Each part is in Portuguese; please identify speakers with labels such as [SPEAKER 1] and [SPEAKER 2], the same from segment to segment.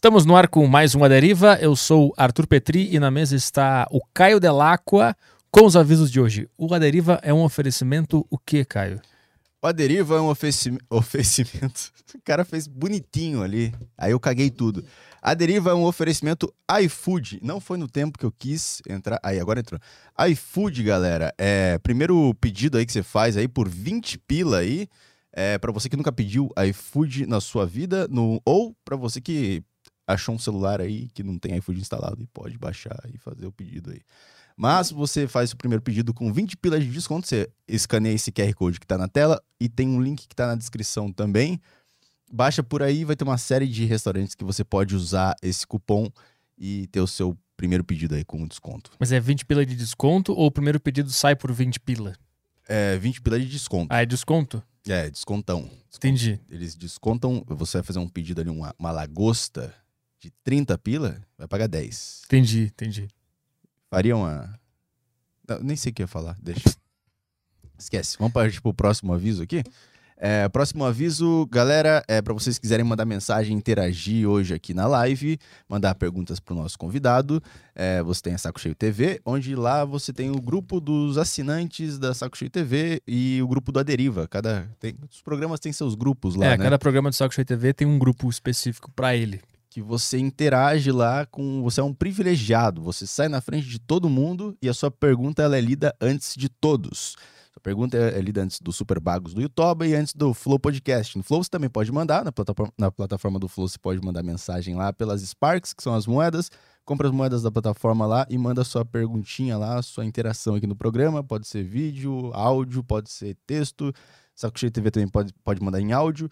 [SPEAKER 1] Estamos no ar com mais uma deriva. Eu sou Arthur Petri e na mesa está o Caio Delacqua com os avisos de hoje. O Aderiva é um oferecimento o que, Caio?
[SPEAKER 2] O Aderiva é um ofereci- oferecimento. O cara fez bonitinho ali. Aí eu caguei tudo. A Deriva é um oferecimento iFood. Não foi no tempo que eu quis entrar. Aí, agora entrou. iFood, galera. É primeiro pedido aí que você faz aí por 20 pila aí. É para você que nunca pediu iFood na sua vida, no, ou para você que achou um celular aí que não tem iFood instalado e pode baixar e fazer o pedido aí. Mas você faz o primeiro pedido com 20 pilas de desconto, você escaneia esse QR Code que tá na tela e tem um link que tá na descrição também. Baixa por aí, vai ter uma série de restaurantes que você pode usar esse cupom e ter o seu primeiro pedido aí com desconto.
[SPEAKER 1] Mas é 20 pila de desconto ou o primeiro pedido sai por 20 pila?
[SPEAKER 2] É 20 pila de desconto.
[SPEAKER 1] Ah, é desconto?
[SPEAKER 2] É, descontão.
[SPEAKER 1] Entendi.
[SPEAKER 2] Eles descontam, você vai fazer um pedido ali, uma, uma lagosta de 30 pila, vai pagar 10.
[SPEAKER 1] Entendi, entendi.
[SPEAKER 2] Faria uma. Não, nem sei o que ia falar, deixa. Esquece. Vamos partir pro próximo aviso aqui. É, próximo aviso, galera, é para vocês quiserem mandar mensagem, interagir hoje aqui na live, mandar perguntas pro nosso convidado. É, você tem a Saco Cheio TV, onde lá você tem o grupo dos assinantes da Saco Cheio TV e o grupo do Aderiva. Cada tem, os programas têm seus grupos lá,
[SPEAKER 1] é,
[SPEAKER 2] né?
[SPEAKER 1] cada programa do Saco Cheio TV tem um grupo específico pra ele.
[SPEAKER 2] Que você interage lá com. Você é um privilegiado. Você sai na frente de todo mundo e a sua pergunta ela é lida antes de todos. Sua pergunta é é lida antes do Super Bagos do YouTube e antes do Flow Podcast. No Flow você também pode mandar, na plataforma, na plataforma do Flow você pode mandar mensagem lá pelas Sparks, que são as moedas. Compra as moedas da plataforma lá e manda sua perguntinha lá, sua interação aqui no programa. Pode ser vídeo, áudio, pode ser texto. Saco Cheio TV também pode, pode mandar em áudio.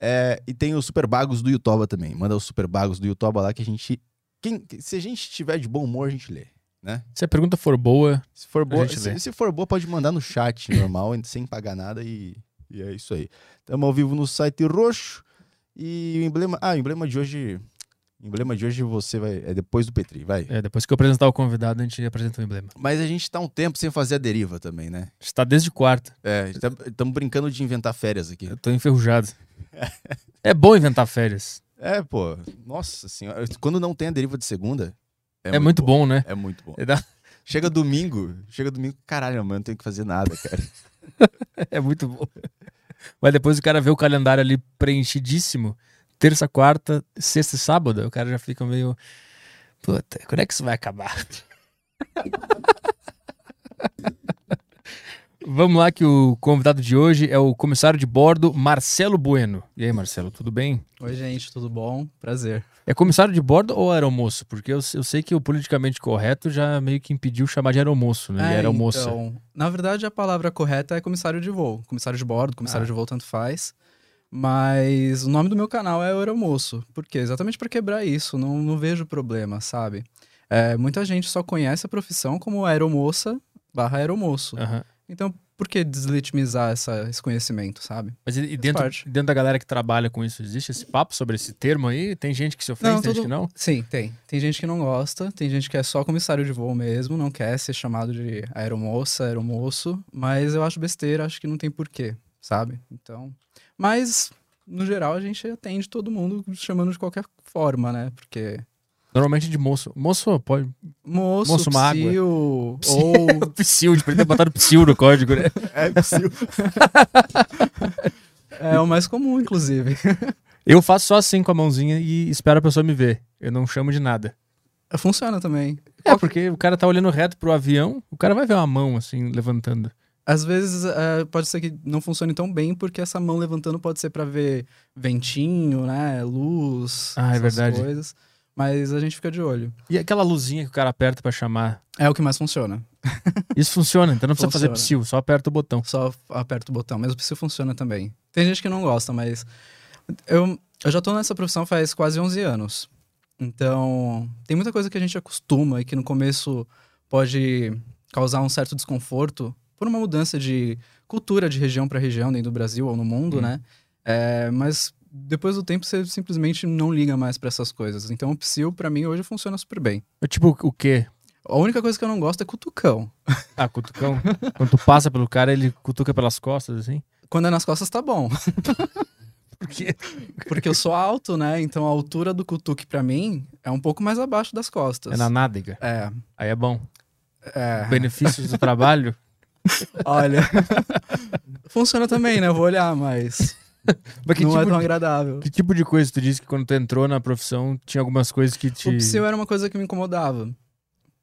[SPEAKER 2] É, e tem os Super Bagos do YouTube também. Manda os Super Bagos do YouTube lá que a gente. Quem, se a gente estiver de bom humor, a gente lê. Né?
[SPEAKER 1] Se a pergunta for boa,
[SPEAKER 2] Se for boa,
[SPEAKER 1] gente
[SPEAKER 2] se,
[SPEAKER 1] lê.
[SPEAKER 2] se for boa, pode mandar no chat normal, sem pagar nada e, e é isso aí. Estamos ao vivo no site roxo. E o emblema. Ah, o emblema de hoje. O emblema de hoje você vai. É depois do Petri, vai.
[SPEAKER 1] é, depois que eu apresentar o convidado, a gente apresenta o emblema.
[SPEAKER 2] Mas a gente tá um tempo sem fazer a deriva também, né?
[SPEAKER 1] Está desde quarta.
[SPEAKER 2] É, estamos brincando de inventar férias aqui.
[SPEAKER 1] Eu tô enferrujado. É bom inventar férias.
[SPEAKER 2] É, pô. Nossa senhora. Quando não tem a deriva de segunda.
[SPEAKER 1] É, muito bom, né?
[SPEAKER 2] É muito bom.
[SPEAKER 1] É, da-
[SPEAKER 2] Chega domingo, chega domingo, caralho, mano, não tenho que fazer nada, cara.
[SPEAKER 1] é muito bom. Mas depois o cara vê o calendário ali preenchidíssimo. Terça, quarta, sexta e sábado. O cara já fica meio. Puta, quando é que isso vai acabar? Vamos lá, que o convidado de hoje é o comissário de bordo, Marcelo Bueno. E aí, Marcelo, tudo bem?
[SPEAKER 3] Oi, gente, tudo bom? Prazer.
[SPEAKER 1] É comissário de bordo ou aeromoço? Porque eu, eu sei que o politicamente correto já meio que impediu chamar de aeromoço, né? e
[SPEAKER 3] É,
[SPEAKER 1] aeromoça.
[SPEAKER 3] então, na verdade, a palavra correta é comissário de voo. Comissário de bordo, comissário
[SPEAKER 1] Ah.
[SPEAKER 3] de voo, tanto faz. Mas o nome do meu canal é Aeromoço. Por quê? Exatamente para quebrar isso. Não, não vejo problema, sabe? É, muita gente só conhece a profissão como aeromoça barra aeromoço.
[SPEAKER 1] Aham.
[SPEAKER 3] Então, por que deslegitimizar essa, esse conhecimento, sabe?
[SPEAKER 1] Mas e, e dentro,
[SPEAKER 3] parte.
[SPEAKER 1] dentro da galera que trabalha com isso, existe esse papo sobre esse termo aí? Tem gente que se ofende,
[SPEAKER 3] Não,
[SPEAKER 1] tem gente
[SPEAKER 3] tudo-
[SPEAKER 1] que não?
[SPEAKER 3] Sim, tem. Tem gente que não gosta, tem gente que é só comissário de voo mesmo, não quer ser chamado de aeromoça, aeromoço, mas eu acho besteira, acho que não tem porquê, sabe? Então. Mas, no geral, a gente atende todo mundo chamando de qualquer forma, né? Porque.
[SPEAKER 1] Normalmente de moço. Moço pode.
[SPEAKER 3] Moço,
[SPEAKER 1] Moço, uma água.
[SPEAKER 3] psil, ou.
[SPEAKER 1] Psil, de ter botado psil no código, né?
[SPEAKER 2] É possível.
[SPEAKER 3] É o mais comum, inclusive.
[SPEAKER 1] Eu faço só assim com a mãozinha e espero a pessoa me ver. Eu não chamo de nada.
[SPEAKER 3] Funciona também.
[SPEAKER 1] É, porque o cara tá olhando reto pro avião, o cara vai ver uma mão assim, levantando.
[SPEAKER 3] Às vezes é, pode ser que não funcione tão bem, porque essa mão levantando pode ser pra ver ventinho, né? Luz,
[SPEAKER 1] Ah, é verdade.
[SPEAKER 3] coisas. Mas a gente fica de olho.
[SPEAKER 1] E aquela luzinha que o cara aperta pra chamar.
[SPEAKER 3] É o que mais funciona.
[SPEAKER 1] Isso funciona, então não precisa fazer
[SPEAKER 3] Funciona.
[SPEAKER 1] psil, só aperta o botão.
[SPEAKER 3] Só aperta o botão. Mas o psil funciona também. Tem gente que não gosta, mas. Eu, eu já tô nessa profissão faz quase 11 anos. Então, tem muita coisa que a gente acostuma e que no começo pode causar um certo desconforto por uma mudança de cultura de região para região, dentro do Brasil ou no mundo,
[SPEAKER 1] Hum.
[SPEAKER 3] né? É, mas depois do tempo você simplesmente não liga mais para essas coisas. Então, o psil, para mim, hoje funciona super bem.
[SPEAKER 1] É tipo o quê?
[SPEAKER 3] A única coisa que eu não gosto é cutucão.
[SPEAKER 1] Ah, cutucão. Quando tu passa pelo cara, ele cutuca pelas costas, assim.
[SPEAKER 3] Quando é nas costas, tá bom.
[SPEAKER 1] Por quê?
[SPEAKER 3] Porque eu sou alto, né? Então a altura do cutuque pra mim é um pouco mais abaixo das costas.
[SPEAKER 1] É na nádega.
[SPEAKER 3] É.
[SPEAKER 1] Aí é bom.
[SPEAKER 3] é.
[SPEAKER 1] Benefícios do trabalho.
[SPEAKER 3] Olha. Funciona também, né? Eu vou olhar, mas Não é
[SPEAKER 1] tipo,
[SPEAKER 3] tão
[SPEAKER 1] de-
[SPEAKER 3] agradável.
[SPEAKER 1] que tipo de coisa tu disse que quando tu entrou na profissão tinha algumas coisas que te.
[SPEAKER 3] O psil era uma coisa que me incomodava.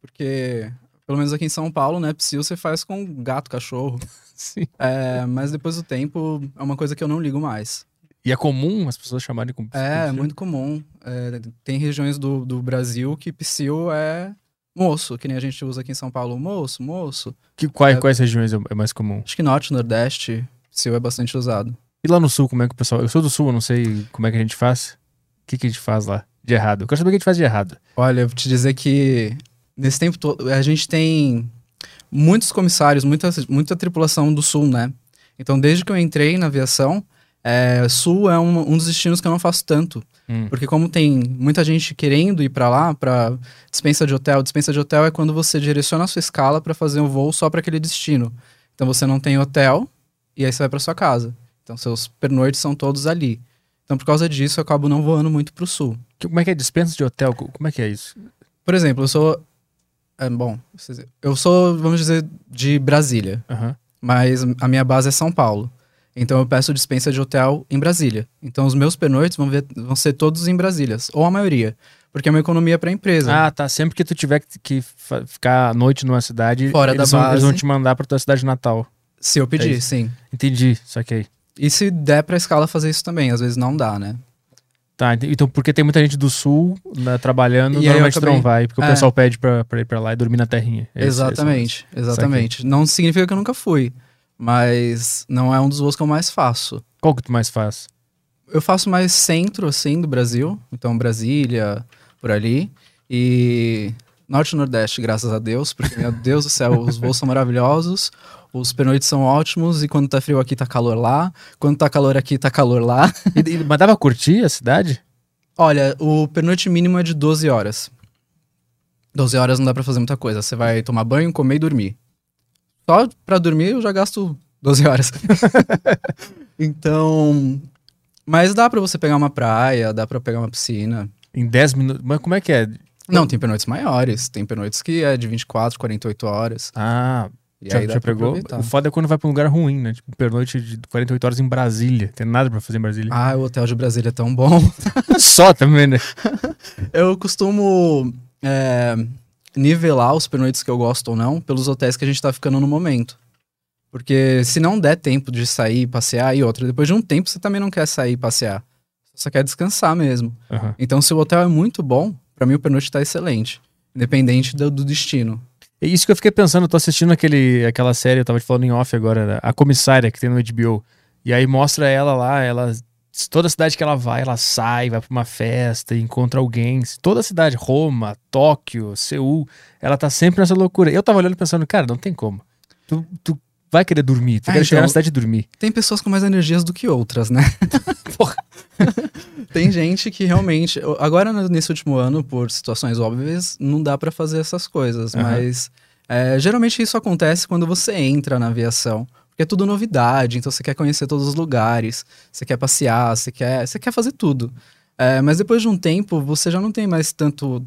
[SPEAKER 3] Porque, pelo menos aqui em São Paulo, né? Psil você faz com gato, cachorro.
[SPEAKER 1] Sim.
[SPEAKER 3] É, mas depois do tempo, é uma coisa que eu não ligo mais.
[SPEAKER 1] E é comum as pessoas chamarem com
[SPEAKER 3] É,
[SPEAKER 1] com-
[SPEAKER 3] muito comum. É, tem regiões do, do Brasil que psil é moço, que nem a gente usa aqui em São Paulo. Moço, moço.
[SPEAKER 1] Que, quais,
[SPEAKER 3] É.
[SPEAKER 1] quais regiões é é mais comum?
[SPEAKER 3] Acho que norte, nordeste, psil é bastante usado.
[SPEAKER 1] E lá no sul, como é que o pessoal. Eu sou do sul, eu não sei como é que a gente faz. O que, que a gente faz lá de errado? Eu quero saber o que a gente faz de errado.
[SPEAKER 3] Olha, eu vou te dizer que nesse tempo todo a gente tem muitos comissários, muita, muita tripulação do Sul, né? Então, desde que eu entrei na aviação, é, Sul é um, um dos destinos que eu não faço tanto.
[SPEAKER 1] Hum.
[SPEAKER 3] Porque como tem muita gente querendo ir pra lá, pra dispensa de hotel, dispensa de hotel é quando você direciona a sua escala pra fazer um voo só pra aquele destino. Então você não tem hotel e aí você vai pra sua casa. Então seus pernoites são todos ali. Então por causa disso eu acabo não voando muito pro sul.
[SPEAKER 1] Como é que é dispensa de hotel? Co- Como é que é isso?
[SPEAKER 3] Por exemplo, eu sou. É, bom, eu sou, vamos dizer, de Brasília,
[SPEAKER 1] Aham.
[SPEAKER 3] mas a minha base é São Paulo. Então eu peço dispensa de hotel em Brasília. Então os meus pernoites vão, ver- vão ser todos em Brasília, ou a maioria, porque é uma economia para a empresa.
[SPEAKER 1] Ah, tá. Sempre que tu tiver que, ficar à noite numa cidade,
[SPEAKER 3] Fora
[SPEAKER 1] eles,
[SPEAKER 3] da
[SPEAKER 1] vão, eles
[SPEAKER 3] base.
[SPEAKER 1] vão te mandar pra tua cidade natal.
[SPEAKER 3] Se eu pedir,
[SPEAKER 1] É
[SPEAKER 3] sim.
[SPEAKER 1] Entendi, saquei.
[SPEAKER 3] E se der pra escala fazer isso também, às vezes não dá, né?
[SPEAKER 1] Tá, ent- então porque tem muita gente do sul né, trabalhando,
[SPEAKER 3] E
[SPEAKER 1] normalmente tu não
[SPEAKER 3] acabei-
[SPEAKER 1] vai, porque o
[SPEAKER 3] É.
[SPEAKER 1] pessoal pede pra, pra ir pra lá e dormir na terrinha. É isso, é
[SPEAKER 3] exatamente, exatamente. Não significa que eu nunca fui, mas não é um dos voos que eu mais faço.
[SPEAKER 1] Qual que tu mais faz?
[SPEAKER 3] Eu faço mais centro, assim, do Brasil. Então, Brasília, por ali. E norte e nordeste, graças a Deus. Porque, meu Deus do céu, os voos são maravilhosos. Os pernoites são ótimos. E quando tá frio aqui, tá calor lá. Quando tá calor aqui, tá calor lá.
[SPEAKER 1] E, mas dá pra curtir a cidade?
[SPEAKER 3] Olha, o pernoite mínimo é de 12 horas. 12 horas não dá pra fazer muita coisa. Você vai tomar banho, comer e dormir. Só pra dormir eu já gasto 12 horas. então. Mas dá pra você pegar uma praia, dá pra pegar uma piscina.
[SPEAKER 1] Em 10 minutos. Mas como é que é?
[SPEAKER 3] Não, tem pernoites maiores. Tem pernoites que é de 24, 48 horas.
[SPEAKER 1] Ah,
[SPEAKER 3] E
[SPEAKER 1] já,
[SPEAKER 3] aí
[SPEAKER 1] já pegou?
[SPEAKER 3] aproveitar.
[SPEAKER 1] O foda é quando vai pra um lugar ruim, né? Tipo, pernoite de 48 horas em Brasília. Tem nada pra fazer em Brasília.
[SPEAKER 3] Ah, o hotel de Brasília é tão bom.
[SPEAKER 1] Só também, né?
[SPEAKER 3] Eu costumo é, nivelar os pernoites que eu gosto ou não pelos hotéis que a gente tá ficando no momento. Porque se não der tempo de sair e passear, e outra, depois de um tempo você também não quer sair e passear. Você só quer descansar mesmo.
[SPEAKER 1] Aham.
[SPEAKER 3] Então, se o hotel é muito bom, pra mim o pernoite tá excelente. Independente do, do destino.
[SPEAKER 1] É isso que eu fiquei pensando, eu tô assistindo aquele, aquela série, eu tava te falando em off agora, né? a comissária que tem no HBO. E aí mostra ela lá, ela. Toda cidade que ela vai, ela sai, vai pra uma festa, encontra alguém. Toda cidade, Roma, Tóquio, Seul, ela tá sempre nessa loucura. Eu tava olhando pensando, cara, não tem como. Tu, tu vai querer dormir, tu
[SPEAKER 3] Ah,
[SPEAKER 1] quer chegar
[SPEAKER 3] então-
[SPEAKER 1] na cidade e dormir.
[SPEAKER 3] Tem pessoas com mais energias do que outras, né?
[SPEAKER 1] Porra.
[SPEAKER 3] Tem gente que realmente. Agora, nesse último ano, por situações óbvias, não dá pra fazer essas coisas.
[SPEAKER 1] Aham.
[SPEAKER 3] Mas é, geralmente isso acontece quando você entra na aviação. Porque é tudo novidade, então você quer conhecer todos os lugares, você quer passear, você quer, você quer fazer tudo. É, mas depois de um tempo, você já não tem mais tanto.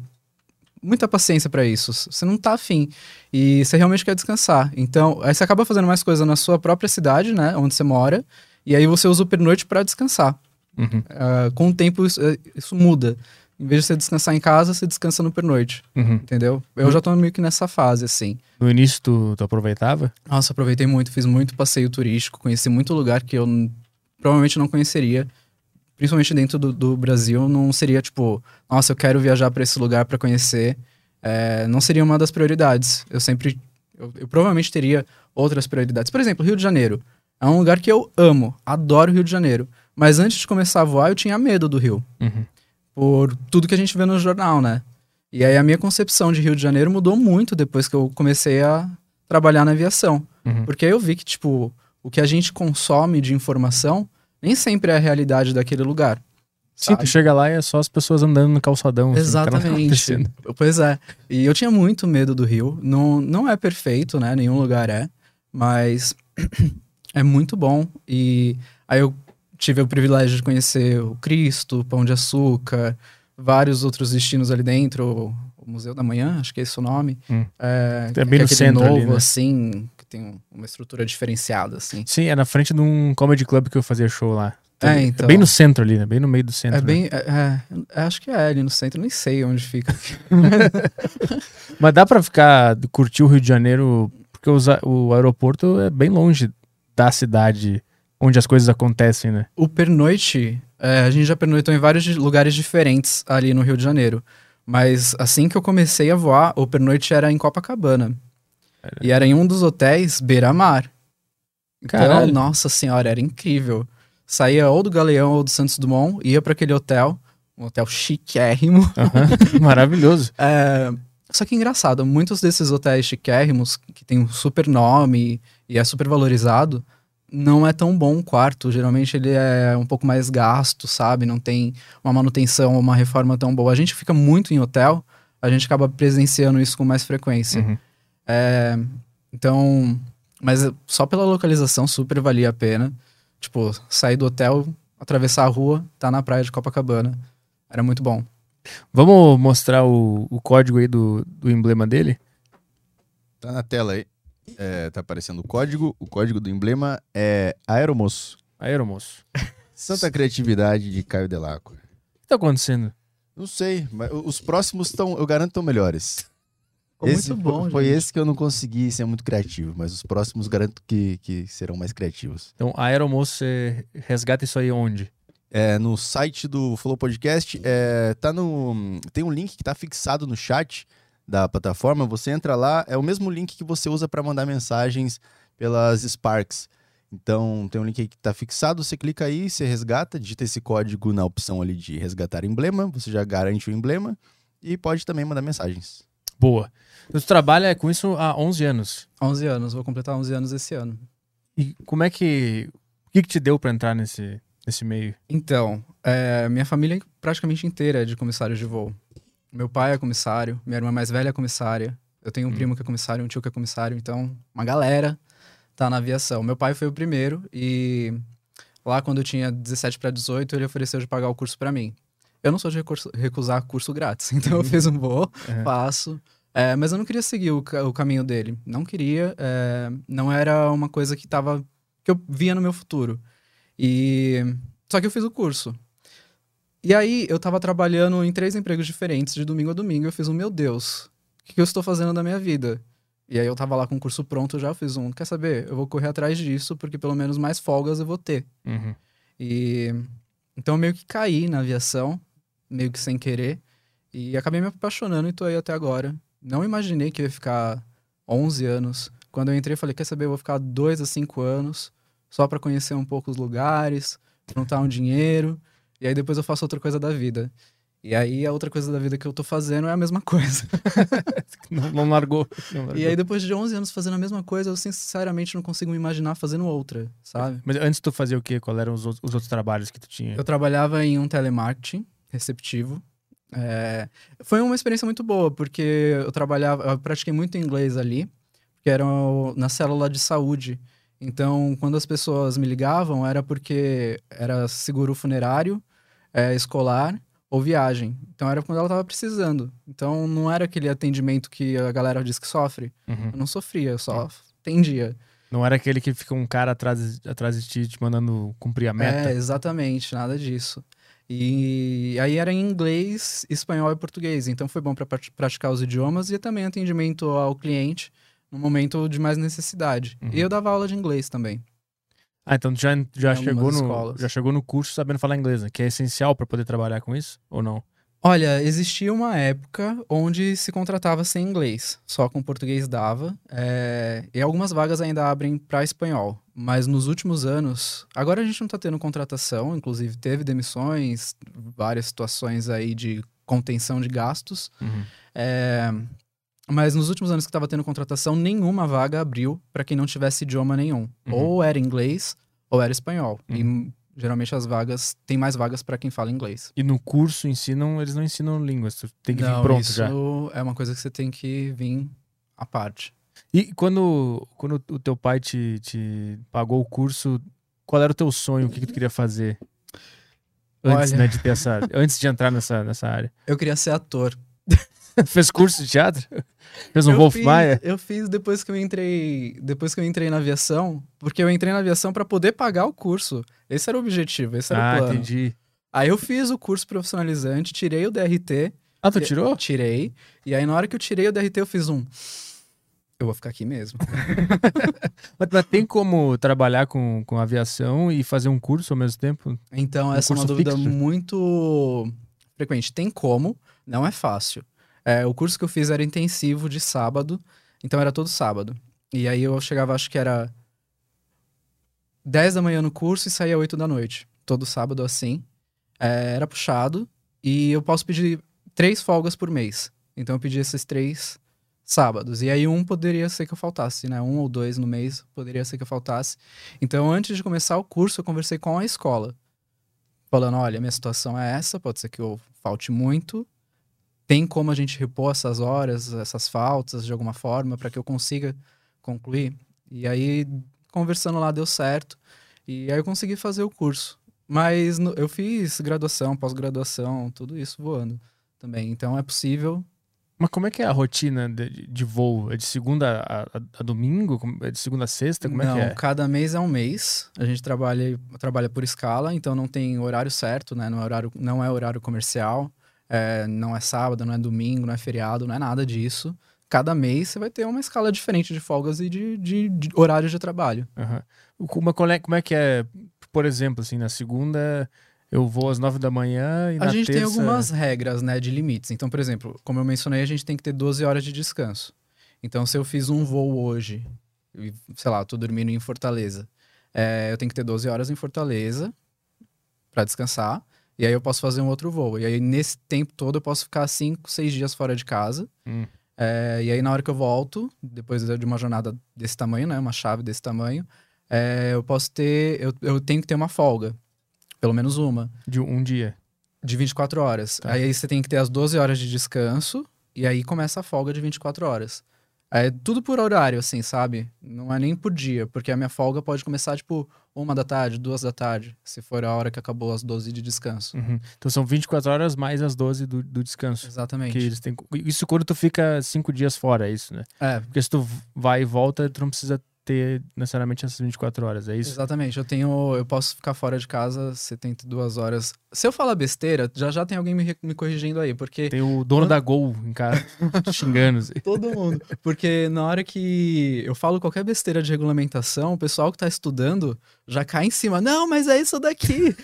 [SPEAKER 3] Muita paciência pra isso. Você não tá afim. E você realmente quer descansar. Então, aí você acaba fazendo mais coisa na sua própria cidade, né? Onde você mora. E aí você usa o pernoite pra descansar.
[SPEAKER 1] Uhum,
[SPEAKER 3] Ah, com o tempo isso, eh, isso muda. Em vez de você descansar em casa, você descansa no pernoite,
[SPEAKER 1] uhum.
[SPEAKER 3] entendeu? Eu já tô meio que nessa fase, assim.
[SPEAKER 1] No início tu, tu aproveitava?
[SPEAKER 3] Nossa, aproveitei muito, fiz muito passeio turístico, conheci muito lugar que eu provavelmente não conheceria. Principalmente dentro do, do Brasil, não seria tipo, nossa, eu quero viajar pra esse lugar pra conhecer. Eh, não seria uma das prioridades. Eu sempre. Eu, eu provavelmente teria outras prioridades. Por exemplo, Rio de Janeiro. É um lugar que eu amo, adoro Rio de Janeiro. Mas antes de começar a voar, eu tinha medo do Rio.
[SPEAKER 1] Uhum.
[SPEAKER 3] por tudo que a gente vê no jornal, né? E aí a minha concepção de Rio de Janeiro mudou muito depois que eu comecei a trabalhar na aviação.
[SPEAKER 1] Uhum.
[SPEAKER 3] Porque aí eu vi que, tipo, o que a gente consome de informação nem sempre é a realidade daquele lugar.
[SPEAKER 1] Sim, tu chega lá e é só as pessoas andando no calçadão. assim, tá
[SPEAKER 3] Exatamente.
[SPEAKER 1] acontecendo.
[SPEAKER 3] Pois é. E eu tinha muito medo do Rio. Não, não é perfeito, né? Nenhum lugar é. Mas é muito bom. E aí eu tive o privilégio de conhecer o Cristo, Pão de Açúcar, vários outros destinos ali dentro, o Museu da Manhã, acho que é esse o nome.
[SPEAKER 1] Hum.
[SPEAKER 3] É,
[SPEAKER 1] É bem no centro
[SPEAKER 3] novo,
[SPEAKER 1] ali, né?
[SPEAKER 3] assim, tem um- uma estrutura diferenciada, assim.
[SPEAKER 1] Sim, é na frente de um comedy club que eu fazia show lá.
[SPEAKER 3] É, então.
[SPEAKER 1] bem no centro ali, né? Bem no meio do centro.
[SPEAKER 3] É
[SPEAKER 1] né?
[SPEAKER 3] bem. É, é, eu acho que é ali no centro, nem sei onde fica.
[SPEAKER 1] Mas dá pra ficar, curtir o Rio de Janeiro, porque os o aeroporto é bem longe da cidade onde as coisas acontecem, né?
[SPEAKER 3] O pernoite, é, a gente já pernoitou em vários lugares diferentes ali no Rio de Janeiro. Mas assim que eu comecei a voar, o pernoite era em Copacabana. E era em um dos hotéis beira-mar. Então,
[SPEAKER 1] Caralho.
[SPEAKER 3] nossa senhora, era incrível. Saía ou do Galeão ou do Santos Dumont, ia para aquele hotel, um hotel chiquérrimo.
[SPEAKER 1] Aham, Maravilhoso.
[SPEAKER 3] É, Só que engraçado, muitos desses hotéis chiquérrimos, que tem um super nome e é super valorizado, não é tão bom o quarto. Geralmente ele é um pouco mais gasto, sabe? Não tem uma manutenção ou uma reforma tão boa. A gente fica muito em hotel, a gente acaba presenciando isso com mais frequência.
[SPEAKER 1] Uhum.
[SPEAKER 3] É, então, mas só pela localização super valia a pena. Tipo, sair do hotel, atravessar a rua, tá na praia de Copacabana. Era muito bom.
[SPEAKER 1] Vamos mostrar o, o código aí do, do emblema dele?
[SPEAKER 2] Tá na tela aí. É, tá aparecendo o código. O código do emblema é Aeromoço.
[SPEAKER 1] Aeromoço.
[SPEAKER 2] Santa Criatividade de Caio Delacqua.
[SPEAKER 1] O que tá acontecendo?
[SPEAKER 2] Não sei, mas os próximos estão, eu garanto, estão melhores.
[SPEAKER 3] Ficou
[SPEAKER 2] esse
[SPEAKER 3] muito bom,
[SPEAKER 2] foi,
[SPEAKER 3] gente.
[SPEAKER 2] esse que eu não consegui ser muito criativo, mas os próximos garanto que, que serão mais criativos.
[SPEAKER 1] Então, Aeromoço, você resgata isso aí onde?
[SPEAKER 2] É, no site do Flow Podcast, é, tá no, tem um link que tá fixado no chat da plataforma. Você entra lá, é o mesmo link que você usa para mandar mensagens pelas Sparks. Então, tem um link aí que tá fixado, você clica aí, você resgata, digita esse código na opção ali de resgatar emblema, você já garante o emblema e pode também mandar mensagens.
[SPEAKER 1] Boa. Você trabalha com isso há 11 anos.
[SPEAKER 3] 11 anos, vou completar 11 anos esse ano.
[SPEAKER 1] E como é que... O que, que te deu pra entrar nesse, nesse meio?
[SPEAKER 3] Então, é, minha família praticamente inteira é de comissários de voo. Meu pai é comissário, minha irmã mais velha é comissária, eu tenho um
[SPEAKER 1] Hum.
[SPEAKER 3] primo que é comissário, um tio que é comissário, então uma galera tá na aviação. Meu pai foi o primeiro e lá quando eu tinha 17 para 18, ele ofereceu de pagar o curso para mim. Eu não sou de recusar curso grátis, então eu fiz um voo,
[SPEAKER 1] Uhum.
[SPEAKER 3] faço. É, mas eu não queria seguir o, o caminho dele. Não queria. é, não era uma coisa que tava. que eu via no meu futuro. E. Só que eu fiz o curso. E aí, eu tava trabalhando em três empregos diferentes, de domingo a domingo. Eu fiz um, meu Deus, o que, que eu estou fazendo da minha vida? E aí, eu tava lá com o curso pronto já, fiz um, quer saber? Eu vou correr atrás disso, porque pelo menos mais folgas eu vou ter.
[SPEAKER 1] Uhum.
[SPEAKER 3] E então eu meio que caí na aviação, meio que sem querer, e acabei me apaixonando e tô aí até agora. Não imaginei que eu ia ficar 11 anos. Quando eu entrei, eu falei, quer saber, eu vou ficar 2 a 5 anos, só pra conhecer um pouco os lugares, juntar um dinheiro, e aí depois eu faço outra coisa da vida. E aí a outra coisa da vida que eu tô fazendo é a mesma coisa.
[SPEAKER 1] Não, não largou. não largou.
[SPEAKER 3] E aí depois de 11 anos fazendo a mesma coisa, eu sinceramente não consigo me imaginar fazendo outra, sabe?
[SPEAKER 1] Mas antes tu fazia o quê? Qual eram os, outros- os outros trabalhos que tu tinha?
[SPEAKER 3] Eu trabalhava em um telemarketing receptivo. É, foi uma experiência muito boa, porque eu trabalhava, eu pratiquei muito inglês ali, que era na célula de saúde. Então, quando as pessoas me ligavam, era porque era seguro funerário, é, escolar ou viagem. Então, era quando ela estava precisando. Então, não era aquele atendimento que a galera diz que sofre.
[SPEAKER 1] Uhum.
[SPEAKER 3] Eu não sofria, eu só atendia.
[SPEAKER 1] Não era aquele que fica um cara atrás, atrás de ti te mandando cumprir a meta?
[SPEAKER 3] É, exatamente, nada disso. E aí era em inglês, espanhol e português. Então foi bom para praticar os idiomas e também atendimento ao cliente no momento de mais necessidade.
[SPEAKER 1] Uhum.
[SPEAKER 3] E eu dava aula de inglês também.
[SPEAKER 1] Ah, então tu já, já, chegou
[SPEAKER 3] algumas
[SPEAKER 1] no,
[SPEAKER 3] escolas.
[SPEAKER 1] já chegou no curso sabendo falar inglês, né? Que é essencial pra poder trabalhar com isso? Ou não?
[SPEAKER 3] Olha, existia uma época onde se contratava sem inglês, só com português dava. é, E algumas vagas ainda abrem para espanhol. Mas nos últimos anos, agora a gente não está tendo contratação, inclusive teve demissões, várias situações aí de contenção de gastos.
[SPEAKER 1] Uhum.
[SPEAKER 3] É, Mas nos últimos anos que estava tendo contratação, nenhuma vaga abriu para quem não tivesse idioma nenhum.
[SPEAKER 1] Uhum.
[SPEAKER 3] Ou era inglês ou era espanhol. E geralmente as vagas, tem mais vagas para quem fala inglês.
[SPEAKER 1] E no curso ensinam, eles não ensinam línguas, tem que vir
[SPEAKER 3] Não,
[SPEAKER 1] pronto
[SPEAKER 3] isso
[SPEAKER 1] já.
[SPEAKER 3] é uma coisa que você tem que vir à parte.
[SPEAKER 1] E quando, quando o teu pai te, te pagou o curso, qual era o teu sonho, o que, que tu queria fazer? Antes,
[SPEAKER 3] Olha.
[SPEAKER 1] né, de ter essa, antes de entrar nessa, nessa área.
[SPEAKER 3] Eu queria ser ator.
[SPEAKER 1] Fez curso de teatro? Fez um
[SPEAKER 3] eu
[SPEAKER 1] Wolf
[SPEAKER 3] fiz,
[SPEAKER 1] Maia?
[SPEAKER 3] Eu fiz depois que eu entrei, depois que eu entrei na aviação, porque eu entrei na aviação para poder pagar o curso. Esse era o objetivo, esse era
[SPEAKER 1] Ah,
[SPEAKER 3] o plano.
[SPEAKER 1] entendi.
[SPEAKER 3] Aí eu fiz o curso profissionalizante, tirei o DRT,
[SPEAKER 1] Ah, tu tirou?
[SPEAKER 3] tirei, e aí na hora que eu tirei o DRT eu fiz um eu vou ficar aqui mesmo.
[SPEAKER 1] Mas, tem como trabalhar com, com aviação e fazer um curso ao mesmo tempo?
[SPEAKER 3] Então,
[SPEAKER 1] Um
[SPEAKER 3] essa é uma dúvida
[SPEAKER 1] fixo?
[SPEAKER 3] muito frequente. Tem como, não é fácil. É, o curso que eu fiz era intensivo de sábado, então era todo sábado. E aí eu chegava, acho que era 10 da manhã no curso e saía 8 da noite. Todo sábado assim. É, era puxado e eu posso pedir três folgas por mês. Então eu pedi esses três sábados. E aí um poderia ser que eu faltasse, né? Um ou dois no mês poderia ser que eu faltasse. Então antes de começar o curso eu conversei com a escola. Falando, olha, minha situação é essa, pode ser que eu falte muito. Tem como a gente repor essas horas, essas faltas de alguma forma para que eu consiga concluir? E aí conversando lá deu certo. E aí eu consegui fazer o curso. Mas no- eu fiz graduação, pós-graduação, tudo isso voando também. Então é possível.
[SPEAKER 1] Mas como é que é a rotina de, de voo? É de segunda a, a- a domingo? É de segunda a sexta? Como
[SPEAKER 3] não,
[SPEAKER 1] é que é?
[SPEAKER 3] cada mês é um mês. A gente trabalha, trabalha por escala, então não tem horário certo, né? Não é horário, não é horário comercial, é, não é sábado, não é domingo, não é feriado, não é nada disso. Cada mês você vai ter uma escala diferente de folgas e de, de, de horário de trabalho.
[SPEAKER 1] O- Como, é, como é que é, por exemplo, assim, na segunda eu vou às nove da manhã e
[SPEAKER 3] A gente tem
[SPEAKER 1] terça-
[SPEAKER 3] algumas regras, né, de limites. Então, por exemplo, como eu mencionei, a gente tem que ter 12 horas de descanso. Então, se eu fiz um voo hoje, sei lá, tô dormindo em Fortaleza, é, eu tenho que ter 12 horas em Fortaleza para descansar. E aí eu posso fazer um outro voo. E aí, nesse tempo todo, eu posso ficar 5, 6 dias fora de casa.
[SPEAKER 1] Hum.
[SPEAKER 3] É, e aí, na hora que eu volto, depois de uma jornada desse tamanho, né, uma chave desse tamanho, é, eu posso ter, eu, eu tenho que ter uma folga. Pelo menos uma.
[SPEAKER 1] de um dia.
[SPEAKER 3] De 24 horas.
[SPEAKER 1] Tá.
[SPEAKER 3] Aí você tem que ter as 12 horas de descanso e aí começa a folga de 24 horas. É tudo por horário, assim, sabe? Não é nem por dia, porque a minha folga pode começar, tipo, uma da tarde, duas da tarde, se for a hora que acabou as 12 de descanso.
[SPEAKER 1] Uhum. Então são 24 horas mais as 12 do, do descanso.
[SPEAKER 3] Exatamente.
[SPEAKER 1] Que eles têm... Isso quando tu fica cinco dias fora, é isso, né?
[SPEAKER 3] É,
[SPEAKER 1] Porque se tu vai e volta, tu não precisa ter necessariamente essas 24 horas, é isso?
[SPEAKER 3] exatamente. Eu tenho. Eu posso ficar fora de casa 72 horas. Se eu falar besteira, já já tem alguém me, me corrigindo aí, porque.
[SPEAKER 1] Tem o dono da Gol em casa xingando. assim.
[SPEAKER 3] Todo mundo. Porque na hora que eu falo qualquer besteira de regulamentação, o pessoal que tá estudando já cai em cima. Não, mas é isso daqui.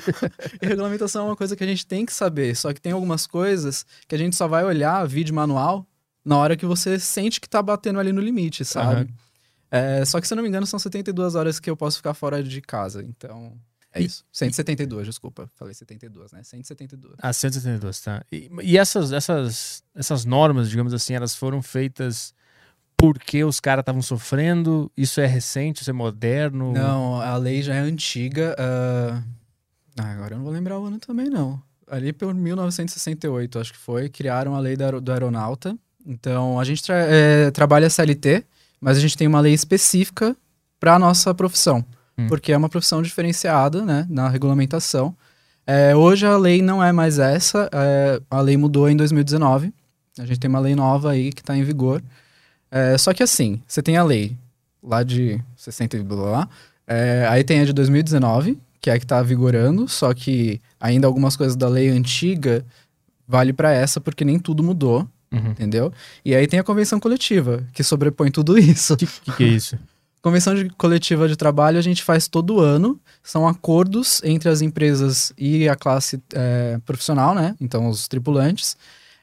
[SPEAKER 3] regulamentação é uma coisa que a gente tem que saber. Só que tem algumas coisas que a gente só vai olhar vídeo manual na hora que você sente que tá batendo ali no limite, sabe?
[SPEAKER 1] Aham.
[SPEAKER 3] É, só que, se eu não me engano, são 72 horas que eu posso ficar fora de casa. Então, é
[SPEAKER 1] E-
[SPEAKER 3] isso. 172, desculpa. Falei 72, né? 172.
[SPEAKER 1] Ah, 172, tá. E, e essas, essas, essas normas, digamos assim, elas foram feitas porque os caras estavam sofrendo? Isso é recente, isso é moderno?
[SPEAKER 3] Não, a lei já é antiga. ah, ah, agora eu não vou lembrar o ano também, não. Ali por 1968, acho que foi, criaram a lei da do aeronauta. Então, a gente tra- é, trabalha CLT, mas a gente tem uma lei específica para a nossa profissão.
[SPEAKER 1] Hum.
[SPEAKER 3] Porque é uma profissão diferenciada, né, na regulamentação. É, hoje a lei não é mais essa, é, a lei mudou em 2019. A gente tem uma lei nova aí que está em vigor. É, só que assim, você tem a lei lá de 60 e blá blá, blá. É, aí tem a de 2019, que é a que está vigorando, só que ainda algumas coisas da lei antiga vale para essa, porque nem tudo mudou,
[SPEAKER 1] Uhum.
[SPEAKER 3] entendeu? E aí tem a convenção coletiva, que sobrepõe tudo isso.
[SPEAKER 1] O que, que, é isso?
[SPEAKER 3] Convenção de coletiva de trabalho a gente faz todo ano. São acordos entre as empresas e a classe é, profissional, né? Então, os tripulantes,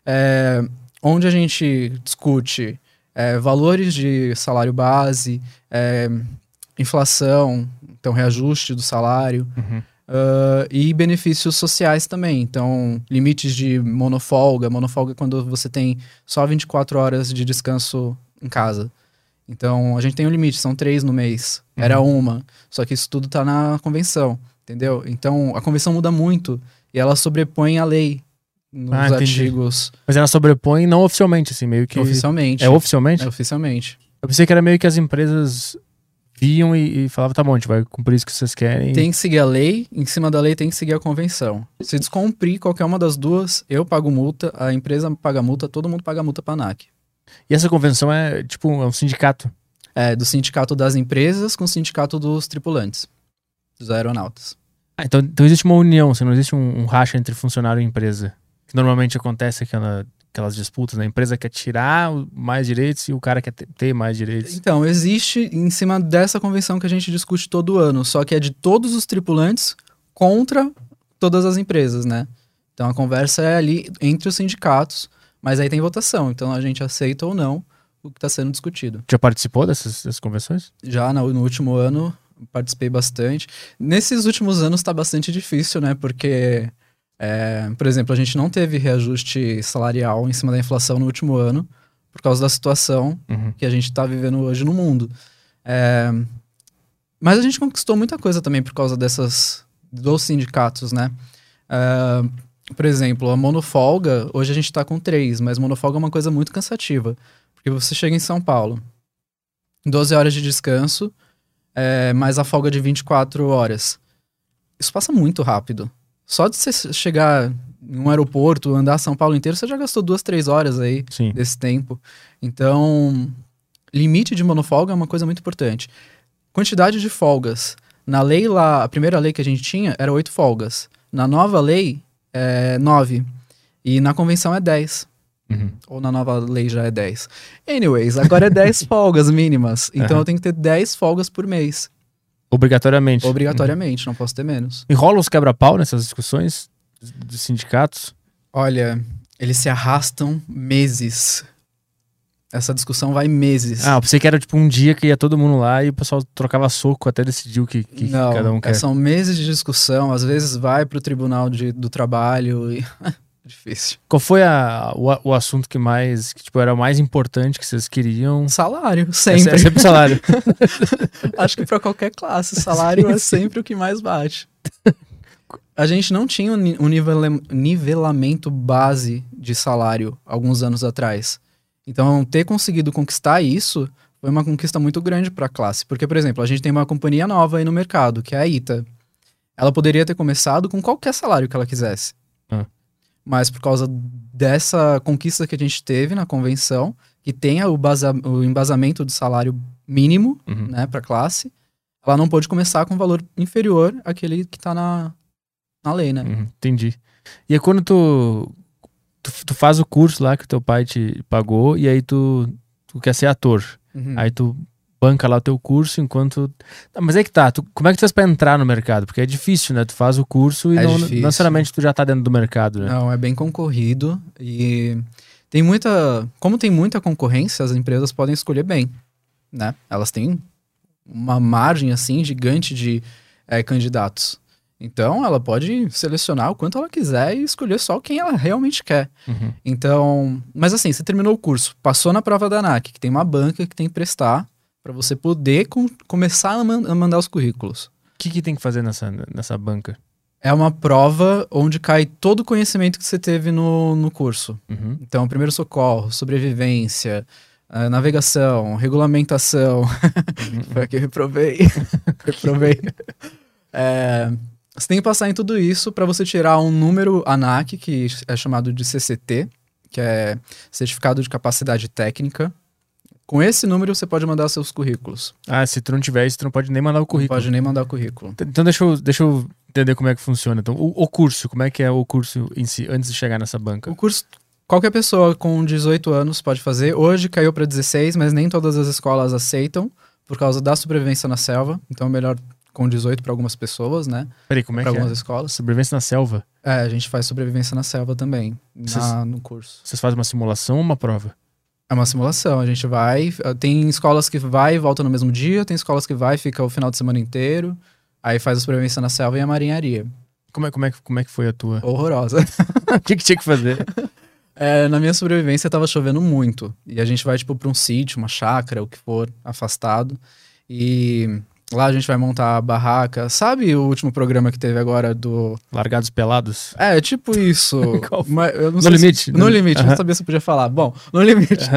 [SPEAKER 3] é, onde a gente discute é, valores de salário base, é, inflação, então reajuste do salário,
[SPEAKER 1] Uhum.
[SPEAKER 3] Ah, e benefícios sociais também. Então, limites de monofolga. Monofolga é quando você tem só 24 horas de descanso em casa. Então, a gente tem um limite, são três no mês. Era uma. Só que isso tudo tá na convenção, entendeu? Então, a convenção muda muito e ela sobrepõe a lei nos
[SPEAKER 1] Ah, entendi.
[SPEAKER 3] artigos
[SPEAKER 1] Mas ela sobrepõe não oficialmente, assim, meio que.
[SPEAKER 3] oficialmente.
[SPEAKER 1] É oficialmente?
[SPEAKER 3] É oficialmente.
[SPEAKER 1] Eu pensei que era meio que as empresas viam e, e falavam, tá bom, a gente vai cumprir isso que vocês querem.
[SPEAKER 3] Tem que seguir a lei, em cima da lei tem que seguir a convenção. Se descumprir qualquer uma das duas, eu pago multa, a empresa paga multa, todo mundo paga multa pra ANAC.
[SPEAKER 1] E essa convenção é tipo é um sindicato.
[SPEAKER 3] É, do sindicato das empresas com o sindicato dos tripulantes, dos aeronautas.
[SPEAKER 1] Ah, então, então existe uma união, assim, não existe um, um racha entre funcionário e empresa. Que normalmente acontece aquela, aquelas disputas, né? A empresa quer tirar mais direitos e o cara quer ter, ter mais direitos.
[SPEAKER 3] Então, existe em cima dessa convenção que a gente discute todo ano, só que é de todos os tripulantes contra todas as empresas, né? Então a conversa é ali entre os sindicatos, mas aí tem votação, então a gente aceita ou não o que está sendo discutido.
[SPEAKER 1] Já participou dessas, dessas convenções?
[SPEAKER 3] Já no, no último ano participei bastante. Nesses últimos anos está bastante difícil, né? Porque, é, por exemplo, a gente não teve reajuste salarial em cima da inflação no último ano por causa da situação
[SPEAKER 1] Uhum.
[SPEAKER 3] que a gente está vivendo hoje no mundo. É, mas a gente conquistou muita coisa também por causa dessas dos sindicatos, né? É, por exemplo, a monofolga, hoje a gente está com três, mas monofolga é uma coisa muito cansativa. Porque você chega em São Paulo, 12 horas de descanso, é, mais a folga de 24 horas. Isso passa muito rápido. Só de você chegar em um aeroporto, andar São Paulo inteiro, você já gastou duas, três horas aí
[SPEAKER 1] Sim.
[SPEAKER 3] desse tempo. Então, limite de monofolga é uma coisa muito importante. Quantidade de folgas. Na lei lá, a primeira lei que a gente tinha era oito folgas. Na nova lei, é nove. E na convenção é dez.
[SPEAKER 1] Uhum.
[SPEAKER 3] Ou na nova lei já é 10. Anyways, agora é 10 folgas mínimas. Então
[SPEAKER 1] Aham.
[SPEAKER 3] eu tenho que ter 10 folgas por mês.
[SPEAKER 1] Obrigatoriamente.
[SPEAKER 3] Obrigatoriamente, não posso ter menos.
[SPEAKER 1] Uhum. E rola os quebra-pau nessas discussões dos- sindicatos?
[SPEAKER 3] Olha, eles se arrastam meses. Essa discussão vai meses.
[SPEAKER 1] Ah, eu pensei que era tipo um dia que ia todo mundo lá e o pessoal trocava soco até decidir o que, que
[SPEAKER 3] não,
[SPEAKER 1] cada um quer.
[SPEAKER 3] são meses de discussão. Às vezes vai pro tribunal de- do trabalho e. Difícil.
[SPEAKER 1] Qual foi a, o, o assunto que mais, que tipo, era o mais importante que vocês queriam?
[SPEAKER 3] Salário,
[SPEAKER 1] É,
[SPEAKER 3] sempre.
[SPEAKER 1] é sempre salário.
[SPEAKER 3] Acho que pra qualquer classe, salário é sempre o que mais bate. A gente não tinha um nivelamento base de salário alguns anos atrás. Então, ter conseguido conquistar isso foi uma conquista muito grande para a classe. Porque, por exemplo, a gente tem uma companhia nova aí no mercado, que é a ITA. Ela poderia ter começado com qualquer salário que ela quisesse.
[SPEAKER 1] Ah.
[SPEAKER 3] Mas por causa dessa conquista que a gente teve na convenção, que tenha o, basa- o embasamento de salário mínimo,
[SPEAKER 1] Uhum.
[SPEAKER 3] né, para classe, ela não pode começar com um valor inferior àquele que tá na, na lei, né?
[SPEAKER 1] Uhum, entendi. E aí quando tu, tu, tu faz o curso lá que o teu pai te pagou e aí tu, tu quer ser ator.
[SPEAKER 3] Uhum.
[SPEAKER 1] Aí tu banca lá o teu curso enquanto... Tá, mas é que tá, tu, como é que tu faz pra entrar no mercado? Porque é difícil, né? Tu faz o curso e
[SPEAKER 3] É
[SPEAKER 1] não, não necessariamente tu já tá dentro do mercado, né?
[SPEAKER 3] Não, é bem concorrido e tem muita. Como tem muita concorrência, as empresas podem escolher bem, né? Elas têm uma margem assim gigante de eh, candidatos. Então, ela pode selecionar o quanto ela quiser e escolher só quem ela realmente quer.
[SPEAKER 1] Uhum.
[SPEAKER 3] Então, mas assim, você terminou o curso, passou na prova da ANAC, que tem uma banca que tem que prestar para você poder com- começar a, man- a mandar os currículos.
[SPEAKER 1] O que, que tem que fazer nessa, nessa banca?
[SPEAKER 3] É uma prova onde cai todo o conhecimento que você teve no, no curso.
[SPEAKER 1] Uhum.
[SPEAKER 3] Então, primeiro socorro, sobrevivência, ah, navegação, regulamentação. Foi a que eu reprovei. reprovei. É, você tem que passar em tudo isso para você tirar um número ANAC, que é chamado de CCT, que é Certificado de Capacidade Técnica. Com esse número, você pode mandar seus currículos.
[SPEAKER 1] Ah, se tu não tiver isso, tu não pode nem mandar o
[SPEAKER 3] Não
[SPEAKER 1] currículo.
[SPEAKER 3] pode nem mandar o currículo.
[SPEAKER 1] Então deixa eu, deixa eu entender como é que funciona. Então, o, o curso, como é que é o curso em si, antes de chegar nessa banca?
[SPEAKER 3] O curso, qualquer pessoa com 18 anos pode fazer. Hoje caiu para 16, mas nem todas as escolas aceitam por causa da sobrevivência na selva. Então é melhor com 18 para algumas pessoas, né?
[SPEAKER 1] Peraí, como é
[SPEAKER 3] Para
[SPEAKER 1] que é?
[SPEAKER 3] algumas escolas.
[SPEAKER 1] Sobrevivência na selva.
[SPEAKER 3] É, a gente faz sobrevivência na selva também, na- no curso.
[SPEAKER 1] Vocês fazem uma simulação ou uma prova?
[SPEAKER 3] É uma simulação, a gente vai. Tem escolas que vai e volta no mesmo dia, tem escolas que vai e fica o final de semana inteiro. Aí faz a sobrevivência na selva e a marinharia.
[SPEAKER 1] Como é, como é, que- como é que foi a tua?
[SPEAKER 3] Horrorosa.
[SPEAKER 1] o que, que tinha que fazer?
[SPEAKER 3] É, na minha sobrevivência tava chovendo muito. E a gente vai, tipo, pra um sítio, uma chácara, o que for, afastado. E Lá a gente vai montar a barraca. Sabe o último programa que teve agora do.
[SPEAKER 1] Largados pelados?
[SPEAKER 3] É, tipo isso. Mas eu não
[SPEAKER 1] No
[SPEAKER 3] sei se-
[SPEAKER 1] limite?
[SPEAKER 3] No
[SPEAKER 1] No-
[SPEAKER 3] limite,
[SPEAKER 1] Aham.
[SPEAKER 3] não sabia se eu podia falar. Bom, no limite.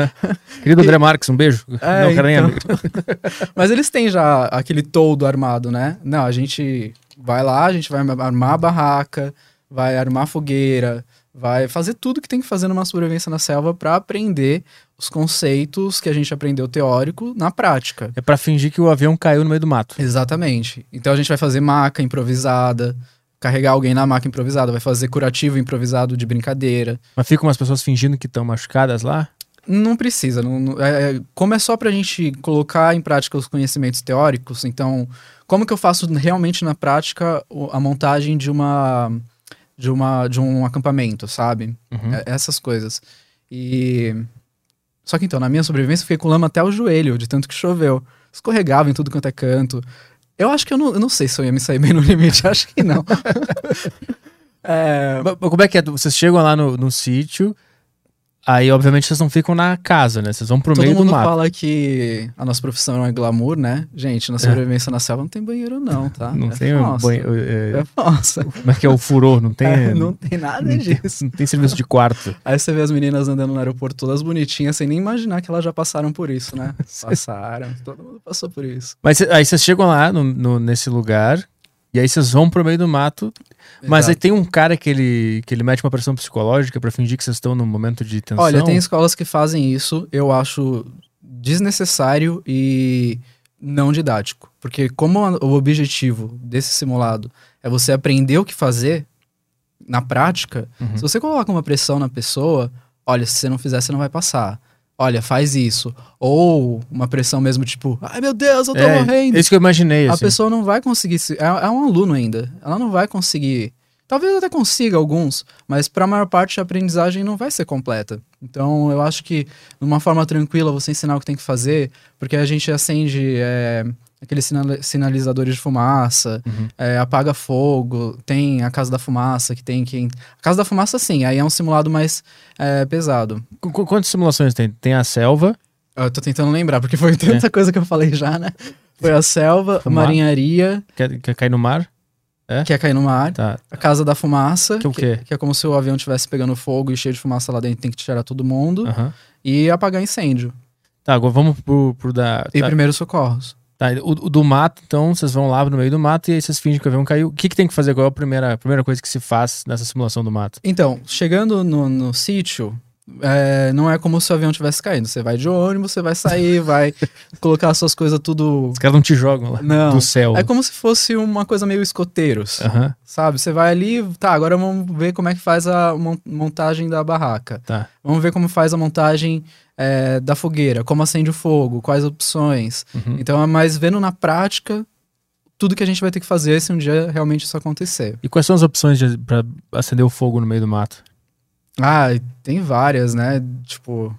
[SPEAKER 1] Querido André Marques, um beijo.
[SPEAKER 3] É,
[SPEAKER 1] não, cara, nem
[SPEAKER 3] então.
[SPEAKER 1] amigo.
[SPEAKER 3] Mas eles têm já aquele toldo armado, né? Não, a gente vai lá, a gente vai armar a barraca, vai armar a fogueira, vai fazer tudo que tem que fazer numa sobrevivência na selva pra aprender os conceitos que a gente aprendeu teórico na prática.
[SPEAKER 1] É pra fingir que o avião caiu no meio do mato.
[SPEAKER 3] Exatamente. Então a gente vai fazer maca improvisada, carregar alguém na maca improvisada, vai fazer curativo improvisado de brincadeira.
[SPEAKER 1] Mas ficam umas pessoas fingindo que estão machucadas lá.
[SPEAKER 3] Não precisa. não- não- é- é- como é só pra gente colocar em prática os conhecimentos teóricos, então, como que eu faço realmente na prática a montagem de uma. De, uma, de um acampamento, sabe?
[SPEAKER 1] Uhum.
[SPEAKER 3] É- essas coisas. E. Só que então, na minha sobrevivência, eu fiquei com lama até o joelho, de tanto que choveu. Escorregava em tudo quanto é canto. Eu acho que eu não, eu não sei se eu ia me sair bem no limite, acho que não. é,
[SPEAKER 1] Como é que é? Vocês chegam lá no, no sítio, aí obviamente vocês não ficam na casa, né? Vocês vão pro
[SPEAKER 3] Todo
[SPEAKER 1] meio do
[SPEAKER 3] mundo
[SPEAKER 1] mato.
[SPEAKER 3] fala que a nossa profissão é glamour, né? Gente, na sobrevivência na selva não tem banheiro, não, tá?
[SPEAKER 1] Não
[SPEAKER 3] é
[SPEAKER 1] tem banho. é,
[SPEAKER 3] É falsa.
[SPEAKER 1] como é que é o furor? Não tem.
[SPEAKER 3] É, não tem nada
[SPEAKER 1] não tem-
[SPEAKER 3] disso.
[SPEAKER 1] não tem serviço de quarto.
[SPEAKER 3] Aí você vê as meninas andando no aeroporto todas bonitinhas, sem nem imaginar que elas já passaram por isso, né? Passaram, todo mundo passou por isso.
[SPEAKER 1] Mas aí vocês chegam lá no, no- nesse lugar, e aí vocês vão pro meio do mato. Mas aí
[SPEAKER 3] Exato.
[SPEAKER 1] tem um cara que ele, que ele mete uma pressão psicológica pra fingir que vocês estão num momento de tensão.
[SPEAKER 3] Olha, tem escolas que fazem isso, eu acho desnecessário e não didático. Porque como o objetivo desse simulado é você aprender o que fazer na prática,
[SPEAKER 1] Uhum.
[SPEAKER 3] se você coloca uma pressão na pessoa, olha, se você não fizer, você não vai passar. Olha, faz isso. Ou uma pressão mesmo, tipo, ai meu Deus, eu tô
[SPEAKER 1] É,
[SPEAKER 3] morrendo.
[SPEAKER 1] é isso que eu imaginei.
[SPEAKER 3] A
[SPEAKER 1] assim.
[SPEAKER 3] pessoa não vai conseguir. Se, é, é um aluno ainda. Ela não vai conseguir. Talvez até consiga alguns, mas para a maior parte a aprendizagem não vai ser completa. Então eu acho que, de uma forma tranquila, você ensinar o que tem que fazer, porque a gente acende é, aqueles sinal- sinalizadores de fumaça,
[SPEAKER 1] Uhum.
[SPEAKER 3] é, apaga fogo, tem a Casa da Fumaça, que tem quem. A Casa da Fumaça, sim, aí é um simulado mais é, pesado.
[SPEAKER 1] Qu- qu- Quantas simulações tem? Tem a selva.
[SPEAKER 3] Eu tô tentando lembrar, porque foi tanta coisa que eu falei já, né? Foi a selva, a
[SPEAKER 1] Fumar.
[SPEAKER 3] marinharia,
[SPEAKER 1] Quer, quer cair no mar?
[SPEAKER 3] que é cair no mar.
[SPEAKER 1] Tá.
[SPEAKER 3] A Casa da Fumaça,
[SPEAKER 1] Que é o quê?
[SPEAKER 3] que é como se o avião estivesse pegando fogo e cheio de fumaça lá dentro, tem que tirar todo mundo.
[SPEAKER 1] Aham.
[SPEAKER 3] E apagar incêndio.
[SPEAKER 1] Tá, agora vamos pro, pro da.
[SPEAKER 3] E
[SPEAKER 1] tá,
[SPEAKER 3] primeiros socorros.
[SPEAKER 1] Tá, o, o do mato, então, vocês vão lá no meio do mato e aí vocês fingem que o avião caiu. O que, que tem que fazer? Qual é a primeira, primeira coisa que se faz nessa simulação do mato?
[SPEAKER 3] Então, chegando no, no sítio, é, não é como se o avião estivesse caindo. Você vai de ônibus, você vai sair, vai colocar as suas coisas tudo.
[SPEAKER 1] Os caras não te jogam lá
[SPEAKER 3] Não.
[SPEAKER 1] do céu.
[SPEAKER 3] É como se fosse uma coisa meio escoteiros. Sabe? Você vai ali, tá, agora vamos ver como é que faz a mon- montagem da barraca.
[SPEAKER 1] tá.
[SPEAKER 3] Vamos ver como faz a montagem é, da fogueira, como acende o fogo, quais opções.
[SPEAKER 1] Uhum.
[SPEAKER 3] Então é mais vendo na prática tudo que a gente vai ter que fazer se um dia realmente isso acontecer.
[SPEAKER 1] E quais são as opções pra acender o fogo no meio do mato?
[SPEAKER 3] Ah, tem várias, né? Tipo,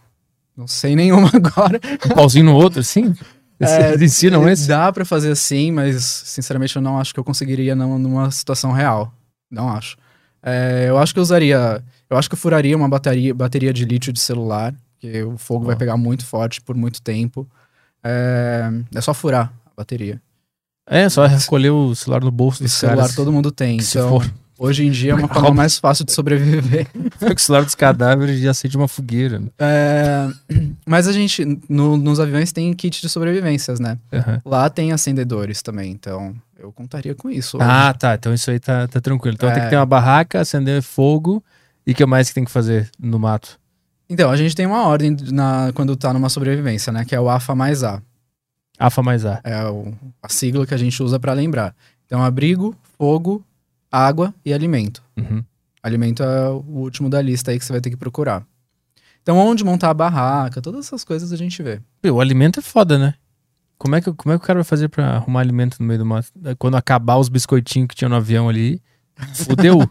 [SPEAKER 3] não sei nenhuma agora.
[SPEAKER 1] Um pauzinho no outro, assim?
[SPEAKER 3] É,
[SPEAKER 1] Eles ensinam esse?
[SPEAKER 3] Dá pra fazer assim, mas sinceramente eu não acho que eu conseguiria não, numa situação real. Não acho. É, eu acho que eu usaria. Eu acho que eu furaria uma bateria, bateria de lítio de celular, porque o fogo vai
[SPEAKER 1] Ó.
[SPEAKER 3] pegar muito forte por muito tempo. É, é só furar a bateria.
[SPEAKER 1] É, só recolher o celular no bolso
[SPEAKER 3] O
[SPEAKER 1] dos
[SPEAKER 3] celular
[SPEAKER 1] caras.
[SPEAKER 3] todo mundo tem.
[SPEAKER 1] que se
[SPEAKER 3] Então,
[SPEAKER 1] for.
[SPEAKER 3] Hoje em dia é uma forma mais fácil de sobreviver.
[SPEAKER 1] Celular dos cadáveres e acende uma fogueira.
[SPEAKER 3] É, mas a gente, no- nos aviões tem kit de sobrevivências, né?
[SPEAKER 1] Aham.
[SPEAKER 3] Lá tem acendedores também, então eu contaria com isso. hoje.
[SPEAKER 1] Ah, tá. Então isso aí tá, tá tranquilo. Então tem
[SPEAKER 3] É.
[SPEAKER 1] que ter uma barraca, acender fogo. E o que mais que tem que fazer no mato?
[SPEAKER 3] Então, a gente tem uma ordem na, quando tá numa sobrevivência, né? Que é o AFA mais A.
[SPEAKER 1] AFA mais A.
[SPEAKER 3] É o- a sigla que a gente usa pra lembrar. Então, abrigo, fogo, água e alimento.
[SPEAKER 1] Uhum.
[SPEAKER 3] Alimento é o último da lista aí que você vai ter que procurar. Então, onde montar a barraca, todas essas coisas a gente vê.
[SPEAKER 1] Pô, O alimento é foda, né? Como é, que, como é que o cara vai fazer pra arrumar alimento no meio do mato? Quando acabar os biscoitinhos que tinha no avião ali, fudeu.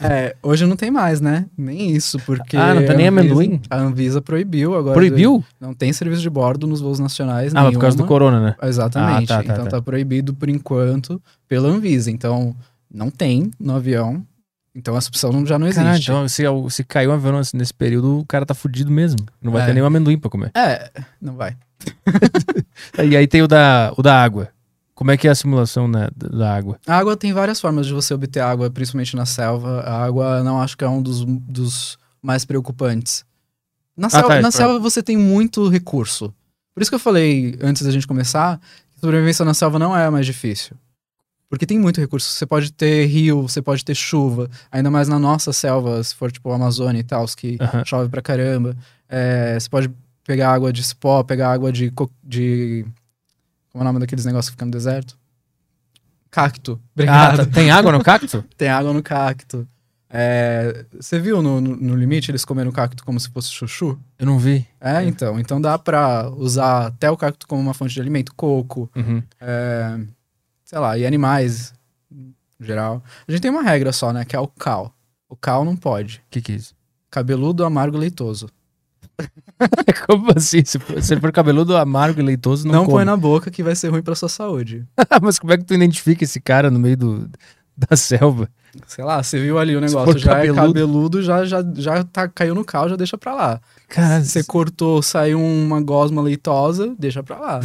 [SPEAKER 3] É, hoje não tem mais, né? Nem isso, porque.
[SPEAKER 1] Ah, não
[SPEAKER 3] a
[SPEAKER 1] nem
[SPEAKER 3] Anvisa-
[SPEAKER 1] amendoim?
[SPEAKER 3] A Anvisa proibiu agora.
[SPEAKER 1] Proibiu?
[SPEAKER 3] Não tem serviço de bordo nos voos nacionais.
[SPEAKER 1] Ah, mas por causa do
[SPEAKER 3] nenhuma.
[SPEAKER 1] corona, né?
[SPEAKER 3] Exatamente.
[SPEAKER 1] Ah, tá, tá,
[SPEAKER 3] então
[SPEAKER 1] tá.
[SPEAKER 3] tá. proibido por enquanto pela Anvisa. Então não tem no avião. Então essa opção não- já não existe.
[SPEAKER 1] Caralho, então se, se caiu um avião nesse, período, o cara tá fudido mesmo. Não vai
[SPEAKER 3] É.
[SPEAKER 1] ter nenhum amendoim pra comer.
[SPEAKER 3] É, não vai.
[SPEAKER 1] E aí tem o da, o da água. Como é que é a simulação né, da água?
[SPEAKER 3] A água tem várias formas de você obter água, principalmente na selva. A água não acho que é um dos, dos mais preocupantes. Na, selva,
[SPEAKER 1] tá,
[SPEAKER 3] na
[SPEAKER 1] pra-
[SPEAKER 3] selva você tem muito recurso. Por isso que eu falei antes da gente começar, que sobrevivência na selva não é mais difícil. Porque tem muito recurso. Você pode ter rio, você pode ter chuva. Ainda mais na nossa selva, se for tipo a Amazônia e tal, que
[SPEAKER 1] Aham.
[SPEAKER 3] chove pra caramba. É, você pode pegar água de cipó, pegar água de, de. Como é o nome daqueles negócios que ficam no deserto? Cacto.
[SPEAKER 1] Ah,
[SPEAKER 3] Obrigado.
[SPEAKER 1] tá- tem água no cacto?
[SPEAKER 3] Tem água no cacto. É, você viu no, no, no limite eles comendo o cacto como se fosse chuchu?
[SPEAKER 1] Eu não vi.
[SPEAKER 3] É, então. Então dá pra usar até o cacto como uma fonte de alimento. Coco,
[SPEAKER 1] Uhum.
[SPEAKER 3] é, sei lá, e animais em geral. A gente tem uma regra só, né? Que é o cal. O cal não pode.
[SPEAKER 1] O que que é isso?
[SPEAKER 3] Cabeludo, amargo, leitoso.
[SPEAKER 1] Como assim? Se, for- se ele for cabeludo, amargo e leitoso, não,
[SPEAKER 3] Não,
[SPEAKER 1] come.
[SPEAKER 3] põe na boca que vai ser ruim pra sua saúde.
[SPEAKER 1] Mas como é que tu identifica esse cara no meio do, da selva?
[SPEAKER 3] Sei lá, você viu ali o negócio, já
[SPEAKER 1] cabeludo-
[SPEAKER 3] é cabeludo, já, já, já tá, caiu no cal, já deixa pra lá.
[SPEAKER 1] Cara,
[SPEAKER 3] Você cortou, saiu uma gosma leitosa, deixa pra lá.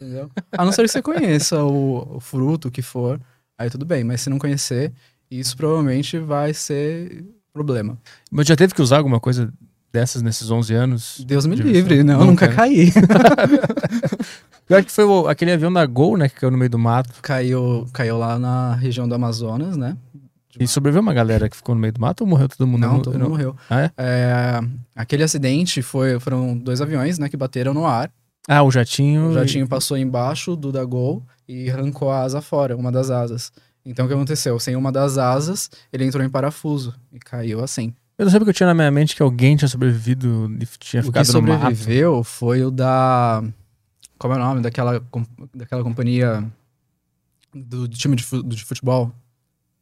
[SPEAKER 3] Entendeu? A não ser que você conheça o, o fruto, o que for, aí tudo bem. Mas se não conhecer, isso provavelmente vai ser problema.
[SPEAKER 1] Mas já teve que usar alguma coisa dessas nesses 11 anos?
[SPEAKER 3] Deus me
[SPEAKER 1] de
[SPEAKER 3] livre, não, nunca
[SPEAKER 1] né?
[SPEAKER 3] caí.
[SPEAKER 1] Eu acho que foi o- aquele avião da Gol, né? Que caiu no meio do mato.
[SPEAKER 3] caiu, caiu lá na região do Amazonas, né?
[SPEAKER 1] E sobreviveu uma galera que ficou no meio do mato ou morreu todo mundo?
[SPEAKER 3] Não, todo mundo morreu.
[SPEAKER 1] Ah, é?
[SPEAKER 3] É, aquele acidente foi, foram dois aviões, né, que bateram no ar.
[SPEAKER 1] Ah, o jatinho.
[SPEAKER 3] O jatinho passou embaixo do da Gol e arrancou a asa fora, uma das asas. Então o que aconteceu? Sem uma das asas, ele entrou em parafuso e caiu assim.
[SPEAKER 1] Eu não sei porque eu tinha na minha mente que alguém tinha sobrevivido e tinha
[SPEAKER 3] O que
[SPEAKER 1] ficado no mato.
[SPEAKER 3] sobreviveu foi o da. Como é o nome? Daquela, daquela companhia do, do time de, fu- de futebol.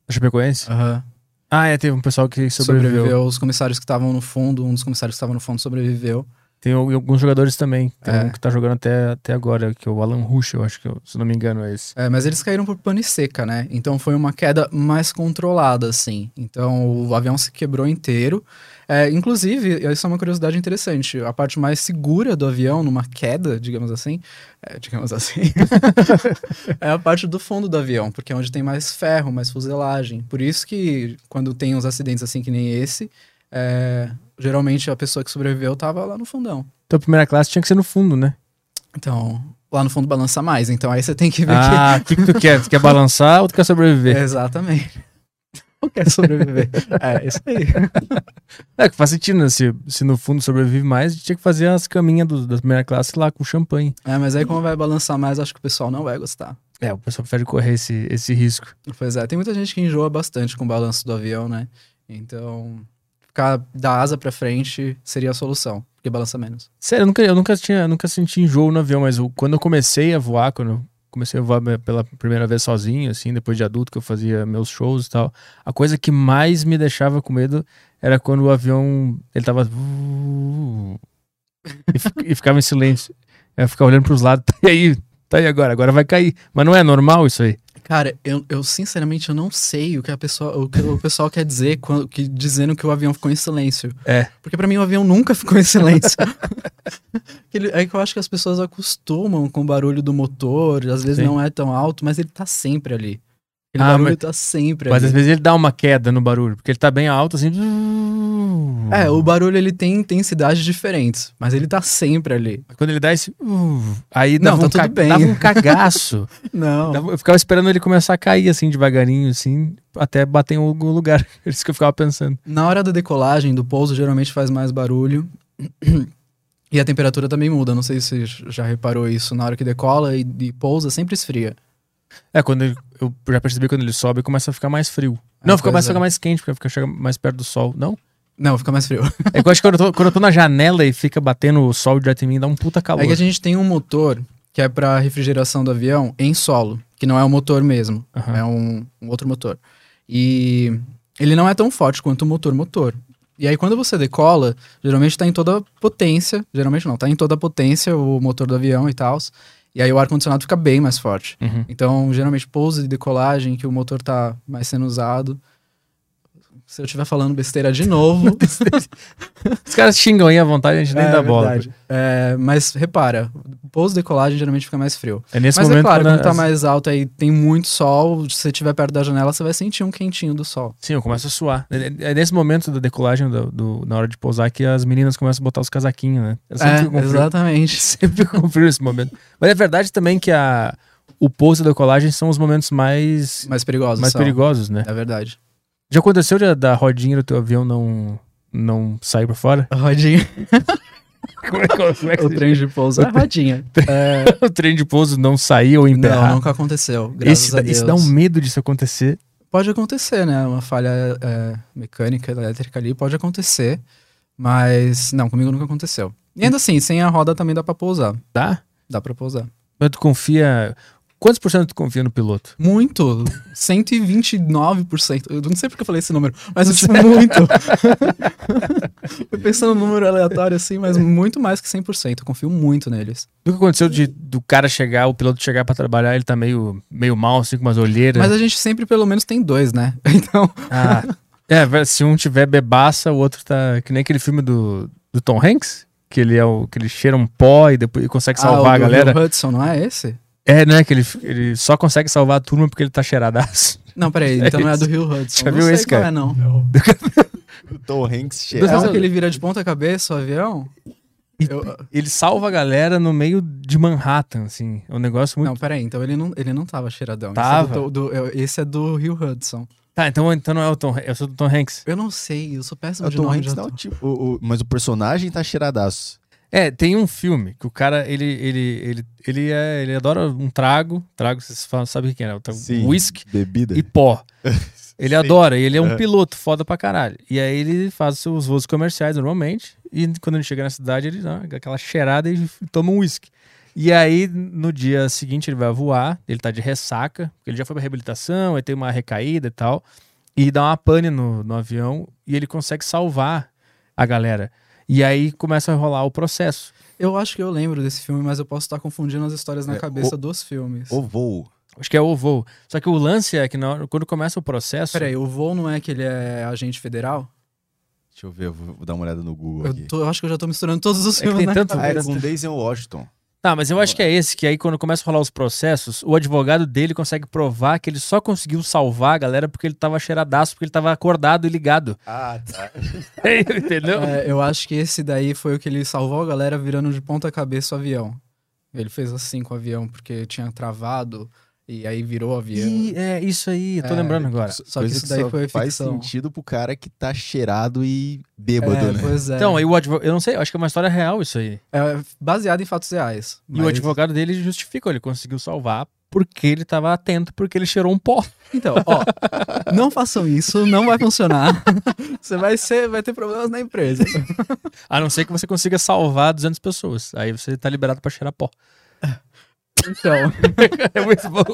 [SPEAKER 1] Da Chapecoense?
[SPEAKER 3] Aham.
[SPEAKER 1] Ah, é, teve um pessoal que sobreviveu.
[SPEAKER 3] Sobreviveu. Os comissários que estavam no fundo, um dos comissários que estavam no fundo sobreviveu.
[SPEAKER 1] Tem al- alguns jogadores também. Tem
[SPEAKER 3] É.
[SPEAKER 1] um que tá jogando até, até agora, que é o Alan Rush, eu acho que, se não me engano, é esse.
[SPEAKER 3] É, mas eles caíram por pane seca, né? Então foi uma queda mais controlada, assim. Então o avião se quebrou inteiro. É, inclusive, isso é uma curiosidade interessante. A parte mais segura do avião, numa queda, digamos assim, é, digamos assim, é a parte do fundo do avião, porque é onde tem mais ferro, mais fuselagem. Por isso que quando tem uns acidentes assim que nem esse, é, geralmente a pessoa que sobreviveu tava lá no fundão.
[SPEAKER 1] Então a primeira classe tinha que ser no fundo, né?
[SPEAKER 3] Então, lá no fundo balança mais. Então aí você tem que ver
[SPEAKER 1] Ah, o que, que tu quer? Tu quer balançar ou tu quer
[SPEAKER 3] que.
[SPEAKER 1] sobreviver?
[SPEAKER 3] Exatamente. Ou quer sobreviver. é, isso aí.
[SPEAKER 1] É, que faz sentido, né? Se, se no fundo sobrevive mais, tinha que fazer as caminhas do- da primeira classe lá com champanhe.
[SPEAKER 3] É, mas aí como vai balançar mais, acho que o pessoal não vai gostar.
[SPEAKER 1] É, o pessoal prefere correr esse, esse risco.
[SPEAKER 3] Pois é, tem muita gente que enjoa bastante com o balanço do avião, né? Então, ficar da asa pra frente seria a solução, porque balança menos.
[SPEAKER 1] Sério, eu nunca, eu nunca tinha, nunca senti enjoo no avião, mas eu- quando eu comecei a voar, quando eu comecei a voar pela primeira vez sozinho, assim, depois de adulto, que eu fazia meus shows e tal, a coisa que mais me deixava com medo era quando o avião, ele tava... E, fi- ficava em silêncio. Eu ficava olhando pros lados, tá aí, tá aí agora, agora vai cair. Mas não é normal isso aí.
[SPEAKER 3] Cara, eu, eu sinceramente eu não sei o que a pessoa, o que o pessoal quer dizer quando, que, dizendo que o avião ficou em silêncio.
[SPEAKER 1] É.
[SPEAKER 3] Porque pra mim o avião nunca ficou em silêncio. É que eu acho que as pessoas acostumam com o barulho do motor, às vezes
[SPEAKER 1] Sim.
[SPEAKER 3] não é tão alto, mas ele tá sempre ali. Aquele
[SPEAKER 1] Ah,
[SPEAKER 3] barulho
[SPEAKER 1] mas-
[SPEAKER 3] tá sempre
[SPEAKER 1] Mas
[SPEAKER 3] ali.
[SPEAKER 1] às vezes ele dá uma queda no barulho, porque ele tá bem alto, assim...
[SPEAKER 3] É, o barulho ele tem intensidades diferentes, mas ele tá sempre ali.
[SPEAKER 1] Quando ele dá esse... Aí
[SPEAKER 3] Não,
[SPEAKER 1] dava,
[SPEAKER 3] tá
[SPEAKER 1] um,
[SPEAKER 3] tudo
[SPEAKER 1] ca- dava um cagaço.
[SPEAKER 3] Não.
[SPEAKER 1] Dava- Eu ficava esperando ele começar a cair assim, devagarinho, assim, até bater em algum lugar. É isso que eu ficava pensando.
[SPEAKER 3] Na hora da decolagem, do pouso, geralmente faz mais barulho. E a temperatura também muda. Não sei se você já reparou isso. Na hora que decola e, e pousa, sempre esfria.
[SPEAKER 1] É, quando ele- eu já percebi quando ele sobe, começa a ficar mais frio.
[SPEAKER 3] É,
[SPEAKER 1] Não, fica mais,
[SPEAKER 3] é.
[SPEAKER 1] fica mais quente, porque fica chega mais perto do sol. Não?
[SPEAKER 3] Não, fica mais frio.
[SPEAKER 1] É que eu acho que quando eu, tô, quando eu tô na janela e fica batendo o sol direto em mim, dá um puta calor.
[SPEAKER 3] É que a gente tem um motor que é para refrigeração do avião em solo, que não é o motor mesmo.
[SPEAKER 1] Aham.
[SPEAKER 3] É um, um outro motor. E ele não é tão forte quanto o motor motor. E aí quando você decola, geralmente tá em toda a potência, geralmente não, tá em toda a potência o motor do avião e tal. E aí o ar condicionado fica bem mais forte.
[SPEAKER 1] Uhum.
[SPEAKER 3] Então, geralmente pouso e decolagem que o motor tá mais sendo usado, Se eu estiver falando besteira de novo.
[SPEAKER 1] Os caras xingam aí à vontade, a gente nem
[SPEAKER 3] é,
[SPEAKER 1] dá bola.
[SPEAKER 3] verdade. É, mas repara, o pouso decolagem geralmente fica mais frio.
[SPEAKER 1] É nesse
[SPEAKER 3] mas
[SPEAKER 1] momento
[SPEAKER 3] é claro,
[SPEAKER 1] quando
[SPEAKER 3] quando tá
[SPEAKER 1] as-
[SPEAKER 3] mais alto aí, tem muito sol, se você estiver perto da janela, você vai sentir um quentinho do sol.
[SPEAKER 1] Sim, eu começo a suar. É é nesse momento da decolagem, do, do- na hora de pousar, que as meninas começam a botar os casaquinhos, né?
[SPEAKER 3] É, exatamente.
[SPEAKER 1] Sempre frio nesse momento. Mas é verdade também que a, o pouso e a decolagem são os momentos mais,
[SPEAKER 3] Mais perigosos.
[SPEAKER 1] mais perigosos, né?
[SPEAKER 3] É verdade.
[SPEAKER 1] Já aconteceu de- da rodinha do teu avião não, não sair pra fora?
[SPEAKER 3] A rodinha,
[SPEAKER 1] Como é que, como é que
[SPEAKER 3] o trem de pouso. A rodinha. É,
[SPEAKER 1] o trem de pouso não sair ou
[SPEAKER 3] não,
[SPEAKER 1] emperrar?
[SPEAKER 3] nunca aconteceu. Graças
[SPEAKER 1] Esse,
[SPEAKER 3] a
[SPEAKER 1] dá-
[SPEAKER 3] Deus.
[SPEAKER 1] esse dá um medo disso acontecer.
[SPEAKER 3] Pode acontecer, né? Uma falha é, mecânica, elétrica ali, pode acontecer. Mas, não, comigo nunca aconteceu. E ainda assim, sem a roda também dá pra pousar.
[SPEAKER 1] Tá?
[SPEAKER 3] Dá pra pousar.
[SPEAKER 1] Mas tu confia. Quantos por cento tu confia no piloto?
[SPEAKER 3] Muito. 129%. Eu não sei porque eu falei esse número, mas tipo, muito. Fui pensando num número aleatório assim, mas muito mais que 100%. Eu confio muito neles.
[SPEAKER 1] Nunca aconteceu de, do cara chegar, o piloto chegar pra trabalhar, ele tá meio, meio mal, assim, com umas olheiras.
[SPEAKER 3] Mas a gente sempre pelo menos tem dois, né? Então,
[SPEAKER 1] Ah, é, se um tiver bebaça, o outro tá. Que nem aquele filme do, do Tom Hanks, que ele é o. que ele cheira um pó e depois ele consegue salvar
[SPEAKER 3] ah, o
[SPEAKER 1] a galera.
[SPEAKER 3] Will Hudson, não é esse?
[SPEAKER 1] É, né? Que ele, ele só consegue salvar a turma porque ele tá cheiradaço.
[SPEAKER 3] Não, peraí,
[SPEAKER 1] É
[SPEAKER 3] então não é do Rio Hudson.
[SPEAKER 1] Já
[SPEAKER 3] não
[SPEAKER 1] viu
[SPEAKER 3] sei
[SPEAKER 1] esse,
[SPEAKER 3] qual
[SPEAKER 1] cara?
[SPEAKER 3] É, não.
[SPEAKER 2] O Tom Hanks
[SPEAKER 3] É
[SPEAKER 2] cheira.
[SPEAKER 3] o que ele vira de ponta cabeça o avião?
[SPEAKER 1] E
[SPEAKER 3] Eu-
[SPEAKER 1] Ele salva a galera no meio de Manhattan, assim. É um negócio muito.
[SPEAKER 3] Não, peraí, então ele não, ele não tava cheiradão.
[SPEAKER 1] Tava.
[SPEAKER 3] Esse é do, do- eu- esse é do Rio Hudson.
[SPEAKER 1] Tá, então, então não é o Tom Hanks. Eu sou do Tom Hanks.
[SPEAKER 3] Eu não sei, eu sou péssimo
[SPEAKER 2] O
[SPEAKER 3] de
[SPEAKER 2] Tom
[SPEAKER 3] nome.
[SPEAKER 2] Hanks
[SPEAKER 3] de
[SPEAKER 2] não, tipo, o- o- mas o personagem tá cheiradaço.
[SPEAKER 1] É, tem um filme que o cara, ele, ele, ele, ele, é, ele adora um trago. Trago, vocês falam, o que é, né? O trago- Whisky
[SPEAKER 2] Bebida.
[SPEAKER 1] e pó. Ele
[SPEAKER 2] Sim.
[SPEAKER 1] adora, ele é um
[SPEAKER 2] É.
[SPEAKER 1] piloto foda pra caralho. E aí ele faz os seus voos comerciais normalmente, e quando ele chega na cidade, ele dá aquela cheirada e toma um uísque. E aí, no dia seguinte, ele vai voar, ele tá de ressaca, porque ele já foi pra reabilitação, aí tem uma recaída e tal, e dá uma pane no, no avião, e ele consegue salvar a galera. E aí começa a rolar o processo.
[SPEAKER 3] Eu acho que eu lembro desse filme, mas eu posso estar confundindo as histórias na
[SPEAKER 2] É,
[SPEAKER 3] cabeça
[SPEAKER 2] o-
[SPEAKER 3] dos filmes.
[SPEAKER 2] O voo.
[SPEAKER 1] Acho que é o voo. Só que o lance é que na hora- quando começa o processo.
[SPEAKER 3] Peraí, o voo não é que ele é agente federal?
[SPEAKER 2] Deixa eu ver, eu vou, dar uma olhada no Google
[SPEAKER 3] Eu,
[SPEAKER 2] aqui.
[SPEAKER 3] tô- eu acho que eu já tô misturando todos os
[SPEAKER 1] É que
[SPEAKER 3] filmes,
[SPEAKER 1] tem tanto-
[SPEAKER 2] Ah, é com Daisy Washington.
[SPEAKER 1] Tá, mas eu acho que é esse, que aí quando começa a rolar os processos, o advogado dele consegue provar que ele só conseguiu salvar a galera porque ele tava cheiradaço, porque ele tava acordado e ligado.
[SPEAKER 2] Ah, tá.
[SPEAKER 1] Entendeu?
[SPEAKER 3] É, eu acho que esse daí foi o que ele salvou a galera virando de ponta cabeça o avião. Ele fez assim com o avião, porque tinha travado e aí virou avião.
[SPEAKER 1] E é isso aí, eu tô
[SPEAKER 3] É,
[SPEAKER 1] lembrando agora.
[SPEAKER 3] Só que isso daí
[SPEAKER 2] só
[SPEAKER 3] foi
[SPEAKER 2] faz
[SPEAKER 3] ficção.
[SPEAKER 2] sentido pro cara que tá cheirado e bêbado,
[SPEAKER 3] É,
[SPEAKER 2] né?
[SPEAKER 3] pois é.
[SPEAKER 1] Então, aí o advogado, eu não sei, acho que é uma história real isso aí.
[SPEAKER 3] É baseado em fatos reais.
[SPEAKER 1] E o advogado dele justificou, ele conseguiu salvar porque ele tava atento, porque ele cheirou um pó.
[SPEAKER 3] Então, ó, não façam isso, não vai funcionar. Você vai ser, vai ter problemas na empresa.
[SPEAKER 1] A não ser que você consiga salvar 200 pessoas. Aí você tá liberado pra cheirar pó.
[SPEAKER 3] Então,
[SPEAKER 1] É muito bom.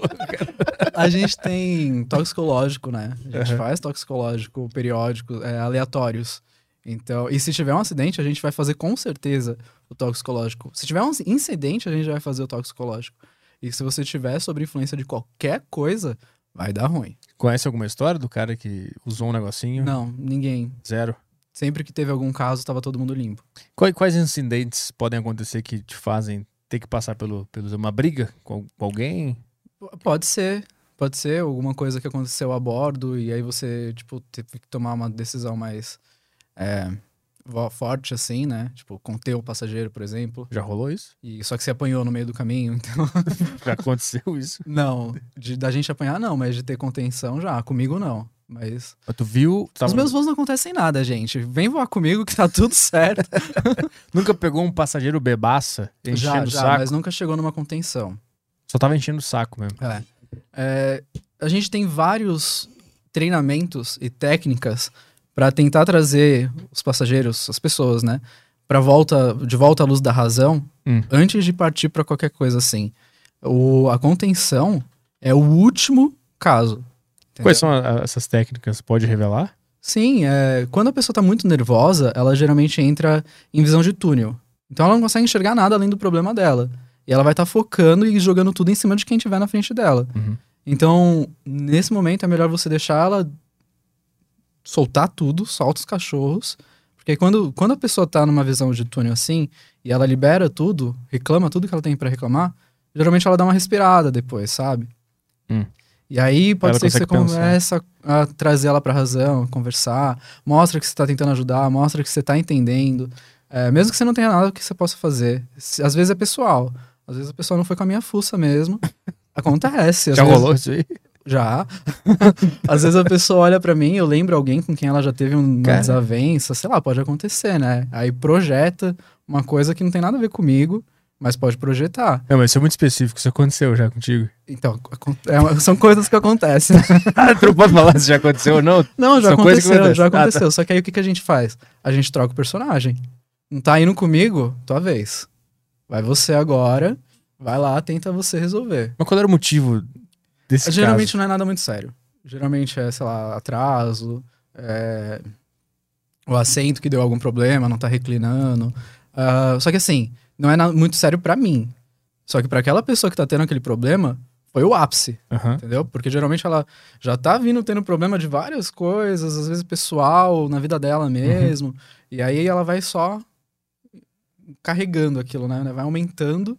[SPEAKER 3] a gente tem toxicológico, né? A gente
[SPEAKER 1] Uhum.
[SPEAKER 3] faz toxicológico periódico, é, aleatórios. Então, e se tiver um acidente, a gente vai fazer com certeza o toxicológico. Se tiver um incidente, a gente vai fazer o toxicológico. E se você tiver sobre influência de qualquer coisa, vai dar ruim.
[SPEAKER 1] Conhece alguma história do cara que usou um negocinho?
[SPEAKER 3] Não, ninguém.
[SPEAKER 1] Zero.
[SPEAKER 3] Sempre que teve algum caso, tava todo mundo limpo.
[SPEAKER 1] Quais incidentes podem acontecer que te fazem ter que passar pelo, pelo uma briga com, com alguém?
[SPEAKER 3] Pode ser. Pode ser alguma coisa que aconteceu a bordo e aí você, tipo, teve que tomar uma decisão mais é, forte, assim, né? Tipo, conter o passageiro, por exemplo.
[SPEAKER 1] Já rolou isso?
[SPEAKER 3] E, só que você apanhou no meio do caminho, então...
[SPEAKER 1] Já aconteceu isso?
[SPEAKER 3] Não, de, da gente apanhar não, mas de ter contenção já. Comigo não, mas...
[SPEAKER 1] Mas tu viu? tava-
[SPEAKER 3] Os meus voos não acontecem nada, gente. Vem voar comigo que tá tudo certo.
[SPEAKER 1] Nunca pegou um passageiro bebaça enchendo
[SPEAKER 3] já,
[SPEAKER 1] o
[SPEAKER 3] já,
[SPEAKER 1] saco?
[SPEAKER 3] mas nunca chegou numa contenção.
[SPEAKER 1] Só tava enchendo o saco mesmo.
[SPEAKER 3] É. É, a gente tem vários treinamentos e técnicas para tentar trazer os passageiros, as pessoas, né, para volta, de volta à luz da razão,
[SPEAKER 1] Hum.
[SPEAKER 3] antes de partir para qualquer coisa assim. O, a contenção é o último caso.
[SPEAKER 1] Quais
[SPEAKER 3] entendeu?
[SPEAKER 1] são a- a- essas técnicas? Pode revelar?
[SPEAKER 3] Sim, é, quando a pessoa tá muito nervosa, ela geralmente entra em visão de túnel. Então ela não consegue enxergar nada além do problema dela. E ela vai estar focando e jogando tudo em cima de quem tiver na frente dela.
[SPEAKER 1] Uhum.
[SPEAKER 3] Então, nesse momento é melhor você deixar ela soltar tudo, solta os cachorros. Porque quando, quando a pessoa tá numa visão de túnel assim, e ela libera tudo, reclama tudo que ela tem pra reclamar, geralmente ela dá uma respirada depois, sabe?
[SPEAKER 1] Hum.
[SPEAKER 3] E aí pode
[SPEAKER 1] Ela
[SPEAKER 3] ser que você começa a trazer ela pra razão, conversar, mostra que você tá tentando ajudar, mostra que você tá entendendo. É, mesmo que você não tenha nada que você possa fazer. Se- Às vezes é pessoal. Às vezes a pessoa não foi com a minha fuça mesmo. Acontece.
[SPEAKER 1] Já
[SPEAKER 3] vezes-
[SPEAKER 1] rolou isso aí?
[SPEAKER 3] já. Às vezes a pessoa olha pra mim, eu lembro alguém com quem ela já teve uma
[SPEAKER 1] Cara.
[SPEAKER 3] desavença, sei lá, pode acontecer, né? Aí projeta uma coisa que não tem nada a ver comigo, mas pode projetar.
[SPEAKER 1] Não, mas isso é muito específico. Isso aconteceu já contigo.
[SPEAKER 3] Então, é são coisas que acontecem.
[SPEAKER 1] Ah, tu não pode falar se já aconteceu ou não?
[SPEAKER 3] Não, já
[SPEAKER 1] São
[SPEAKER 3] aconteceu, já
[SPEAKER 1] Ah, tá.
[SPEAKER 3] aconteceu. Só que aí o que, que a gente faz? A gente troca o personagem. Não tá indo comigo? Tua vez. Vai você agora, vai lá, tenta você resolver.
[SPEAKER 1] Mas qual era o motivo desse
[SPEAKER 3] Geralmente
[SPEAKER 1] caso?
[SPEAKER 3] não é nada muito sério. Geralmente é, sei lá, atraso, é, o assento que deu algum problema, não tá reclinando. Ah, só que assim, não é muito sério pra mim. Só que pra aquela pessoa que tá tendo aquele problema, foi o ápice,
[SPEAKER 1] Aham.
[SPEAKER 3] entendeu? Porque geralmente ela já tá vindo tendo problema de várias coisas, às vezes pessoal, na vida dela mesmo. E aí ela vai só carregando aquilo, né? Vai aumentando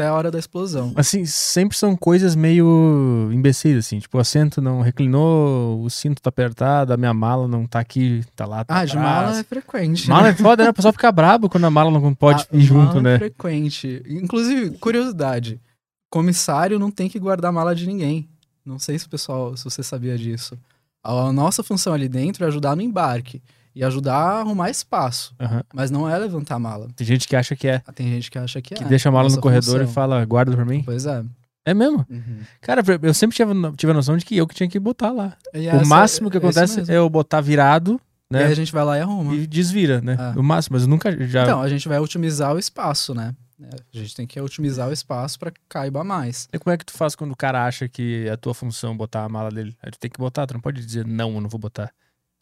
[SPEAKER 3] até a hora da explosão.
[SPEAKER 1] Assim, sempre são coisas meio imbecis, assim. Tipo, o assento não reclinou, o cinto tá apertado, a minha mala não tá aqui, tá lá. Tá
[SPEAKER 3] Ah, de
[SPEAKER 1] atrás.
[SPEAKER 3] mala é frequente.
[SPEAKER 1] Mala
[SPEAKER 3] né?
[SPEAKER 1] é foda, né? O pessoal fica brabo quando a mala não pode
[SPEAKER 3] A
[SPEAKER 1] ir junto,
[SPEAKER 3] mala
[SPEAKER 1] né?
[SPEAKER 3] É frequente. Inclusive, curiosidade: comissário não tem que guardar mala de ninguém. Não sei se o pessoal, se você sabia disso. A nossa função ali dentro é ajudar no embarque e ajudar a arrumar espaço,
[SPEAKER 1] Aham.
[SPEAKER 3] mas não é levantar a mala.
[SPEAKER 1] Tem gente que acha que é.
[SPEAKER 3] Tem gente que acha que,
[SPEAKER 1] Que
[SPEAKER 3] é.
[SPEAKER 1] deixa a mala no corredor
[SPEAKER 3] função.
[SPEAKER 1] e fala, guarda pra mim.
[SPEAKER 3] Pois é.
[SPEAKER 1] É mesmo?
[SPEAKER 3] Uhum.
[SPEAKER 1] Cara, eu sempre tive, tive a noção de que eu que tinha que botar lá.
[SPEAKER 3] E
[SPEAKER 1] o
[SPEAKER 3] essa-
[SPEAKER 1] máximo que
[SPEAKER 3] é
[SPEAKER 1] acontece é eu botar virado,
[SPEAKER 3] E aí
[SPEAKER 1] né?
[SPEAKER 3] a gente vai lá e arruma.
[SPEAKER 1] E desvira, né?
[SPEAKER 3] Ah.
[SPEAKER 1] O máximo, mas eu nunca já.
[SPEAKER 3] Então, a gente vai otimizar o espaço, né? A gente tem que otimizar o espaço para que caiba mais.
[SPEAKER 1] E como é que tu faz quando o cara acha que é a tua função botar a mala dele? Aí tu tem que botar, tu não pode dizer não, eu não vou botar.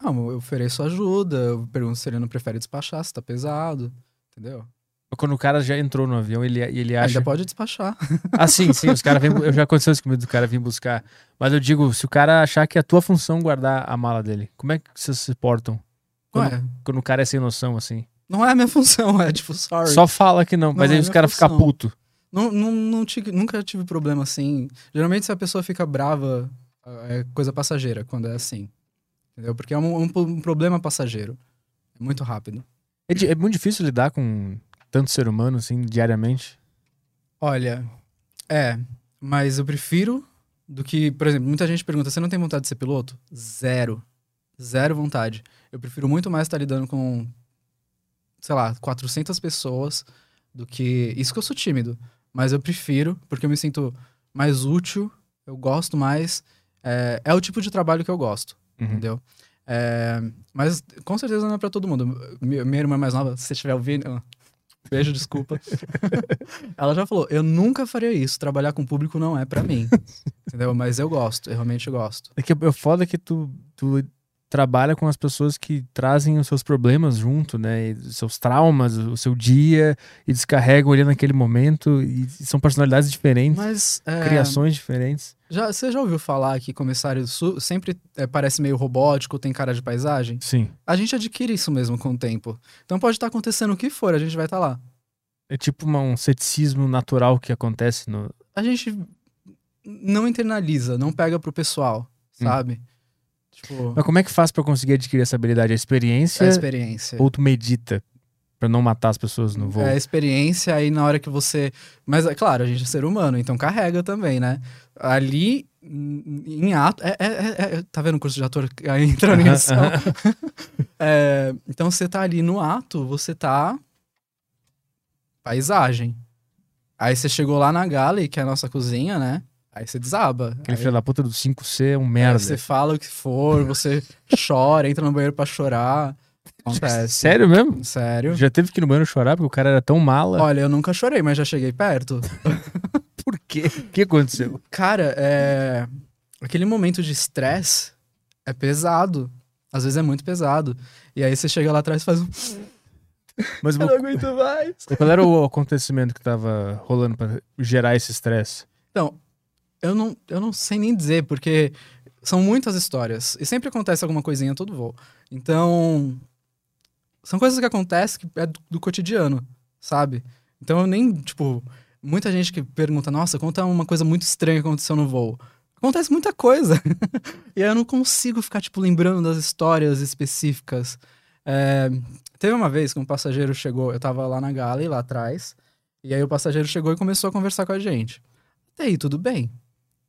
[SPEAKER 3] Não, eu ofereço ajuda, eu pergunto se ele não prefere despachar, se tá pesado, entendeu?
[SPEAKER 1] Quando o cara já entrou no avião ele, ele acha.
[SPEAKER 3] Ainda pode despachar.
[SPEAKER 1] Ah, sim, sim, os caras vêm. Eu já aconteceu isso comigo do cara vir buscar. Mas eu digo, se o cara achar que é a tua função guardar a mala dele, como é que vocês se portam? Quando,
[SPEAKER 3] Ué,
[SPEAKER 1] quando o cara é sem noção, assim.
[SPEAKER 3] não é a minha função, é tipo, sorry.
[SPEAKER 1] Só fala que não, mas
[SPEAKER 3] Não,
[SPEAKER 1] aí
[SPEAKER 3] é
[SPEAKER 1] os caras ficam puto.
[SPEAKER 3] Não, não, não tive- nunca tive problema assim. Geralmente, se a pessoa fica brava, é coisa passageira quando é assim. Entendeu? Porque é um, um- um problema passageiro. É muito rápido.
[SPEAKER 1] É, é muito difícil lidar com tanto ser humano, assim, diariamente.
[SPEAKER 3] Olha, é, mas eu prefiro do que, por exemplo, muita gente pergunta: você não tem vontade de ser piloto? Zero. Zero vontade. Eu prefiro muito mais estar lidando com, sei lá, 400 pessoas do que. Isso que eu sou tímido, mas eu prefiro, porque eu me sinto mais útil, eu gosto mais. É, é o tipo de trabalho que eu gosto,
[SPEAKER 1] Uhum.
[SPEAKER 3] entendeu? É, mas com certeza não é pra todo mundo. Mi- Minha irmã mais nova, se você estiver ouvindo. Beijo, desculpa. Ela já falou: eu nunca faria isso. Trabalhar com público não é pra mim. entendeu? Mas eu gosto, eu realmente gosto.
[SPEAKER 1] É que é foda que tu, tu trabalha com as pessoas que trazem os seus problemas junto, né? Os seus traumas, o seu dia, e descarregam ali naquele momento. E são personalidades diferentes,
[SPEAKER 3] Mas. é,
[SPEAKER 1] criações diferentes.
[SPEAKER 3] Já, você já ouviu falar que comissário su- sempre é, parece meio robótico, tem cara de paisagem?
[SPEAKER 1] Sim.
[SPEAKER 3] A gente adquire isso mesmo com o tempo. Então pode estar acontecendo o que for, a gente vai estar lá.
[SPEAKER 1] É tipo uma- um ceticismo natural que acontece no.
[SPEAKER 3] A gente não internaliza, não pega pro pessoal,
[SPEAKER 1] Hum.
[SPEAKER 3] sabe? Tipo,
[SPEAKER 1] Mas como é que faz pra conseguir adquirir essa habilidade? A experiência
[SPEAKER 3] é a experiência.
[SPEAKER 1] ou tu medita pra não matar as pessoas no voo?
[SPEAKER 3] É a experiência, aí na hora que você. Mas é claro, a gente é ser humano, então carrega também, né? Ali, em ato. É, é- é- é- tá vendo o curso de ator ação?
[SPEAKER 1] aham.
[SPEAKER 3] É, então você tá ali no ato, você tá. Paisagem. Aí você chegou lá na galley, que é a nossa cozinha, né? Aí você desaba.
[SPEAKER 1] Aquele
[SPEAKER 3] Aí-
[SPEAKER 1] filho da puta do 5C é um
[SPEAKER 3] aí
[SPEAKER 1] merda.
[SPEAKER 3] Você fala o que for, você chora, entra no banheiro pra chorar. Acontece.
[SPEAKER 1] Sério mesmo?
[SPEAKER 3] Sério.
[SPEAKER 1] Já teve que ir no banheiro chorar porque o cara era tão mala?
[SPEAKER 3] Olha, eu nunca chorei, mas já cheguei perto.
[SPEAKER 1] Por quê? O que aconteceu?
[SPEAKER 3] Cara, é... aquele momento de estresse é pesado. Às vezes é muito pesado. E aí você chega lá atrás e faz um.
[SPEAKER 1] Mas
[SPEAKER 3] Eu não aguento mais.
[SPEAKER 1] qual era o acontecimento que tava rolando pra gerar esse estresse?
[SPEAKER 3] Então, eu não, eu não sei nem dizer, porque são muitas histórias. E sempre acontece alguma coisinha todo voo. Então, são coisas que acontecem que é do, do cotidiano, sabe? Então eu nem, tipo, muita gente que pergunta, nossa, conta uma coisa muito estranha que aconteceu no voo. Acontece muita coisa. e eu não consigo ficar, tipo, lembrando das histórias específicas. É, teve uma vez que um passageiro chegou, eu tava lá na galley, lá atrás, e aí o passageiro chegou e começou a conversar com a gente. Até aí, tudo bem.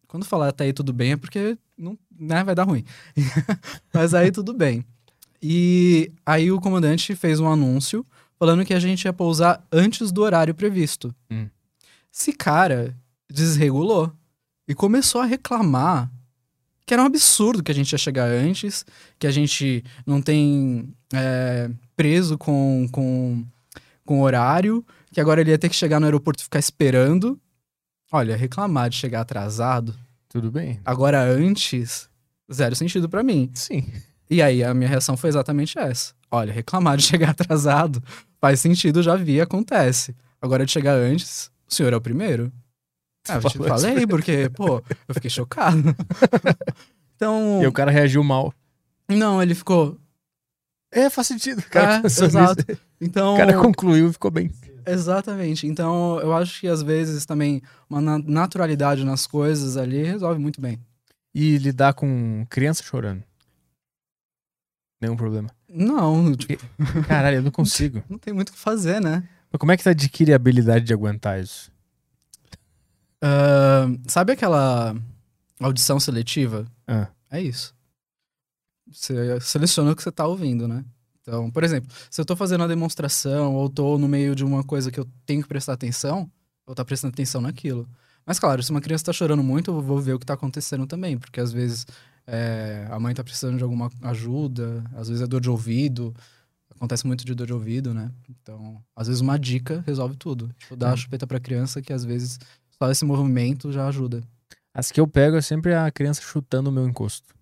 [SPEAKER 3] Quando falar até aí tudo bem é porque não, né, vai dar ruim. Mas aí tudo bem. E aí o comandante fez um anúncio falando que a gente ia pousar antes do horário previsto.
[SPEAKER 1] Hum.
[SPEAKER 3] Esse cara desregulou e começou a reclamar que era um absurdo que a gente ia chegar antes, que a gente não tem é, preso com, com, com horário, que agora ele ia ter que chegar no aeroporto e ficar esperando. Olha, reclamar de chegar atrasado,
[SPEAKER 1] Tudo bem?
[SPEAKER 3] agora antes, zero sentido pra mim.
[SPEAKER 1] Sim.
[SPEAKER 3] E aí a minha reação foi exatamente essa. Olha, reclamar de chegar atrasado faz sentido, já vi, acontece. Agora de chegar antes, o senhor é o primeiro? Ah, eu te falei, porque, pô, eu fiquei chocado. então,
[SPEAKER 1] E o cara reagiu mal.
[SPEAKER 3] não, ele ficou.
[SPEAKER 1] É, faz sentido. O cara,
[SPEAKER 3] É, exato. Então,
[SPEAKER 1] O cara concluiu e ficou bem.
[SPEAKER 3] Exatamente. Então, eu acho que às vezes também uma na- naturalidade nas coisas ali resolve muito bem.
[SPEAKER 1] E lidar com criança chorando. Nenhum problema.
[SPEAKER 3] Não, tipo,
[SPEAKER 1] Caralho, eu não consigo.
[SPEAKER 3] não tem muito o que fazer, né?
[SPEAKER 1] Mas como é que tu adquire a habilidade de aguentar isso?
[SPEAKER 3] Ah, sabe aquela audição seletiva?
[SPEAKER 1] Ah.
[SPEAKER 3] É isso. Você seleciona o que você tá ouvindo, né? Então, por exemplo, se eu tô fazendo uma demonstração ou tô no meio de uma coisa que eu tenho que prestar atenção, eu vou estar prestando atenção naquilo. Mas, claro, se uma criança tá chorando muito, eu vou ver o que tá acontecendo também, porque às vezes é, a mãe tá precisando de alguma ajuda, às vezes é dor de ouvido, acontece muito de dor de ouvido, né? Então, às vezes uma dica resolve tudo. Tipo, dar a chupeta pra criança, que às vezes só esse movimento já ajuda.
[SPEAKER 1] As que eu pego é sempre a criança chutando o meu encosto.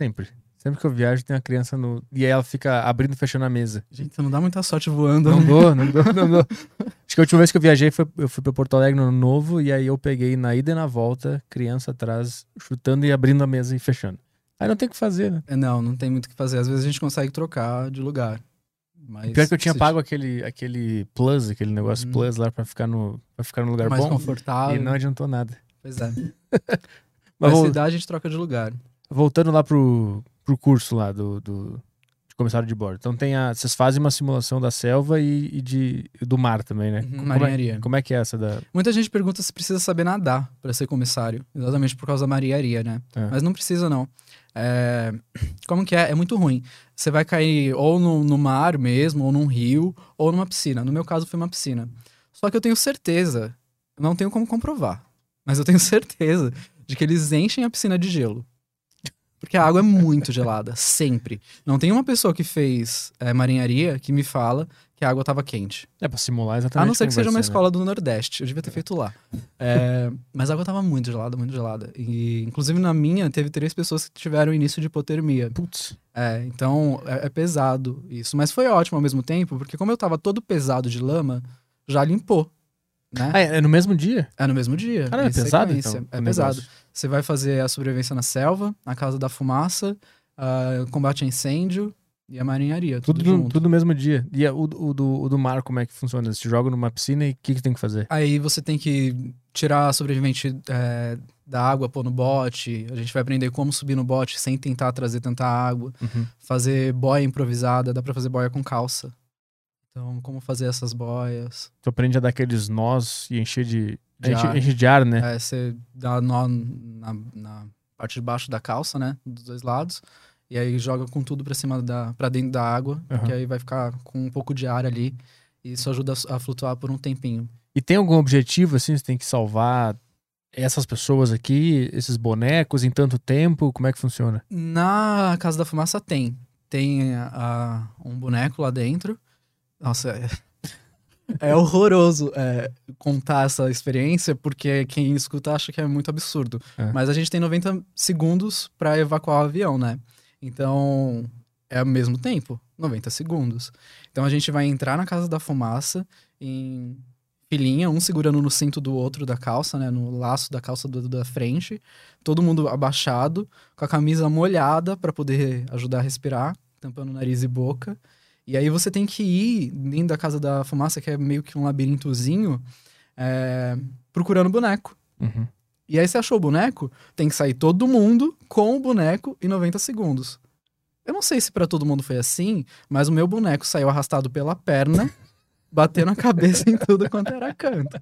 [SPEAKER 1] Sempre. Sempre que eu viajo tem uma criança no. E aí ela fica abrindo e fechando a mesa.
[SPEAKER 3] Gente, não dá muita sorte voando.
[SPEAKER 1] Não
[SPEAKER 3] né?
[SPEAKER 1] dou, não dou, não dou. Acho que a última vez que eu viajei foi, eu fui pra Porto Alegre no novo e aí eu peguei na ida e na volta, criança atrás, chutando e abrindo a mesa e fechando. Aí não tem o que fazer, né?
[SPEAKER 3] É, Não, não tem muito o que fazer. Às vezes a gente consegue trocar de lugar. Mas
[SPEAKER 1] Pior que eu tinha pago aquele, aquele plus, aquele negócio
[SPEAKER 3] Hum.
[SPEAKER 1] plus lá pra ficar no, pra ficar no lugar
[SPEAKER 3] mais
[SPEAKER 1] bom.
[SPEAKER 3] confortável.
[SPEAKER 1] E não adiantou nada.
[SPEAKER 3] Pois é.
[SPEAKER 1] Mas
[SPEAKER 3] Mas se dá, a gente troca de lugar.
[SPEAKER 1] voltando lá pro, pro curso lá do, do comissário de bordo. Então tem a. Vocês fazem uma simulação da selva e, e de, do mar também, né?
[SPEAKER 3] Uhum,
[SPEAKER 1] como,
[SPEAKER 3] marinharia.
[SPEAKER 1] é, como é que é essa da.
[SPEAKER 3] Muita gente pergunta se precisa saber nadar para ser comissário. Exatamente por causa da marinharia, né?
[SPEAKER 1] É.
[SPEAKER 3] Mas não precisa, não. É, Como que é? É muito ruim. Você vai cair ou no, no mar mesmo, ou num rio, ou numa piscina. No meu caso, foi uma piscina. Só que eu tenho certeza, não tenho como comprovar, mas eu tenho certeza de que eles enchem a piscina de gelo. Porque a água é muito gelada, sempre. Não tem uma pessoa que fez é, marinharia que me fala que a água estava quente.
[SPEAKER 1] É pra simular exatamente.
[SPEAKER 3] A não ser que seja uma
[SPEAKER 1] ser, né?
[SPEAKER 3] escola do Nordeste. Eu devia ter feito lá. É, mas a água tava muito gelada, muito gelada. E, inclusive, na minha, teve três pessoas que tiveram início de hipotermia.
[SPEAKER 1] Putz.
[SPEAKER 3] É, então, é, é pesado isso. Mas foi ótimo ao mesmo tempo, porque como eu tava todo pesado de lama, já limpou. Né?
[SPEAKER 1] Ah, é, é no mesmo dia?
[SPEAKER 3] É no mesmo dia.
[SPEAKER 1] Caramba, é pesado então?
[SPEAKER 3] É pesado.
[SPEAKER 1] negócio.
[SPEAKER 3] Você vai fazer a sobrevivência na selva, na casa da fumaça, ah, combate a incêndio e a marinharia. Tudo,
[SPEAKER 1] Tudo, no,
[SPEAKER 3] junto.
[SPEAKER 1] tudo no mesmo dia. E a- o, o do, o do mar, como é que funciona? Você joga numa piscina e o que, que tem que fazer?
[SPEAKER 3] Aí você tem que tirar a sobrevivente é, da água, pôr no bote. A gente vai aprender como subir no bote sem tentar trazer tanta água.
[SPEAKER 1] Uhum.
[SPEAKER 3] Fazer boia improvisada, dá pra fazer boia com calça. Então, como fazer essas boias?
[SPEAKER 1] Tu aprende a dar aqueles nós e encher de.
[SPEAKER 3] De
[SPEAKER 1] enche,
[SPEAKER 3] ar.
[SPEAKER 1] enche de ar, né?
[SPEAKER 3] É, você dá nó na, na parte de baixo da calça, né? Dos dois lados. E aí joga com tudo pra cima da, pra dentro da água,
[SPEAKER 1] Aham.
[SPEAKER 3] que aí vai ficar com um pouco de ar ali. E isso ajuda a, a flutuar por um tempinho.
[SPEAKER 1] E tem algum objetivo, assim? Você tem que salvar essas pessoas aqui, esses bonecos, em tanto tempo? Como é que funciona?
[SPEAKER 3] Na Casa da Fumaça tem. Tem a- a- um boneco lá dentro. Nossa, é, horroroso é, contar essa experiência, porque quem escuta acha que é muito absurdo.
[SPEAKER 1] É.
[SPEAKER 3] Mas a gente tem 90 segundos para evacuar o avião, né? Então, é ao mesmo tempo, 90 segundos. Então a gente vai entrar na Casa da Fumaça em filinha, um segurando no cinto do outro da calça, né? No laço da calça do, da frente. Todo mundo abaixado, com a camisa molhada para poder ajudar a respirar, tampando nariz e boca. E aí você tem que ir dentro da casa da fumaça, que é meio que um labirintozinho, é, procurando boneco.
[SPEAKER 1] Uhum.
[SPEAKER 3] E aí você achou o boneco, tem que sair todo mundo com o boneco em 90 segundos. Eu não sei se para todo mundo foi assim, mas o meu boneco saiu arrastado pela perna, batendo a cabeça em tudo quanto era canto.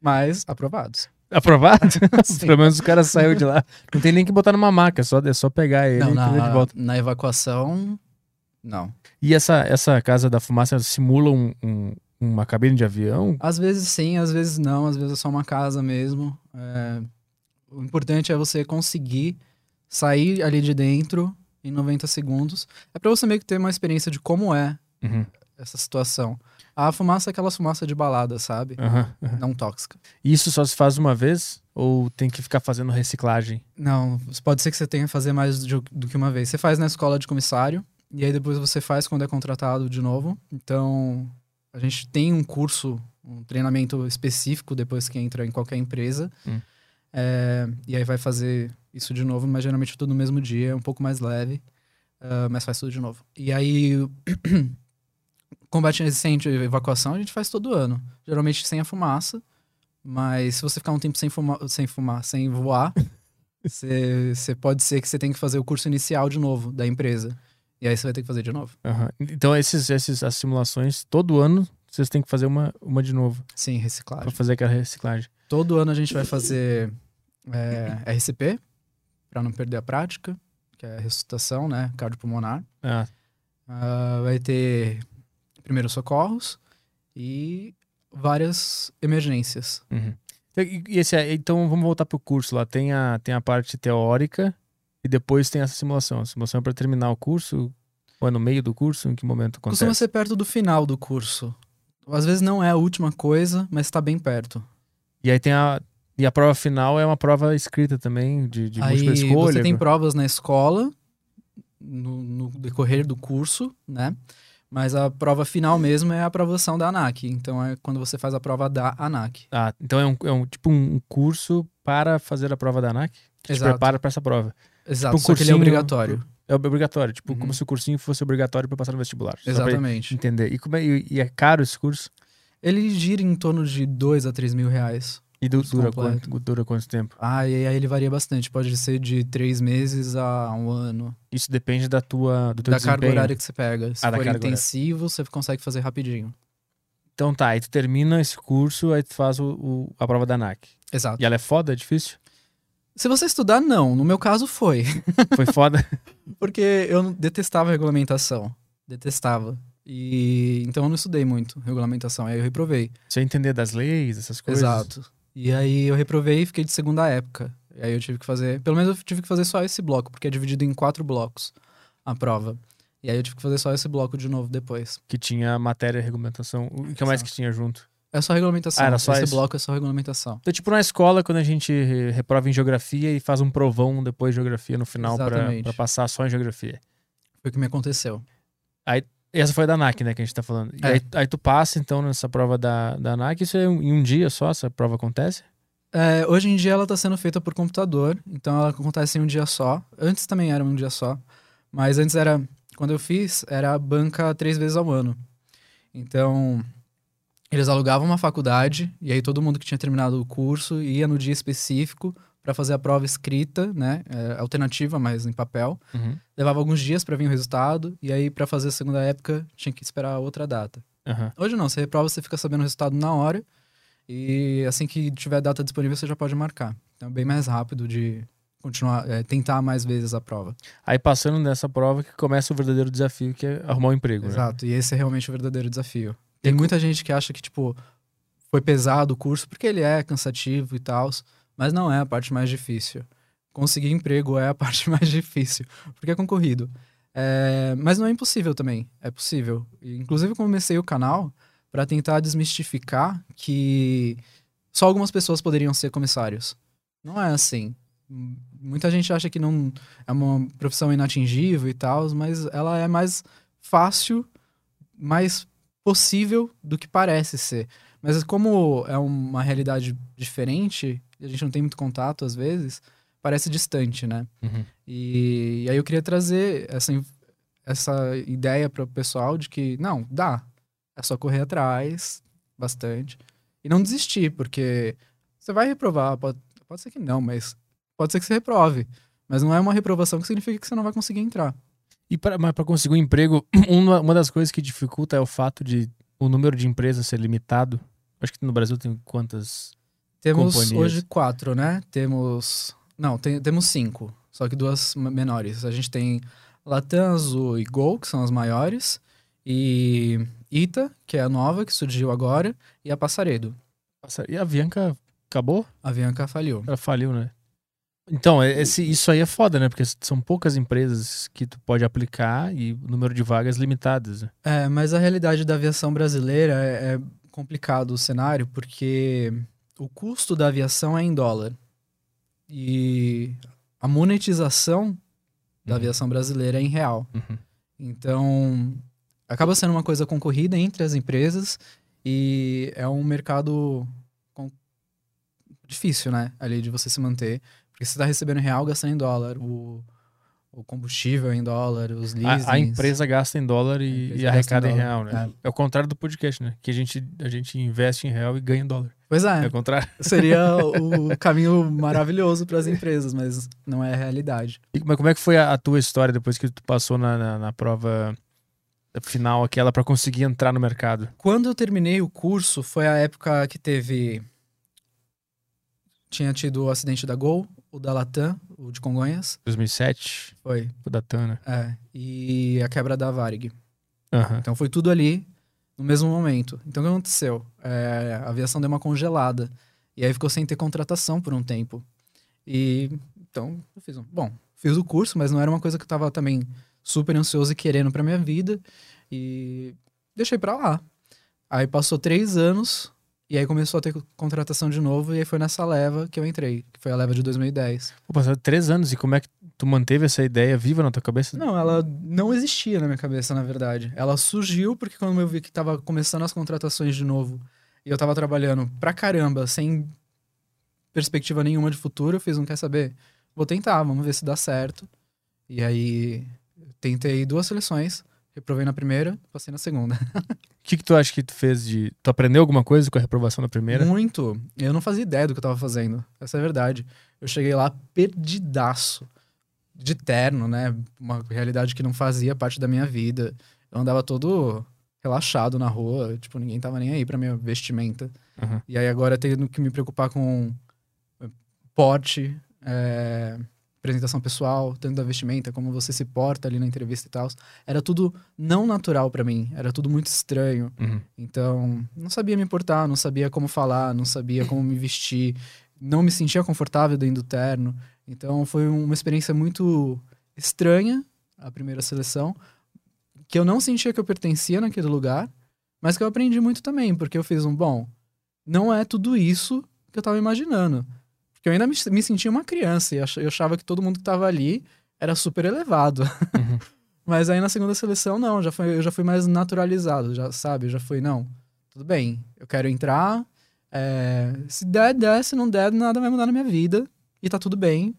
[SPEAKER 3] Mas aprovados.
[SPEAKER 1] Aprovado? Pelo menos o cara saiu de lá. Não tem nem que botar numa maca, é só, é só pegar ele
[SPEAKER 3] Não,
[SPEAKER 1] e trazer de
[SPEAKER 3] na,
[SPEAKER 1] volta.
[SPEAKER 3] na evacuação, não.
[SPEAKER 1] E essa, essa casa da fumaça simula um- um- uma cabine de avião?
[SPEAKER 3] Às vezes sim, às vezes não, às vezes é só uma casa mesmo. É, O importante é você conseguir sair ali de dentro em 90 segundos. É pra você meio que ter uma experiência de como é
[SPEAKER 1] Uhum.
[SPEAKER 3] essa situação. A fumaça é aquela fumaça de balada, sabe?
[SPEAKER 1] Aham, aham.
[SPEAKER 3] Não tóxica.
[SPEAKER 1] E Isso só se faz uma vez? Ou tem que ficar fazendo reciclagem?
[SPEAKER 3] Não, pode ser que você tenha que fazer mais do, do que uma vez. Você faz na escola de comissário, e aí depois você faz quando é contratado de novo. Então, a gente tem um curso, um treinamento específico depois que entra em qualquer empresa.
[SPEAKER 1] Hum.
[SPEAKER 3] É, e aí vai fazer isso de novo, mas geralmente tudo no mesmo dia, é um pouco mais leve, ah, mas faz tudo de novo. E aí, combate incêndio e evacuação a gente faz todo ano. Geralmente sem a fumaça, mas se você ficar um tempo sem fumar, sem, fumar, sem voar, você pode ser que você tenha que fazer o curso inicial de novo da empresa. E aí você vai ter que fazer de novo.
[SPEAKER 1] Aham. Então, esses, esses, as simulações, todo ano, vocês têm que fazer uma, uma de novo.
[SPEAKER 3] Sim,
[SPEAKER 1] Pra
[SPEAKER 3] reciclagem.
[SPEAKER 1] fazer aquela reciclagem.
[SPEAKER 3] Todo ano a gente vai fazer é, RCP, para não perder a prática, que é a ressuscitação, né? Cardiopulmonar.
[SPEAKER 1] Ah,
[SPEAKER 3] Ah, vai ter primeiros socorros e várias emergências.
[SPEAKER 1] uhum. E, e esse, é- então, vamos voltar pro curso lá. Tem a, tem a parte teórica e depois tem essa simulação. A simulação é pra terminar o curso? Ou é no meio do curso? Em que momento acontece?
[SPEAKER 3] Costuma ser perto do final do curso. Às vezes não é a última coisa, mas está bem perto.
[SPEAKER 1] E aí tem a. E a prova final é uma prova escrita também, de, de
[SPEAKER 3] Aí
[SPEAKER 1] múltipla escolha.
[SPEAKER 3] você tem provas na escola, no, no decorrer do curso, né? Mas a prova final mesmo é a aprovação da ANAC. Então é quando você faz a prova da ANAC.
[SPEAKER 1] Ah, então é um, é um tipo um curso para fazer a prova da ANAC? Que te
[SPEAKER 3] Exato.
[SPEAKER 1] prepara para essa prova.
[SPEAKER 3] Exato,
[SPEAKER 1] um
[SPEAKER 3] só que ele é obrigatório.
[SPEAKER 1] É obrigatório, tipo,
[SPEAKER 3] Uhum.
[SPEAKER 1] como se o cursinho fosse obrigatório para passar no vestibular.
[SPEAKER 3] Exatamente.
[SPEAKER 1] entender. E, como é, e, é caro esse curso?
[SPEAKER 3] Ele gira em torno de 2 a 3 mil reais.
[SPEAKER 1] E dura quanto, dura quanto tempo?
[SPEAKER 3] Ah, e aí ele varia bastante. Pode ser de três meses a um ano.
[SPEAKER 1] Isso depende da tua, do teu
[SPEAKER 3] da carga
[SPEAKER 1] desempenho.
[SPEAKER 3] horária que você pega. Se
[SPEAKER 1] Ah,
[SPEAKER 3] for
[SPEAKER 1] carga
[SPEAKER 3] intensivo, você consegue fazer rapidinho.
[SPEAKER 1] Então tá, aí tu termina esse curso, aí tu faz o, o- a prova da ANAC.
[SPEAKER 3] Exato.
[SPEAKER 1] E ela é foda, é difícil?
[SPEAKER 3] Se você estudar, não. No meu caso, foi.
[SPEAKER 1] Foi foda?
[SPEAKER 3] Porque eu detestava regulamentação. Detestava. E então eu não estudei muito regulamentação. Aí eu reprovei.
[SPEAKER 1] Você entender das leis, essas coisas?
[SPEAKER 3] Exato. E aí eu reprovei e fiquei de segunda época. E aí eu tive que fazer. Pelo menos eu tive que fazer só esse bloco, porque é dividido em quatro blocos a prova. E aí eu tive que fazer só esse bloco de novo depois.
[SPEAKER 1] Que tinha matéria e regulamentação. O que mais
[SPEAKER 3] Exato.
[SPEAKER 1] que tinha junto?
[SPEAKER 3] É só regulamentação.
[SPEAKER 1] Ah, era só
[SPEAKER 3] esse
[SPEAKER 1] isso?
[SPEAKER 3] bloco é só regulamentação.
[SPEAKER 1] Então, tipo, na escola, quando a gente re- reprova em geografia e faz um provão depois de geografia no final pra
[SPEAKER 3] Exatamente.
[SPEAKER 1] pra passar só em geografia.
[SPEAKER 3] Foi o que me aconteceu.
[SPEAKER 1] Essa foi da ANAC, né, que a gente tá falando. E
[SPEAKER 3] É.
[SPEAKER 1] aí, aí tu passa, então, nessa prova da, da ANAC, isso é um- em um dia só, essa prova acontece?
[SPEAKER 3] É, hoje em dia ela está sendo feita por computador, então ela acontece em um dia só. Antes também era um dia só, mas antes era, quando eu fiz, era a banca três vezes ao ano. Então, eles alugavam uma faculdade e aí todo mundo que tinha terminado o curso ia no dia específico para fazer a prova escrita, né, é, alternativa, mas em papel.
[SPEAKER 1] Uhum.
[SPEAKER 3] Levava alguns dias para vir o resultado e aí para fazer a segunda época tinha que esperar outra data.
[SPEAKER 1] Aham.
[SPEAKER 3] Hoje não, você reprova, você fica sabendo o resultado na hora. E assim que tiver data disponível, você já pode marcar. Então é bem mais rápido de continuar, é, tentar mais vezes a prova.
[SPEAKER 1] Aí passando nessa prova que começa o verdadeiro desafio, que é arrumar um emprego, né?
[SPEAKER 3] Exato. E esse é realmente o verdadeiro desafio. Tem muita gente que acha que, tipo, foi pesado o curso, porque ele é cansativo e tal, mas não é a parte mais difícil. Conseguir emprego é a parte mais difícil, porque é concorrido. É, mas não é impossível também, é possível. Inclusive, eu comecei o canal para tentar desmistificar que só algumas pessoas poderiam ser comissários. Não é assim. Muita gente acha que não é uma profissão inatingível e tal, mas ela é mais fácil, mais possível do que parece ser. Mas como é uma realidade diferente, e a gente não tem muito contato às vezes, parece distante, né?
[SPEAKER 1] Uhum.
[SPEAKER 3] E, e aí eu queria trazer essa, essa ideia para o pessoal de que, não, dá. É só correr atrás bastante. E não desistir, porque você vai reprovar, pode, pode ser que não, mas pode ser que você reprove. Mas não é uma reprovação que significa que você não vai conseguir entrar.
[SPEAKER 1] E para conseguir um emprego, uma, uma das coisas que dificulta é o fato de o número de empresas ser limitado. Acho que no Brasil tem quantas?
[SPEAKER 3] Temos
[SPEAKER 1] Companhias.
[SPEAKER 3] hoje quatro, né? Temos. Não, tem- temos cinco. Só que duas menores. A gente tem Latam, Azul e Gol, que são as maiores. E Ita, que é a nova, que surgiu agora. E a Passaredo.
[SPEAKER 1] E a Avianca acabou?
[SPEAKER 3] A Avianca faliu.
[SPEAKER 1] Ela faliu, né? Então, é- esse, isso aí é foda, né? Porque são poucas empresas que tu pode aplicar e o número de vagas limitadas. né?
[SPEAKER 3] É, mas a realidade da aviação brasileira é, é complicado o cenário, porque o custo da aviação é em dólar. E a monetização da
[SPEAKER 1] Uhum.
[SPEAKER 3] aviação brasileira é em real.
[SPEAKER 1] Uhum.
[SPEAKER 3] Então, acaba sendo uma coisa concorrida entre as empresas e é um mercado difícil, né? Ali de você se manter. Porque você está recebendo em real, gastando em dólar. O, o combustível em dólar, os leasings.
[SPEAKER 1] A, a empresa gasta em dólar e, e arrecada
[SPEAKER 3] em
[SPEAKER 1] em real, né?
[SPEAKER 3] é.
[SPEAKER 1] É. o contrário do podcast, né? Que a gente, a gente investe em real e ganha em dólar.
[SPEAKER 3] Pois
[SPEAKER 1] É,
[SPEAKER 3] é,
[SPEAKER 1] o contrário.
[SPEAKER 3] seria o caminho maravilhoso para as empresas, mas não é a realidade.
[SPEAKER 1] E, mas como é que foi a, a tua história depois que tu passou na, na, na prova final aquela pra conseguir entrar no mercado?
[SPEAKER 3] Quando eu terminei o curso, foi a época que teve. Tinha tido o acidente da Gol, o da Latam, o de Congonhas.
[SPEAKER 1] 2007,
[SPEAKER 3] Foi.
[SPEAKER 1] o da Tana.
[SPEAKER 3] É. E a quebra da Varig.
[SPEAKER 1] Aham.
[SPEAKER 3] Então foi tudo ali no mesmo momento. Então o que aconteceu? É, a aviação deu uma congelada. E aí ficou sem ter contratação por um tempo. E então eu fiz um. Bom, fiz o curso, mas não era uma coisa que eu tava também super ansioso e querendo pra minha vida. E deixei pra lá. Aí passou três anos. E aí começou a ter contratação de novo. E aí foi nessa leva que eu entrei, que foi a leva de 2010.
[SPEAKER 1] Pô, passaram três anos e como é que tu manteve essa ideia viva na tua cabeça?
[SPEAKER 3] Não, ela não existia na minha cabeça, na verdade. Ela surgiu porque quando eu vi que tava começando as contratações de novo e eu tava trabalhando pra caramba, sem perspectiva nenhuma de futuro, eu fiz um quer saber? Vou tentar, vamos ver se dá certo. E aí tentei duas seleções, reprovei na primeira, passei na segunda.
[SPEAKER 1] O que, que tu acha que tu fez de. Tu aprendeu alguma coisa com a reprovação da primeira?
[SPEAKER 3] Muito. Eu não fazia ideia do que eu tava fazendo. Essa é a verdade. Eu cheguei lá perdidaço. De terno, né? Uma realidade que não fazia parte da minha vida. Eu andava todo relaxado na rua. Tipo, ninguém tava nem aí pra minha vestimenta.
[SPEAKER 1] Aham.
[SPEAKER 3] E aí agora tendo que me preocupar com porte, é, apresentação pessoal, tanto da vestimenta, como você se porta ali na entrevista e tal. Era tudo não natural pra mim. Era tudo muito estranho.
[SPEAKER 1] Uhum.
[SPEAKER 3] Então, não sabia me portar, não sabia como falar, não sabia como me vestir, não me sentia confortável dentro do terno. Então, foi uma experiência muito estranha, a primeira seleção, que eu não sentia que eu pertencia naquele lugar, mas que eu aprendi muito também, porque eu fiz um, bom, não é tudo isso que eu tava imaginando. Porque eu ainda me, me sentia uma criança e eu achava que todo mundo que tava ali era super elevado.
[SPEAKER 1] Uhum.
[SPEAKER 3] Mas aí na segunda seleção, não, já foi, eu já fui mais naturalizado, já sabe? Eu já fui, não, tudo bem, eu quero entrar. é, se der, der, se não der, nada vai mudar na minha vida. E tá tudo bem.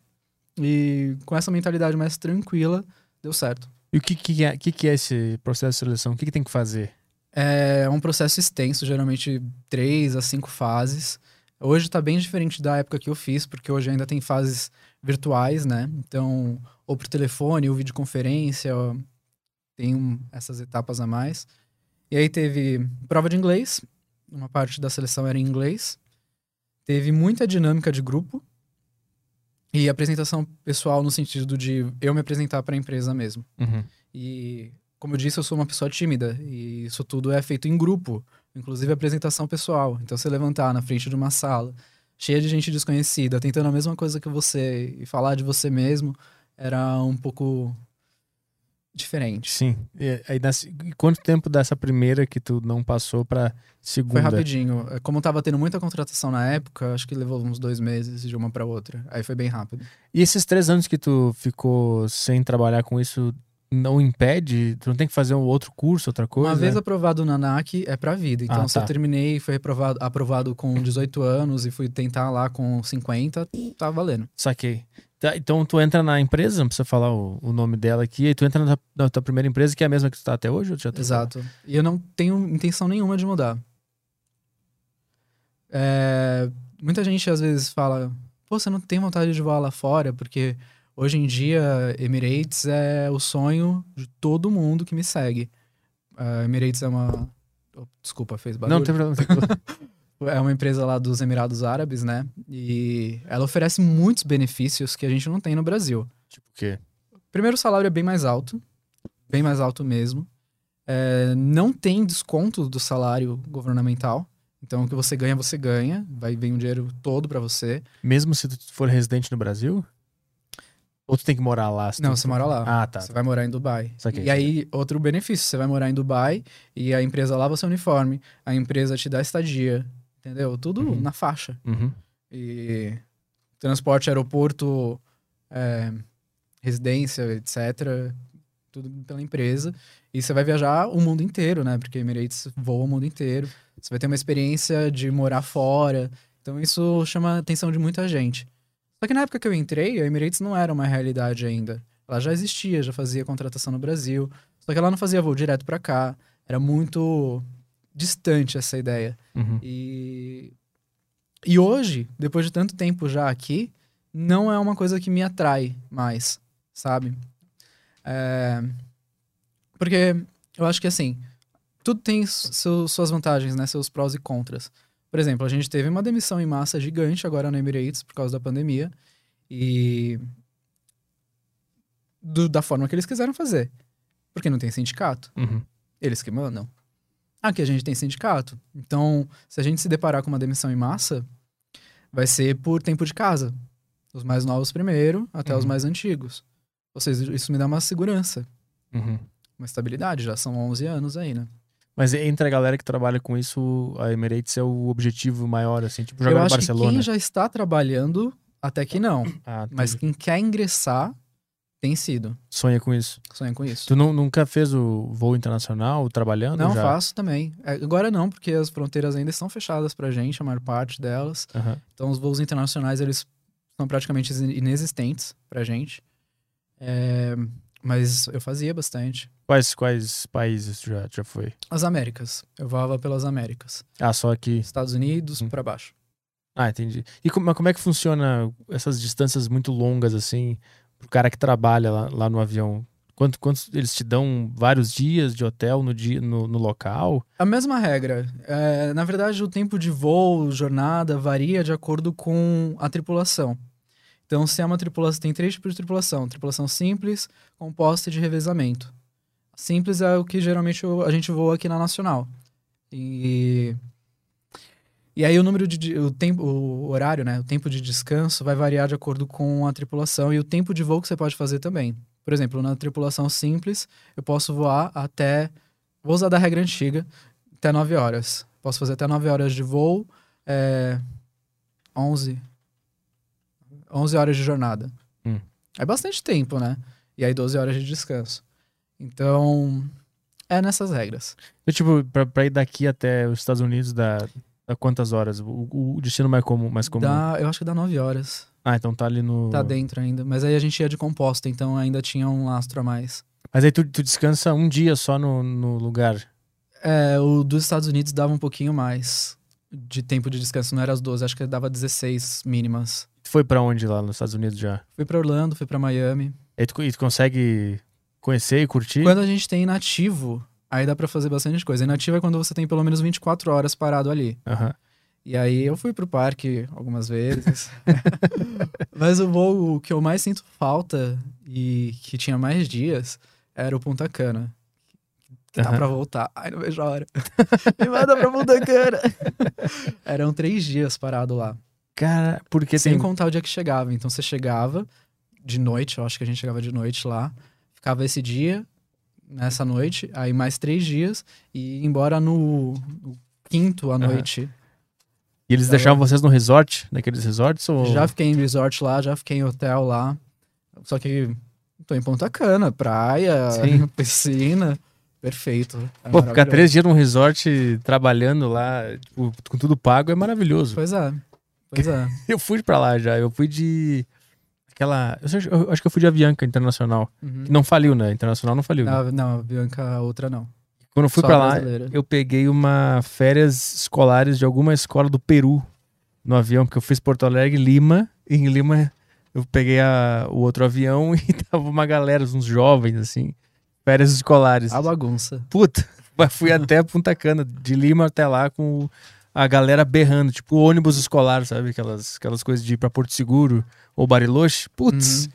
[SPEAKER 3] E com essa mentalidade mais tranquila, deu certo.
[SPEAKER 1] E o que, que, é, que, que é esse processo de seleção? O que, que tem que fazer?
[SPEAKER 3] É um processo extenso, geralmente três a cinco fases. Hoje tá bem diferente da época que eu fiz, porque hoje ainda tem fases virtuais, né? Então, ou por telefone, ou videoconferência, ó, tem um- essas etapas a mais. E aí teve prova de inglês, uma parte da seleção era em inglês. Teve muita dinâmica de grupo e apresentação pessoal no sentido de eu me apresentar para a empresa mesmo.
[SPEAKER 1] Uhum.
[SPEAKER 3] E, como eu disse, eu sou uma pessoa tímida. E isso tudo é feito em grupo, inclusive apresentação pessoal. Então, você levantar na frente de uma sala cheia de gente desconhecida, tentando a mesma coisa que você e falar de você mesmo, era um pouco diferente.
[SPEAKER 1] Sim. E, aí, nessa- e quanto tempo dessa primeira que tu não passou pra segunda?
[SPEAKER 3] Foi rapidinho. É, Como tava tendo muita contratação na época, acho que levou uns dois meses de uma para outra. Aí foi bem rápido.
[SPEAKER 1] E esses três anos que tu ficou sem trabalhar com isso, não impede? Tu não tem que fazer um outro curso, outra coisa?
[SPEAKER 3] Uma vez aprovado no ANAC é pra vida. Então,
[SPEAKER 1] Ah,
[SPEAKER 3] se eu
[SPEAKER 1] tá.
[SPEAKER 3] terminei, foi aprovado, aprovado com 18 anos e fui tentar lá com 50, tá valendo.
[SPEAKER 1] Saquei. Tá, então tu entra na empresa, não precisa falar o, o nome dela aqui, e tu entra na, na tua primeira empresa, que é a mesma que tu tá até hoje? Ou tu já tá-
[SPEAKER 3] Exato. E eu não tenho intenção nenhuma de mudar. É, muita gente às vezes fala: pô, você não tem vontade de voar lá fora? Porque hoje em dia, Emirates é o sonho de todo mundo que me segue. A Emirates é uma. Oh, desculpa, fez barulho.
[SPEAKER 1] Não, tem problema. tem problema.
[SPEAKER 3] É uma empresa lá dos Emirados Árabes, né? E ela oferece muitos benefícios que a gente não tem no Brasil.
[SPEAKER 1] tipo o quê?
[SPEAKER 3] Primeiro, o salário é bem mais alto, bem mais alto mesmo. É, não tem desconto do salário governamental. Então, o que você ganha, você ganha. Vai vir o dinheiro todo pra você.
[SPEAKER 1] Mesmo se tu for residente no Brasil? Ou tu tem que morar lá?
[SPEAKER 3] Não, você mora lá.
[SPEAKER 1] Ah, tá.
[SPEAKER 3] Você vai morar em Dubai.
[SPEAKER 1] Saquei,
[SPEAKER 3] e aí, outro benefício, você vai morar em Dubai e a empresa lava seu uniforme, a empresa te dá estadia, entendeu? Tudo
[SPEAKER 1] Uhum.
[SPEAKER 3] na faixa.
[SPEAKER 1] Uhum.
[SPEAKER 3] E transporte, aeroporto, é, residência, etc. Tudo pela empresa. E você vai viajar o mundo inteiro, né? Porque Emirates voa o mundo inteiro. Você vai ter uma experiência de morar fora. Então isso chama a atenção de muita gente. Só que na época que eu entrei, a Emirates não era uma realidade ainda. Ela já existia, já fazia contratação no Brasil. Só que ela não fazia voo direto para cá. Era muito distante essa ideia.
[SPEAKER 1] Uhum.
[SPEAKER 3] E, e hoje, depois de tanto tempo já aqui, não é uma coisa que me atrai mais, sabe? É, Porque eu acho que assim, tudo tem seu- suas vantagens, né? Seus prós e contras. Por exemplo, a gente teve uma demissão em massa gigante agora na Emirates por causa da pandemia. E. do- da forma que eles quiseram fazer. Porque não tem sindicato.
[SPEAKER 1] Uhum.
[SPEAKER 3] Eles que mandam. Aqui a gente tem sindicato. Então, se a gente se deparar com uma demissão em massa, vai ser por tempo de casa. Os mais novos primeiro, até os
[SPEAKER 1] Uhum.
[SPEAKER 3] mais antigos. Ou seja, isso me dá uma segurança,
[SPEAKER 1] Uhum.
[SPEAKER 3] uma estabilidade. Já são 11 anos aí, né?
[SPEAKER 1] Mas entre a galera que trabalha com isso, a Emirates é o objetivo maior, assim, tipo
[SPEAKER 3] Eu
[SPEAKER 1] jogar no
[SPEAKER 3] acho
[SPEAKER 1] Barcelona.
[SPEAKER 3] que quem já está trabalhando, até que não.
[SPEAKER 1] Ah,
[SPEAKER 3] Mas quem quer ingressar, tem sido.
[SPEAKER 1] sonha com isso.
[SPEAKER 3] Sonha com isso.
[SPEAKER 1] Tu nu- nunca fez o voo internacional trabalhando?
[SPEAKER 3] Não,
[SPEAKER 1] já?
[SPEAKER 3] faço também. É, Agora não, porque as fronteiras ainda estão fechadas pra gente, a maior parte delas.
[SPEAKER 1] Aham.
[SPEAKER 3] Então, os voos internacionais, eles são praticamente ine- inexistentes pra gente. É, mas eu fazia bastante.
[SPEAKER 1] Quais, quais países já, já foi?
[SPEAKER 3] As Américas. Eu voava pelas Américas.
[SPEAKER 1] Ah, só aqui.
[SPEAKER 3] Estados Unidos
[SPEAKER 1] Hum.
[SPEAKER 3] pra baixo.
[SPEAKER 1] Ah, entendi. E como, como é que funciona essas distâncias muito longas, assim, pro cara que trabalha lá, lá no avião? Quanto, quantos eles te dão vários dias de hotel no, dia, no, no local?
[SPEAKER 3] A mesma regra. É, na verdade, o tempo de voo, jornada, varia de acordo com a tripulação. Então, se é uma tripulação, tem três tipos de tripulação: tripulação simples, composta e de revezamento. Simples é o que geralmente a gente voa aqui na Nacional. E, e aí o número de o tempo, o horário, né, o tempo de descanso vai variar de acordo com a tripulação e o tempo de voo que você pode fazer também. Por exemplo, na tripulação simples, eu posso voar até Vou usar da regra antiga, até 9 horas. Posso fazer até 9 horas de voo, é, 11, 11 horas de jornada.
[SPEAKER 1] Hum.
[SPEAKER 3] É bastante tempo, né? E aí 12 horas de descanso. Então, é nessas regras.
[SPEAKER 1] Eu, tipo, pra, pra ir daqui até os Estados Unidos dá, dá quantas horas? O, o destino mais comum, mais comum.
[SPEAKER 3] Dá, eu acho que dá 9 horas.
[SPEAKER 1] Ah, então tá ali no.
[SPEAKER 3] Tá dentro ainda. Mas aí a gente ia de composta, então ainda tinha um lastro a mais.
[SPEAKER 1] Mas aí tu, tu descansa um dia só no, no lugar.
[SPEAKER 3] É, o dos Estados Unidos dava um pouquinho mais de tempo de descanso, não era as 12, acho que dava 16 mínimas.
[SPEAKER 1] Tu foi pra onde lá nos Estados Unidos já?
[SPEAKER 3] Fui pra Orlando, fui pra Miami.
[SPEAKER 1] Aí tu, e tu consegue conhecer e curtir?
[SPEAKER 3] Quando a gente tem inativo, aí dá pra fazer bastante coisa. Inativo é quando você tem pelo menos 24 horas parado ali.
[SPEAKER 1] Aham.
[SPEAKER 3] E aí eu fui pro parque algumas vezes. Mas o voo que eu mais sinto falta e que tinha mais dias era o Punta Cana. Que dá
[SPEAKER 1] Aham.
[SPEAKER 3] pra voltar. Ai, não vejo a hora. Me manda pra Punta Cana. Eram três dias parado lá.
[SPEAKER 1] Cara, porque
[SPEAKER 3] Sem
[SPEAKER 1] tem.
[SPEAKER 3] contar o dia que chegava. Então você chegava de noite, eu acho que a gente chegava de noite lá. Ficava esse dia, nessa noite, aí mais três dias e embora no, no quinto à
[SPEAKER 1] Aham.
[SPEAKER 3] noite.
[SPEAKER 1] E eles
[SPEAKER 3] Tava-
[SPEAKER 1] deixavam vocês no resort? Naqueles resorts? Ou...
[SPEAKER 3] Já fiquei em resort lá, já fiquei em hotel lá. Só que Tô em Ponta Cana, praia,
[SPEAKER 1] Sim.
[SPEAKER 3] piscina. Perfeito. É
[SPEAKER 1] Pô, ficar três dias num resort trabalhando lá, tipo, com tudo pago, é maravilhoso.
[SPEAKER 3] Pois é. Pois é.
[SPEAKER 1] Eu fui pra lá já, eu fui de. Aquela. Eu acho, eu acho que eu fui de Avianca Internacional.
[SPEAKER 3] Uhum.
[SPEAKER 1] Que não faliu, né? Internacional não faliu. né?
[SPEAKER 3] Não, não, Bianca, a outra não.
[SPEAKER 1] Quando eu fui
[SPEAKER 3] Só
[SPEAKER 1] pra lá,
[SPEAKER 3] brasileira.
[SPEAKER 1] eu peguei uma férias escolares de alguma escola do Peru no avião, porque eu fiz Porto Alegre, Lima, e em Lima eu peguei a- o outro avião e tava uma galera, uns jovens, assim, férias escolares.
[SPEAKER 3] A bagunça.
[SPEAKER 1] Puta, mas fui até Punta Cana, de Lima até lá com o- a galera berrando, tipo ônibus escolar, sabe? Aquelas, aquelas coisas de ir pra Porto Seguro ou Bariloche. Putz,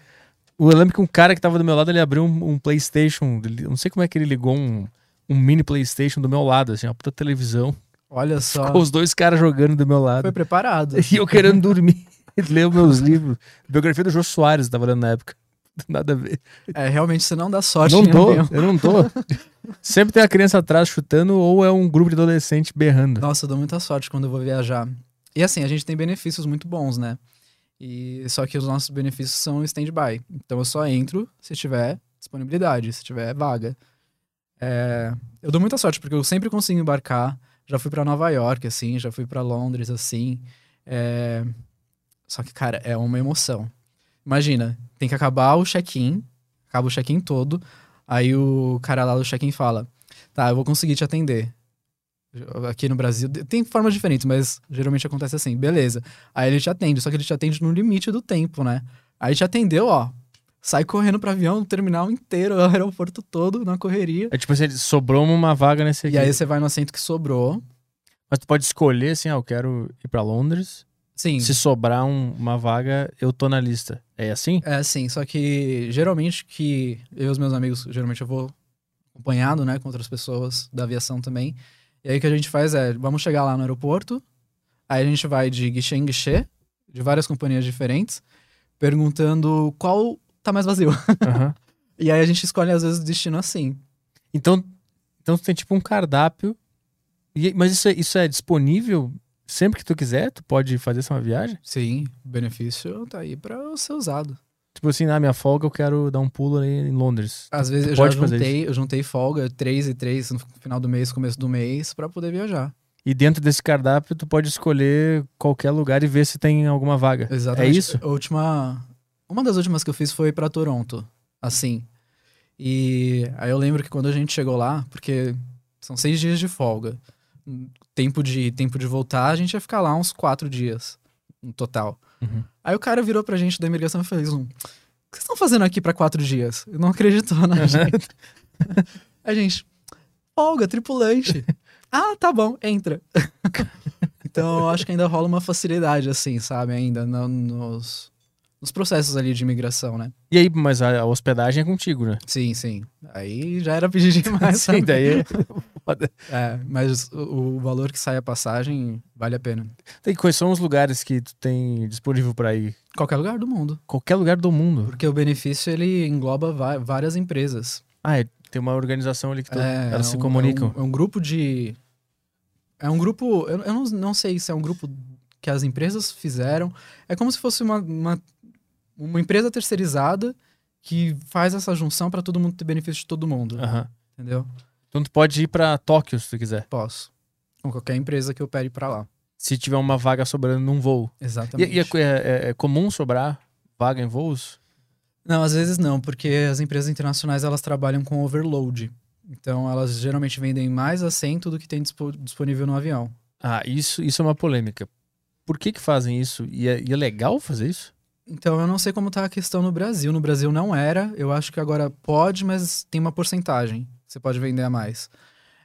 [SPEAKER 3] Uhum.
[SPEAKER 1] eu lembro que um cara que tava do meu lado, ele abriu um, um Playstation, não sei como é que ele ligou um, um mini Playstation do meu lado, assim, uma puta televisão,
[SPEAKER 3] Olha só.
[SPEAKER 1] com os dois caras jogando do meu lado.
[SPEAKER 3] Foi preparado.
[SPEAKER 1] E eu querendo dormir, ler os meus livros. Biografia do Jô Soares, tava lendo na época. Nada a ver.
[SPEAKER 3] É, realmente você não dá sorte
[SPEAKER 1] Não
[SPEAKER 3] em
[SPEAKER 1] tô, eu não tô. Sempre tem a criança atrás chutando ou é um grupo de adolescente berrando.
[SPEAKER 3] Nossa, eu dou muita sorte quando eu vou viajar. E assim, a gente tem benefícios muito bons, né? E só que os nossos benefícios são stand-by. Então eu só entro se tiver disponibilidade, se tiver vaga. É, eu dou muita sorte porque eu sempre consigo embarcar. Já fui pra Nova York, assim, já fui pra Londres, assim. É, Só que, cara, é uma emoção. Imagina, tem que acabar o check-in, acaba o check-in todo. Aí o cara lá do check-in fala: Tá, eu vou conseguir te atender. Aqui no Brasil tem formas diferentes, mas geralmente acontece assim, beleza. Aí ele te atende, só que ele te atende no limite do tempo, né? Aí te atendeu, ó. Sai correndo pro avião, o terminal inteiro, o aeroporto todo, na correria.
[SPEAKER 1] É tipo assim, sobrou uma vaga nesse aqui.
[SPEAKER 3] E aí você vai no assento que sobrou.
[SPEAKER 1] Mas tu pode escolher assim, ah, eu quero ir pra Londres.
[SPEAKER 3] Sim,
[SPEAKER 1] Se sobrar um- uma vaga, eu tô na lista. É assim?
[SPEAKER 3] é assim, só que geralmente que eu e os meus amigos, geralmente eu vou acompanhado, né, com outras pessoas da aviação também. E aí o que a gente faz é, vamos chegar lá no aeroporto, aí a gente vai de guichê em guichê, de várias companhias diferentes, perguntando qual tá mais vazio.
[SPEAKER 1] Aham.
[SPEAKER 3] E aí a gente escolhe às vezes o destino assim.
[SPEAKER 1] Então, então tem tipo um cardápio. E- mas isso é, isso é disponível sempre que tu quiser? Tu pode fazer essa uma viagem?
[SPEAKER 3] Sim, o benefício tá aí pra ser usado.
[SPEAKER 1] Tipo assim, na minha folga eu quero dar um pulo ali em Londres.
[SPEAKER 3] Às vezes eu
[SPEAKER 1] pode
[SPEAKER 3] já juntei, eu juntei folga, três e três no final do mês, começo do mês, pra poder viajar.
[SPEAKER 1] E dentro desse cardápio tu pode escolher qualquer lugar e ver se tem alguma vaga.
[SPEAKER 3] Exatamente.
[SPEAKER 1] É isso?
[SPEAKER 3] A última. Uma das últimas que eu fiz foi pra Toronto. Assim. E aí eu lembro que quando a gente chegou lá, porque são seis dias de folga. Tempo de, tempo de voltar, a gente ia ficar lá uns quatro dias no total.
[SPEAKER 1] Uhum.
[SPEAKER 3] Aí o cara virou pra gente da imigração e fez um. O que vocês estão fazendo aqui pra quatro dias? Eu não acreditou na gente. A gente, folga, tripulante. ah, tá bom, entra. então, eu acho que ainda rola uma facilidade, assim, sabe? Ainda no- nos, nos processos ali de imigração, né?
[SPEAKER 1] E aí, mas a, a hospedagem é contigo, né?
[SPEAKER 3] Sim, sim. Aí já era pedir demais,
[SPEAKER 1] Sim, daí é
[SPEAKER 3] mas o, o valor que sai a passagem vale a pena.
[SPEAKER 1] Tem quais são os lugares que tu tem disponível pra ir?
[SPEAKER 3] Qualquer lugar do mundo.
[SPEAKER 1] Qualquer lugar do mundo.
[SPEAKER 3] Porque o benefício, ele engloba várias empresas.
[SPEAKER 1] Ah, é, tem uma organização ali que tu-
[SPEAKER 3] É,
[SPEAKER 1] elas
[SPEAKER 3] é
[SPEAKER 1] se
[SPEAKER 3] um-
[SPEAKER 1] comunicam.
[SPEAKER 3] É um, é um grupo de. É um grupo. Eu, eu não, não sei se é um grupo que as empresas fizeram. É como se fosse uma, uma, uma empresa terceirizada que faz essa junção para todo mundo ter benefício de todo mundo.
[SPEAKER 1] Aham.
[SPEAKER 3] Entendeu?
[SPEAKER 1] Então tu pode ir pra Tóquio se tu quiser.
[SPEAKER 3] Posso. Com qualquer empresa que opere para lá.
[SPEAKER 1] Se tiver uma vaga sobrando num voo. E,
[SPEAKER 3] Exatamente.
[SPEAKER 1] e é, é- é comum sobrar vaga em voos?
[SPEAKER 3] Não, às vezes não, porque as empresas internacionais elas trabalham com overload. Então elas geralmente vendem mais assento do que tem dispo- disponível no avião.
[SPEAKER 1] Ah, isso, isso é uma polêmica. Por que que fazem isso? E é, e é legal fazer isso?
[SPEAKER 3] Então, eu não sei como tá a questão no Brasil. No Brasil não era. Eu acho que agora pode, mas tem uma porcentagem. Você pode vender a mais.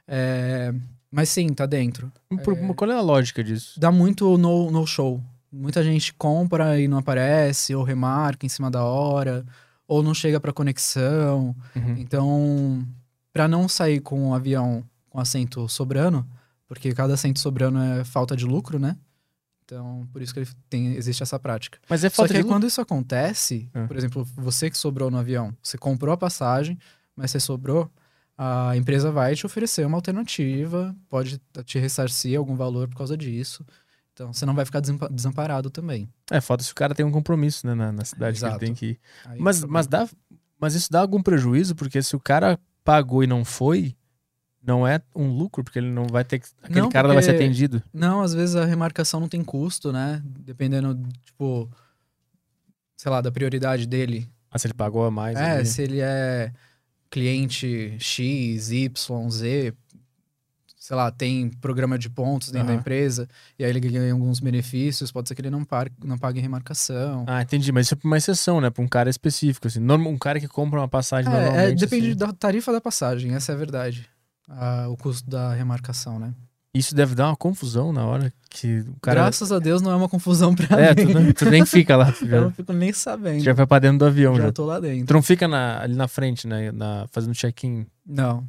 [SPEAKER 3] É, Mas sim, tá dentro.
[SPEAKER 1] Por- Qual é a lógica disso?
[SPEAKER 3] Dá muito no, no show. Muita gente compra e não aparece, ou remarca em cima da hora, ou não chega pra conexão.
[SPEAKER 1] Uhum.
[SPEAKER 3] Então, pra não sair com o avião com assento sobrando, porque cada assento sobrando é falta de lucro, né? Então, por isso que ele tem, existe essa prática.
[SPEAKER 1] Mas é
[SPEAKER 3] Só
[SPEAKER 1] falta
[SPEAKER 3] que aí,
[SPEAKER 1] de
[SPEAKER 3] quando isso acontece,
[SPEAKER 1] É.
[SPEAKER 3] por exemplo, você que sobrou no avião, você comprou a passagem, mas você sobrou, a empresa vai te oferecer uma alternativa, pode te ressarcir algum valor por causa disso. Então, você não vai ficar desampa- desamparado também.
[SPEAKER 1] É, falta se o cara tem um compromisso né, na, na cidade
[SPEAKER 3] Exato.
[SPEAKER 1] que ele tem que ir.
[SPEAKER 3] Aí
[SPEAKER 1] Mas, mas dá. Mas isso dá algum prejuízo? Porque se o cara pagou e não foi, não é um lucro, porque ele não vai ter que. Aquele
[SPEAKER 3] Não,
[SPEAKER 1] cara não vai ser atendido.
[SPEAKER 3] Não, às vezes a remarcação não tem custo, né? Dependendo, tipo, sei lá, da prioridade dele.
[SPEAKER 1] Ah, se ele pagou a mais.
[SPEAKER 3] é,
[SPEAKER 1] ali.
[SPEAKER 3] se ele é cliente X, Y, Z, sei lá, tem programa de pontos dentro da
[SPEAKER 1] Aham.
[SPEAKER 3] empresa, e aí ele ganha alguns benefícios, pode ser que ele não, par, não pague remarcação.
[SPEAKER 1] Ah, entendi. Mas isso é pra uma exceção, né? Pra um cara específico. Assim. Um cara que compra uma passagem
[SPEAKER 3] É, é,
[SPEAKER 1] normalmente.
[SPEAKER 3] depende
[SPEAKER 1] assim.
[SPEAKER 3] da tarifa da passagem, essa é a verdade. Ah, o custo da remarcação, né?
[SPEAKER 1] Isso deve dar uma confusão na hora que o cara.
[SPEAKER 3] Graças a Deus não é uma confusão pra
[SPEAKER 1] É,
[SPEAKER 3] mim.
[SPEAKER 1] tu, não- tu nem fica lá. Tu
[SPEAKER 3] Eu
[SPEAKER 1] já,
[SPEAKER 3] não fico nem sabendo.
[SPEAKER 1] já vai pra dentro do avião
[SPEAKER 3] já
[SPEAKER 1] já.
[SPEAKER 3] tô lá dentro.
[SPEAKER 1] Tu não fica na- ali na frente, né? Na, fazendo check-in,
[SPEAKER 3] Não,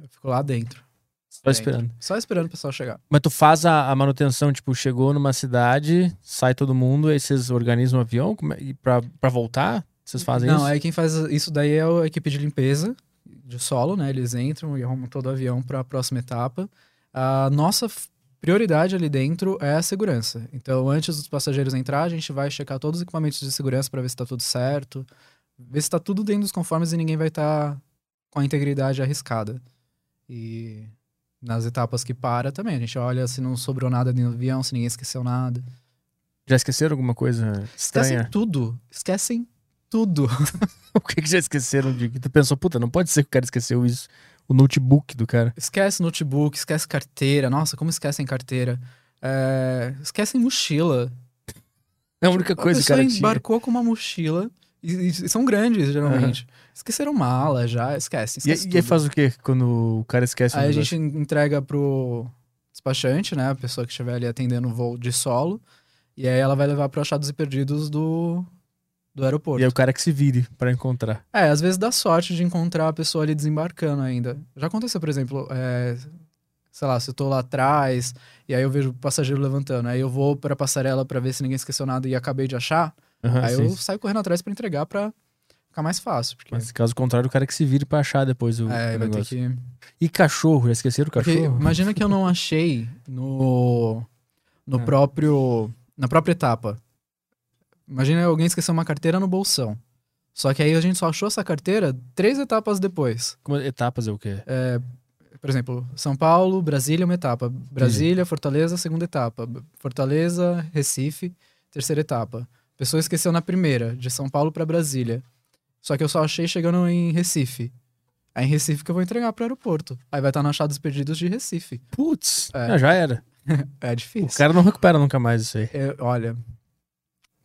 [SPEAKER 3] eu fico lá dentro.
[SPEAKER 1] só
[SPEAKER 3] Dentro.
[SPEAKER 1] esperando.
[SPEAKER 3] Só esperando o pessoal chegar.
[SPEAKER 1] Mas tu faz a, a manutenção, tipo, chegou numa cidade, sai todo mundo, aí vocês organizam o avião é- pra, pra voltar? Vocês fazem
[SPEAKER 3] não,
[SPEAKER 1] isso?
[SPEAKER 3] aí quem faz isso daí é a equipe de limpeza de solo, né? Eles entram e arrumam todo o avião para a próxima etapa. A nossa prioridade ali dentro é a segurança. Então, antes dos passageiros entrar, a gente vai checar todos os equipamentos de segurança para ver se está tudo certo, ver se está tudo dentro dos conformes e ninguém vai estar com a integridade arriscada. E nas etapas que para também, a gente olha se não sobrou nada do avião, se ninguém esqueceu nada.
[SPEAKER 1] Já esqueceram alguma coisa
[SPEAKER 3] Esquecem
[SPEAKER 1] estranha?
[SPEAKER 3] tudo. Esquecem tudo.
[SPEAKER 1] o que, que já esqueceram de que tu pensou, puta, não pode ser que o cara esqueceu isso. O notebook do cara.
[SPEAKER 3] Esquece notebook, esquece carteira. Nossa, como esquecem carteira. É, esquecem mochila.
[SPEAKER 1] É a única coisa que o
[SPEAKER 3] pessoa
[SPEAKER 1] cara tinha.
[SPEAKER 3] embarcou com uma mochila. E, e são grandes, geralmente. Esqueceram mala já, esquece.
[SPEAKER 1] E,
[SPEAKER 3] esquece
[SPEAKER 1] e aí
[SPEAKER 3] tudo.
[SPEAKER 1] faz o quê quando o cara esquece
[SPEAKER 3] Aí a gente entrega pro despachante, né? A pessoa que estiver ali atendendo o voo de solo. E aí ela vai levar pro achados e perdidos do, do aeroporto.
[SPEAKER 1] E é o cara que se vire pra encontrar.
[SPEAKER 3] É, às vezes dá sorte de encontrar a pessoa ali desembarcando ainda. Já aconteceu, por exemplo, é, sei lá, se eu tô lá atrás e aí eu vejo o passageiro levantando, aí eu vou pra passarela pra ver se ninguém esqueceu nada e acabei de achar,
[SPEAKER 1] Aham,
[SPEAKER 3] aí
[SPEAKER 1] sim.
[SPEAKER 3] eu saio correndo atrás pra entregar pra ficar mais fácil. Porque,
[SPEAKER 1] Mas caso contrário, o cara que se vire pra achar depois o,
[SPEAKER 3] é,
[SPEAKER 1] o
[SPEAKER 3] vai ter
[SPEAKER 1] negócio.
[SPEAKER 3] que.
[SPEAKER 1] E cachorro, já esqueceram o
[SPEAKER 3] Porque
[SPEAKER 1] cachorro?
[SPEAKER 3] imagina que eu não achei no, no
[SPEAKER 1] É.
[SPEAKER 3] próprio. na própria etapa. Imagina alguém esqueceu uma carteira no bolsão. Só que aí a gente só achou essa carteira três etapas depois.
[SPEAKER 1] Como etapas é o quê?
[SPEAKER 3] Por exemplo, São Paulo, Brasília, uma etapa. Brasília, Fortaleza, segunda etapa. Fortaleza, Recife, terceira etapa. A pessoa esqueceu na primeira, de São Paulo para Brasília. Só que eu só achei chegando em Recife. Aí em Recife que eu vou entregar pro aeroporto. Aí vai estar no achados perdidos de Recife.
[SPEAKER 1] Putz,
[SPEAKER 3] É.
[SPEAKER 1] já era.
[SPEAKER 3] É
[SPEAKER 1] O
[SPEAKER 3] difícil.
[SPEAKER 1] cara não recupera nunca mais isso aí.
[SPEAKER 3] É, olha.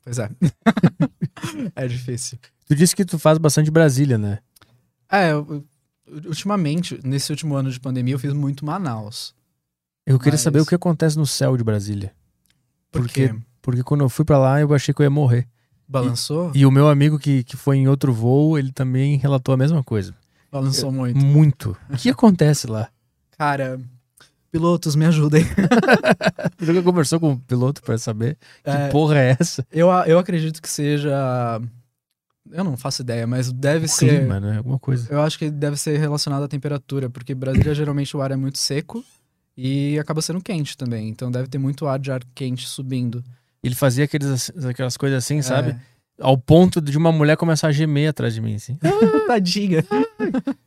[SPEAKER 3] Pois é. é difícil.
[SPEAKER 1] Tu disse que tu faz bastante Brasília, né?
[SPEAKER 3] É, eu- eu- ultimamente, nesse último ano de pandemia, eu fiz muito Manaus.
[SPEAKER 1] Eu queria
[SPEAKER 3] Mas-
[SPEAKER 1] saber o que acontece no céu de Brasília.
[SPEAKER 3] Por
[SPEAKER 1] Porque-
[SPEAKER 3] quê?
[SPEAKER 1] Porque quando eu fui pra lá, eu achei que eu ia morrer.
[SPEAKER 3] Balançou?
[SPEAKER 1] E o meu amigo que, que foi em outro voo, ele também relatou a mesma coisa.
[SPEAKER 3] Balançou muito.
[SPEAKER 1] Muito. O que acontece lá?
[SPEAKER 3] Cara, pilotos, me ajudem.
[SPEAKER 1] Tu nunca conversou com o piloto pra saber que
[SPEAKER 3] É,
[SPEAKER 1] porra é essa?
[SPEAKER 3] eu, eu acredito que seja. Eu não faço ideia, mas deve
[SPEAKER 1] O
[SPEAKER 3] ser.
[SPEAKER 1] clima, né? Alguma coisa.
[SPEAKER 3] Eu acho que deve ser relacionado à temperatura, porque Brasília geralmente o ar é muito seco e acaba sendo quente também. Então deve ter muito ar de ar quente subindo.
[SPEAKER 1] Ele fazia aqueles, aquelas coisas assim, sabe? Ao ponto de uma mulher começar a gemer atrás de mim, assim.
[SPEAKER 3] Tadinha.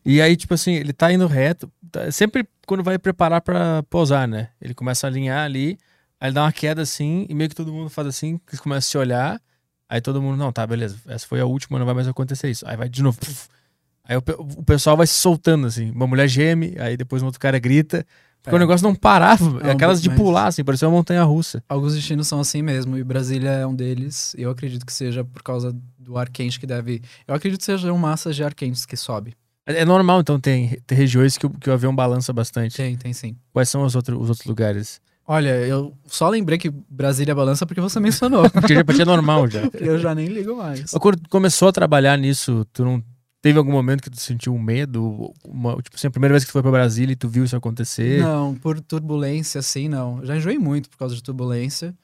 [SPEAKER 1] E aí, tipo assim, ele tá indo reto. tá- sempre quando vai preparar pra pousar, né? Ele começa a alinhar ali, aí ele dá uma queda assim, e meio que todo mundo faz assim, que eles começam a se olhar. Aí todo mundo, não, tá, beleza, essa foi a última, não vai mais acontecer isso. Aí vai de novo. puf. Aí o, o pessoal vai se soltando, assim. Uma mulher geme, aí depois um outro cara grita. Porque
[SPEAKER 3] É.
[SPEAKER 1] o negócio não parava.
[SPEAKER 3] Não,
[SPEAKER 1] aquelas de
[SPEAKER 3] mas-
[SPEAKER 1] pular, assim, parecia uma montanha russa.
[SPEAKER 3] Alguns destinos são assim mesmo, e Brasília é um deles. Eu acredito que seja por causa do ar quente que deve. Eu acredito que sejam massas de ar quentes que sobe.
[SPEAKER 1] É é normal, então, tem, regiões que, o- que o avião balança bastante.
[SPEAKER 3] Tem, tem sim.
[SPEAKER 1] Quais são os, outros os outros lugares?
[SPEAKER 3] Olha, eu só lembrei que Brasília balança porque você mencionou.
[SPEAKER 1] Porque já é normal já.
[SPEAKER 3] eu já nem ligo mais.
[SPEAKER 1] Quando começou a trabalhar nisso, tu não teve algum momento que tu sentiu um medo? Uma, tipo assim, a primeira vez que tu foi pra Brasília e tu viu isso acontecer?
[SPEAKER 3] Não, por turbulência, assim, não. Já enjoei muito por causa de turbulência,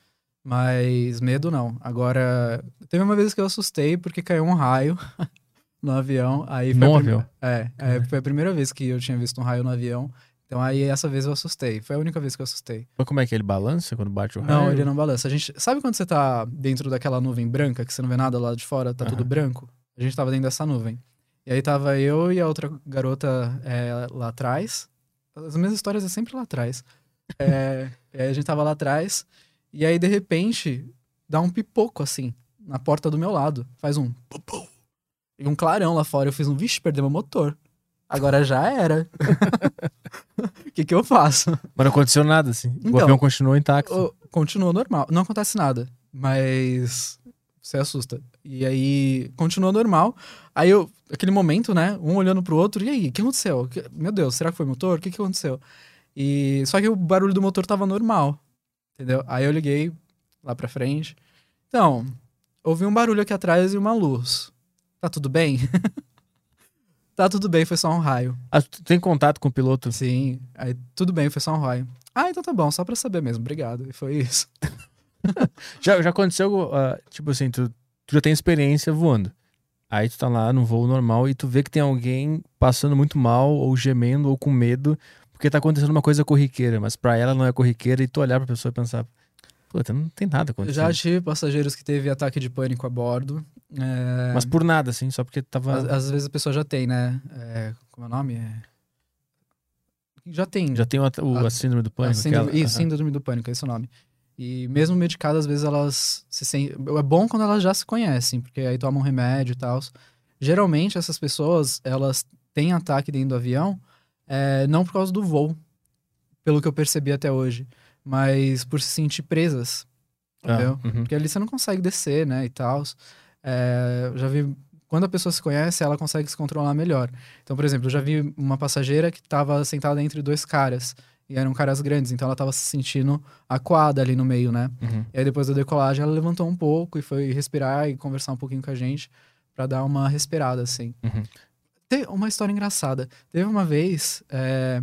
[SPEAKER 3] mas medo não. Agora, teve uma vez que eu assustei porque caiu um raio no avião. Aí foi
[SPEAKER 1] No avião?
[SPEAKER 3] É, é, foi a primeira vez que eu tinha visto um raio no avião. Então aí essa vez eu assustei. Foi a única vez que eu assustei.
[SPEAKER 1] Mas como é que ele balança quando bate o raio?
[SPEAKER 3] Não, ele não balança. A gente, sabe quando você tá dentro daquela nuvem branca, que você não vê nada lá de fora, tá tudo
[SPEAKER 1] Aham.
[SPEAKER 3] branco? A gente tava dentro dessa nuvem. E aí tava eu e a outra garota é, lá atrás. As minhas histórias é sempre lá atrás. É, e aí a gente tava lá atrás. E aí, de repente, dá um pipoco assim, na porta do meu lado. Faz um. E um clarão lá fora. Eu fiz um, vixe, perdeu meu motor. Agora já era. O que que eu faço?
[SPEAKER 1] Mas não aconteceu nada, assim. o
[SPEAKER 3] Então,
[SPEAKER 1] avião continuou intacto.
[SPEAKER 3] Ô, Continua normal. Não acontece nada. Mas você assusta. E aí continua normal. Aí eu, aquele momento, né? Um olhando pro outro. E aí, o que aconteceu? Meu Deus, será que foi motor? O que, que aconteceu? E só que o barulho do motor tava normal. Entendeu? Aí eu liguei lá pra frente. Então, ouvi um barulho aqui atrás e uma luz. Tá tudo bem? tá tudo bem, foi só um raio.
[SPEAKER 1] Ah, tu tem contato com o piloto?
[SPEAKER 3] Sim, aí tudo bem, foi só um raio. Ah, então tá bom, só pra saber mesmo, obrigado. E foi isso.
[SPEAKER 1] Já, já aconteceu, ah, tipo assim, tu, tu já tem experiência voando. Aí tu tá lá no voo normal e tu vê que tem alguém passando muito mal, ou gemendo, ou com medo, porque tá acontecendo uma coisa corriqueira, mas pra ela não é corriqueira, e tu olhar pra pessoa e pensar, puta, não tem nada acontecendo.
[SPEAKER 3] Já tive passageiros que teve ataque de pânico a bordo. É,
[SPEAKER 1] Mas por nada, assim, só porque tava.
[SPEAKER 3] às, às vezes a pessoa já tem, né? É, como é o nome? É... Já tem.
[SPEAKER 1] Já tem o, o- a,
[SPEAKER 3] A-
[SPEAKER 1] síndrome do
[SPEAKER 3] a
[SPEAKER 1] pânico.
[SPEAKER 3] síndrome,
[SPEAKER 1] aquela-
[SPEAKER 3] isso, síndrome do pânico, é esse o nome. E mesmo medicadas, às vezes elas se sentem. É bom quando elas já se conhecem, porque aí tomam remédio e tal. Geralmente essas pessoas, elas têm ataque dentro do avião, é, não por causa do voo, pelo que eu percebi até hoje, mas por se sentir presas.
[SPEAKER 1] Ah,
[SPEAKER 3] Entendeu?
[SPEAKER 1] uhum.
[SPEAKER 3] Porque ali você não consegue descer, né, e tal. É, já vi. Quando a pessoa se conhece, ela consegue se controlar melhor. Então, por exemplo, eu já vi uma passageira que estava sentada entre dois caras. E eram caras grandes, então ela estava se sentindo acuada ali no meio, né?
[SPEAKER 1] Uhum.
[SPEAKER 3] E aí depois da decolagem ela levantou um pouco e foi respirar e conversar um pouquinho com a gente para dar uma respirada, assim.
[SPEAKER 1] Uhum.
[SPEAKER 3] Tem uma história engraçada. Teve uma vez, é,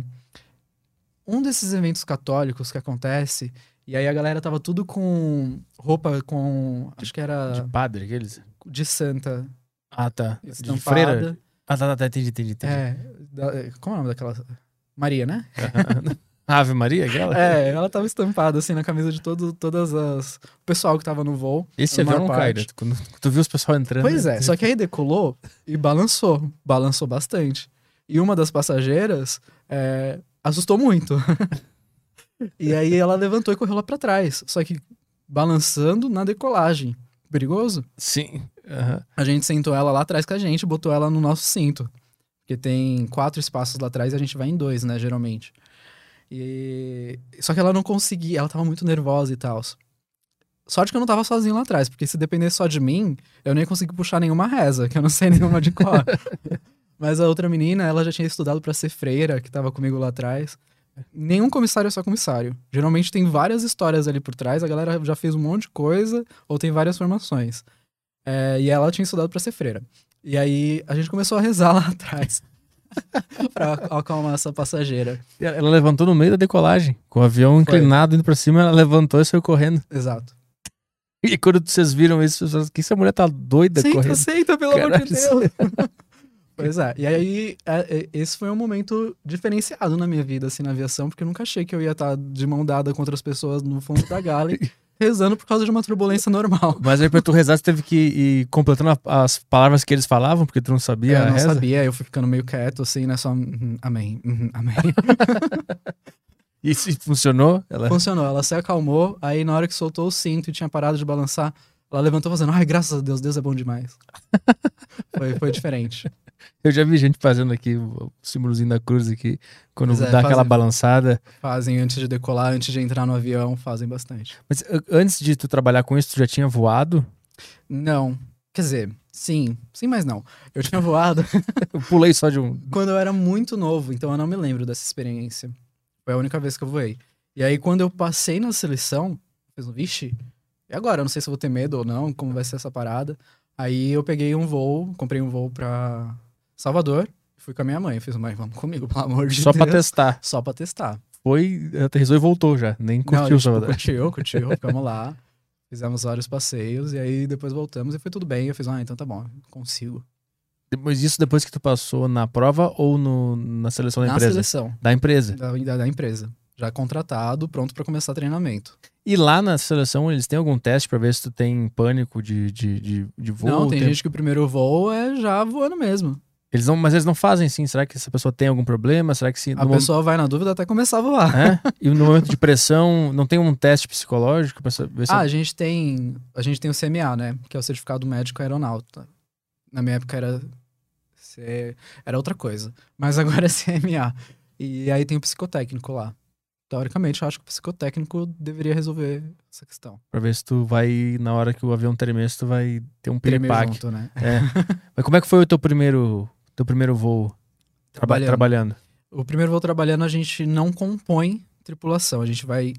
[SPEAKER 3] um desses eventos católicos que acontece, e aí a galera tava tudo com roupa com. Acho que era
[SPEAKER 1] De padre, aqueles.
[SPEAKER 3] de santa.
[SPEAKER 1] Ah, tá. De
[SPEAKER 3] estampada.
[SPEAKER 1] freira. Ah, tá, tá, tá, entendi, entendi. entendi.
[SPEAKER 3] É. da- como é o nome daquela. Maria, né?
[SPEAKER 1] Ave Maria, aquela?
[SPEAKER 3] É, ela tava estampada assim na camisa de todo, todas as. O pessoal que tava no voo.
[SPEAKER 1] Esse avião não cai, né? Quando tu viu os pessoal entrando.
[SPEAKER 3] Pois é,
[SPEAKER 1] né?
[SPEAKER 3] só que aí decolou e balançou. Balançou bastante. E uma das passageiras é, assustou muito. e aí ela levantou e correu lá pra trás. Só que balançando na decolagem. Perigoso.
[SPEAKER 1] Sim. aham.
[SPEAKER 3] A gente sentou ela lá atrás com a gente, botou ela no nosso cinto. Porque tem quatro espaços lá atrás e a gente vai em dois, né, geralmente. E... Só que ela não conseguia, ela tava muito nervosa e tal. Sorte que eu não tava sozinho lá atrás, porque se dependesse só de mim, eu nem ia conseguir puxar nenhuma reza, que eu não sei nenhuma de cor. Mas a outra menina, ela já tinha estudado pra ser freira, que tava comigo lá atrás. Nenhum comissário é só comissário. Geralmente tem várias histórias ali por trás, a galera já fez um monte de coisa, ou tem várias formações. É, e ela tinha estudado pra ser freira. E aí a gente começou a rezar lá atrás. pra acalmar essa passageira.
[SPEAKER 1] Ela levantou no meio da decolagem, com o avião inclinado indo pra cima, ela levantou e saiu correndo.
[SPEAKER 3] Exato.
[SPEAKER 1] E quando vocês viram isso, vocês falaram, que essa mulher tá doida
[SPEAKER 3] Senta,
[SPEAKER 1] correndo?
[SPEAKER 3] senta, pelo amor de
[SPEAKER 1] Caralho,
[SPEAKER 3] Deus. pois é. E aí, é, é, esse foi um momento diferenciado na minha vida, assim, na aviação, porque eu nunca achei que eu ia estar de mão dada com outras pessoas no fundo da galley, rezando por causa de uma turbulência normal.
[SPEAKER 1] Mas aí pra tu rezar, você teve que ir completando as palavras que eles falavam, porque tu não sabia
[SPEAKER 3] É, eu não
[SPEAKER 1] reza?
[SPEAKER 3] sabia, eu fui ficando meio quieto, assim, né? Só, uhum, amém, uhum, amém.
[SPEAKER 1] E se funcionou? Ela...
[SPEAKER 3] Funcionou, ela se acalmou, aí na hora que soltou o cinto e tinha parado de balançar, ela levantou fazendo, ai, graças a Deus, Deus é bom demais. foi, foi diferente.
[SPEAKER 1] Eu já vi gente fazendo aqui o símbolozinho da cruz aqui, quando
[SPEAKER 3] é,
[SPEAKER 1] dá aquela
[SPEAKER 3] fazem.
[SPEAKER 1] balançada.
[SPEAKER 3] Fazem antes de decolar, antes de entrar no avião, fazem bastante.
[SPEAKER 1] Mas antes de tu trabalhar com isso, tu já tinha voado?
[SPEAKER 3] Não, quer dizer, sim, sim, mas não. Eu tinha voado
[SPEAKER 1] Eu pulei só de um.
[SPEAKER 3] quando eu era muito novo, então eu não me lembro dessa experiência. Foi a única vez que eu voei. E aí, quando eu passei na seleção, eu fiz um vixe, e agora? Eu não sei se eu vou ter medo ou não, como vai ser essa parada. Aí eu peguei um voo, comprei um voo pra Salvador, fui com a minha mãe. Eu fiz, mãe, vamos comigo, pelo amor de
[SPEAKER 1] Só
[SPEAKER 3] Deus.
[SPEAKER 1] pra testar.
[SPEAKER 3] Só pra testar.
[SPEAKER 1] Foi, aterrissou e voltou já. Nem
[SPEAKER 3] Não,
[SPEAKER 1] curtiu
[SPEAKER 3] a
[SPEAKER 1] o
[SPEAKER 3] tipo,
[SPEAKER 1] Salvador.
[SPEAKER 3] curtiu, curtiu, ficamos lá. Fizemos vários passeios e aí depois voltamos e foi tudo bem. Eu fiz, ah, então tá bom, consigo.
[SPEAKER 1] Depois disso, depois que tu passou na prova ou no, na seleção da
[SPEAKER 3] Na
[SPEAKER 1] empresa?
[SPEAKER 3] seleção
[SPEAKER 1] Da empresa.
[SPEAKER 3] da, da, da empresa. Já contratado, pronto pra começar treinamento.
[SPEAKER 1] E lá na seleção, eles têm algum teste pra ver se tu tem pânico de, de, de, de voo?
[SPEAKER 3] Não, tem gente que o primeiro voo é já voando mesmo.
[SPEAKER 1] Eles não, mas eles não fazem sim. Será que essa pessoa tem algum problema? Será que se.
[SPEAKER 3] A pessoa vai na dúvida até começar a voar.
[SPEAKER 1] É? E no momento de pressão, não tem um teste psicológico pra saber se.
[SPEAKER 3] Ah, a gente tem. A gente tem o CMA, né? Que é o certificado médico aeronauta. Na minha época era. Era outra coisa. Mas agora é CMA. E aí tem o psicotécnico lá. Teoricamente, eu acho que o psicotécnico deveria resolver essa questão.
[SPEAKER 1] Pra ver se tu vai, na hora que o avião tremer, se tu vai ter um piripaque.
[SPEAKER 3] junto, né?
[SPEAKER 1] É. Mas como é que foi o teu primeiro, teu primeiro voo traba-
[SPEAKER 3] Trabalhando.
[SPEAKER 1] trabalhando?
[SPEAKER 3] O primeiro voo trabalhando, a gente não compõe tripulação. A gente vai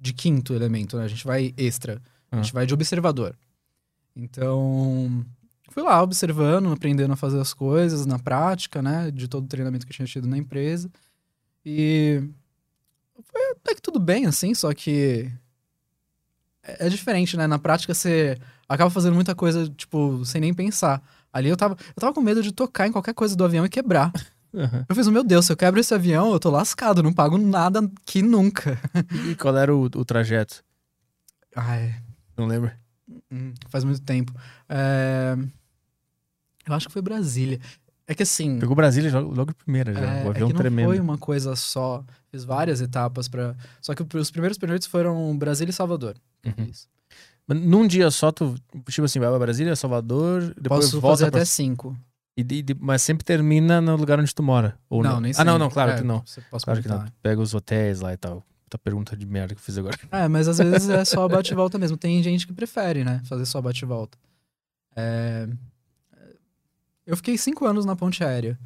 [SPEAKER 3] de quinto elemento, né? A gente vai extra. A
[SPEAKER 1] Ah.
[SPEAKER 3] gente vai de observador. Então, fui lá observando, aprendendo a fazer as coisas na prática, né? De todo o treinamento que eu tinha tido na empresa. E foi até que tudo bem, assim, só que é é diferente, né? Na prática você acaba fazendo muita coisa, tipo, sem nem pensar. Ali eu tava, eu tava com medo de tocar em qualquer coisa do avião e quebrar.
[SPEAKER 1] Aham.
[SPEAKER 3] Eu fiz, meu Deus, se eu quebro esse avião, eu tô lascado, não pago nada aqui nunca.
[SPEAKER 1] E qual era o, o trajeto?
[SPEAKER 3] Ai,
[SPEAKER 1] Não lembro.
[SPEAKER 3] hum, faz muito tempo. É, Eu acho que foi Brasília. É que assim,
[SPEAKER 1] Pegou Brasília logo, logo primeira já.
[SPEAKER 3] é,
[SPEAKER 1] o
[SPEAKER 3] é
[SPEAKER 1] avião
[SPEAKER 3] que não
[SPEAKER 1] tremendo.
[SPEAKER 3] foi uma coisa só. Fiz várias etapas para. Só que os primeiros pernoites foram Brasília e Salvador.
[SPEAKER 1] Uhum.
[SPEAKER 3] Isso.
[SPEAKER 1] Num dia só, tu, tipo assim, vai pra Brasília, Salvador, depois
[SPEAKER 3] Posso
[SPEAKER 1] volta
[SPEAKER 3] fazer
[SPEAKER 1] pra...
[SPEAKER 3] até cinco.
[SPEAKER 1] E, de- mas sempre termina no lugar onde tu mora. Ou não,
[SPEAKER 3] nem
[SPEAKER 1] Ah, não,
[SPEAKER 3] sempre.
[SPEAKER 1] não, claro
[SPEAKER 3] É,
[SPEAKER 1] que não. Claro que não.
[SPEAKER 3] perguntar.
[SPEAKER 1] Tu pega os hotéis lá e tal. Puta pergunta de merda que eu fiz agora.
[SPEAKER 3] É, mas às vezes é só bate e volta mesmo. Tem gente que prefere, né? Fazer só bate e volta. É, Eu fiquei cinco anos na ponte aérea.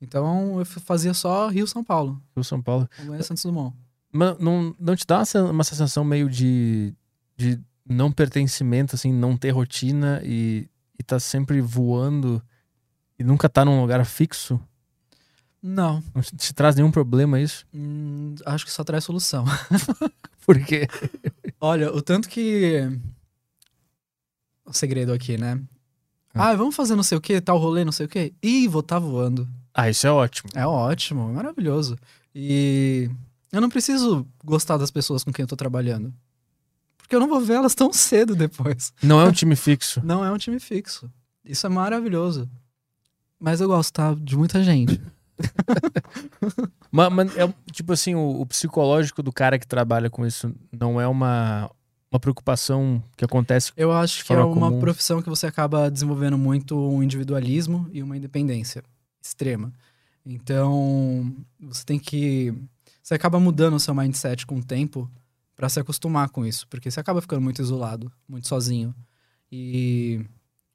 [SPEAKER 3] Então eu fazia só Rio-São Paulo.
[SPEAKER 1] Rio São Paulo.
[SPEAKER 3] Congonhas Santos Dumont.
[SPEAKER 1] Mas não, não te dá uma sensação meio de, de não pertencimento, assim, não ter rotina e, e tá sempre voando e nunca tá num lugar fixo?
[SPEAKER 3] Não,
[SPEAKER 1] Não te, te traz nenhum problema isso?
[SPEAKER 3] hum, acho que só traz solução.
[SPEAKER 1] Por quê?
[SPEAKER 3] Olha, o tanto que. O segredo aqui, né? Ah, vamos fazer não sei o que, tal rolê, não sei o que. Ih, vou estar voando.
[SPEAKER 1] Ah, isso é ótimo.
[SPEAKER 3] É ótimo, é maravilhoso. E eu não preciso gostar das pessoas com quem eu tô trabalhando. Porque eu não vou ver elas tão cedo depois.
[SPEAKER 1] Não é um time fixo.
[SPEAKER 3] Não é um time fixo. Isso é maravilhoso. Mas eu gosto, tá? De muita gente.
[SPEAKER 1] Mas, mas é, tipo assim, o, o psicológico do cara que trabalha com isso não é uma, uma preocupação que acontece.
[SPEAKER 3] Eu acho que é uma
[SPEAKER 1] comum.
[SPEAKER 3] profissão que você acaba desenvolvendo muito um individualismo e uma independência extrema. Então, você tem que. Você acaba mudando o seu mindset com o tempo pra se acostumar com isso, porque você acaba ficando muito isolado, muito sozinho. E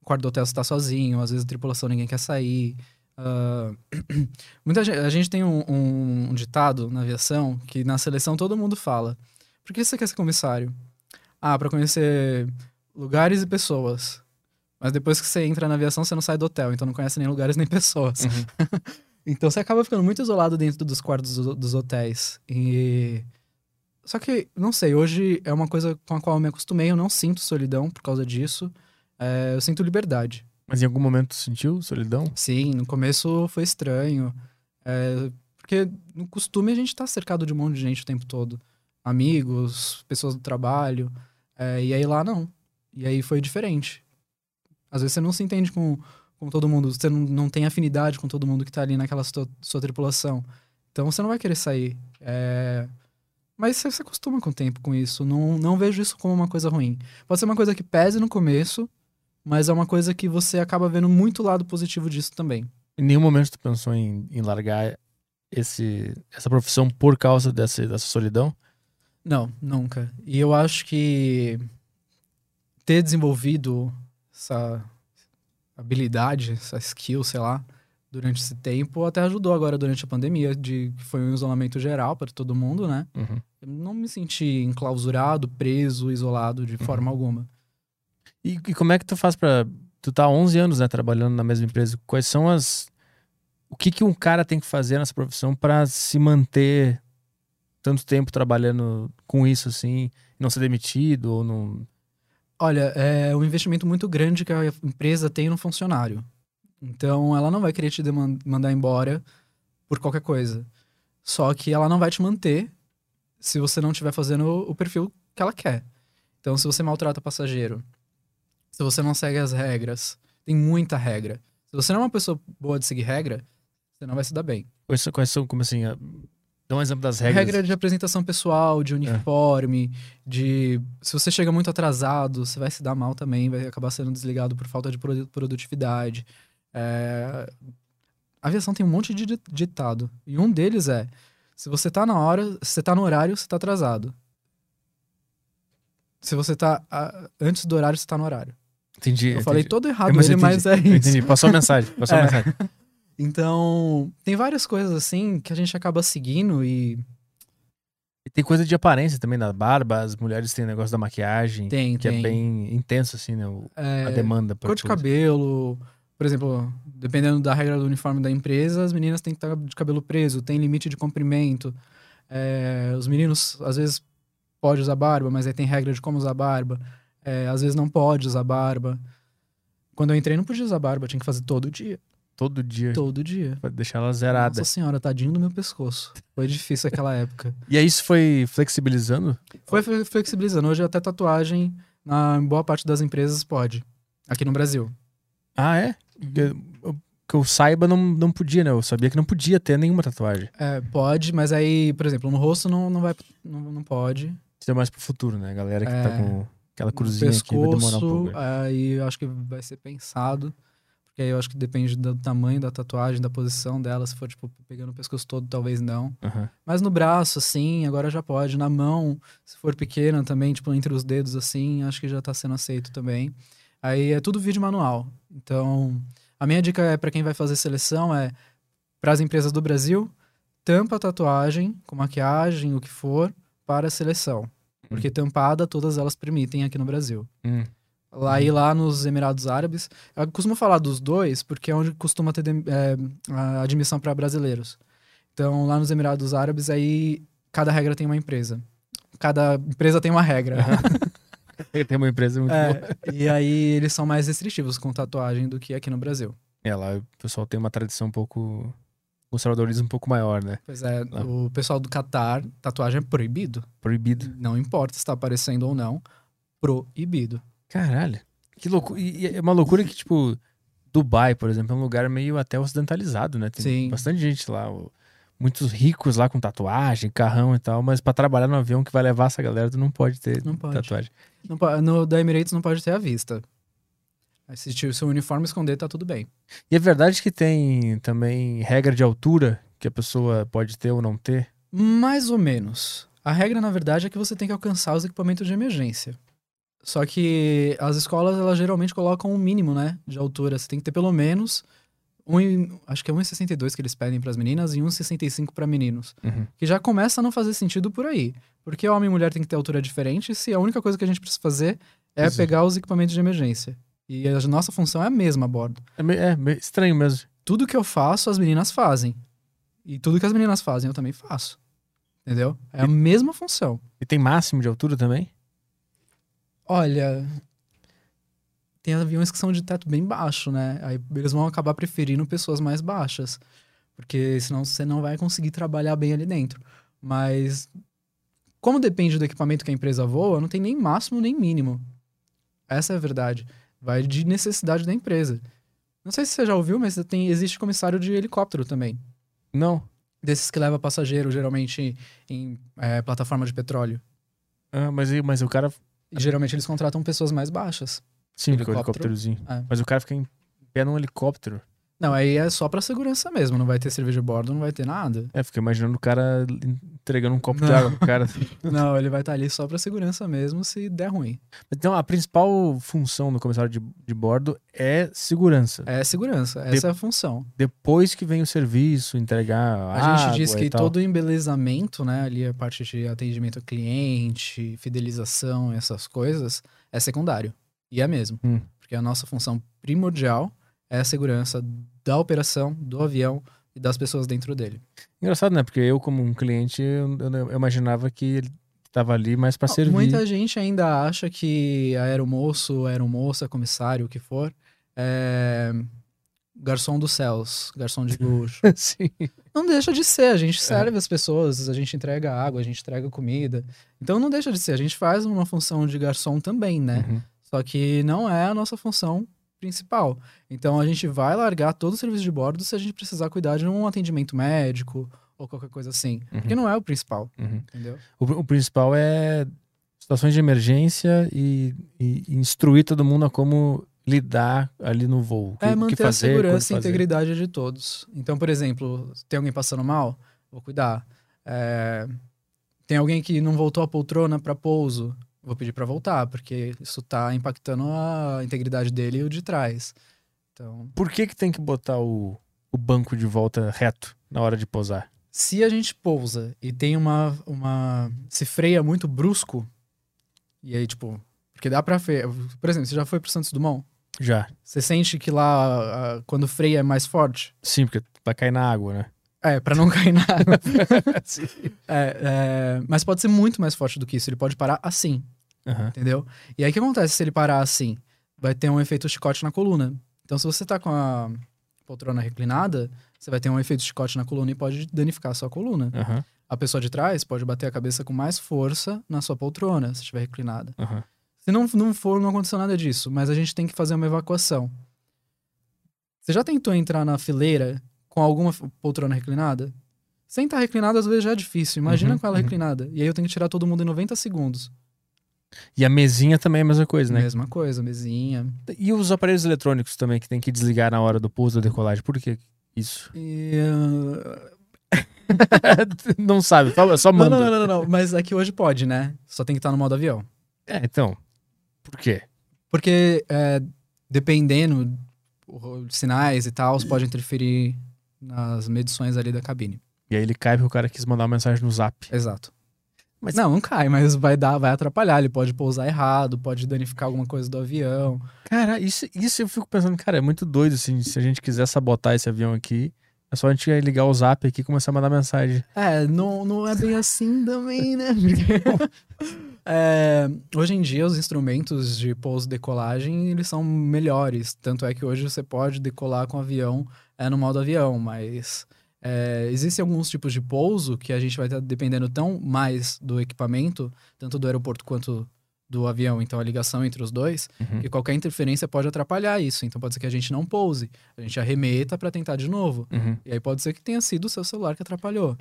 [SPEAKER 3] o quarto do hotel você tá sozinho, às vezes a tripulação ninguém quer sair. Ah, muita gente, a gente tem um, um- um ditado na aviação que na seleção todo mundo fala: Por que você quer ser comissário? Ah, pra conhecer lugares e pessoas. Mas depois que você entra na aviação, você não sai do hotel, então não conhece nem lugares nem pessoas. Então você acaba ficando muito isolado dentro dos quartos do- dos hotéis. E. Só que, não sei, hoje é uma coisa com a qual eu me acostumei, eu não sinto solidão por causa disso. É, eu sinto liberdade.
[SPEAKER 1] Mas em algum momento sentiu solidão?
[SPEAKER 3] Sim, no começo foi estranho. É, porque no costume a gente tá cercado de um monte de gente o tempo todo. Amigos, pessoas do trabalho. É, e aí lá não. E aí foi diferente. Às vezes você não se entende com, com todo mundo, você não, não tem afinidade com todo mundo que tá ali naquela sua, sua tripulação. Então você não vai querer sair. É, Mas você se acostuma com o tempo com isso. Não, não vejo isso como uma coisa ruim. Pode ser uma coisa que pese no começo, mas é uma coisa que você acaba vendo muito lado positivo disso também.
[SPEAKER 1] Em nenhum momento tu pensou em, em largar esse, essa profissão por causa dessa, dessa solidão?
[SPEAKER 3] Não, nunca. E eu acho que ter desenvolvido essa habilidade, essa skill, sei lá, durante esse tempo, até ajudou agora durante a pandemia, de que foi um isolamento geral para todo mundo, né?
[SPEAKER 1] Uhum.
[SPEAKER 3] Eu não me senti enclausurado, preso, isolado de forma alguma.
[SPEAKER 1] E, e como é que tu faz pra. Tu tá há 11 anos, né, trabalhando na mesma empresa. Quais são as. O que, que um cara tem que fazer nessa profissão pra se manter tanto tempo trabalhando com isso, assim, não ser demitido ou não.
[SPEAKER 3] Olha, é um investimento muito grande que a empresa tem no funcionário. Então, ela não vai querer te mandar embora por qualquer coisa. Só que ela não vai te manter se você não estiver fazendo o perfil que ela quer. Então, se você maltrata passageiro, se você não segue as regras, tem muita regra. Se você não é uma pessoa boa de seguir regra, você não vai se dar bem.
[SPEAKER 1] Quais são, quais são como assim, a- dá um exemplo das regras.
[SPEAKER 3] Regra de apresentação pessoal, de uniforme, de. Se você chega muito atrasado, você vai se dar mal também, vai acabar sendo desligado por falta de produ- produtividade. É, A aviação tem um monte de di- ditado. E um deles é: se você tá na hora, se você tá no horário, você tá atrasado. Se você tá ah, antes do horário, você tá no horário.
[SPEAKER 1] Entendi.
[SPEAKER 3] Eu falei
[SPEAKER 1] entendi.
[SPEAKER 3] todo errado,
[SPEAKER 1] Mas
[SPEAKER 3] ele,
[SPEAKER 1] eu
[SPEAKER 3] mas é
[SPEAKER 1] entendi,
[SPEAKER 3] isso.
[SPEAKER 1] Entendi. Passou a mensagem. Passou a
[SPEAKER 3] É.
[SPEAKER 1] mensagem.
[SPEAKER 3] Então, tem várias coisas assim que a gente acaba seguindo e
[SPEAKER 1] E tem coisa de aparência também na barba. As mulheres têm negócio da maquiagem.
[SPEAKER 3] tem,
[SPEAKER 1] que
[SPEAKER 3] tem.
[SPEAKER 1] é bem intenso, assim, né? o-
[SPEAKER 3] É,
[SPEAKER 1] a demanda.
[SPEAKER 3] Cor de
[SPEAKER 1] coisa.
[SPEAKER 3] cabelo, por exemplo, dependendo da regra do uniforme da empresa, as meninas têm que estar de cabelo preso, tem limite de comprimento. É, os meninos, às vezes, pode usar barba, mas aí tem regra de como usar barba. É, às vezes não pode usar barba. Quando eu entrei, não podia usar barba, tinha que fazer todo dia.
[SPEAKER 1] Todo dia.
[SPEAKER 3] Todo dia.
[SPEAKER 1] Pra deixar ela zerada.
[SPEAKER 3] Nossa senhora, tadinho do meu pescoço. Foi difícil aquela época.
[SPEAKER 1] E aí isso foi flexibilizando?
[SPEAKER 3] Foi fle- flexibilizando. Hoje até tatuagem, na boa parte das empresas, pode. Aqui no Brasil.
[SPEAKER 1] Ah, é? Que, eu- que eu saiba, não, não podia, né? Eu sabia que não podia ter nenhuma tatuagem.
[SPEAKER 3] É, pode, mas aí, por exemplo, no rosto não, não vai. Não, não pode.
[SPEAKER 1] Isso é mais pro futuro, né? Galera que
[SPEAKER 3] É.
[SPEAKER 1] tá com aquela cruzinha aqui vai demorar um
[SPEAKER 3] pescoço,
[SPEAKER 1] pouco. né?
[SPEAKER 3] aí eu acho que vai ser pensado. Porque aí eu acho que depende do tamanho da tatuagem, da posição dela. Se for, tipo, pegando o pescoço todo, talvez não.
[SPEAKER 1] Aham.
[SPEAKER 3] Mas no braço, assim, agora já pode. Na mão, se for pequena também, tipo, entre os dedos, assim, acho que já tá sendo aceito também. Aí é tudo vídeo manual. Então, a minha dica é para quem vai fazer seleção é para as empresas do Brasil, tampa a tatuagem com maquiagem, o que for, para a seleção. Porque tampada, todas elas permitem aqui no Brasil.
[SPEAKER 1] Hum.
[SPEAKER 3] Lá e lá nos Emirados Árabes, eu costumo falar dos dois porque é onde costuma ter é, a admissão para brasileiros. Então, lá nos Emirados Árabes, aí cada regra tem uma empresa. Cada empresa tem uma regra.
[SPEAKER 1] Tem uma empresa muito boa.
[SPEAKER 3] É, e aí eles são mais restritivos com tatuagem do que aqui no Brasil.
[SPEAKER 1] É, lá o pessoal tem uma tradição um pouco. conservadorismo um pouco maior, né?
[SPEAKER 3] Pois é,
[SPEAKER 1] Ah.
[SPEAKER 3] o pessoal do Catar, tatuagem é proibido.
[SPEAKER 1] Proibido.
[SPEAKER 3] Não importa se está aparecendo ou não, proibido.
[SPEAKER 1] Caralho. Que loucura. E é uma loucura que, tipo, Dubai, por exemplo, é um lugar meio até ocidentalizado, né? Tem
[SPEAKER 3] Sim.
[SPEAKER 1] bastante gente lá. Muitos ricos lá com tatuagem, carrão e tal, mas pra trabalhar no avião que vai levar essa galera, tu não pode ter
[SPEAKER 3] Não pode.
[SPEAKER 1] tatuagem.
[SPEAKER 3] Não no da Emirates não pode ter a vista. Se o seu uniforme esconder, tá tudo bem.
[SPEAKER 1] E é verdade que tem também regra de altura que a pessoa pode ter ou não ter?
[SPEAKER 3] Mais ou menos. A regra, na verdade, é que você tem que alcançar os equipamentos de emergência. Só que as escolas, elas geralmente colocam um mínimo, né, de altura. Você tem que ter pelo menos um, e- acho que é 1,62 que eles pedem para as meninas e 1,65 para meninos.
[SPEAKER 1] Uhum.
[SPEAKER 3] Que já começa a não fazer sentido por aí. Porque homem e mulher tem que ter altura diferente, se a única coisa que a gente precisa fazer é pegar os equipamentos de emergência. E a nossa função é a mesma a bordo.
[SPEAKER 1] É meio, é meio estranho mesmo.
[SPEAKER 3] Tudo que eu faço, as meninas fazem. E tudo que as meninas fazem, eu também faço. Entendeu? É a mesma função.
[SPEAKER 1] E tem máximo de altura também?
[SPEAKER 3] Olha. Tem aviões que são de teto bem baixo, né? Aí eles vão acabar preferindo pessoas mais baixas. Porque senão você não vai conseguir trabalhar bem ali dentro. Mas. Como depende do equipamento que a empresa voa, não tem nem máximo nem mínimo. Essa é a verdade. Vai de necessidade da empresa. Não sei se você já ouviu, mas tem, existe comissário de helicóptero também.
[SPEAKER 1] Não.
[SPEAKER 3] Desses que leva passageiro, geralmente em é, plataforma de petróleo.
[SPEAKER 1] Ah, mas, mas o cara.
[SPEAKER 3] E geralmente eles contratam pessoas mais baixas.
[SPEAKER 1] Sim, com o
[SPEAKER 3] Helicóptero.
[SPEAKER 1] helicópterozinho.
[SPEAKER 3] É.
[SPEAKER 1] Mas o cara fica em pé num helicóptero.
[SPEAKER 3] Não, aí é só pra segurança mesmo. Não vai ter cerveja de bordo, não vai ter nada.
[SPEAKER 1] É, fica imaginando o cara entregando um copo de
[SPEAKER 3] Não.
[SPEAKER 1] água pro cara.
[SPEAKER 3] não, ele vai estar ali só pra segurança mesmo se der ruim.
[SPEAKER 1] Então, a principal função do comissário de, de bordo é segurança.
[SPEAKER 3] É segurança, essa é a função.
[SPEAKER 1] Depois que vem o serviço, entregar
[SPEAKER 3] A
[SPEAKER 1] água
[SPEAKER 3] gente diz que todo o embelezamento, né, ali a parte de atendimento ao cliente, fidelização, essas coisas, é secundário. E é mesmo.
[SPEAKER 1] Hum.
[SPEAKER 3] Porque a nossa função primordial é a segurança da operação, do avião e das pessoas dentro dele.
[SPEAKER 1] Engraçado, né? Porque eu, como um cliente, eu, eu- imaginava que ele tava ali mais pra servir.
[SPEAKER 3] Muita gente ainda acha que aeromoço, aeromoça, comissário, o que for, é garçom dos céus, garçom de luxo.
[SPEAKER 1] Sim.
[SPEAKER 3] não deixa de ser, a
[SPEAKER 1] É.
[SPEAKER 3] gente serve as pessoas, a gente entrega água, a gente entrega comida. Então não deixa de ser, a gente faz uma função de garçom também, né?
[SPEAKER 1] Uhum.
[SPEAKER 3] Só que não é a nossa função principal. Então a gente vai largar todo o serviço de bordo se a gente precisar cuidar de um atendimento médico ou qualquer coisa assim.
[SPEAKER 1] Uhum.
[SPEAKER 3] Porque não é o principal,
[SPEAKER 1] Uhum.
[SPEAKER 3] entendeu?
[SPEAKER 1] O, o principal é situações de emergência e, e instruir todo mundo a como lidar ali no voo. Que-
[SPEAKER 3] É
[SPEAKER 1] o que
[SPEAKER 3] manter
[SPEAKER 1] fazer,
[SPEAKER 3] a segurança e
[SPEAKER 1] fazer.
[SPEAKER 3] integridade de todos. Então, por exemplo, tem alguém passando mal, vou cuidar. É, tem alguém que não voltou a poltrona para pouso, vou pedir para voltar, porque isso tá impactando a integridade dele e o de trás. Então,
[SPEAKER 1] Por que, que tem que botar o, o banco de volta reto na hora de pousar?
[SPEAKER 3] se a gente pousa e tem uma, uma se freia muito brusco, e aí, tipo, porque dá pra. Por exemplo, você já foi pro Santos Dumont?
[SPEAKER 1] Já.
[SPEAKER 3] Você sente que lá, quando freia é mais forte?
[SPEAKER 1] Sim, porque vai cair na água, né?
[SPEAKER 3] É, pra não cair na água. É, é, mas pode ser muito mais forte do que isso. Ele pode parar assim,
[SPEAKER 1] Aham.
[SPEAKER 3] entendeu? E aí o que acontece se ele parar assim? Vai ter um efeito chicote na coluna. Então, se você tá com a poltrona reclinada, você vai ter um efeito chicote na coluna e pode danificar a sua coluna.
[SPEAKER 1] Aham.
[SPEAKER 3] A pessoa de trás pode bater a cabeça com mais força na sua poltrona, se estiver reclinada.
[SPEAKER 1] Aham.
[SPEAKER 3] Se não, não for, não aconteceu nada disso, mas a gente tem que fazer uma evacuação. Você já tentou entrar na fileira com alguma poltrona reclinada? Sem estar reclinada, às vezes já é difícil. Imagina
[SPEAKER 1] Uhum,
[SPEAKER 3] com ela
[SPEAKER 1] uhum.
[SPEAKER 3] reclinada. E aí eu tenho que tirar todo mundo em 90 segundos.
[SPEAKER 1] E a mesinha também é a mesma coisa, né?
[SPEAKER 3] Mesma coisa, mesinha.
[SPEAKER 1] E os aparelhos eletrônicos também que tem que desligar na hora do pouso da decolagem. Por que isso?
[SPEAKER 3] E, ah,
[SPEAKER 1] não sabe, só
[SPEAKER 3] Não,
[SPEAKER 1] manda.
[SPEAKER 3] não, não, não, não. Mas aqui hoje pode, né? Só tem que estar no modo avião.
[SPEAKER 1] É, então. Por quê?
[SPEAKER 3] Porque é, dependendo sinais e tal, pode interferir nas medições ali da cabine.
[SPEAKER 1] E aí ele cai porque o cara quis mandar uma mensagem no zap.
[SPEAKER 3] Exato.
[SPEAKER 1] Mas-
[SPEAKER 3] Não, não cai, mas vai dar, vai atrapalhar. Ele pode pousar errado, pode danificar alguma coisa do avião.
[SPEAKER 1] Cara, isso, isso eu fico pensando, cara, é muito doido, assim, se a gente quiser sabotar esse avião aqui, é só a gente ligar o zap aqui e começar a mandar mensagem.
[SPEAKER 3] É, não, não é bem assim também, né? Porque, é, hoje em dia, os instrumentos de pouso e decolagem, eles são melhores. Tanto é que hoje você pode decolar com o avião é, no modo avião, mas é, existem alguns tipos de pouso que a gente vai estar dependendo tão mais do equipamento, tanto do aeroporto quanto do avião, então a ligação entre os dois,
[SPEAKER 1] Uhum.
[SPEAKER 3] que qualquer interferência pode atrapalhar isso. Então pode ser que a gente não pouse, a gente arremeta para tentar de novo.
[SPEAKER 1] Uhum.
[SPEAKER 3] E aí pode ser que tenha sido o seu celular que atrapalhou.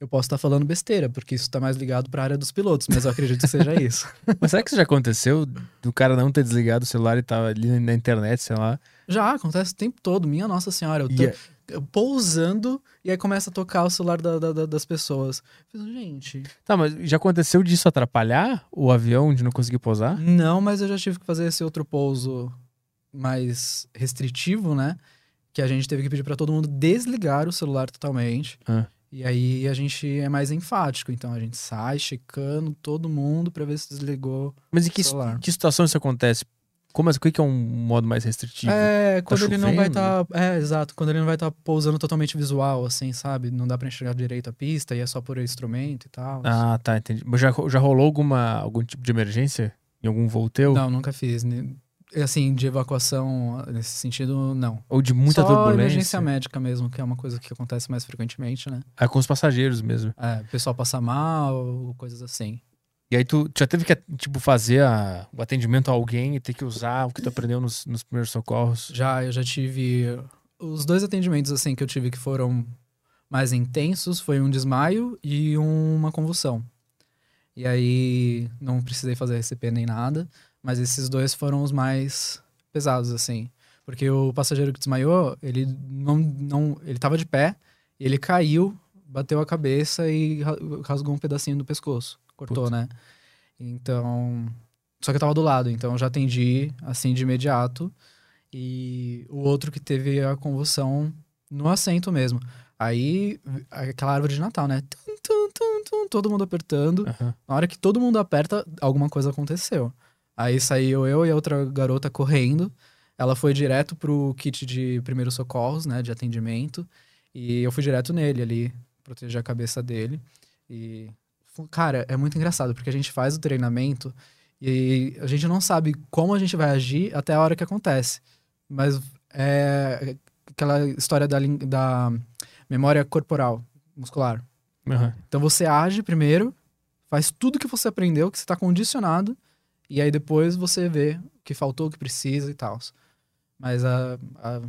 [SPEAKER 3] Eu posso estar falando besteira, porque isso tá mais ligado para a área dos pilotos, mas eu acredito que seja isso.
[SPEAKER 1] Mas será que isso já aconteceu do cara não ter desligado o celular e tava ali na internet, sei lá?
[SPEAKER 3] Já acontece o tempo todo, minha nossa senhora. Eu tô
[SPEAKER 1] E é-
[SPEAKER 3] pousando e aí começa a tocar o celular da- da- da- das pessoas. Gente,
[SPEAKER 1] Tá, mas já aconteceu disso atrapalhar o avião de não conseguir pousar?
[SPEAKER 3] não, mas eu já tive que fazer esse outro pouso mais restritivo, né? Que a gente teve que pedir para todo mundo desligar o celular totalmente.
[SPEAKER 1] Ah.
[SPEAKER 3] E aí a gente é mais enfático, então a gente sai checando todo mundo para ver se desligou
[SPEAKER 1] Mas em que, que situação isso acontece? Como, assim, o que é um modo mais restritivo?
[SPEAKER 3] É, quando ele não vai estar. é, exato. Quando ele não vai estar pousando totalmente visual, assim, sabe? Não dá pra enxergar direito a pista e é só por instrumento e tal.
[SPEAKER 1] Ah, tá, entendi. Mas já, já rolou alguma, algum tipo de emergência? Em algum voo teu?
[SPEAKER 3] Não, nunca fiz. Assim, de evacuação nesse sentido, não.
[SPEAKER 1] Ou de muita
[SPEAKER 3] só
[SPEAKER 1] turbulência?
[SPEAKER 3] emergência médica mesmo, que é uma coisa que acontece mais frequentemente, né?
[SPEAKER 1] É com os passageiros mesmo.
[SPEAKER 3] É, o pessoal passa mal, coisas assim.
[SPEAKER 1] E aí tu já teve que, tipo, fazer a- o atendimento a alguém e ter que usar o que tu aprendeu nos, nos primeiros socorros?
[SPEAKER 3] Já, eu já tive. Os dois atendimentos, assim, que eu tive que foram mais intensos foi um desmaio e uma convulsão. E aí não precisei fazer RCP nem nada, mas esses dois foram os mais pesados, assim. Porque o passageiro que desmaiou, ele não. não ele tava de pé, ele caiu, bateu a cabeça e ra- rasgou um pedacinho do pescoço. Cortou,
[SPEAKER 1] Putz.
[SPEAKER 3] né? Então. Só que eu tava do lado, então eu já atendi assim de imediato. E o outro que teve a convulsão no assento mesmo. Aí, aquela árvore de Natal, né? Tum, tum, tum, tum, todo mundo apertando.
[SPEAKER 1] Aham.
[SPEAKER 3] Na hora que todo mundo aperta, alguma coisa aconteceu. Aí saiu eu e a outra garota correndo. Ela foi direto pro kit de primeiros socorros, né? De atendimento. E eu fui direto nele ali, proteger a cabeça dele. E, cara, é muito engraçado, porque a gente faz o treinamento e a gente não sabe como a gente vai agir até a hora que acontece. Mas é aquela história da, da memória corporal, muscular.
[SPEAKER 1] Aham.
[SPEAKER 3] Então você age primeiro, faz tudo que você aprendeu, que você está condicionado, e aí depois você vê o que faltou, o que precisa e tal. Mas a, a-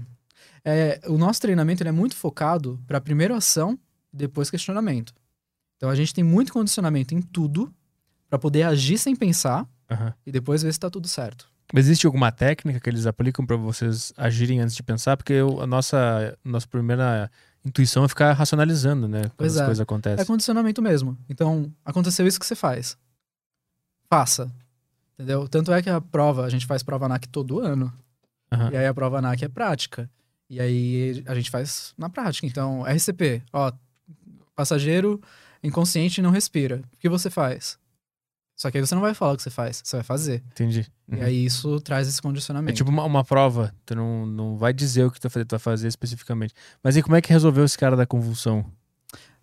[SPEAKER 3] é, o nosso treinamento é muito focado para primeiro ação, depois questionamento. Então a gente tem muito condicionamento em tudo para poder agir sem pensar
[SPEAKER 1] Aham.
[SPEAKER 3] e depois ver se tá tudo certo.
[SPEAKER 1] Mas existe alguma técnica que eles aplicam pra vocês agirem antes de pensar? Porque eu- a nossa, nossa primeira intuição é ficar racionalizando, né? Quando
[SPEAKER 3] Pois
[SPEAKER 1] as
[SPEAKER 3] é.
[SPEAKER 1] coisas
[SPEAKER 3] É
[SPEAKER 1] acontecem.
[SPEAKER 3] condicionamento mesmo. Então, aconteceu isso que você faz. Faça. Entendeu? Tanto é que a prova, a gente faz prova NAC todo ano.
[SPEAKER 1] Aham.
[SPEAKER 3] E aí a prova NAC é prática. E aí a gente faz na prática. Então, RCP, ó, passageiro inconsciente não respira. O que você faz? Só que aí você não vai falar o que você faz, você vai fazer.
[SPEAKER 1] Entendi. Uhum.
[SPEAKER 3] E aí isso traz esse
[SPEAKER 1] É
[SPEAKER 3] condicionamento.
[SPEAKER 1] tipo uma, uma prova, tu não, não vai dizer o que tu vai fazer, tu vai fazer especificamente. Mas e como é que resolveu esse cara da convulsão?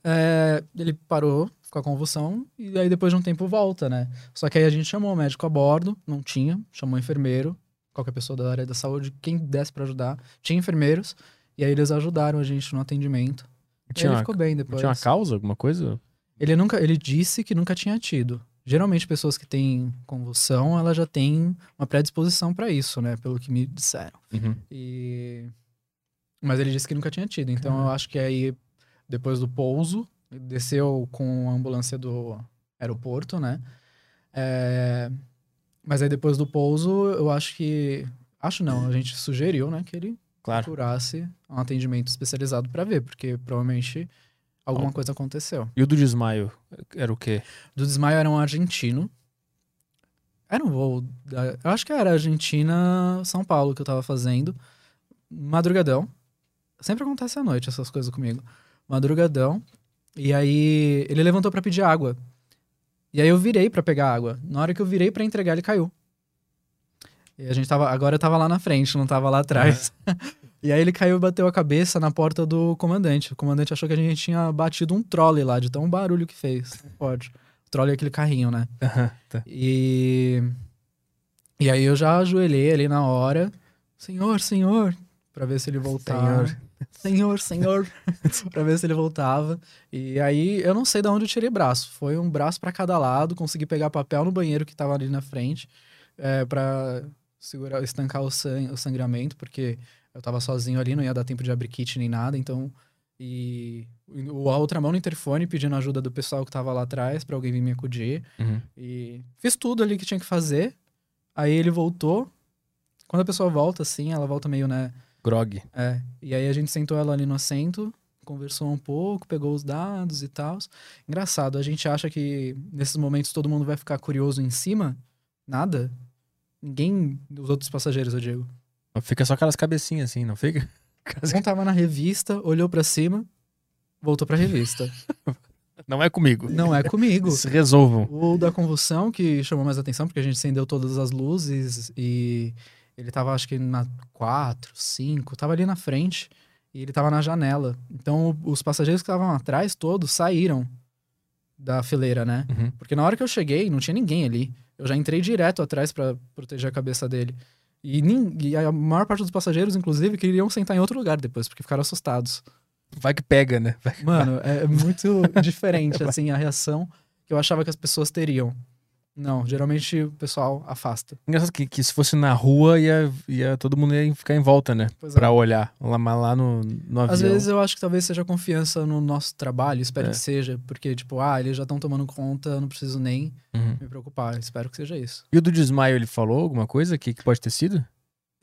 [SPEAKER 3] É, ele parou com a convulsão e aí depois de um tempo volta, né? Só que aí a gente chamou o médico a bordo, não tinha, chamou o enfermeiro, qualquer pessoa da área da saúde, quem desse pra ajudar. Tinha enfermeiros e aí eles ajudaram a gente no atendimento.
[SPEAKER 1] Tinha
[SPEAKER 3] ele ficou bem depois.
[SPEAKER 1] tinha uma causa, alguma coisa?
[SPEAKER 3] Ele nunca, ele disse que nunca tinha tido. Geralmente pessoas que têm convulsão, ela já tem uma predisposição pra isso, né? Pelo que me disseram.
[SPEAKER 1] Uhum.
[SPEAKER 3] E mas ele disse que nunca tinha tido. Então eu acho que aí depois do pouso, desceu com a ambulância do aeroporto, né? É, Mas aí depois do pouso, eu acho que acho não, a gente sugeriu, né, que ele
[SPEAKER 1] Claro.
[SPEAKER 3] procurasse um atendimento especializado pra ver, porque provavelmente alguma coisa aconteceu.
[SPEAKER 1] E o do desmaio era o quê?
[SPEAKER 3] Do desmaio era um argentino. Era um voo. Da, eu acho que era Argentina-São Paulo que eu tava fazendo. Madrugadão. Sempre acontece à noite essas coisas comigo. Madrugadão. E aí ele levantou pra pedir água. E aí eu virei pra pegar água. Na hora que eu virei pra entregar, ele caiu. E a gente tava. Agora eu tava lá na frente, não tava lá atrás. e aí ele caiu e bateu a cabeça na porta do comandante. O comandante achou que a gente tinha batido um trolley lá, de tão barulho que fez. Não pode. O trolley é aquele carrinho, né?
[SPEAKER 1] Tá.
[SPEAKER 3] E. E aí eu já ajoelhei ali na hora. Senhor, senhor. Pra ver se ele voltava. Senhor, senhor. pra ver se ele voltava. E aí eu não sei de onde eu tirei braço. Foi um braço pra cada lado. Consegui pegar papel no banheiro que tava ali na frente. É, pra segurar, estancar o, sang, o sangramento, porque eu tava sozinho ali, não ia dar tempo de abrir kit nem nada. Então. E a outra mão no interfone pedindo ajuda do pessoal que tava lá atrás pra alguém vir me acudir.
[SPEAKER 1] Uhum.
[SPEAKER 3] E fiz tudo ali que tinha que fazer. Aí ele voltou. Quando a pessoa volta, assim, ela volta meio, né?
[SPEAKER 1] Grog.
[SPEAKER 3] É. E aí a gente sentou ela ali no assento, conversou um pouco, pegou os dados e tal. Engraçado, a gente acha que nesses momentos todo mundo vai ficar curioso em cima. Nada. Ninguém, os outros passageiros, eu digo.
[SPEAKER 1] Fica só aquelas cabecinhas assim, não fica?
[SPEAKER 3] Um tava na revista, olhou pra cima, voltou pra revista.
[SPEAKER 1] Não é comigo.
[SPEAKER 3] Não é comigo.
[SPEAKER 1] Se resolvam.
[SPEAKER 3] O da convulsão, que chamou mais atenção, porque a gente acendeu todas as luzes e ele tava, acho que na 4, 5, tava ali na frente e ele tava na janela. Então, os passageiros que estavam atrás todos saíram da fileira, né?
[SPEAKER 1] Uhum.
[SPEAKER 3] Porque na hora que eu cheguei, não tinha ninguém ali. Eu já entrei direto atrás pra proteger a cabeça dele. E, e a maior parte dos passageiros, inclusive, queriam sentar em outro lugar depois, porque ficaram assustados.
[SPEAKER 1] Vai que pega, né? Que-
[SPEAKER 3] Mano, é muito diferente, assim, a reação que eu achava que as pessoas teriam. Não, geralmente o pessoal afasta.
[SPEAKER 1] Engraçado que, que se fosse na rua, ia, ia, todo mundo ia ficar em volta, né?
[SPEAKER 3] Pois é.
[SPEAKER 1] Pra olhar. Lá, lá no, no avião.
[SPEAKER 3] Às vezes eu acho que talvez seja confiança no nosso trabalho, espero
[SPEAKER 1] É.
[SPEAKER 3] que seja, porque, tipo, ah, eles já estão tomando conta, eu não preciso nem
[SPEAKER 1] Uhum.
[SPEAKER 3] me preocupar. Espero que seja isso.
[SPEAKER 1] E o do desmaio, ele falou alguma coisa que, que pode ter sido?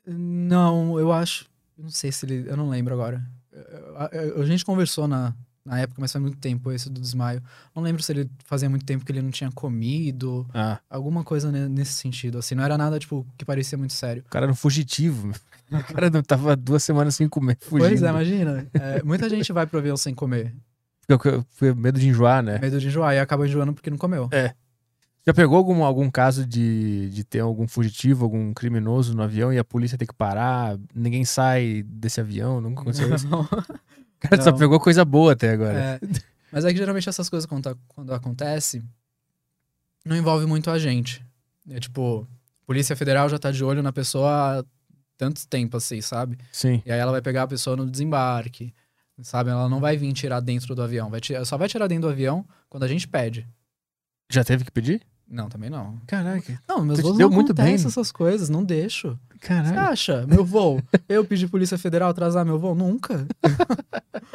[SPEAKER 3] Não, eu acho. Não sei se ele. Eu não lembro agora. Eu- eu- A gente conversou na, na época, mas faz muito tempo esse do desmaio. Não lembro se ele fazia muito tempo que ele não tinha comido,
[SPEAKER 1] Ah,
[SPEAKER 3] alguma coisa ne- nesse sentido. Assim, não era nada, tipo, que parecia muito sério.
[SPEAKER 1] o cara era um fugitivo. O cara não tava duas semanas sem comer, fugindo.
[SPEAKER 3] Pois é, imagina. É, muita gente vai pro avião sem comer.
[SPEAKER 1] Com medo de enjoar, né?
[SPEAKER 3] Medo de enjoar e acaba enjoando porque não comeu.
[SPEAKER 1] Já pegou algum, algum caso de, de ter algum fugitivo, algum criminoso no avião e a polícia ter que parar? Ninguém sai desse avião? Nunca aconteceu isso?
[SPEAKER 3] Não.
[SPEAKER 1] Cara só
[SPEAKER 3] Não.
[SPEAKER 1] pegou coisa boa até agora.
[SPEAKER 3] É, mas é que geralmente essas coisas quando, quando acontece não envolve muito a gente. É tipo, Polícia Federal já tá de olho na pessoa há tanto tempo assim, sabe?
[SPEAKER 1] Sim.
[SPEAKER 3] E aí ela vai pegar a pessoa no desembarque, sabe? Ela não vai vir tirar dentro do avião. Vai tirar, só vai tirar dentro do avião quando a gente pede.
[SPEAKER 1] Já teve que pedir?
[SPEAKER 3] Não, também não.
[SPEAKER 1] Caraca.
[SPEAKER 3] Não, meus voos
[SPEAKER 1] deu
[SPEAKER 3] não
[SPEAKER 1] muito bem.
[SPEAKER 3] essas coisas, não deixo. Você
[SPEAKER 1] Caralho.
[SPEAKER 3] acha? Meu voo. Eu pedi Polícia Federal atrasar meu voo? Nunca.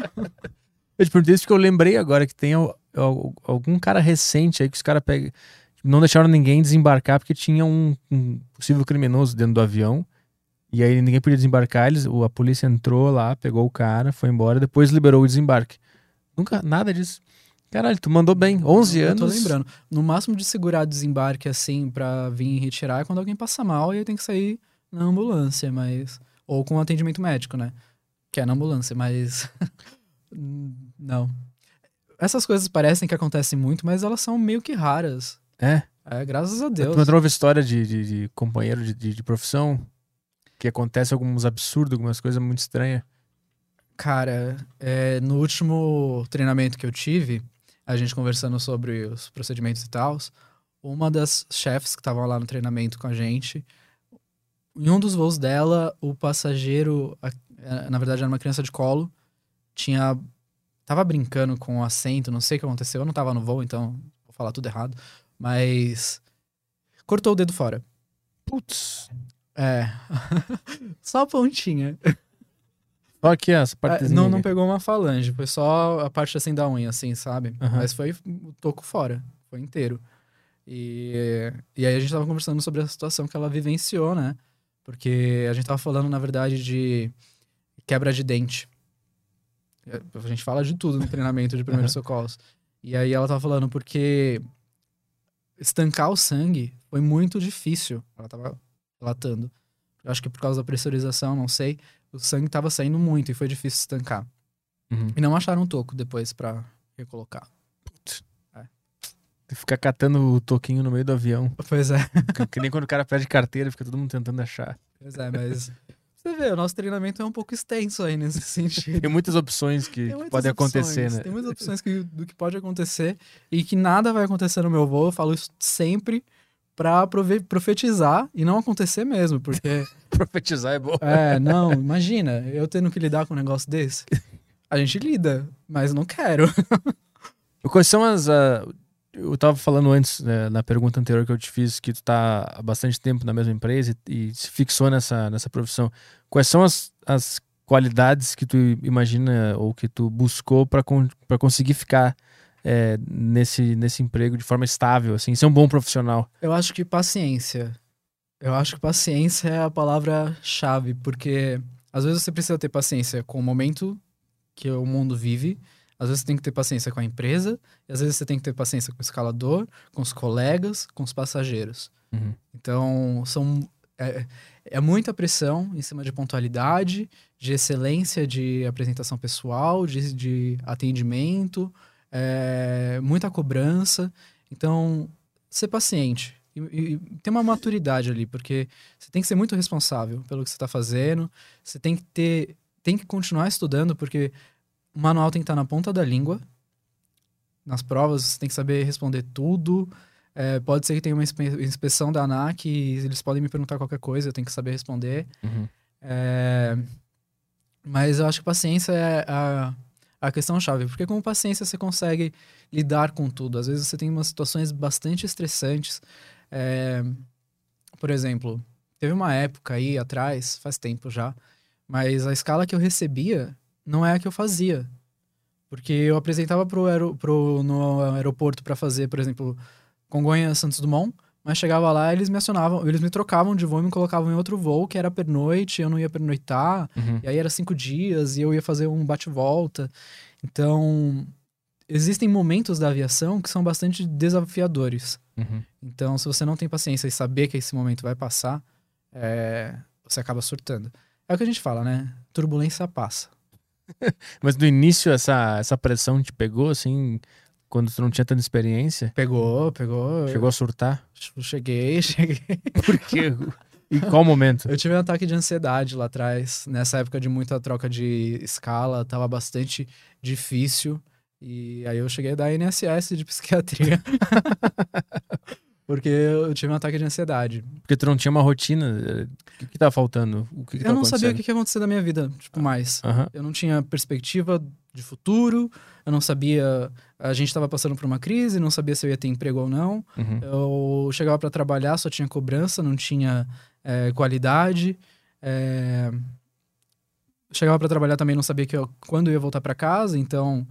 [SPEAKER 1] Eu te perguntei isso porque eu lembrei agora que tem al- al- algum cara recente aí que os caras pegam. Não deixaram ninguém desembarcar porque tinha um, um possível criminoso dentro do avião. E aí ninguém podia desembarcar. Eles, a polícia entrou lá, pegou o cara, foi embora, depois liberou o desembarque. Nunca, nada disso. Caralho, tu mandou bem. 11
[SPEAKER 3] Eu
[SPEAKER 1] anos.
[SPEAKER 3] tô lembrando. No máximo de segurar desembarque assim pra vir retirar é quando alguém passa mal e aí tem que sair na ambulância, mas. Ou com atendimento médico, né? Que é na ambulância, mas. Não. Essas coisas parecem que acontecem muito, mas elas são meio que raras.
[SPEAKER 1] É.
[SPEAKER 3] É, graças a
[SPEAKER 1] Tu
[SPEAKER 3] Deus.
[SPEAKER 1] entrou uma história de, de, de companheiro de, de, de profissão que acontece alguns absurdos, algumas coisas muito estranhas.
[SPEAKER 3] Cara, é, no último treinamento que eu tive, a gente conversando sobre os procedimentos e tal, uma das chefes que estavam lá no treinamento com a gente, em um dos voos dela, o passageiro, é, na verdade era uma criança de colo, tinha tava brincando com o assento, não sei o que aconteceu, eu não tava no voo, então vou falar tudo errado, mas cortou o dedo fora.
[SPEAKER 1] Putz.
[SPEAKER 3] É. Só a pontinha.
[SPEAKER 1] Só aqui essa
[SPEAKER 3] É,
[SPEAKER 1] partezinha.
[SPEAKER 3] não, não pegou uma falange, foi só a parte assim da unha, assim, sabe?
[SPEAKER 1] Aham.
[SPEAKER 3] Mas foi o toco fora, foi inteiro. E, e aí a gente tava conversando sobre a situação que ela vivenciou, né? Porque a gente tava falando, na verdade, de quebra de dente. É, A gente fala de tudo no treinamento de primeiros socorros. E aí ela tava falando porque estancar o sangue foi muito difícil. Ela tava relatando. Eu acho que por causa da pressurização, não sei, o sangue tava saindo muito e foi difícil estancar.
[SPEAKER 1] Uhum.
[SPEAKER 3] E não acharam um toco depois pra recolocar.
[SPEAKER 1] Ficar catando o toquinho no meio do avião.
[SPEAKER 3] Pois é.
[SPEAKER 1] que, nem quando o cara perde carteira, fica todo mundo tentando achar.
[SPEAKER 3] Pois é, mas. Você vê, o nosso treinamento é um pouco extenso aí nesse sentido.
[SPEAKER 1] Tem muitas opções que,
[SPEAKER 3] muitas
[SPEAKER 1] podem
[SPEAKER 3] opções,
[SPEAKER 1] acontecer, né?
[SPEAKER 3] Tem muitas opções que- do que pode acontecer e que nada vai acontecer no meu voo. Eu falo isso sempre pra profetizar e não acontecer mesmo, porque.
[SPEAKER 1] Profetizar é bom.
[SPEAKER 3] É, não, imagina, eu tendo que lidar com um negócio desse. A gente lida, mas não quero.
[SPEAKER 1] Quais são as. ah, eu tava falando antes, né, na pergunta anterior que eu te fiz, que tu tá há bastante tempo na mesma empresa e, e se fixou nessa, nessa profissão. Quais são as, as qualidades que tu imagina ou que tu buscou para para conseguir ficar é, nesse, nesse emprego de forma estável, assim, ser um bom profissional?
[SPEAKER 3] Eu acho que paciência. Eu acho que paciência é a palavra-chave, porque às vezes você precisa ter paciência com o momento que o mundo vive, às vezes você tem que ter paciência com a empresa, e às vezes você tem que ter paciência com o escalador, com os colegas, com os passageiros.
[SPEAKER 1] Uhum.
[SPEAKER 3] Então, são. É, é muita pressão em cima de pontualidade, de excelência de apresentação pessoal, de, de atendimento, é, muita cobrança. Então, ser paciente e, e ter uma maturidade ali, porque você tem que ser muito responsável pelo que você está fazendo, você tem que ter. Tem que continuar estudando, porque o manual tem que estar na ponta da língua. Nas provas, você tem que saber responder tudo. É, pode ser que tenha uma inspe- inspeção da ANAC e eles podem me perguntar qualquer coisa, eu tenho que saber responder.
[SPEAKER 1] Uhum.
[SPEAKER 3] É, mas eu acho que paciência é a, a questão-chave, porque com paciência você consegue lidar com tudo. Às vezes você tem umas situações bastante estressantes. É, por exemplo, teve uma época aí atrás, faz tempo já, mas a escala que eu recebia não é a que eu fazia. Porque eu apresentava pro, pro, no aeroporto para fazer, por exemplo, Congonhas Santos Dumont, mas chegava lá eles me acionavam, eles me trocavam de voo e me colocavam em outro voo que era pernoite, eu não ia pernoitar,
[SPEAKER 1] Uhum.
[SPEAKER 3] e aí era cinco dias e eu ia fazer um bate-volta. Então, existem momentos da aviação que são bastante desafiadores.
[SPEAKER 1] Uhum.
[SPEAKER 3] Então, se você não tem paciência e saber que esse momento vai passar, é, você acaba surtando. É o que a gente fala, né? Turbulência passa.
[SPEAKER 1] Mas no início essa, essa pressão te pegou, assim, quando tu não tinha tanta experiência?
[SPEAKER 3] Pegou, pegou.
[SPEAKER 1] Chegou a surtar?
[SPEAKER 3] Cheguei, cheguei.
[SPEAKER 1] Por quê? em qual momento?
[SPEAKER 3] Eu tive um ataque de ansiedade lá atrás. Nessa época de muita troca de escala, tava bastante difícil. E aí eu cheguei a dar INSS de psiquiatria. Porque eu tive um ataque de ansiedade.
[SPEAKER 1] Porque tu não tinha uma rotina. eh, O que, que tava faltando? O que, que
[SPEAKER 3] eu
[SPEAKER 1] tava
[SPEAKER 3] não sabia o que que ia acontecer na minha vida, tipo, mais.
[SPEAKER 1] Aham.
[SPEAKER 3] Eu não tinha perspectiva de futuro, eu não sabia. A gente estava passando por uma crise, não sabia se eu ia ter emprego ou não.
[SPEAKER 1] Uhum.
[SPEAKER 3] Eu chegava para trabalhar, só tinha cobrança, não tinha é, qualidade. É... Chegava para trabalhar também, não sabia que eu, quando eu ia voltar para casa, então,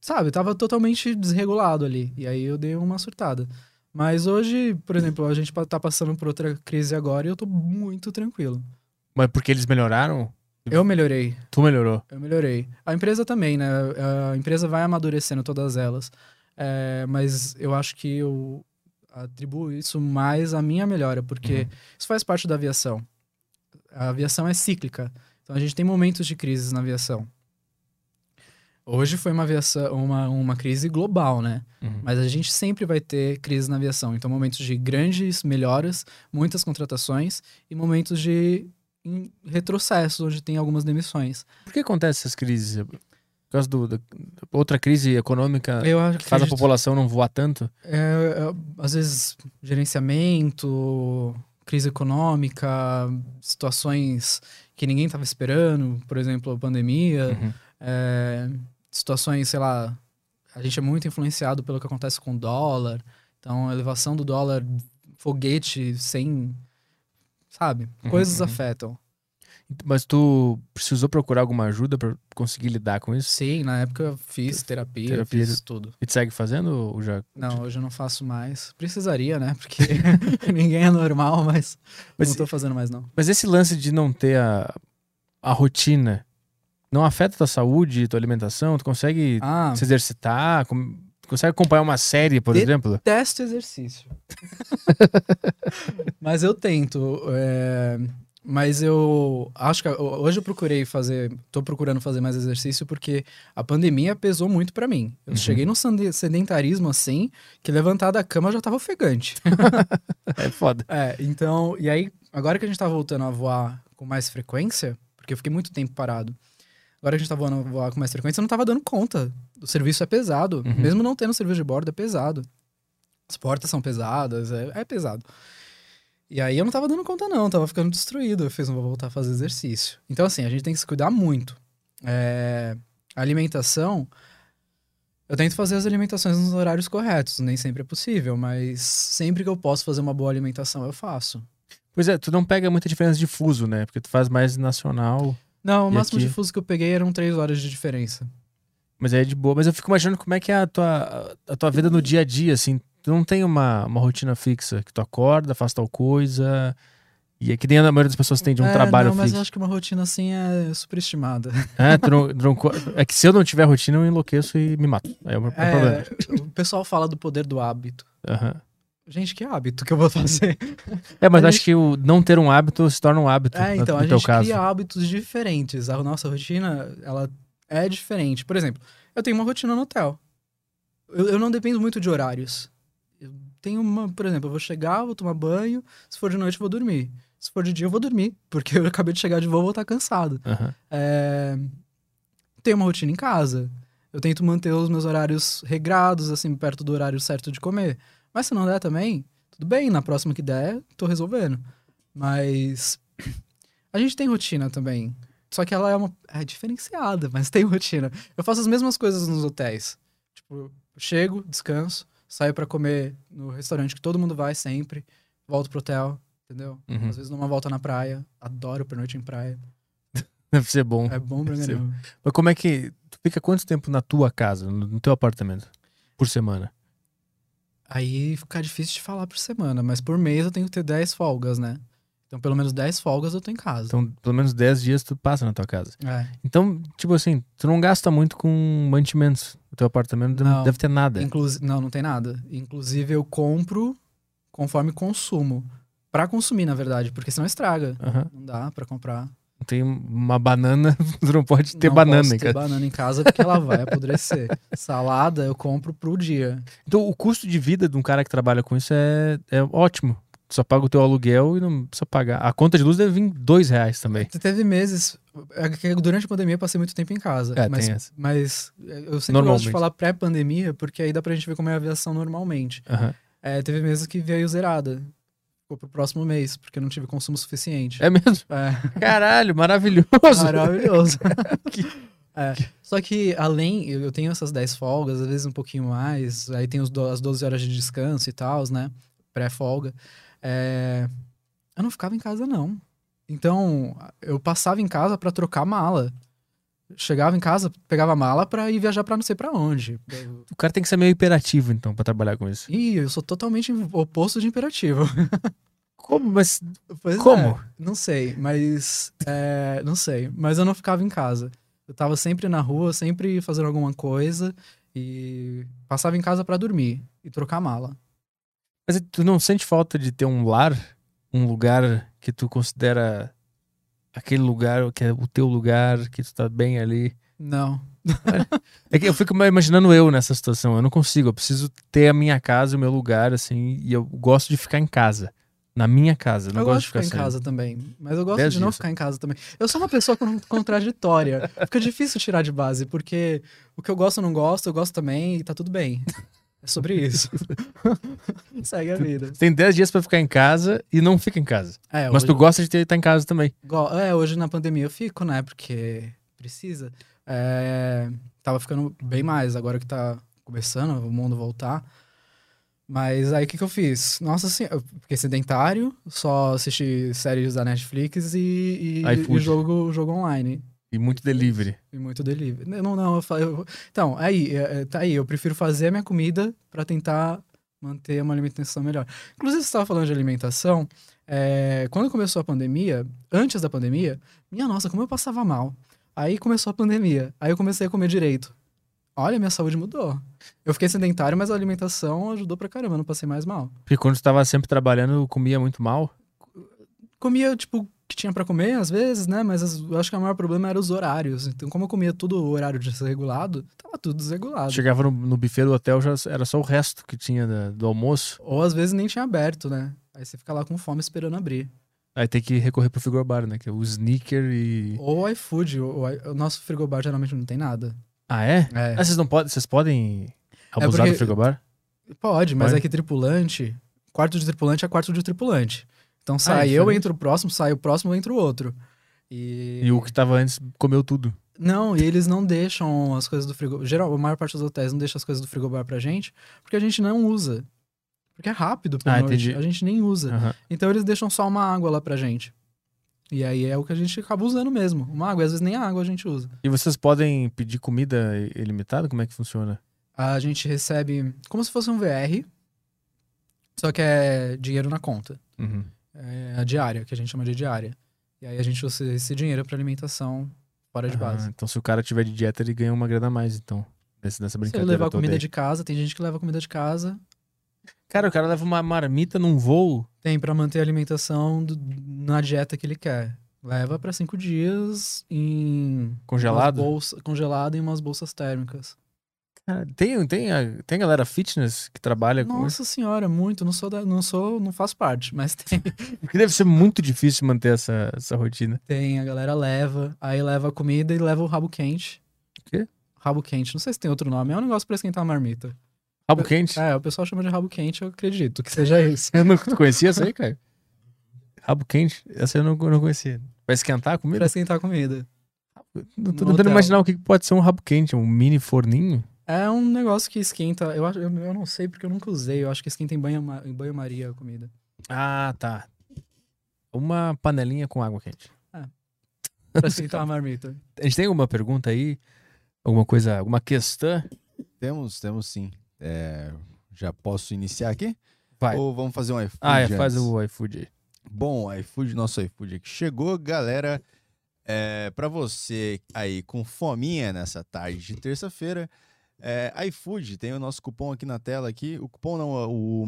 [SPEAKER 3] sabe, tava totalmente desregulado ali. E aí eu dei uma surtada. Mas hoje, por exemplo, a gente tá passando por outra crise agora e eu tô muito tranquilo.
[SPEAKER 1] Mas porque eles melhoraram?
[SPEAKER 3] Eu melhorei.
[SPEAKER 1] Tu melhorou?
[SPEAKER 3] Eu melhorei. A empresa também, né? A empresa vai amadurecendo todas elas. É, mas eu acho que eu atribuo isso mais à minha melhora, porque uhum. isso faz parte da aviação. A aviação é cíclica. Então a gente tem momentos de crises na aviação. Hoje foi uma aviação, uma, uma crise global, né? Uhum. Mas a gente sempre vai ter crise na aviação. Então, momentos de grandes melhoras, muitas contratações e momentos de retrocessos, onde tem algumas demissões.
[SPEAKER 1] Por que acontecem essas crises? Por causa do, da outra crise econômica
[SPEAKER 3] que,
[SPEAKER 1] que faz a população não voar tanto?
[SPEAKER 3] É, é, às vezes, gerenciamento, crise econômica, situações que ninguém estava esperando, por exemplo, a pandemia. Uhum. É, situações, sei lá, a gente é muito influenciado pelo que acontece com o dólar. Então, a elevação do dólar, foguete sem. Sabe? Uhum, Coisas uhum. afetam.
[SPEAKER 1] Mas tu precisou procurar alguma ajuda para conseguir lidar com isso?
[SPEAKER 3] Sim, na época fiz terapia, terapia fiz tudo.
[SPEAKER 1] E tu segue fazendo ou já?
[SPEAKER 3] Não, hoje eu não faço mais. Precisaria, né? Porque ninguém é normal, mas, mas não tô fazendo mais não.
[SPEAKER 1] Mas esse lance de não ter a, a rotina não afeta tua saúde, tua alimentação? Tu consegue ah. se exercitar? Com... Consegue acompanhar uma série, por
[SPEAKER 3] Detesto
[SPEAKER 1] exemplo?
[SPEAKER 3] Detesto exercício. mas eu tento. É... Mas eu acho que hoje eu procurei fazer, tô procurando fazer mais exercício porque a pandemia pesou muito para mim. Eu uhum. cheguei num sedentarismo assim, que levantar da cama já tava ofegante.
[SPEAKER 1] é foda.
[SPEAKER 3] É, então, e aí, agora que a gente tá voltando a voar com mais frequência, porque eu fiquei muito tempo parado, Agora a gente tá voando voar com mais frequência, eu não tava dando conta. O serviço é pesado. Uhum. Mesmo não tendo serviço de bordo, é pesado. As portas são pesadas, é, é pesado. E aí eu não tava dando conta, não, tava ficando destruído. Eu fiz, não vou voltar a fazer exercício. Então, assim, a gente tem que se cuidar muito. É... Alimentação. Eu tento fazer as alimentações nos horários corretos, nem sempre é possível, mas sempre que eu posso fazer uma boa alimentação, eu faço.
[SPEAKER 1] Pois é, tu não pega muita diferença de fuso, né? Porque tu faz mais nacional.
[SPEAKER 3] Não, o máximo aqui... de fuso que eu peguei eram três horas de diferença.
[SPEAKER 1] Mas é de boa. Mas eu fico imaginando como é que é a tua, a tua vida no dia a dia, assim. Tu não tem uma, uma rotina fixa, que tu acorda, faz tal coisa. E é que nem a maioria das pessoas tem de um
[SPEAKER 3] é,
[SPEAKER 1] trabalho
[SPEAKER 3] não,
[SPEAKER 1] mas
[SPEAKER 3] eu acho que uma rotina assim é superestimada.
[SPEAKER 1] É, tu não, não, é que se eu não tiver rotina, eu enlouqueço e me mato. Aí é o é, problema.
[SPEAKER 3] O pessoal fala do poder do hábito.
[SPEAKER 1] Aham. Uhum.
[SPEAKER 3] Gente, que hábito que eu vou fazer?
[SPEAKER 1] É, mas a acho gente... que o não ter um hábito se torna um hábito.
[SPEAKER 3] É, então,
[SPEAKER 1] no, no
[SPEAKER 3] a gente cria hábitos diferentes. A nossa rotina, ela é diferente. Por exemplo, eu tenho uma rotina no hotel. Eu, eu não dependo muito de horários. Eu tenho uma, por exemplo, eu vou chegar, vou tomar banho. Se for de noite, eu vou dormir. Se for de dia, eu vou dormir. Porque eu acabei de chegar de voo, vou estar cansado.
[SPEAKER 1] Uhum.
[SPEAKER 3] É... Tenho uma rotina em casa. Eu tento manter os meus horários regrados, assim, perto do horário certo de comer. Mas se não der também, tudo bem, na próxima que der, tô resolvendo. Mas a gente tem rotina também. Só que ela é uma é diferenciada, mas tem rotina. Eu faço as mesmas coisas nos hotéis. Tipo, chego, descanso, saio para comer no restaurante que todo mundo vai sempre, volto pro hotel, entendeu?
[SPEAKER 1] Uhum.
[SPEAKER 3] Às vezes numa volta na praia, adoro pernoite em praia.
[SPEAKER 1] Deve ser bom.
[SPEAKER 3] É bom pra mim.
[SPEAKER 1] Mas como é que tu fica quanto tempo na tua casa, no teu apartamento por semana?
[SPEAKER 3] Aí fica difícil de falar por semana, mas por mês eu tenho que ter 10 folgas, né? Então, pelo menos 10 folgas eu tô em casa.
[SPEAKER 1] Então, pelo menos 10 dias tu passa na tua casa.
[SPEAKER 3] É.
[SPEAKER 1] Então, tipo assim, tu não gasta muito com mantimentos. O teu apartamento não, deve ter nada.
[SPEAKER 3] Inclusi não, não tem nada. Inclusive, eu compro conforme consumo. para consumir, na verdade, porque senão estraga.
[SPEAKER 1] Uhum.
[SPEAKER 3] Não dá para comprar
[SPEAKER 1] tem uma banana, tu não pode ter não banana
[SPEAKER 3] posso
[SPEAKER 1] em casa.
[SPEAKER 3] ter banana em casa porque ela vai apodrecer. Salada eu compro pro dia.
[SPEAKER 1] Então o custo de vida de um cara que trabalha com isso é, é ótimo. Tu só paga o teu aluguel e não precisa pagar. A conta de luz deve vir dois reais também.
[SPEAKER 3] Teve meses. É durante a pandemia eu passei muito tempo em casa.
[SPEAKER 1] É,
[SPEAKER 3] mas, mas eu sempre gosto de falar pré-pandemia, porque aí dá pra gente ver como é a aviação normalmente.
[SPEAKER 1] Uhum.
[SPEAKER 3] É, teve meses que veio zerada ficou pro próximo mês, porque eu não tive consumo suficiente.
[SPEAKER 1] É mesmo?
[SPEAKER 3] É.
[SPEAKER 1] Caralho, maravilhoso.
[SPEAKER 3] Maravilhoso. que... é. Só que além, eu tenho essas 10 folgas, às vezes um pouquinho mais, aí tem do, as 12 horas de descanso e tal, né? Pré-folga. É... Eu não ficava em casa, não. Então, eu passava em casa pra trocar mala. Chegava em casa, pegava a mala pra ir viajar pra não sei pra onde.
[SPEAKER 1] O cara tem que ser meio hiperativo, então, pra trabalhar com isso.
[SPEAKER 3] Ih, eu sou totalmente oposto de imperativo.
[SPEAKER 1] Como? Mas
[SPEAKER 3] Pois
[SPEAKER 1] Como?
[SPEAKER 3] é, não sei, mas. é, não sei. Mas eu não ficava em casa. Eu tava sempre na rua, sempre fazendo alguma coisa. E passava em casa pra dormir e trocar mala.
[SPEAKER 1] Mas tu não sente falta de ter um lar? Um lugar que tu considera aquele lugar que é o teu lugar, que tu tá bem ali?
[SPEAKER 3] Não.
[SPEAKER 1] É que eu fico imaginando eu nessa situação. Eu não consigo. Eu preciso ter a minha casa, o meu lugar, assim. E eu gosto de ficar em casa. Na minha casa. Eu não
[SPEAKER 3] eu
[SPEAKER 1] gosto
[SPEAKER 3] de ficar em
[SPEAKER 1] saindo.
[SPEAKER 3] casa também. Mas eu gosto
[SPEAKER 1] Dez
[SPEAKER 3] de não
[SPEAKER 1] dias.
[SPEAKER 3] ficar em casa também. Eu sou uma pessoa con- contraditória. Fica difícil tirar de base, porque o que eu gosto eu não gosto, eu gosto também e tá tudo bem. É sobre isso. Segue a vida.
[SPEAKER 1] Tem 10 dias pra ficar em casa e não fica em casa.
[SPEAKER 3] É,
[SPEAKER 1] Mas
[SPEAKER 3] hoje,
[SPEAKER 1] tu gosta de estar em casa também.
[SPEAKER 3] é, hoje na pandemia eu fico, né? Porque precisa. É, tava ficando bem mais, agora que tá começando o mundo voltar. Mas aí o que, que eu fiz? Nossa senhora, eu fiquei sedentário, só assisti séries da Netflix e, e, e jogo, jogo online.
[SPEAKER 1] E muito delivery.
[SPEAKER 3] E muito delivery. Não, não, eu, fa- eu- Então, aí, é, é, tá aí, eu prefiro fazer a minha comida pra tentar manter uma alimentação melhor. Inclusive, você estava falando de alimentação. é, quando começou a pandemia, antes da pandemia, minha nossa, como eu passava mal. Aí começou a pandemia. Aí eu comecei a comer direito. Olha, minha saúde mudou. Eu fiquei sedentário, mas a alimentação ajudou pra caramba, eu não passei mais mal.
[SPEAKER 1] Porque quando tu tava sempre trabalhando, comia muito mal.
[SPEAKER 3] Comia, tipo, que tinha pra comer, às vezes, né? Mas as- eu acho que o maior problema era os horários. Então, como eu comia tudo o horário desregulado, tava tudo desregulado.
[SPEAKER 1] Chegava no, no buffet do hotel, já era só o resto que tinha da- do almoço.
[SPEAKER 3] Ou às vezes nem tinha aberto, né? Aí você fica lá com fome esperando abrir.
[SPEAKER 1] Aí tem que recorrer pro frigobar, né? Que é o sneaker e.
[SPEAKER 3] Ou o iFood. O, o- nosso frigobar geralmente não tem nada.
[SPEAKER 1] Ah, é?
[SPEAKER 3] É.
[SPEAKER 1] Ah, vocês não podem. Vocês podem abusar
[SPEAKER 3] porque-
[SPEAKER 1] do frigobar?
[SPEAKER 3] Pode, mas
[SPEAKER 1] Pode?
[SPEAKER 3] é que tripulante. Quarto de tripulante é quarto de tripulante. Então sai
[SPEAKER 1] é
[SPEAKER 3] eu,
[SPEAKER 1] diferente.
[SPEAKER 3] entro o próximo, sai o próximo, entra o outro. E.
[SPEAKER 1] E o que tava antes comeu tudo.
[SPEAKER 3] Não, e eles não deixam as coisas do frigobar. Geral, a maior parte dos hotéis não deixa as coisas do frigobar pra gente, porque a gente não usa. Porque é rápido pra
[SPEAKER 1] Ah,
[SPEAKER 3] noite.
[SPEAKER 1] entendi.
[SPEAKER 3] A gente nem usa.
[SPEAKER 1] Aham.
[SPEAKER 3] Então eles deixam só uma água lá pra gente. E aí é o que a gente acaba usando mesmo. Uma água, às vezes nem a água a gente usa.
[SPEAKER 1] E vocês podem pedir comida ilimitada? Como é que funciona?
[SPEAKER 3] A gente recebe como se fosse um VR, só que é dinheiro na conta.
[SPEAKER 1] Uhum.
[SPEAKER 3] É a diária, que a gente chama de diária. E aí a gente usa esse dinheiro pra alimentação fora de
[SPEAKER 1] Ah,
[SPEAKER 3] base.
[SPEAKER 1] então se o cara tiver de dieta, ele ganha uma grana a mais, então. Nesse, nessa
[SPEAKER 3] Se ele
[SPEAKER 1] brincadeira
[SPEAKER 3] levar comida
[SPEAKER 1] aí.
[SPEAKER 3] de casa, tem gente que leva comida de casa,
[SPEAKER 1] Cara, o cara leva uma marmita num voo.
[SPEAKER 3] tem pra manter a alimentação do- na dieta que ele quer. Leva pra cinco dias em
[SPEAKER 1] Congelado?
[SPEAKER 3] bolsa- congelado em umas bolsas térmicas.
[SPEAKER 1] Tem, tem, a, tem galera fitness que trabalha com isso.
[SPEAKER 3] Nossa senhora, muito. Não sou, da- não sou, não faço parte, mas tem,
[SPEAKER 1] Porque deve ser muito difícil manter essa, essa rotina.
[SPEAKER 3] tem. A galera leva, aí leva a comida e leva o rabo quente.
[SPEAKER 1] O quê?
[SPEAKER 3] Rabo quente, não sei se tem outro nome. É um negócio pra esquentar a marmita.
[SPEAKER 1] Rabo quente?
[SPEAKER 3] É, o pessoal chama de rabo quente, eu acredito que seja isso.
[SPEAKER 1] Eu não conhecia essa aí, cara? Rabo quente? Essa eu não, não conhecia. Vai esquentar a comida?
[SPEAKER 3] pra esquentar a comida.
[SPEAKER 1] Não tô
[SPEAKER 3] no
[SPEAKER 1] tentando
[SPEAKER 3] hotel.
[SPEAKER 1] imaginar o que pode ser um rabo quente, um mini forninho.
[SPEAKER 3] É um negócio que esquenta. Eu, acho- eu, eu não sei porque eu nunca usei. Eu acho que esquenta em banho- em banho-maria a comida.
[SPEAKER 1] Ah, tá. Uma panelinha com água quente.
[SPEAKER 3] Pra esquentar a marmita.
[SPEAKER 1] A gente tem alguma pergunta aí? Alguma coisa, alguma questão?
[SPEAKER 2] Temos, temos sim. É, já posso iniciar aqui?
[SPEAKER 1] Vai.
[SPEAKER 2] Ou vamos fazer um iFood
[SPEAKER 1] Ah, é,
[SPEAKER 2] antes?
[SPEAKER 1] faz o iFood aí.
[SPEAKER 2] Bom, o iFood, nosso iFood aqui chegou, galera. É, para você aí com fominha nessa tarde de terça-feira, é, iFood tem o nosso cupom aqui na tela aqui. O cupom não, o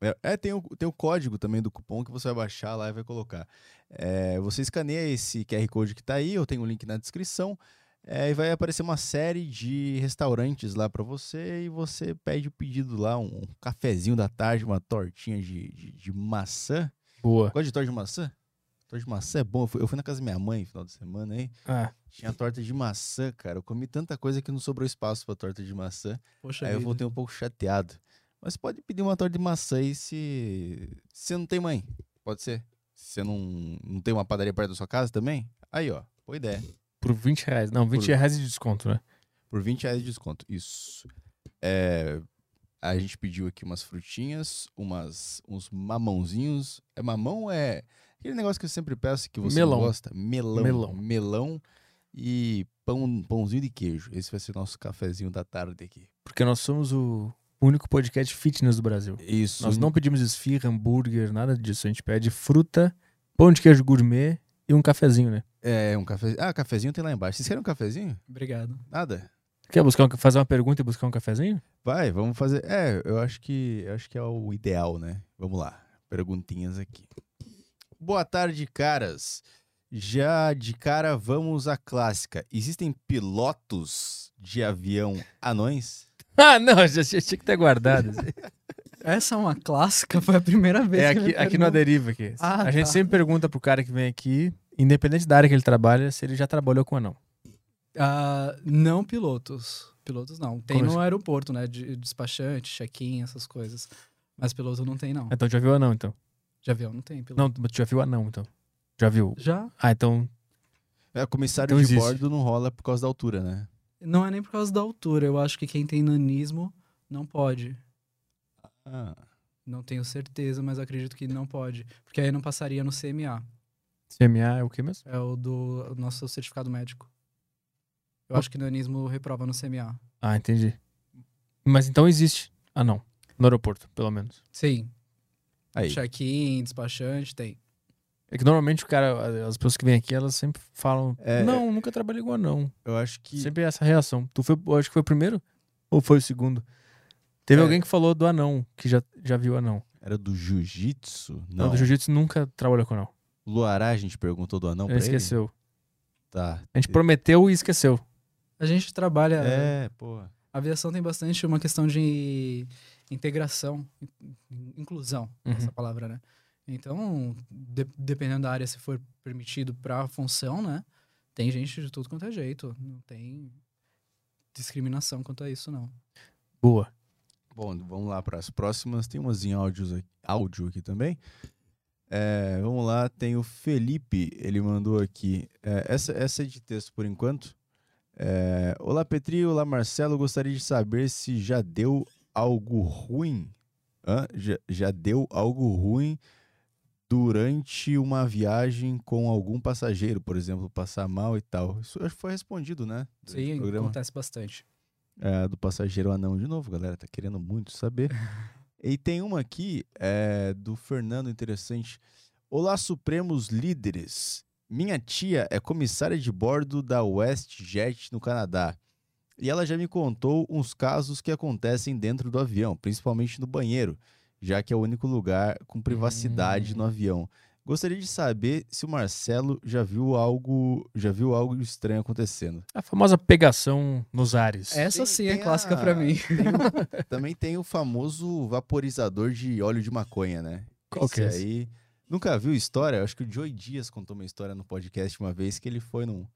[SPEAKER 2] é, é, tem o, tem o código também do cupom que você vai baixar lá e vai colocar. É, você escaneia esse QR Code que tá aí, eu tenho o link na descrição. é, e vai aparecer uma série de restaurantes lá para você e você pede o pedido lá, um cafezinho da tarde, uma tortinha de, de, de maçã.
[SPEAKER 1] Boa.
[SPEAKER 2] Gosta de torta de maçã? Torta de maçã é bom. Eu fui, eu fui na casa da minha mãe no final de semana aí.
[SPEAKER 1] Ah,
[SPEAKER 2] Tinha torta de maçã, cara. Eu comi tanta coisa que não sobrou espaço pra torta de maçã.
[SPEAKER 3] Poxa
[SPEAKER 2] aí eu
[SPEAKER 3] vida.
[SPEAKER 2] voltei um pouco chateado. Mas pode pedir uma torta de maçã aí se se você não tem mãe. Pode ser. Se você não, não tem uma padaria perto da sua casa também. Aí, ó. Boa ideia.
[SPEAKER 1] por 20 reais. Não, 20
[SPEAKER 2] Por-
[SPEAKER 1] reais de desconto, né?
[SPEAKER 2] Por 20 reais de desconto. Isso. É, A gente pediu aqui umas frutinhas, umas, uns mamãozinhos. É mamão ou é aquele negócio que eu sempre peço que você
[SPEAKER 1] Melão.
[SPEAKER 2] gosta? Melão.
[SPEAKER 1] Melão.
[SPEAKER 2] Melão e pão, pãozinho de queijo. Esse vai ser nosso cafezinho da tarde aqui.
[SPEAKER 1] Porque nós somos o único podcast fitness do Brasil.
[SPEAKER 2] Isso.
[SPEAKER 1] Nós não pedimos esfirra, hambúrguer, nada disso. A gente pede fruta, pão de queijo gourmet e um cafezinho, né?
[SPEAKER 2] É, um cafezinho. Ah, cafezinho tem lá embaixo. Vocês querem um cafezinho?
[SPEAKER 3] Obrigado.
[SPEAKER 2] Nada?
[SPEAKER 1] Quer buscar um- fazer uma pergunta e buscar um cafezinho?
[SPEAKER 2] Vai, vamos fazer. É, eu acho que eu acho que é o ideal, né? Vamos lá. Perguntinhas aqui. Boa tarde, caras. Já de cara vamos à clássica. Existem pilotos de avião anões?
[SPEAKER 1] Ah, não, já já tinha que ter guardado.
[SPEAKER 3] Essa é uma clássica, foi a primeira vez
[SPEAKER 1] é aqui, aqui no. Aderiva aqui.
[SPEAKER 3] Ah,
[SPEAKER 1] a gente
[SPEAKER 3] tá.
[SPEAKER 1] sempre pergunta pro cara que vem aqui, independente da área que ele trabalha, se ele já trabalhou com anão.
[SPEAKER 3] Ah, não pilotos. Pilotos não. Tem
[SPEAKER 1] Como
[SPEAKER 3] no
[SPEAKER 1] assim?
[SPEAKER 3] aeroporto, né? De despachante, check-in, essas coisas. Mas piloto não tem, não.
[SPEAKER 1] Então já viu anão, então.
[SPEAKER 3] De avião não tem piloto.
[SPEAKER 1] Não, tu já viu anão, então. Já viu?
[SPEAKER 3] Já?
[SPEAKER 1] Ah, então.
[SPEAKER 2] É, comissário
[SPEAKER 1] Então
[SPEAKER 2] de
[SPEAKER 1] existe.
[SPEAKER 2] bordo não rola por causa da altura, né?
[SPEAKER 3] Não é nem por causa da altura. Eu acho que quem tem nanismo não pode.
[SPEAKER 2] Ah,
[SPEAKER 3] Não tenho certeza, mas acredito que não pode. Porque aí não passaria no CMA.
[SPEAKER 1] CMA é o que mesmo?
[SPEAKER 3] É o do nosso certificado médico. Eu acho que nanismo reprova no CMA.
[SPEAKER 1] Ah, entendi. Mas então existe anão. No aeroporto, pelo menos.
[SPEAKER 3] Sim.
[SPEAKER 2] Aí.
[SPEAKER 3] Check-in, despachante, tem.
[SPEAKER 1] É que normalmente o cara, as pessoas que vêm aqui, elas sempre falam:
[SPEAKER 2] É,
[SPEAKER 1] Não, nunca trabalhei com anão.
[SPEAKER 2] Eu acho que.
[SPEAKER 1] Sempre é essa reação. Tu foi, eu acho que foi o primeiro? Ou foi o segundo? Teve
[SPEAKER 2] É.
[SPEAKER 1] alguém que falou do anão, que já, já viu anão.
[SPEAKER 2] Era do jiu-jitsu?
[SPEAKER 1] Não,
[SPEAKER 2] Não.
[SPEAKER 1] do jiu-jitsu nunca trabalhou com anão.
[SPEAKER 2] Luará, a gente perguntou do anão pra
[SPEAKER 1] Ele
[SPEAKER 2] ele?
[SPEAKER 1] esqueceu.
[SPEAKER 2] Tá.
[SPEAKER 1] A gente prometeu e esqueceu.
[SPEAKER 3] A gente trabalha.
[SPEAKER 2] É, porra.
[SPEAKER 3] A aviação tem bastante uma questão de integração, in- inclusão,
[SPEAKER 1] Uhum.
[SPEAKER 3] essa palavra, né? Então, de- dependendo da área, se for permitido para a função, né? Tem gente de tudo quanto é jeito. Não tem discriminação quanto a isso, não.
[SPEAKER 1] Boa.
[SPEAKER 2] Bom, vamos lá para as próximas. Tem umas em áudios aqui, áudio aqui também. É, vamos lá, tem o Felipe, ele mandou aqui. É, essa, essa é de texto por enquanto. É, olá, Petri. Olá, Marcelo. Gostaria de saber se já deu algo ruim. Hã? Já, já deu algo ruim durante uma viagem com algum passageiro, por exemplo, passar mal e tal. Isso acho que foi respondido, né?
[SPEAKER 3] Sim, acontece bastante.
[SPEAKER 2] É, do passageiro anão de novo, galera. Tá querendo muito saber. e tem uma aqui é, do Fernando interessante. Olá, Supremos Líderes. Minha tia é comissária de bordo da WestJet no Canadá. E ela já me contou uns casos que acontecem dentro do avião, principalmente no banheiro, já que é o único lugar com privacidade
[SPEAKER 1] Hum.
[SPEAKER 2] no avião. Gostaria de saber se o Marcelo já viu algo, já viu algo estranho acontecendo.
[SPEAKER 1] A famosa pegação nos ares.
[SPEAKER 3] Essa
[SPEAKER 2] Tem-
[SPEAKER 3] sim é
[SPEAKER 2] tem
[SPEAKER 3] clássica
[SPEAKER 2] a-
[SPEAKER 3] pra mim.
[SPEAKER 2] tem o- também tem o famoso vaporizador de óleo de maconha, né?
[SPEAKER 1] Qual que é
[SPEAKER 2] Esse aí. Nunca viu história? Acho que o Joey Dias contou uma história no podcast uma vez que ele foi no,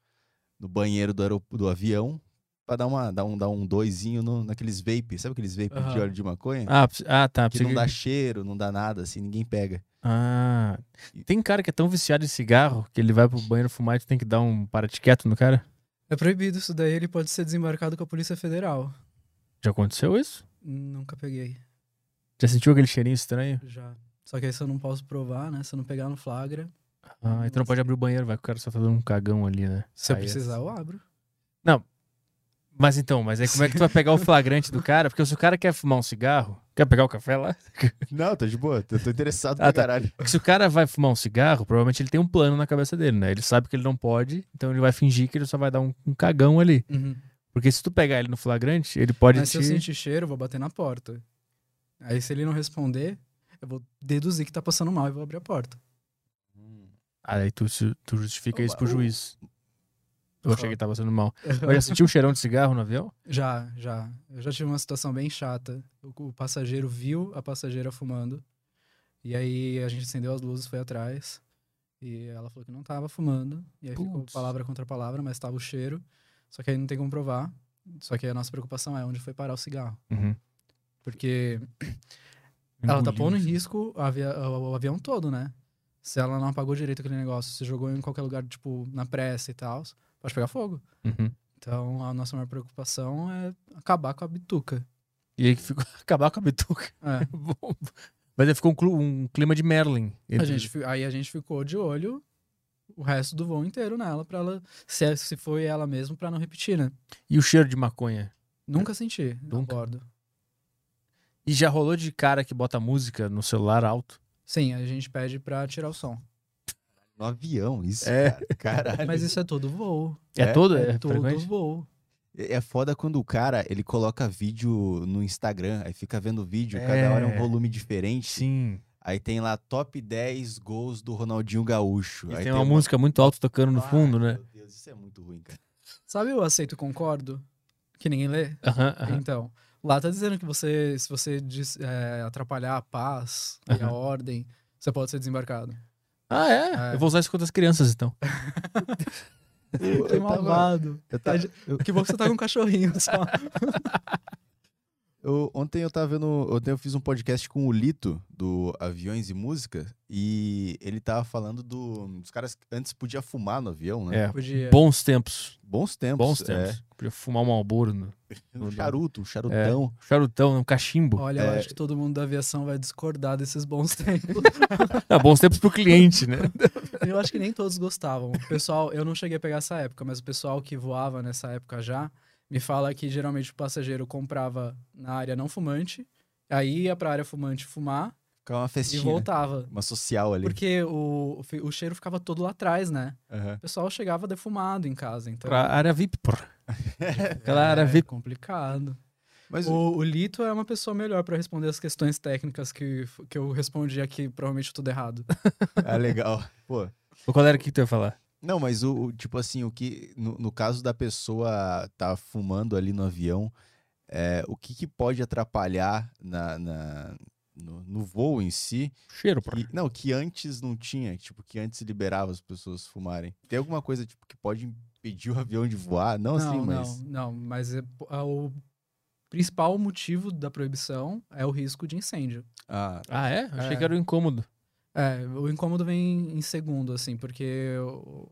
[SPEAKER 2] no banheiro do, aerop- do avião pra dar, uma, dar, um, dar um doisinho no, naqueles vape. Sabe aqueles vape de
[SPEAKER 3] Aham.
[SPEAKER 2] óleo de maconha?
[SPEAKER 1] Ah, ah, tá.
[SPEAKER 2] que não
[SPEAKER 1] que-
[SPEAKER 2] dá cheiro, não dá nada, assim, ninguém pega.
[SPEAKER 1] Ah. Tem cara que é tão viciado em cigarro que ele vai pro banheiro fumar e tu tem que dar um paratiqueto no cara?
[SPEAKER 3] É proibido isso daí, ele pode ser desembarcado com a Polícia Federal.
[SPEAKER 1] Já aconteceu isso?
[SPEAKER 3] Nunca peguei.
[SPEAKER 1] Já sentiu aquele cheirinho estranho?
[SPEAKER 3] Já. Só que aí se eu não posso provar, né? Se eu não pegar no flagra,
[SPEAKER 1] Ah, e tu não pode abrir o banheiro, vai que o cara só tá dando um cagão ali, né?
[SPEAKER 3] se eu
[SPEAKER 1] Aí é-
[SPEAKER 3] precisar, eu abro.
[SPEAKER 1] Mas então, mas aí como é que tu vai pegar o flagrante do cara? Porque se o cara quer fumar um cigarro, quer pegar o café lá?
[SPEAKER 2] Não, tô de boa, tô, tô interessado
[SPEAKER 1] Ah,
[SPEAKER 2] pra
[SPEAKER 1] tá.
[SPEAKER 2] caralho.
[SPEAKER 1] Porque se o cara vai fumar um cigarro, provavelmente ele tem um plano na cabeça dele, né? Ele sabe que ele não pode, então ele vai fingir que ele só vai dar um, um cagão ali.
[SPEAKER 3] Uhum.
[SPEAKER 1] Porque se tu pegar ele no flagrante, ele pode
[SPEAKER 3] Mas se
[SPEAKER 1] te...
[SPEAKER 3] eu sentir cheiro, eu vou bater na porta. Aí se ele não responder, eu vou deduzir que tá passando mal e vou abrir a porta.
[SPEAKER 1] Aí tu, se- tu justifica
[SPEAKER 2] O-
[SPEAKER 1] isso pro
[SPEAKER 2] o-
[SPEAKER 1] juiz. Eu achei que tava sendo mal. Eu já senti um cheirão de cigarro no avião?
[SPEAKER 3] Já, já. Eu já tive uma situação bem chata. O, o passageiro viu a passageira fumando. E aí a gente acendeu as luzes, foi atrás. E ela falou que não tava fumando. E aí ficou
[SPEAKER 1] Putz.
[SPEAKER 3] palavra contra palavra, mas tava o cheiro. Só que aí não tem como provar. Só que a nossa preocupação é onde foi parar o cigarro.
[SPEAKER 1] Uhum.
[SPEAKER 3] Porque ela tá pondo em risco o- o avião todo, né? Se ela não apagou direito aquele negócio, se jogou em qualquer lugar, tipo, na pressa e tal, pode pegar fogo.
[SPEAKER 1] Uhum.
[SPEAKER 3] Então, a nossa maior preocupação é acabar com a bituca.
[SPEAKER 1] E aí que ficou acabar com a bituca.
[SPEAKER 3] É.
[SPEAKER 1] Mas aí ficou um, clima de Merlin.
[SPEAKER 3] A gente, aí a gente ficou de olho o resto do voo inteiro nela, pra ela. Se, é- se foi ela mesmo, pra não repetir, né?
[SPEAKER 1] E o cheiro de maconha?
[SPEAKER 3] Nunca senti a
[SPEAKER 1] Nunca?
[SPEAKER 3] bordo.
[SPEAKER 1] E já rolou de cara que bota música no celular alto?
[SPEAKER 3] Sim, a gente pede pra tirar o som.
[SPEAKER 2] No avião, isso,
[SPEAKER 1] É.
[SPEAKER 2] cara. Caralho.
[SPEAKER 3] Mas isso é todo voo.
[SPEAKER 1] É,
[SPEAKER 2] É?
[SPEAKER 1] todo?
[SPEAKER 3] É,
[SPEAKER 1] É,
[SPEAKER 3] todo
[SPEAKER 1] frequente?
[SPEAKER 3] voo.
[SPEAKER 2] É foda quando o cara, ele coloca vídeo no Instagram, aí fica vendo vídeo,
[SPEAKER 1] É.
[SPEAKER 2] cada hora é um volume diferente.
[SPEAKER 1] Sim.
[SPEAKER 2] Aí tem lá top 10 gols do Ronaldinho Gaúcho.
[SPEAKER 1] E
[SPEAKER 2] aí
[SPEAKER 1] tem uma música muito alta tocando no
[SPEAKER 2] Ah,
[SPEAKER 1] fundo, né?
[SPEAKER 2] Meu Deus, isso é muito ruim, cara.
[SPEAKER 3] Sabe o aceito concordo? Que ninguém lê?
[SPEAKER 1] Aham, aham.
[SPEAKER 3] Então, lá tá dizendo que você, se você é, atrapalhar a paz e a ordem, você pode ser desembarcado.
[SPEAKER 1] Ah, é?
[SPEAKER 3] É.
[SPEAKER 1] Eu vou usar isso contra as crianças, então.
[SPEAKER 3] Que
[SPEAKER 2] tava-
[SPEAKER 3] malvado.
[SPEAKER 2] Eu tava- eu-
[SPEAKER 3] Que bom que você tá com um cachorrinho só.
[SPEAKER 2] eu- ontem eu tava vendo. Ontem eu fiz um podcast com o Lito, do Aviões e Música, e ele tava falando do, dos caras que antes podia fumar no avião, né?
[SPEAKER 1] É.
[SPEAKER 3] Podia.
[SPEAKER 1] Bons tempos.
[SPEAKER 2] Bons tempos.
[SPEAKER 1] Bons tempos. Podia fumar um Malboro no
[SPEAKER 2] É. Um charuto, um
[SPEAKER 1] é,
[SPEAKER 2] charutão.
[SPEAKER 1] charutão, um cachimbo.
[SPEAKER 3] Olha, eu
[SPEAKER 2] É.
[SPEAKER 3] acho que todo mundo da aviação vai discordar desses bons tempos.
[SPEAKER 1] Ah, bons tempos pro cliente, né?
[SPEAKER 3] eu acho que nem todos gostavam. O pessoal, eu não cheguei a pegar essa época, mas o pessoal que voava nessa época já me fala que geralmente o passageiro comprava na área não fumante, aí ia pra área fumante fumar
[SPEAKER 2] Ficava uma
[SPEAKER 3] e
[SPEAKER 2] festinha.
[SPEAKER 3] voltava.
[SPEAKER 2] Uma social ali.
[SPEAKER 3] Porque o, o o cheiro ficava todo lá atrás, né?
[SPEAKER 2] Aham.
[SPEAKER 3] O pessoal chegava defumado em casa, então.
[SPEAKER 1] Pra área VIP, porra. Aquela área
[SPEAKER 3] é
[SPEAKER 1] VIP.
[SPEAKER 3] complicado.
[SPEAKER 2] Mas
[SPEAKER 3] O, o Lito é uma pessoa melhor pra responder as questões técnicas que, que eu respondi aqui, provavelmente tudo errado.
[SPEAKER 2] Ah, legal. Pô.
[SPEAKER 1] Ô, Qual era o que tu ia falar?
[SPEAKER 2] Não, mas o, o- tipo assim, o que. No, no caso da pessoa tá fumando ali no avião, é, o que, que pode atrapalhar na, na- no, no voo em si?
[SPEAKER 1] Cheiro.
[SPEAKER 2] Que, não, que antes não tinha, tipo, que antes liberava as pessoas fumarem. Tem alguma coisa, tipo, que pode impedir o avião de voar? Não, assim,
[SPEAKER 3] não,
[SPEAKER 2] mas.
[SPEAKER 3] não, não, mas é- é o principal motivo da proibição é o risco de incêndio.
[SPEAKER 2] Ah,
[SPEAKER 1] Ah, é? Achei
[SPEAKER 3] É.
[SPEAKER 1] que era o incômodo.
[SPEAKER 3] É, o incômodo vem em segundo, assim, porque o...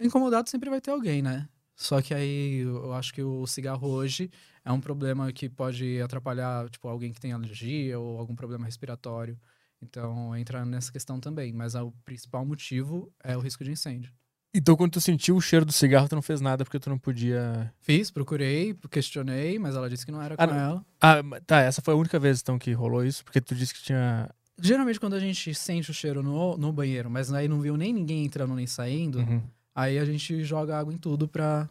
[SPEAKER 3] incomodado sempre vai ter alguém, né? Só que aí eu acho que o cigarro hoje é um problema que pode atrapalhar, tipo, alguém que tem alergia ou algum problema respiratório. Então entra nessa questão também. Mas o principal motivo é o risco de incêndio.
[SPEAKER 1] Então, quando tu sentiu o cheiro do cigarro, tu não fez nada porque tu não podia.
[SPEAKER 3] Fiz, procurei, questionei, mas ela disse que não era
[SPEAKER 1] Ah,
[SPEAKER 3] com
[SPEAKER 1] não.
[SPEAKER 3] ela.
[SPEAKER 1] Ah, tá. Essa foi a única vez então que rolou isso, porque tu disse que tinha.
[SPEAKER 3] Geralmente, quando a gente sente o cheiro no, no banheiro, mas aí não viu nem ninguém entrando nem saindo,
[SPEAKER 1] Uhum.
[SPEAKER 3] aí a gente joga água em tudo pra,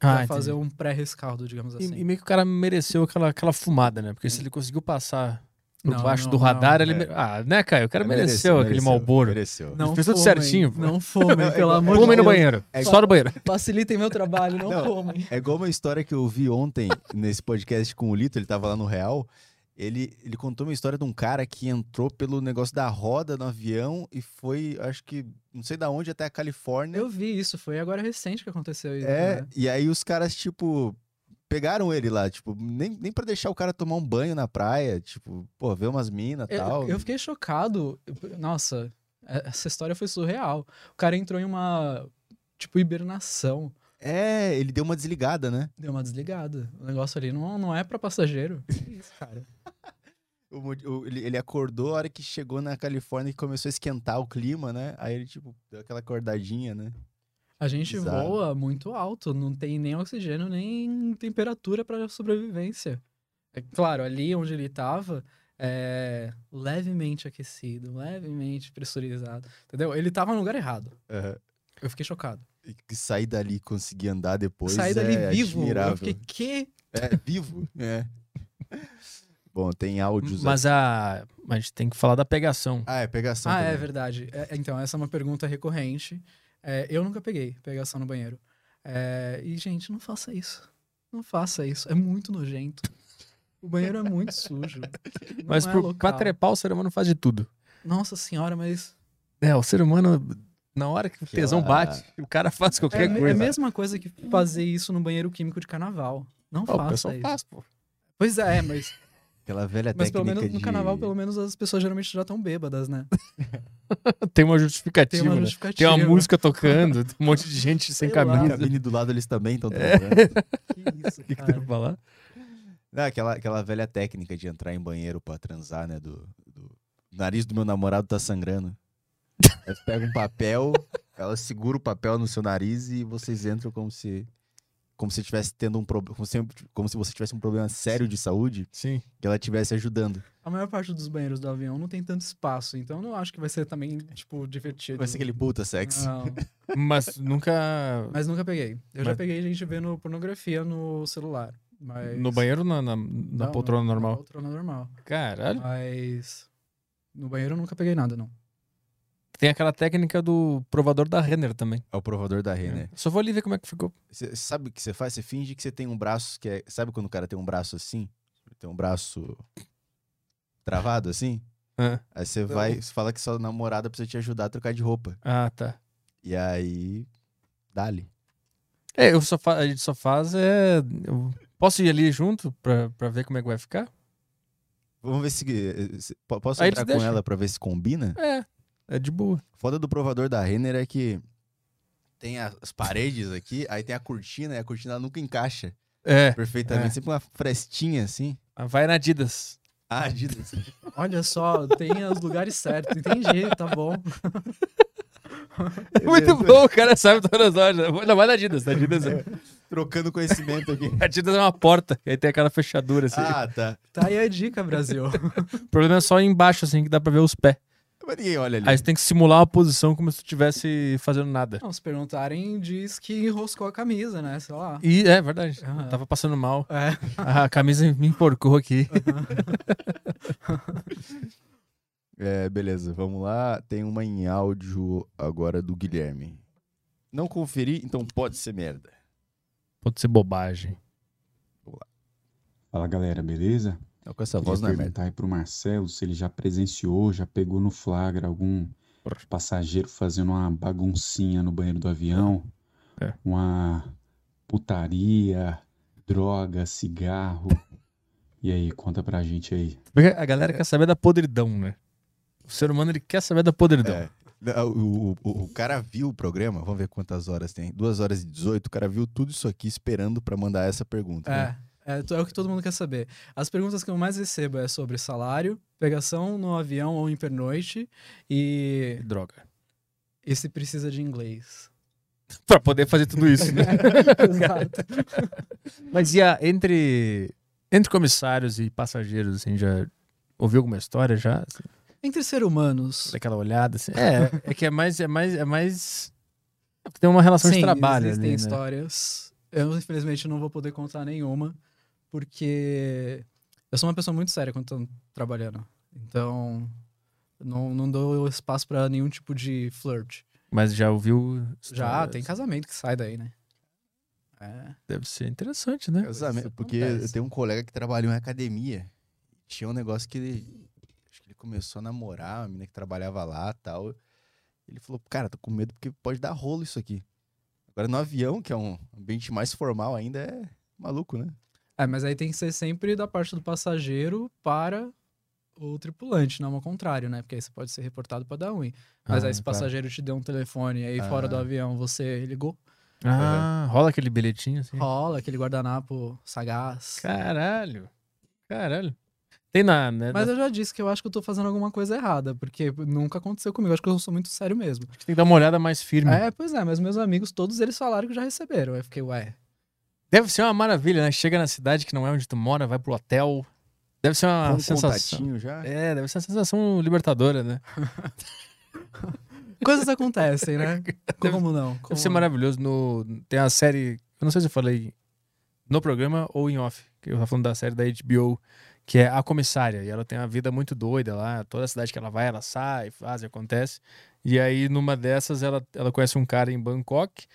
[SPEAKER 1] Ah,
[SPEAKER 3] pra fazer
[SPEAKER 1] entendi.
[SPEAKER 3] um pré-rescaldo, digamos
[SPEAKER 1] E-
[SPEAKER 3] assim.
[SPEAKER 1] E, meio que o cara mereceu aquela, aquela fumada, né? Porque se ele conseguiu passar por
[SPEAKER 3] Não,
[SPEAKER 1] baixo
[SPEAKER 3] não,
[SPEAKER 1] do radar,
[SPEAKER 3] não,
[SPEAKER 1] ele.
[SPEAKER 2] é.
[SPEAKER 1] Ah, né, Caio? O cara
[SPEAKER 2] É,
[SPEAKER 1] mereceu, aquele Malboro.
[SPEAKER 2] Mereceu.
[SPEAKER 3] Não
[SPEAKER 1] fez tudo certinho.
[SPEAKER 3] Não fumem,
[SPEAKER 2] É
[SPEAKER 3] pelo amor de
[SPEAKER 1] Fumem no
[SPEAKER 3] Deus.
[SPEAKER 1] banheiro.
[SPEAKER 2] É
[SPEAKER 1] Só no banheiro.
[SPEAKER 3] Facilitem meu trabalho, não,
[SPEAKER 2] Não.
[SPEAKER 3] fumem.
[SPEAKER 2] É igual uma história que eu vi ontem nesse podcast com o Lito, ele tava lá no Real. Ele, ele contou uma história de um cara que entrou pelo negócio da roda no avião e foi, acho que, não sei da onde, até a Califórnia.
[SPEAKER 3] Eu vi isso, foi agora recente que aconteceu isso.
[SPEAKER 2] É,
[SPEAKER 3] né?
[SPEAKER 2] e aí os caras, tipo, pegaram ele lá, tipo, nem, nem pra deixar o cara tomar um banho na praia, tipo, pô, ver umas minas e tal.
[SPEAKER 3] eu fiquei chocado. Nossa, essa história foi surreal. O cara entrou em uma, tipo, hibernação.
[SPEAKER 2] É, ele deu uma desligada, né?
[SPEAKER 3] Deu uma desligada. O negócio ali não, não é pra passageiro. Isso, cara?
[SPEAKER 2] O o- ele, ele acordou a hora que chegou na Califórnia e começou a esquentar o clima, né? Aí ele, tipo, deu aquela acordadinha, né?
[SPEAKER 3] A gente
[SPEAKER 2] Bizarro.
[SPEAKER 3] voa muito alto, não tem nem oxigênio, nem temperatura para sobrevivência. É claro, ali onde ele tava, é levemente aquecido, levemente pressurizado, entendeu? Ele tava no lugar errado.
[SPEAKER 2] Aham.
[SPEAKER 3] Eu fiquei chocado.
[SPEAKER 2] E sair dali e conseguir andar depois
[SPEAKER 3] Saí dali
[SPEAKER 2] é
[SPEAKER 3] vivo.
[SPEAKER 2] admirável.
[SPEAKER 3] Eu fiquei, que?
[SPEAKER 2] É, vivo, é. Bom, tem áudios
[SPEAKER 1] Mas a. A gente tem que falar da pegação.
[SPEAKER 2] Ah, é pegação
[SPEAKER 3] Ah, é
[SPEAKER 2] também.
[SPEAKER 3] verdade. É, então, essa é uma pergunta recorrente. É, eu nunca peguei pegação no banheiro. É, e, gente, não faça isso. Não faça isso. É muito nojento. O banheiro é muito sujo. Não
[SPEAKER 1] Mas
[SPEAKER 3] é
[SPEAKER 1] pra trepar, o ser humano faz de tudo.
[SPEAKER 3] Nossa senhora, mas.
[SPEAKER 1] É, o ser humano, na hora que o tesão bate, o cara faz
[SPEAKER 3] É,
[SPEAKER 1] qualquer
[SPEAKER 3] me- é a
[SPEAKER 1] coisa.
[SPEAKER 3] mesma coisa que fazer isso no banheiro químico de carnaval. Não
[SPEAKER 1] o
[SPEAKER 3] faça
[SPEAKER 1] pessoal
[SPEAKER 3] isso.
[SPEAKER 1] faz, pô.
[SPEAKER 3] Pois é, mas,
[SPEAKER 2] Aquela velha
[SPEAKER 3] mas pelo
[SPEAKER 2] técnica
[SPEAKER 3] menos no
[SPEAKER 2] de...
[SPEAKER 3] carnaval, pelo menos as pessoas geralmente já estão bêbadas, né?
[SPEAKER 1] Tem uma justificativa.
[SPEAKER 3] Tem uma
[SPEAKER 1] né?
[SPEAKER 3] justificativa.
[SPEAKER 1] Tem uma música tocando, tem um monte de gente sem
[SPEAKER 3] lá.
[SPEAKER 2] A
[SPEAKER 1] camisa.
[SPEAKER 2] cabine do lado eles também estão
[SPEAKER 3] É.
[SPEAKER 2] trabalhando.
[SPEAKER 3] Que isso,
[SPEAKER 1] O que, que tu falar?
[SPEAKER 2] Não, aquela, aquela velha técnica de entrar em banheiro pra transar, né? Do, do- o nariz do meu namorado tá sangrando. Aí você pega um papel, ela segura o papel no seu nariz e vocês entram como se. Como se estivesse tendo um problema. Como, se- como se você tivesse um problema sério de saúde
[SPEAKER 1] Sim.
[SPEAKER 2] que ela estivesse ajudando.
[SPEAKER 3] A maior parte dos banheiros do avião não tem tanto espaço, então eu não acho que vai ser também, tipo, divertido.
[SPEAKER 2] Vai ser aquele puta sexo.
[SPEAKER 3] Não,
[SPEAKER 1] Mas nunca.
[SPEAKER 3] mas nunca peguei. Eu já
[SPEAKER 1] Mas-
[SPEAKER 3] peguei gente vendo pornografia no celular. Mas...
[SPEAKER 1] No banheiro ou na, na, na
[SPEAKER 3] Não,
[SPEAKER 1] poltrona
[SPEAKER 3] Na
[SPEAKER 1] normal?
[SPEAKER 3] poltrona normal.
[SPEAKER 1] Caralho.
[SPEAKER 3] Mas no banheiro eu nunca peguei nada, não.
[SPEAKER 1] Tem aquela técnica do provador da Renner também.
[SPEAKER 2] É o provador da Renner.
[SPEAKER 1] Só vou ali ver como é que ficou.
[SPEAKER 2] Você sabe o que você faz? Você finge que você tem um braço que é. Sabe quando o cara tem um braço assim? Tem um braço travado assim?
[SPEAKER 1] Ah,
[SPEAKER 2] Aí você vai, você fala que sua namorada precisa te ajudar a trocar de roupa.
[SPEAKER 1] ah, tá.
[SPEAKER 2] E aí. Dá-lhe.
[SPEAKER 1] É, eu só fa... a gente só faz é. eu Posso ir ali junto pra, pra ver como é que vai ficar?
[SPEAKER 2] Vamos ver se. eh, se- po- Posso
[SPEAKER 1] Aí
[SPEAKER 2] entrar com
[SPEAKER 1] deixam.
[SPEAKER 2] ela pra ver se combina?
[SPEAKER 1] É, é de boa.
[SPEAKER 2] Foda do provador da Renner é que tem as paredes aqui, aí tem a cortina, e a cortina nunca encaixa
[SPEAKER 1] É,
[SPEAKER 2] perfeitamente.
[SPEAKER 1] É.
[SPEAKER 2] Sempre uma frestinha assim.
[SPEAKER 1] vai na Adidas.
[SPEAKER 2] Ah, Adidas.
[SPEAKER 3] Olha só, tem os lugares certos. Entendi, tá bom.
[SPEAKER 1] Muito bom, o cara sabe todas as lojas. Não, vai na Adidas. Na Adidas, é.
[SPEAKER 2] Trocando conhecimento aqui.
[SPEAKER 1] A Adidas é uma porta, e aí tem aquela fechadura assim.
[SPEAKER 2] Ah, tá.
[SPEAKER 3] Tá aí a dica, Brasil.
[SPEAKER 1] O problema é só embaixo, assim, que dá pra ver os pés.
[SPEAKER 2] Mas ninguém olha ali.
[SPEAKER 1] Aí você tem que simular uma posição como se tu estivesse fazendo nada.
[SPEAKER 3] Não, se perguntarem, diz que enroscou a camisa, né? Sei lá.
[SPEAKER 1] E é verdade.
[SPEAKER 3] Aham.
[SPEAKER 1] Eu tava passando mal.
[SPEAKER 3] É.
[SPEAKER 1] A camisa me enforcou aqui.
[SPEAKER 2] É, beleza, vamos lá. Tem uma em áudio agora do Guilherme. Não conferi, então pode ser merda.
[SPEAKER 1] Pode ser bobagem.
[SPEAKER 4] Fala galera, beleza?
[SPEAKER 2] Não, com essa voz não é
[SPEAKER 4] perguntar aí pro Marcelo se ele já presenciou, já pegou no flagra algum passageiro fazendo uma baguncinha no banheiro do avião,
[SPEAKER 1] É.
[SPEAKER 4] uma putaria, droga, cigarro. E aí, conta pra gente aí.
[SPEAKER 1] Porque a galera quer saber da podridão, né? O ser humano ele quer saber da podridão.
[SPEAKER 2] É. O, o, o, cara viu o programa, vamos ver quantas horas tem. 2 horas e 18, o cara viu tudo isso aqui esperando pra mandar essa pergunta. né?
[SPEAKER 3] É, é, o que todo mundo quer saber. As perguntas que eu mais recebo é sobre salário, pegação no avião ou em pernoite e,
[SPEAKER 1] Droga.
[SPEAKER 3] e se precisa de inglês.
[SPEAKER 1] Pra poder fazer tudo isso, né?
[SPEAKER 3] Exato.
[SPEAKER 1] Mas e a, entre, entre comissários e passageiros, assim, já ouviu alguma história já? Assim,
[SPEAKER 3] Entre ser humanos.
[SPEAKER 1] daquela olhada, assim? É, é que é mais, é mais, é mais... Tem uma relação de
[SPEAKER 3] Sim,
[SPEAKER 1] trabalho
[SPEAKER 3] existem
[SPEAKER 1] ali, né?
[SPEAKER 3] histórias. Eu, infelizmente, não vou poder contar nenhuma, porque eu sou uma pessoa muito séria quando tô trabalhando. Então, não, não dou espaço pra nenhum tipo de flirt.
[SPEAKER 1] Mas já ouviu...
[SPEAKER 3] Já
[SPEAKER 1] histórias?
[SPEAKER 3] tem casamento que sai daí, né? É.
[SPEAKER 1] Deve ser interessante, né?
[SPEAKER 2] Casamento, porque eu tenho um colega que trabalhou em academia. Tinha um negócio que ele. Acho que ele começou a namorar, uma menina que trabalhava lá tal. Ele falou, cara, tô com medo porque pode dar rolo isso aqui. Agora no avião, que é um ambiente mais formal ainda, é maluco, né?
[SPEAKER 3] É, mas aí tem que ser sempre da parte do passageiro para o tripulante, não ao contrário, né? Porque aí você pode ser reportado pra dar ruim. Mas
[SPEAKER 1] Ah,
[SPEAKER 3] aí se o
[SPEAKER 1] claro.
[SPEAKER 3] passageiro te deu um telefone e aí fora do
[SPEAKER 2] Ah.
[SPEAKER 3] avião você ligou,
[SPEAKER 1] Ah, rola aquele bilhetinho, assim.
[SPEAKER 3] rola aquele guardanapo sagaz.
[SPEAKER 1] Caralho. Caralho. Tem na... Né,
[SPEAKER 3] Mas eu já disse que eu acho que eu tô fazendo alguma coisa errada, porque nunca aconteceu comigo. Eu acho que eu sou muito sério mesmo.
[SPEAKER 1] Tem que dar uma olhada mais firme.
[SPEAKER 3] É, pois é, mas meus amigos, todos eles falaram que já receberam. Aí eu fiquei, ué.
[SPEAKER 1] Deve ser uma maravilha, né? Chega na cidade que não é onde tu mora, vai pro hotel. Deve ser uma
[SPEAKER 2] um
[SPEAKER 1] sensação.
[SPEAKER 2] já.
[SPEAKER 1] É, deve ser uma sensação libertadora, né?
[SPEAKER 3] Coisas acontecem, né? Como não? Como
[SPEAKER 1] Deve ser
[SPEAKER 3] não?
[SPEAKER 1] maravilhoso. No... Tem a série. Eu não sei se eu falei no programa ou em off. Que eu tava falando da série da HBO, que é A Comissária. E ela tem uma vida muito doida lá. Toda a cidade que ela vai, ela sai, faz e acontece. E aí, numa dessas, ela, ela conhece um cara em Bangkok.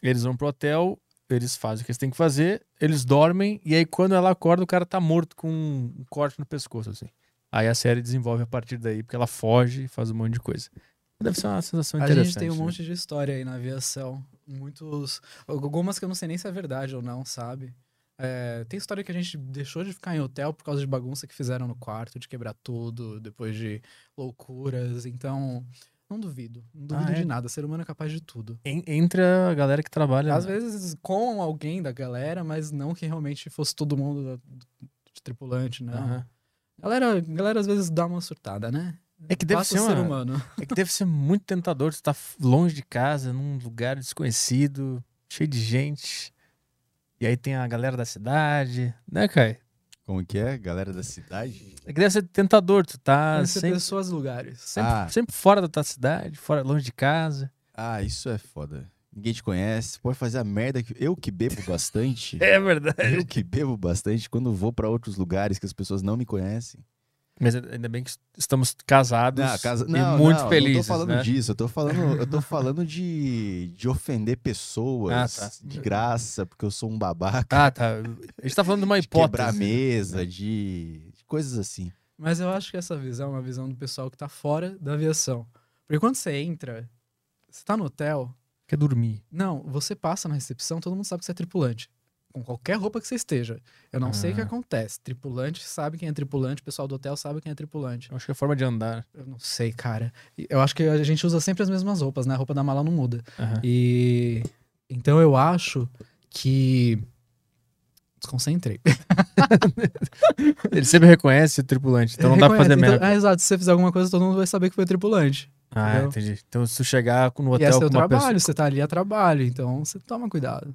[SPEAKER 1] Eles vão pro hotel, eles fazem o que eles têm que fazer, eles dormem, e aí quando ela acorda, o cara tá morto com um corte no pescoço, assim. Aí a série desenvolve a partir daí, porque ela foge e faz um monte de coisa. Deve ser uma sensação
[SPEAKER 3] A
[SPEAKER 1] interessante.
[SPEAKER 3] gente tem um
[SPEAKER 1] né?
[SPEAKER 3] monte de história aí na aviação. Muitos. Algumas que eu não sei nem se é verdade ou não, sabe? É, tem história que a gente deixou de ficar em hotel por causa de bagunça que fizeram no quarto, de quebrar tudo, depois de loucuras. Então, não duvido. Não duvido
[SPEAKER 1] Ah, é?
[SPEAKER 3] de nada. Ser humano é capaz de tudo.
[SPEAKER 1] En- Entre a galera que trabalha.
[SPEAKER 3] Às vezes com alguém da galera, mas não que realmente fosse todo mundo tripulante, não.
[SPEAKER 1] Aham.
[SPEAKER 3] Galera, galera às vezes dá uma surtada, né?
[SPEAKER 1] É que deve
[SPEAKER 3] Passa
[SPEAKER 1] ser
[SPEAKER 3] o ser
[SPEAKER 1] uma-
[SPEAKER 3] humano.
[SPEAKER 1] É que deve ser muito tentador. Tu tá longe de casa, num lugar desconhecido, cheio de gente. E aí tem a galera da cidade, né, Kai?
[SPEAKER 2] Como que é? Galera da cidade?
[SPEAKER 1] É que deve ser tentador. Tu tá
[SPEAKER 3] Conhecer
[SPEAKER 1] sempre,
[SPEAKER 3] pessoas lugares.
[SPEAKER 1] sempre,
[SPEAKER 2] Ah.
[SPEAKER 1] sempre fora da tua cidade, fora, longe de casa.
[SPEAKER 2] Ah, isso é foda. Ninguém te conhece, pode fazer a merda que. Eu que bebo bastante.
[SPEAKER 1] É verdade.
[SPEAKER 2] Eu que bebo bastante quando vou pra outros lugares que as pessoas não me conhecem.
[SPEAKER 1] Mas ainda bem que estamos casados
[SPEAKER 2] Não, casa...
[SPEAKER 1] e
[SPEAKER 2] não,
[SPEAKER 1] muito
[SPEAKER 2] não,
[SPEAKER 1] felizes,
[SPEAKER 2] Não tô falando
[SPEAKER 1] né?
[SPEAKER 2] disso, eu tô falando, eu tô falando de, de ofender pessoas
[SPEAKER 1] Ah, tá.
[SPEAKER 2] de graça, porque eu sou um babaca.
[SPEAKER 1] Ah, tá. A gente tá falando de uma
[SPEAKER 2] de quebrar a
[SPEAKER 1] hipótese.
[SPEAKER 2] mesa, de... de coisas assim.
[SPEAKER 3] Mas eu acho que essa visão é uma visão do pessoal que tá fora da aviação. Porque quando você entra, você tá no hotel,
[SPEAKER 1] Quer dormir.
[SPEAKER 3] não, você passa na recepção, todo mundo sabe que você é tripulante. Com qualquer roupa que você esteja. Eu não sei o que
[SPEAKER 1] Ah.
[SPEAKER 3] acontece. Tripulante sabe quem é tripulante, o pessoal do hotel sabe quem é tripulante.
[SPEAKER 1] Eu acho que é a forma de andar.
[SPEAKER 3] Eu não sei, cara. E Eu acho que a gente usa sempre as mesmas roupas, né? A roupa da mala não muda.
[SPEAKER 1] Aham.
[SPEAKER 3] E então eu acho que desconcentrei.
[SPEAKER 1] Ele sempre reconhece o tripulante, então não dá pra fazer
[SPEAKER 3] Reconhece.
[SPEAKER 1] merda.
[SPEAKER 3] Então, ah, exato. Se você fizer alguma coisa, todo mundo vai saber que foi tripulante.
[SPEAKER 1] Ah,
[SPEAKER 3] entendeu?
[SPEAKER 1] entendi. Então se tu chegar no
[SPEAKER 3] e é
[SPEAKER 1] hotel
[SPEAKER 3] seu
[SPEAKER 1] com uma
[SPEAKER 3] trabalho,
[SPEAKER 1] pessoa...
[SPEAKER 3] você tá ali a trabalho, então você toma cuidado.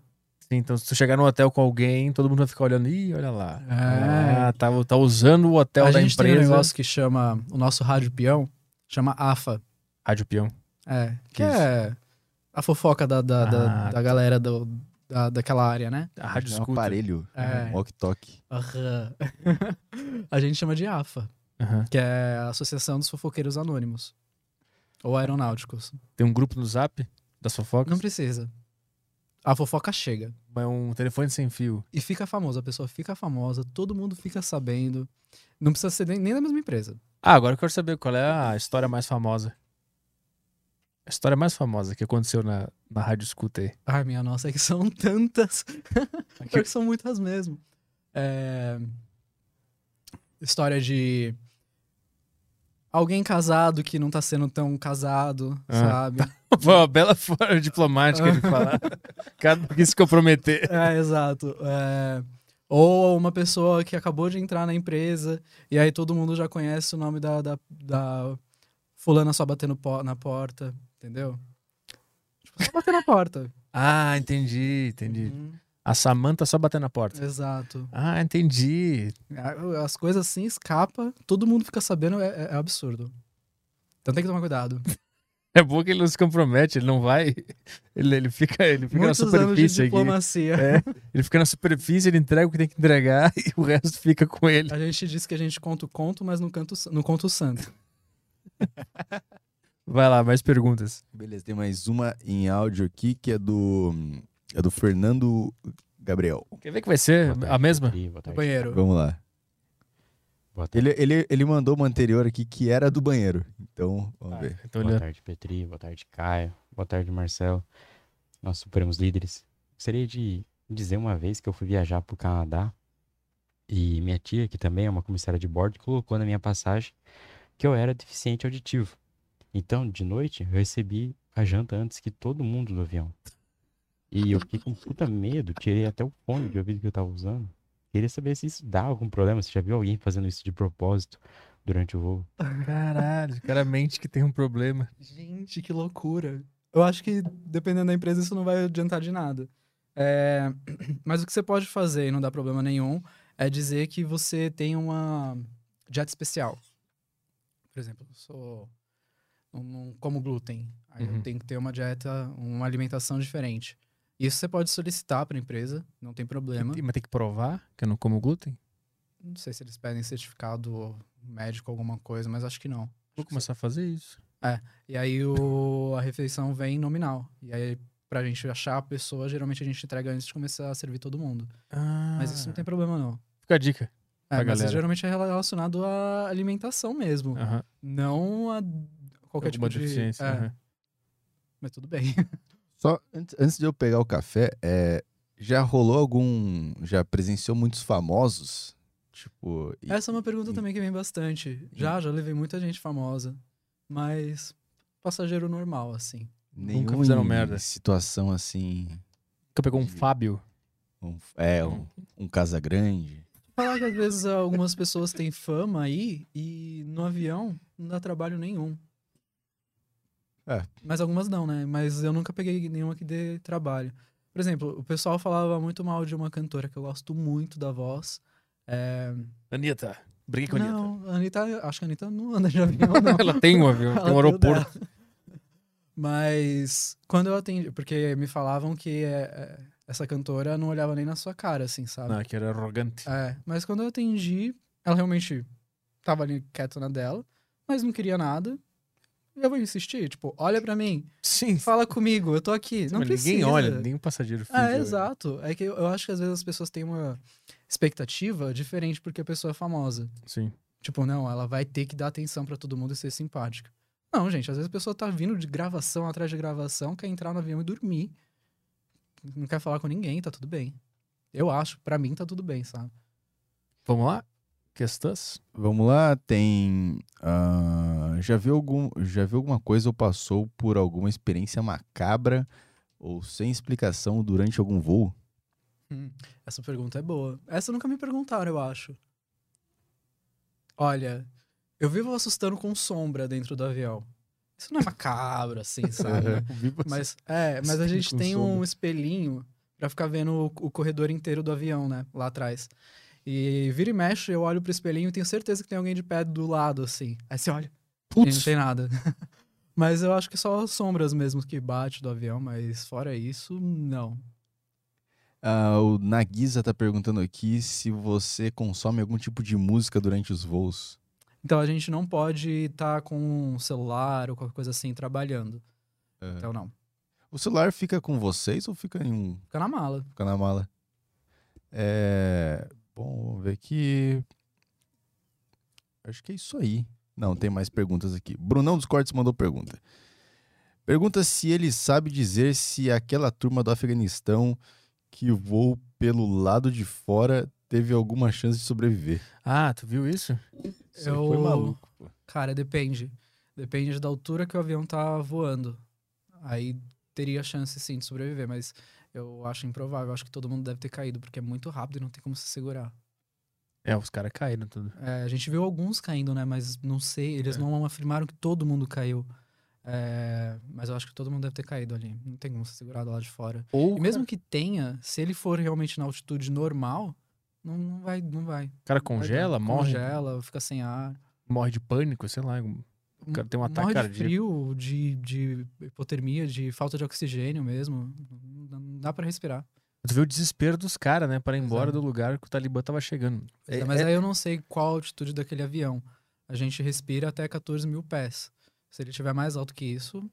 [SPEAKER 1] Sim, então se tu chegar no hotel com alguém, todo mundo vai ficar olhando. Ih, olha lá.
[SPEAKER 3] É.
[SPEAKER 1] Ah, tá, tá usando o hotel
[SPEAKER 3] a
[SPEAKER 1] da
[SPEAKER 3] gente tem um
[SPEAKER 1] empresa.
[SPEAKER 3] negócio que chama, o nosso rádio peão, chama AFA.
[SPEAKER 1] Rádio peão.
[SPEAKER 3] É, que
[SPEAKER 1] Que isso?
[SPEAKER 3] é a fofoca da, da, da,
[SPEAKER 1] Ah,
[SPEAKER 3] da galera do, da, daquela área, né?
[SPEAKER 1] A rádio
[SPEAKER 2] É um aparelho,
[SPEAKER 3] É.
[SPEAKER 2] um walkie-talkie.
[SPEAKER 3] Aham. a gente chama de AFA,
[SPEAKER 1] Aham.
[SPEAKER 3] que é a Associação dos Fofoqueiros Anônimos. Ou Aeronáuticos.
[SPEAKER 1] Tem um grupo no zap das fofocas.
[SPEAKER 3] Não precisa. A fofoca chega.
[SPEAKER 1] É um telefone sem fio.
[SPEAKER 3] E fica famosa. A pessoa fica famosa, todo mundo fica sabendo. Não precisa ser nem nem da mesma empresa.
[SPEAKER 1] Ah, agora eu quero saber qual é a história mais famosa. A história mais famosa que aconteceu na, na rádio escuta aí.
[SPEAKER 3] Ai, minha nossa, é que são tantas.
[SPEAKER 1] Aqui-
[SPEAKER 3] são muitas mesmo. É... História de alguém casado que não tá sendo tão casado,
[SPEAKER 1] Ah.
[SPEAKER 3] sabe?
[SPEAKER 1] Foi uma bela forma diplomática de falar. Cada quis se comprometer.
[SPEAKER 3] É, exato. É, Ou uma pessoa que acabou de entrar na empresa e aí todo mundo já conhece o nome da, da, da fulana só batendo po- na porta, entendeu? Tipo, só bater na porta.
[SPEAKER 1] Ah, entendi, entendi.
[SPEAKER 3] Uhum,
[SPEAKER 1] A Samanta só batendo na porta.
[SPEAKER 3] Exato.
[SPEAKER 1] Ah, entendi.
[SPEAKER 3] As coisas assim escapa, todo mundo fica sabendo, é, é- é absurdo. Então tem que tomar cuidado.
[SPEAKER 1] É bom que ele não se compromete, ele não vai. Ele, ele fica, ele fica
[SPEAKER 3] Muitos
[SPEAKER 1] na
[SPEAKER 3] anos de
[SPEAKER 1] superfície aqui.
[SPEAKER 3] diplomacia.
[SPEAKER 1] É, ele fica na superfície, ele entrega o que tem que entregar e o resto fica com ele.
[SPEAKER 3] A gente diz que a gente conta o conto, mas não, canto, não conta o santo.
[SPEAKER 1] Vai lá, mais perguntas.
[SPEAKER 2] Beleza, tem mais uma em áudio aqui que é do é do Fernando Gabriel.
[SPEAKER 1] Quer ver que vai ser a mesma?
[SPEAKER 5] Petri, boa tarde,
[SPEAKER 3] Banheiro.
[SPEAKER 2] Vamos lá. Ele, ele, ele mandou uma anterior aqui que era do banheiro. Então, vamos ver.
[SPEAKER 1] Então
[SPEAKER 5] boa
[SPEAKER 1] ele...
[SPEAKER 5] tarde, Petri. Boa tarde, Caio. Boa tarde, Marcelo. Nós superamos líderes. Gostaria de dizer uma vez que eu fui viajar para o Canadá e minha tia, que também é uma comissária de bordo, colocou na minha passagem que eu era deficiente auditivo. Então, de noite, eu recebi a janta antes que todo mundo do avião. E eu fiquei com puta medo, tirei até o fone de ouvido que eu tava usando. Queria saber se isso dá algum problema, se já viu alguém fazendo isso de propósito durante o voo.
[SPEAKER 1] Caralho, claramente que tem um problema.
[SPEAKER 3] Gente, que loucura. Eu acho que, dependendo da empresa, isso não vai adiantar de nada. É, Mas o que você pode fazer, e não dá problema nenhum, é dizer que você tem uma dieta especial. Por exemplo, eu sou. Não, não como glúten. Aí
[SPEAKER 1] Uhum.
[SPEAKER 3] eu tenho que ter uma dieta, uma alimentação diferente. Isso você pode solicitar para a empresa, não tem problema.
[SPEAKER 1] Mas tem que provar que eu não como glúten?
[SPEAKER 3] Não sei se eles pedem certificado médico, alguma coisa, mas acho que não.
[SPEAKER 1] Vou começar a fazer isso.
[SPEAKER 3] E aí o, a refeição vem nominal. E aí, pra gente achar a pessoa, geralmente a gente entrega antes de começar a servir todo mundo.
[SPEAKER 1] Ah,
[SPEAKER 3] Mas isso não tem problema, não.
[SPEAKER 1] Fica a dica.
[SPEAKER 3] É, mas
[SPEAKER 1] galera.
[SPEAKER 3] geralmente é relacionado à alimentação mesmo.
[SPEAKER 1] Aham.
[SPEAKER 3] Não a qualquer
[SPEAKER 1] Alguma
[SPEAKER 3] tipo de...
[SPEAKER 1] deficiência.
[SPEAKER 3] É,
[SPEAKER 1] aham.
[SPEAKER 3] Mas tudo bem.
[SPEAKER 2] Só antes, antes de eu pegar o café, é, já rolou algum. Já presenciou muitos famosos? Tipo. e-
[SPEAKER 3] Essa é uma pergunta
[SPEAKER 2] e-
[SPEAKER 3] também que vem bastante. Já, já levei muita gente famosa. Mas passageiro normal, assim.
[SPEAKER 1] Nunca
[SPEAKER 2] nenhum
[SPEAKER 1] fizeram merda.
[SPEAKER 2] Situação assim.
[SPEAKER 1] Nunca pegou um Fábio.
[SPEAKER 2] um- é, um, um Casa Grande.
[SPEAKER 3] Falar que às vezes algumas pessoas têm fama aí e no avião não dá trabalho nenhum.
[SPEAKER 2] É.
[SPEAKER 3] Mas algumas não, né? Mas eu nunca peguei nenhuma que dê trabalho. Por exemplo, o pessoal falava muito mal de uma cantora que eu gosto muito da voz. É...
[SPEAKER 1] Anitta. Briguei com a Anitta.
[SPEAKER 3] Não, a Anitta, acho que a Anitta não anda de avião, não.
[SPEAKER 1] Ela tem um avião, tem um aeroporto.
[SPEAKER 3] Mas quando eu atendi, porque me falavam que é, é, essa cantora não olhava nem na sua cara, assim, sabe?
[SPEAKER 1] Não, que era arrogante.
[SPEAKER 3] É, mas quando eu atendi, ela realmente tava ali quieta na dela, mas não queria nada. Eu vou insistir, tipo, olha pra mim,
[SPEAKER 1] Sim.
[SPEAKER 3] fala comigo, eu tô aqui. Não
[SPEAKER 1] Mas
[SPEAKER 3] precisa.
[SPEAKER 1] ninguém olha, nem o passageiro finge.
[SPEAKER 3] É,
[SPEAKER 1] olhar.
[SPEAKER 3] exato. É que eu, eu acho que às vezes as pessoas têm uma expectativa diferente porque a pessoa é famosa.
[SPEAKER 1] Sim.
[SPEAKER 3] Tipo, não, ela vai ter que dar atenção pra todo mundo e ser simpática. Não, gente, às vezes a pessoa tá vindo de gravação atrás de gravação, quer entrar no avião e dormir. Não quer falar com ninguém, tá tudo bem. Eu acho, pra mim tá tudo bem, sabe?
[SPEAKER 1] Vamos lá? Questões?
[SPEAKER 2] Vamos lá, tem. ah, já, viu algum, já viu alguma coisa ou passou por alguma experiência macabra ou sem explicação durante algum voo?
[SPEAKER 3] Essa pergunta é boa. Essa nunca me perguntaram, eu acho. Olha, eu vivo assustando com sombra dentro do avião. Isso não é macabro, assim, sabe? Mas, é, mas a gente tem um
[SPEAKER 1] sombra.
[SPEAKER 3] espelhinho pra ficar vendo o, o corredor inteiro do avião, né? Lá atrás. E vira e mexe, eu olho pro espelhinho e tenho certeza que tem alguém de pé do lado, assim. Aí você olha, e não
[SPEAKER 1] Putz,
[SPEAKER 3] tem nada. mas eu acho que só as sombras mesmo que bate do avião, mas fora isso, não.
[SPEAKER 2] Ah, o Nagisa tá perguntando aqui se você consome algum tipo de música durante os voos.
[SPEAKER 3] Então a gente não pode estar com um celular ou qualquer coisa assim trabalhando.
[SPEAKER 2] Aham.
[SPEAKER 3] Então não.
[SPEAKER 2] O celular fica com vocês ou fica em um.
[SPEAKER 3] Fica na mala.
[SPEAKER 2] Fica na mala? É. Bom, vamos ver aqui. Acho que é isso aí. Não, tem mais perguntas aqui. Brunão dos Cortes mandou pergunta. Pergunta se ele sabe dizer se aquela turma do Afeganistão que voou pelo lado de fora teve alguma chance de sobreviver.
[SPEAKER 1] Ah, tu viu isso?
[SPEAKER 2] Você
[SPEAKER 3] Eu-
[SPEAKER 2] foi maluco. pô.
[SPEAKER 3] Cara, depende. Depende da altura que o avião tá voando. Aí teria chance sim de sobreviver, mas eu acho improvável. Eu acho que todo mundo deve ter caído, porque é muito rápido e não tem como se segurar.
[SPEAKER 1] É, os caras caíram tudo.
[SPEAKER 3] É, a gente viu alguns caindo, né? Mas não sei, eles
[SPEAKER 2] É.
[SPEAKER 3] não afirmaram que todo mundo caiu. É, mas eu acho que todo mundo deve ter caído ali. Não tem como se segurar do lado de fora.
[SPEAKER 1] Ou
[SPEAKER 3] E mesmo que tenha, se ele for realmente na altitude normal, não, não vai, não vai.
[SPEAKER 1] o cara
[SPEAKER 3] Vai
[SPEAKER 1] congela,
[SPEAKER 3] dar.
[SPEAKER 1] morre,
[SPEAKER 3] Congela, fica sem ar.
[SPEAKER 1] morre de pânico, sei lá. O cara tem um ataque
[SPEAKER 3] Morre de
[SPEAKER 1] cardíaco.
[SPEAKER 3] frio, de, de hipotermia, de falta de oxigênio mesmo. Não, não dá pra respirar.
[SPEAKER 1] Tu vê o desespero dos caras, né? Para ir embora
[SPEAKER 3] Exato.
[SPEAKER 1] do lugar que o Talibã tava chegando.
[SPEAKER 3] É,
[SPEAKER 1] É-
[SPEAKER 3] mas
[SPEAKER 1] é-
[SPEAKER 3] aí eu não sei qual a altitude daquele avião. A gente respira até 14 mil pés. Se ele tiver mais alto que isso,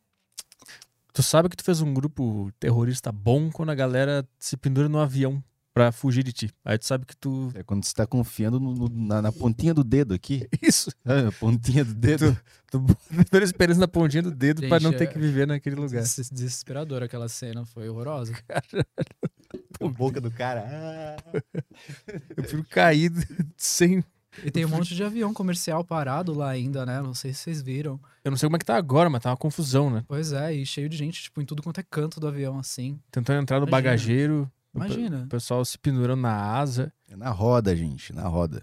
[SPEAKER 1] Tu sabe que tu fez um grupo terrorista bom quando a galera se pendura no avião pra fugir de ti. Aí tu sabe que tu.
[SPEAKER 2] É quando você tá confiando no- no- na, na pontinha do dedo aqui.
[SPEAKER 1] Isso.
[SPEAKER 2] Ah, a pontinha do dedo.
[SPEAKER 1] Tu a esperança na pontinha do dedo pra
[SPEAKER 3] Gente,
[SPEAKER 1] não ter
[SPEAKER 3] é-
[SPEAKER 1] que viver naquele lugar.
[SPEAKER 3] des- desesperador aquela cena, foi horrorosa.
[SPEAKER 2] a boca do cara. Ah.
[SPEAKER 1] Eu prefiro cair sem.
[SPEAKER 3] E tem um monte de avião comercial parado lá ainda, né? Não sei se vocês viram.
[SPEAKER 1] Eu não sei como é que tá agora, mas tá uma confusão, né?
[SPEAKER 3] Pois é, e cheio de gente, tipo, em tudo quanto é canto do avião, assim.
[SPEAKER 1] Tentando entrar no
[SPEAKER 3] Imagina.
[SPEAKER 1] bagageiro.
[SPEAKER 3] Imagina.
[SPEAKER 1] O pessoal se pendurando na asa.
[SPEAKER 2] É na roda, gente, na roda.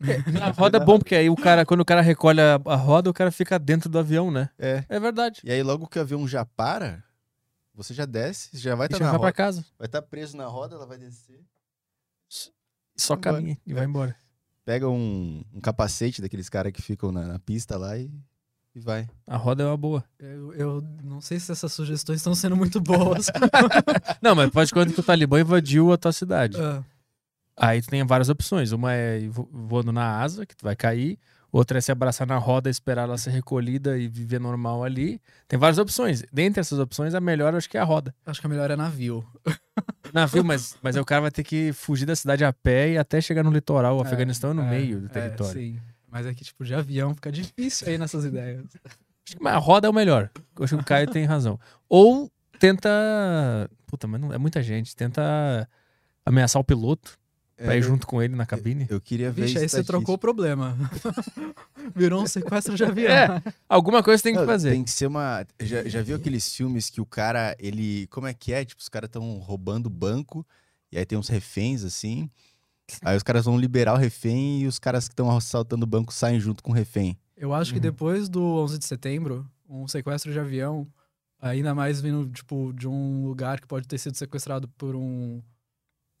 [SPEAKER 1] Na roda é bom, porque aí o cara, quando o cara recolhe a, a roda, o cara fica dentro do avião, né?
[SPEAKER 2] É.
[SPEAKER 1] É verdade.
[SPEAKER 2] E aí, logo que o avião já para, você já desce, já vai estar
[SPEAKER 1] já
[SPEAKER 2] na
[SPEAKER 1] vai pra
[SPEAKER 2] roda.
[SPEAKER 1] casa.
[SPEAKER 2] Vai estar preso na roda, ela vai descer.
[SPEAKER 1] Só caminha e vai embora.
[SPEAKER 2] Pega um, um capacete daqueles caras que ficam na, na pista lá e, e vai.
[SPEAKER 1] A roda é uma boa.
[SPEAKER 3] Eu, eu não sei se essas sugestões estão sendo muito boas.
[SPEAKER 1] Não, mas pode quando que o Talibã invadiu a tua cidade.
[SPEAKER 3] Ah,
[SPEAKER 1] Aí tu tem várias opções. Uma é voando na asa, que tu vai cair. Outra é se abraçar na roda, esperar ela ser recolhida e viver normal ali. Tem várias opções. Dentre essas opções, a melhor eu acho que é a roda.
[SPEAKER 3] acho que a melhor é navio.
[SPEAKER 1] Navio, mas, mas aí o cara vai ter que fugir da cidade a pé e até chegar no litoral. O
[SPEAKER 3] É,
[SPEAKER 1] Afeganistão é no
[SPEAKER 3] é,
[SPEAKER 1] meio do
[SPEAKER 3] é,
[SPEAKER 1] território.
[SPEAKER 3] sim. Mas é que, tipo, de avião fica difícil aí nessas ideias.
[SPEAKER 1] Acho que mas a roda é o melhor. Eu acho que o Caio tem razão. Ou tenta. Puta, mas não é muita gente. Tenta ameaçar o piloto pra
[SPEAKER 2] É,
[SPEAKER 1] ir
[SPEAKER 2] eu-
[SPEAKER 1] junto com ele na cabine.
[SPEAKER 2] Eu queria ver
[SPEAKER 3] Vixe, aí você trocou o problema. Virou um sequestro de avião.
[SPEAKER 1] É. Alguma coisa tem que
[SPEAKER 2] Não,
[SPEAKER 1] fazer.
[SPEAKER 2] Tem que ser uma. Já, já viu aqueles filmes que o cara, ele. Como é que é? Tipo, os caras estão roubando banco, e aí tem uns reféns assim. Aí os caras vão liberar o refém e os caras que estão assaltando o banco saem junto com o refém.
[SPEAKER 3] Eu acho que
[SPEAKER 1] Uhum.
[SPEAKER 3] depois do 11 de setembro, um sequestro de avião, ainda mais vindo, tipo, de um lugar que pode ter sido sequestrado por um,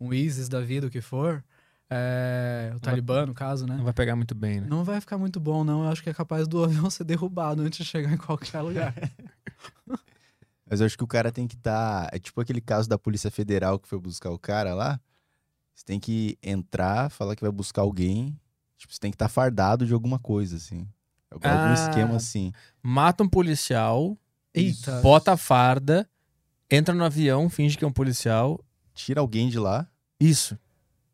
[SPEAKER 3] um ISIS da vida, o que for, é, o Talibã, no caso, né?
[SPEAKER 1] Não vai pegar muito bem, né?
[SPEAKER 3] Não vai ficar muito bom, não. Eu acho que é capaz do avião ser derrubado antes de chegar em qualquer lugar.
[SPEAKER 2] Mas eu acho que o cara tem que estar. É tipo aquele caso da Polícia Federal que foi buscar o cara lá. Você tem que entrar, falar que vai buscar alguém. Tipo, você tem que estar fardado de alguma coisa, assim. Algum
[SPEAKER 1] Ah.
[SPEAKER 2] esquema assim.
[SPEAKER 1] Mata um policial,
[SPEAKER 3] Eita.
[SPEAKER 1] bota a farda, entra no avião, finge que é um policial.
[SPEAKER 2] Tira alguém de lá.
[SPEAKER 1] Isso.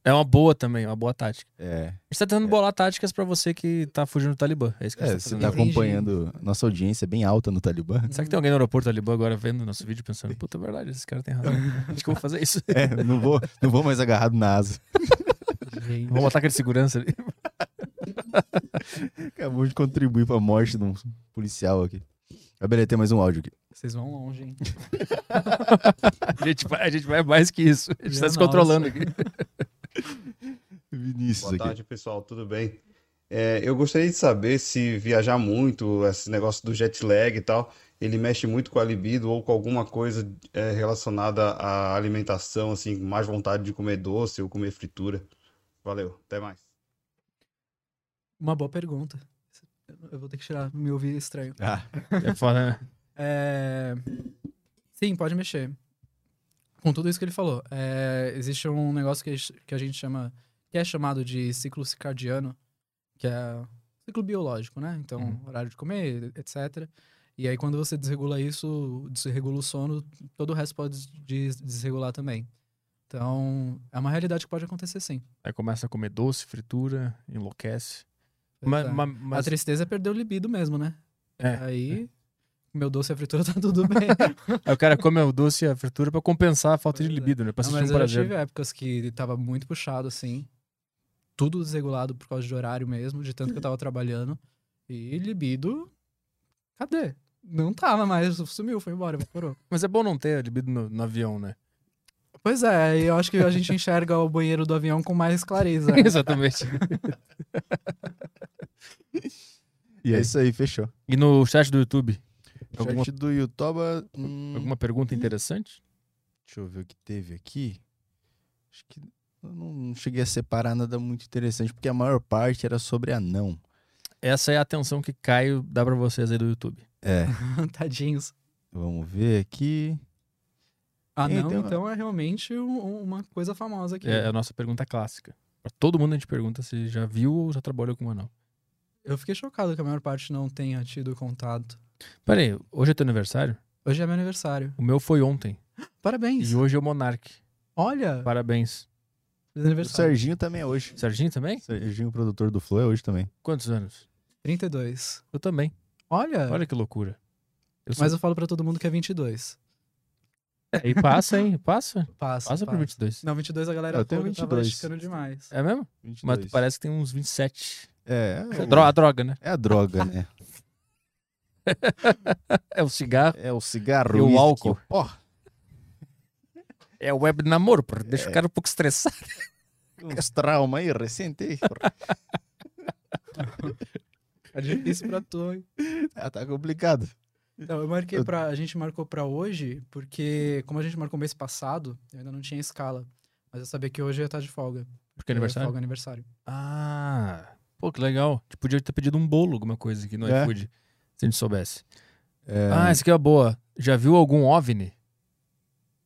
[SPEAKER 1] É uma boa também, uma boa tática.
[SPEAKER 2] É.
[SPEAKER 1] A gente tá tentando bolar táticas pra você que tá fugindo do Talibã. É isso que a
[SPEAKER 2] É,
[SPEAKER 1] gente tá
[SPEAKER 2] você
[SPEAKER 1] fazendo.
[SPEAKER 2] tá
[SPEAKER 3] Entendi.
[SPEAKER 2] acompanhando. Nossa audiência é bem alta no Talibã.
[SPEAKER 1] Será que tem alguém no aeroporto Talibã agora vendo nosso vídeo pensando, puta, é verdade, esse cara tem razão. Acho que eu vou fazer isso.
[SPEAKER 2] É, não vou, não vou mais agarrado na asa.
[SPEAKER 1] Vamos botar aquele segurança ali.
[SPEAKER 2] Acabou de contribuir pra morte de um policial aqui. Mas beleza, tem mais um áudio aqui.
[SPEAKER 3] Vocês vão longe, hein?
[SPEAKER 1] A gente vai, a gente vai mais que isso. A gente tá se controlando aqui.
[SPEAKER 2] Vinícius
[SPEAKER 6] Boa
[SPEAKER 2] aqui.
[SPEAKER 6] tarde, pessoal, tudo bem? É, eu gostaria de saber se viajar muito, esse negócio do jet lag e tal, ele mexe muito com a libido ou com alguma coisa é, relacionada à alimentação, assim, mais vontade de comer doce ou comer fritura. Valeu, até mais.
[SPEAKER 3] Uma boa pergunta. Eu vou ter que tirar, me ouvir estranho.
[SPEAKER 2] Ah,
[SPEAKER 1] É foda, né?
[SPEAKER 3] É... Sim, pode mexer. Com tudo isso que ele falou. É, Existe um negócio que a gente- que a gente chama, que é chamado de ciclo circadiano, que é ciclo biológico, né? Então,
[SPEAKER 1] Uhum.
[SPEAKER 3] horário de comer, etc. E aí, quando você desregula isso, desregula o sono, todo o resto pode des- desregular também. Então, é uma realidade que pode acontecer sim.
[SPEAKER 1] Aí começa a comer doce, fritura, enlouquece. Mas,
[SPEAKER 3] É.
[SPEAKER 1] mas-
[SPEAKER 3] A
[SPEAKER 1] mas-
[SPEAKER 3] tristeza é perder o libido mesmo, né?
[SPEAKER 1] É.
[SPEAKER 3] Aí, meu doce e a fritura tá tudo bem.
[SPEAKER 1] aí o cara come o doce e a fritura pra compensar a falta de
[SPEAKER 3] é.
[SPEAKER 1] libido, né? Pra
[SPEAKER 3] Não, mas
[SPEAKER 1] um
[SPEAKER 3] eu
[SPEAKER 1] prazer.
[SPEAKER 3] tive épocas que tava muito puxado, assim. Tudo desregulado por causa de horário mesmo, de tanto que eu tava trabalhando. E libido. Cadê? Não tava mais, sumiu, foi embora, evaporou.
[SPEAKER 1] Mas é bom não ter libido no, no avião, né?
[SPEAKER 3] Pois é, eu acho que a gente enxerga o banheiro do avião com mais clareza. né?
[SPEAKER 1] Exatamente.
[SPEAKER 2] e é isso aí, fechou.
[SPEAKER 1] E no chat do YouTube, alguma,
[SPEAKER 2] Chat do YouTube. hum,
[SPEAKER 1] alguma pergunta interessante?
[SPEAKER 2] Deixa eu ver o que teve aqui. Acho que eu não cheguei a separar nada muito interessante, porque a maior parte era sobre anão.
[SPEAKER 1] Essa é a atenção que Caio dá pra vocês aí do YouTube.
[SPEAKER 2] É,
[SPEAKER 3] Tadinhos.
[SPEAKER 2] vamos ver aqui.
[SPEAKER 3] Ah,
[SPEAKER 2] Tem-
[SPEAKER 3] não,
[SPEAKER 2] tem uma-
[SPEAKER 3] então é realmente um- uma coisa famosa aqui.
[SPEAKER 1] É a nossa pergunta clássica. Pra todo mundo a gente pergunta se já viu ou já trabalhou com um anão.
[SPEAKER 3] Eu fiquei chocado que a maior parte não tenha tido contato.
[SPEAKER 1] Pera aí, hoje é teu aniversário?
[SPEAKER 3] Hoje é meu aniversário.
[SPEAKER 1] O meu foi ontem.
[SPEAKER 3] Parabéns!
[SPEAKER 1] E hoje é o Monark.
[SPEAKER 3] Olha,
[SPEAKER 1] Parabéns.
[SPEAKER 3] feliz
[SPEAKER 2] O
[SPEAKER 3] aniversário.
[SPEAKER 2] Serginho também é hoje.
[SPEAKER 1] Serginho também?
[SPEAKER 2] Serginho, produtor do Flow, é hoje também.
[SPEAKER 1] Quantos anos?
[SPEAKER 3] 32.
[SPEAKER 1] Eu também.
[SPEAKER 3] Olha,
[SPEAKER 1] Olha que loucura. Eu sou...
[SPEAKER 3] mas eu falo pra todo mundo que é 22.
[SPEAKER 1] É, e passa, hein? Passa.
[SPEAKER 3] Passa,
[SPEAKER 1] Passa pro 22.
[SPEAKER 3] Não, 22 a galera
[SPEAKER 2] Eu tenho
[SPEAKER 3] toda tava
[SPEAKER 2] 22.
[SPEAKER 3] esticando demais.
[SPEAKER 1] É mesmo?
[SPEAKER 2] 22.
[SPEAKER 1] Mas tu parece que tem uns 27.
[SPEAKER 2] É,
[SPEAKER 1] É
[SPEAKER 2] é,
[SPEAKER 1] dro- a droga, né?
[SPEAKER 2] é a droga, né?
[SPEAKER 1] É o cigarro.
[SPEAKER 2] É o cigarro.
[SPEAKER 1] E o álcool.
[SPEAKER 2] Ó,
[SPEAKER 1] É o web namoro.
[SPEAKER 2] É.
[SPEAKER 1] Deixa o cara um pouco estressado.
[SPEAKER 2] uns traumas aí recente.
[SPEAKER 3] É difícil pra tu, hein?
[SPEAKER 2] ah, tá complicado.
[SPEAKER 3] Então, eu marquei pra. A gente marcou pra hoje, porque, como a gente marcou mês passado, eu ainda não tinha escala. Mas eu sabia que hoje ia estar de folga.
[SPEAKER 1] Porque é aniversário?
[SPEAKER 3] Folga aniversário.
[SPEAKER 1] Ah, pô, que legal. A gente podia ter pedido um bolo, alguma coisa aqui no
[SPEAKER 2] É.
[SPEAKER 1] iFood. Se a gente soubesse.
[SPEAKER 2] É,
[SPEAKER 1] Ah, essa aqui é boa. Já viu algum OVNI?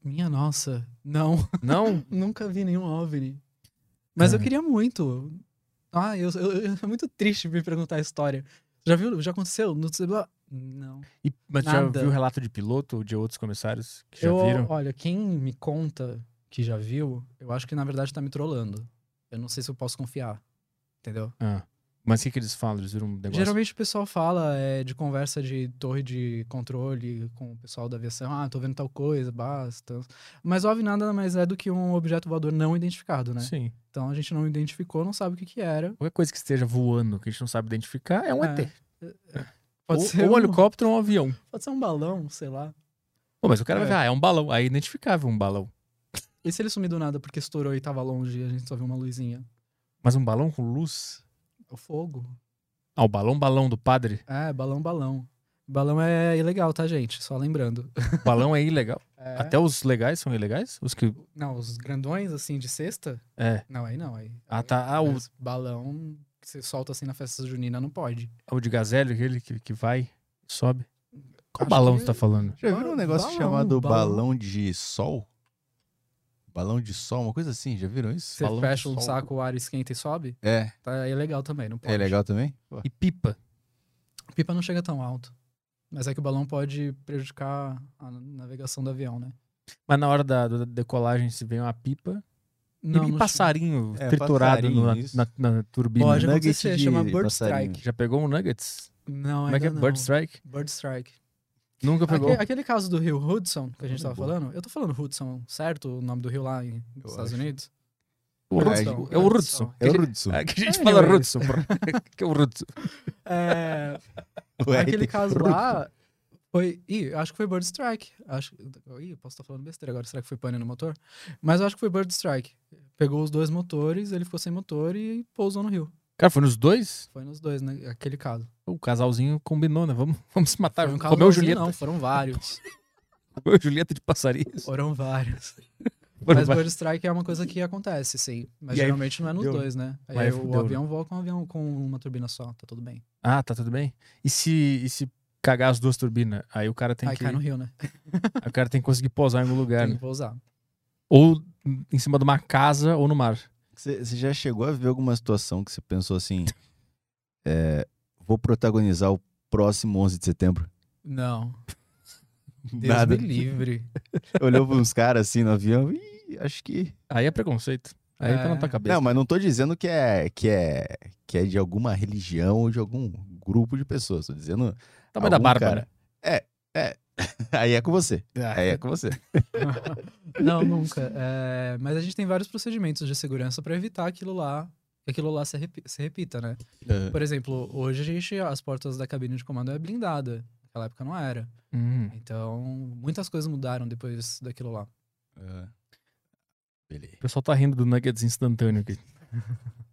[SPEAKER 3] Minha nossa. Não,
[SPEAKER 1] Não?
[SPEAKER 3] nunca vi nenhum OVNI. Mas eu
[SPEAKER 1] Ah.
[SPEAKER 3] queria muito. Ah, eu, eu- eu- é muito triste me perguntar a história. Já viu? Já aconteceu? No? Não.
[SPEAKER 1] E, mas já
[SPEAKER 3] Nada.
[SPEAKER 1] viu relato de piloto ou de outros comissários que já
[SPEAKER 3] eu,
[SPEAKER 1] viram?
[SPEAKER 3] Olha, quem me conta que já viu, eu acho que na verdade tá me trollando. Eu não sei se eu posso confiar. Entendeu?
[SPEAKER 1] Ah. Mas o que, que eles falam? Eles viram um negócio?
[SPEAKER 3] Geralmente o pessoal fala é, de conversa de torre de controle com o pessoal da aviação. Ah, tô vendo tal coisa, basta. Mas OVNI nada mais é do que um objeto voador não identificado, né?
[SPEAKER 1] Sim.
[SPEAKER 3] Então a gente não identificou, não sabe o que que era.
[SPEAKER 1] Qualquer coisa que esteja voando, que a gente não sabe identificar, é um
[SPEAKER 3] É.
[SPEAKER 1] ET.
[SPEAKER 3] Pode
[SPEAKER 1] ou,
[SPEAKER 3] ser
[SPEAKER 1] ou um helicóptero ou um avião.
[SPEAKER 3] Pode ser um balão, sei lá.
[SPEAKER 1] Pô, mas o cara vai
[SPEAKER 3] É.
[SPEAKER 1] ver, ah, é um balão. Aí é identificável um balão.
[SPEAKER 3] E se ele sumir do nada porque estourou e tava longe e a gente só viu uma luzinha?
[SPEAKER 1] Mas um balão com luz?
[SPEAKER 3] O fogo.
[SPEAKER 1] Ah, o balão balão do padre?
[SPEAKER 3] É, balão, balão. Balão é ilegal, tá, gente? Só lembrando.
[SPEAKER 1] balão é ilegal.
[SPEAKER 3] É.
[SPEAKER 1] Até os legais são ilegais? Os que.
[SPEAKER 3] Não, os grandões, assim, de cesta?
[SPEAKER 1] É.
[SPEAKER 3] Não, aí não. Aí,
[SPEAKER 1] Ah, tá. Ah, o,
[SPEAKER 3] balão que você solta assim na festa junina não pode.
[SPEAKER 1] o de gazelle, aquele que, que vai, sobe. Qual
[SPEAKER 3] Acho
[SPEAKER 1] balão
[SPEAKER 3] que-
[SPEAKER 1] você tá falando?
[SPEAKER 2] Já viram um negócio
[SPEAKER 3] Balão,
[SPEAKER 2] chamado
[SPEAKER 3] balão.
[SPEAKER 2] balão de sol? Balão de sol, uma coisa assim, já viram isso?
[SPEAKER 3] Você
[SPEAKER 1] Balão
[SPEAKER 3] fecha o
[SPEAKER 1] sol.
[SPEAKER 3] saco, o ar esquenta e sobe?
[SPEAKER 2] É,
[SPEAKER 3] Tá é legal também, não pode.
[SPEAKER 2] é legal também? Pô.
[SPEAKER 1] E pipa.
[SPEAKER 3] Pipa não chega tão alto. Mas é que o balão pode prejudicar a navegação do avião, né?
[SPEAKER 1] Mas na hora da, da decolagem, se vem uma pipa.
[SPEAKER 3] Não,
[SPEAKER 1] e
[SPEAKER 3] não
[SPEAKER 1] passarinho
[SPEAKER 2] É,
[SPEAKER 1] triturado
[SPEAKER 2] passarinho,
[SPEAKER 1] na, na- na turbina.
[SPEAKER 3] Pode acontecer, chama Bird
[SPEAKER 2] passarinho.
[SPEAKER 3] Strike.
[SPEAKER 1] Já pegou um Nuggets?
[SPEAKER 3] Não,
[SPEAKER 1] Como é que é?
[SPEAKER 3] ainda
[SPEAKER 1] Bird
[SPEAKER 3] não.
[SPEAKER 1] Strike?
[SPEAKER 3] Bird Strike.
[SPEAKER 1] Nunca pegou.
[SPEAKER 3] Aque- Aquele, caso do rio Hudson, que a gente tava falando, eu tô falando Hudson, certo? O nome do rio lá em-
[SPEAKER 2] Eu
[SPEAKER 3] nos Estados
[SPEAKER 2] acho.
[SPEAKER 3] Unidos?
[SPEAKER 2] É.
[SPEAKER 1] É o Rudson.
[SPEAKER 2] É o Rudson.
[SPEAKER 1] É que a gente
[SPEAKER 3] É,
[SPEAKER 1] fala. Rudson. que é o Rudson.
[SPEAKER 3] É, aquele caso lá foi. Ih, acho que foi Bird Strike. Acho... Ih, eu posso estar falando besteira agora. Será que foi pane no motor? Mas eu acho que foi Bird Strike. Pegou os dois motores, ele ficou sem motor e pousou no rio.
[SPEAKER 1] Cara, foi nos dois?
[SPEAKER 3] Foi nos dois, né? Aquele caso.
[SPEAKER 1] O casalzinho combinou, né? Vamos, vamos se matar.
[SPEAKER 3] Um
[SPEAKER 1] Comeu Julieta.
[SPEAKER 3] não, foram vários.
[SPEAKER 1] Comeu Julieta de passarinhos.
[SPEAKER 3] Foram vários.
[SPEAKER 1] Foram
[SPEAKER 3] Mas
[SPEAKER 1] vários.
[SPEAKER 3] Bird Strike é uma coisa que acontece, sim. Mas
[SPEAKER 1] E aí
[SPEAKER 3] geralmente não é nos
[SPEAKER 1] fudeu, né?
[SPEAKER 3] dois, né? Aí
[SPEAKER 1] Aí
[SPEAKER 3] o
[SPEAKER 1] fudeu, né?
[SPEAKER 3] avião voa com um avião com uma turbina só, tá tudo bem.
[SPEAKER 1] Ah, tá tudo bem. E se, e se cagar as duas turbinas? Aí o cara tem
[SPEAKER 3] aí
[SPEAKER 1] que.
[SPEAKER 3] cai no rio, né?
[SPEAKER 1] aí o cara tem que conseguir pousar em algum lugar.
[SPEAKER 3] Tem
[SPEAKER 1] né?
[SPEAKER 3] que pousar.
[SPEAKER 1] Ou em cima de uma casa ou no mar.
[SPEAKER 2] Você já chegou a ver alguma situação que você pensou assim: é, vou protagonizar o próximo 11 de setembro?
[SPEAKER 3] Não. Deus
[SPEAKER 2] Nada.
[SPEAKER 3] me livre.
[SPEAKER 2] Olhou para uns caras assim no avião e acho que.
[SPEAKER 1] Aí é preconceito. Aí
[SPEAKER 3] É.
[SPEAKER 1] tá na tua cabeça.
[SPEAKER 2] Não, mas não tô dizendo que é, que é, que é de alguma religião ou de algum grupo de pessoas. Tô dizendo.
[SPEAKER 1] Tamanho da barba,
[SPEAKER 2] cara- É, é. Aí é com você.
[SPEAKER 1] né?
[SPEAKER 2] Aí é com você.
[SPEAKER 3] Não, nunca. É, mas a gente tem vários procedimentos de segurança pra evitar aquilo lá, que aquilo lá se, repi- se repita, né? Por exemplo, hoje a gente, as portas da cabine de comando é blindada. Naquela época não era.
[SPEAKER 1] Hum.
[SPEAKER 3] Então, muitas coisas mudaram depois daquilo lá.
[SPEAKER 2] Beleza.
[SPEAKER 1] O pessoal tá rindo do Nuggets instantâneo aqui.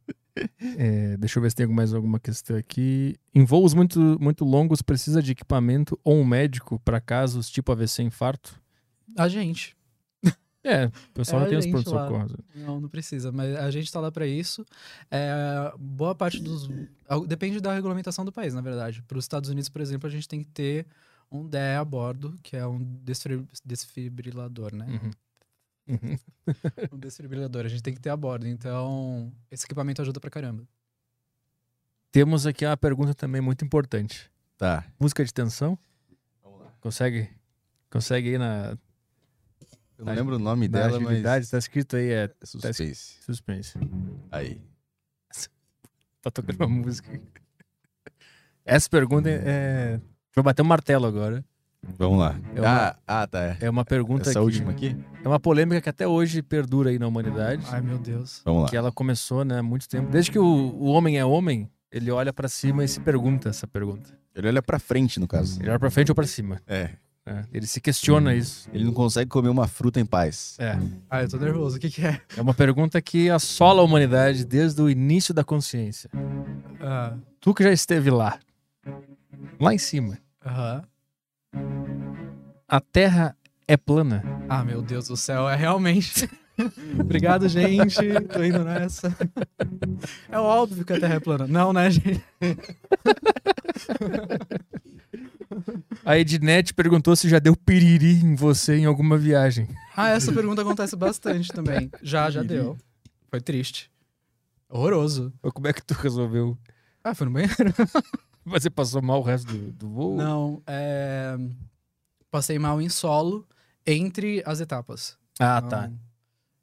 [SPEAKER 1] É, deixa eu ver se tem mais alguma questão aqui. Em voos muito, muito longos, precisa de equipamento ou um médico para casos tipo AVC infarto?
[SPEAKER 3] A gente.
[SPEAKER 1] É, o pessoal
[SPEAKER 3] É
[SPEAKER 1] já tem os
[SPEAKER 3] gente lá.
[SPEAKER 1] pronto-socorro.
[SPEAKER 3] Não, não precisa, mas a gente tá lá pra isso. É, boa parte dos. al- Depende da regulamentação do país, na verdade. Para os Estados Unidos, por exemplo, a gente tem que ter um DE a bordo, que é um desfibrilador, né?
[SPEAKER 1] Uhum. Uhum.
[SPEAKER 3] Um desfibrilador, a gente tem que ter a bordo. Então, esse equipamento ajuda pra caramba.
[SPEAKER 1] Temos aqui uma pergunta também muito importante.
[SPEAKER 2] Tá.
[SPEAKER 1] Música de tensão? Consegue? Consegue aí na,
[SPEAKER 2] Eu não lembro o nome
[SPEAKER 1] na
[SPEAKER 2] dela,
[SPEAKER 1] agilidade?
[SPEAKER 2] mas.
[SPEAKER 1] Tá escrito aí, é
[SPEAKER 2] É suspense.
[SPEAKER 1] suspense.
[SPEAKER 2] Aí.
[SPEAKER 1] Tá tocando uma música. Essa pergunta é. é- Vou bater um martelo agora.
[SPEAKER 2] Vamos lá.
[SPEAKER 1] É uma-
[SPEAKER 2] Ah, ah, tá. É.
[SPEAKER 1] É uma pergunta
[SPEAKER 2] Essa
[SPEAKER 1] que-
[SPEAKER 2] última aqui?
[SPEAKER 1] É uma polêmica que até hoje perdura aí na humanidade.
[SPEAKER 3] Ai, meu Deus.
[SPEAKER 2] Vamos lá.
[SPEAKER 1] Que ela começou, né, há muito tempo. Desde que o, o homem é homem, ele olha pra cima e se pergunta essa pergunta.
[SPEAKER 2] Ele olha pra frente, no caso.
[SPEAKER 1] Ele olha pra frente ou pra cima.
[SPEAKER 2] É.
[SPEAKER 1] né? Ele se questiona isso.
[SPEAKER 2] Ele não consegue comer uma fruta em paz.
[SPEAKER 1] É.
[SPEAKER 3] Ai, eu tô nervoso. O que que é?
[SPEAKER 1] É uma pergunta que assola a humanidade desde o início da consciência.
[SPEAKER 3] Ah,
[SPEAKER 1] Tu que já esteve lá, lá em cima,
[SPEAKER 3] Aham.
[SPEAKER 1] A Terra é plana?
[SPEAKER 3] Ah, meu Deus do céu, é realmente. Obrigado, gente. Tô indo nessa. É óbvio que a Terra é plana. Não, né, gente?
[SPEAKER 1] A Ednet perguntou se já deu piriri em você em alguma viagem.
[SPEAKER 3] Ah, essa pergunta acontece bastante também. Já, já deu. Foi triste. Horroroso.
[SPEAKER 1] Como é que tu resolveu?
[SPEAKER 3] Ah, foi no banheiro?
[SPEAKER 1] Você passou mal o resto do, do voo?
[SPEAKER 3] Não, é... Passei mal em solo entre as etapas.
[SPEAKER 1] Ah,
[SPEAKER 3] Então,
[SPEAKER 1] tá.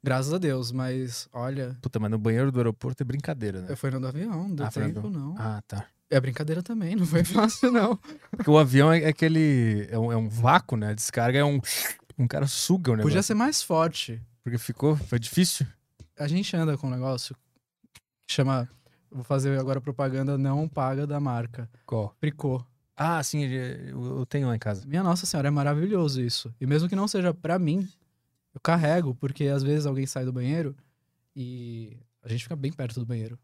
[SPEAKER 3] Graças a Deus, mas olha,
[SPEAKER 1] Puta, mas no banheiro do aeroporto é brincadeira, né?
[SPEAKER 3] eu fui no do avião, não deu
[SPEAKER 1] Ah,
[SPEAKER 3] tempo,
[SPEAKER 1] do-
[SPEAKER 3] não.
[SPEAKER 1] Ah, tá.
[SPEAKER 3] É brincadeira também, não foi fácil, não.
[SPEAKER 1] Porque o avião é, é aquele. É um, é um vácuo, né? A descarga é um. Um cara suga o negócio.
[SPEAKER 3] Podia ser mais forte.
[SPEAKER 1] Porque ficou. Foi difícil.
[SPEAKER 3] A gente anda com um negócio que chama. Vou fazer agora propaganda não paga da marca.
[SPEAKER 1] Qual?
[SPEAKER 3] Fricô.
[SPEAKER 1] Ah, sim, eu, tenho lá em casa.
[SPEAKER 3] Minha nossa senhora, é maravilhoso isso. E mesmo que não seja pra mim, Eu carrego, porque às vezes alguém sai do banheiro e a gente fica bem perto do banheiro.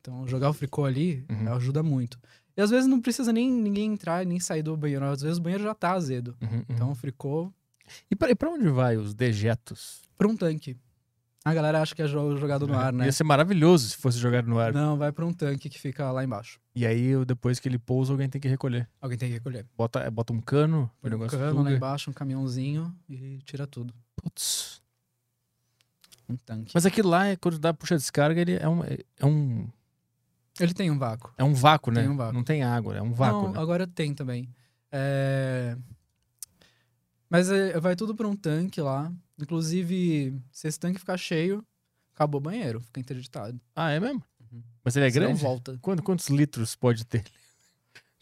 [SPEAKER 3] Então, jogar o fricô ali
[SPEAKER 1] Uhum.
[SPEAKER 3] ajuda muito. E às vezes não precisa nem ninguém entrar nem sair do banheiro. Às vezes o banheiro já tá azedo.
[SPEAKER 1] Uhum, uhum.
[SPEAKER 3] Então, o fricô
[SPEAKER 1] E pra, e pra onde vai os dejetos?
[SPEAKER 3] pra um tanque. A galera acha que é jo- jogado no ar, né?
[SPEAKER 1] Ia ser maravilhoso se fosse jogado no ar.
[SPEAKER 3] Não, vai pra um tanque que fica lá embaixo.
[SPEAKER 1] E aí, depois que ele pousa, alguém tem que recolher.
[SPEAKER 3] Alguém tem que recolher.
[SPEAKER 1] Bota, é, bota um cano,
[SPEAKER 3] um
[SPEAKER 1] negócio
[SPEAKER 3] cano lá embaixo, um caminhãozinho e tira tudo.
[SPEAKER 1] Putz.
[SPEAKER 3] Um tanque.
[SPEAKER 1] Mas aquilo lá, é- quando dá puxa descarga, ele é um, é um,
[SPEAKER 3] Ele tem um vácuo.
[SPEAKER 1] é um vácuo, né?
[SPEAKER 3] Tem um vácuo.
[SPEAKER 1] Não tem água, é um vácuo.
[SPEAKER 3] Não,
[SPEAKER 1] né?
[SPEAKER 3] agora tem também. É... Mas é, vai tudo pra um tanque lá. Inclusive, se esse tanque ficar cheio, acabou o banheiro, fica interditado.
[SPEAKER 1] Ah, é mesmo?
[SPEAKER 3] Uhum.
[SPEAKER 1] Mas ele é
[SPEAKER 3] Você não
[SPEAKER 1] grande?
[SPEAKER 3] volta.
[SPEAKER 1] Quanto- quantos litros pode ter?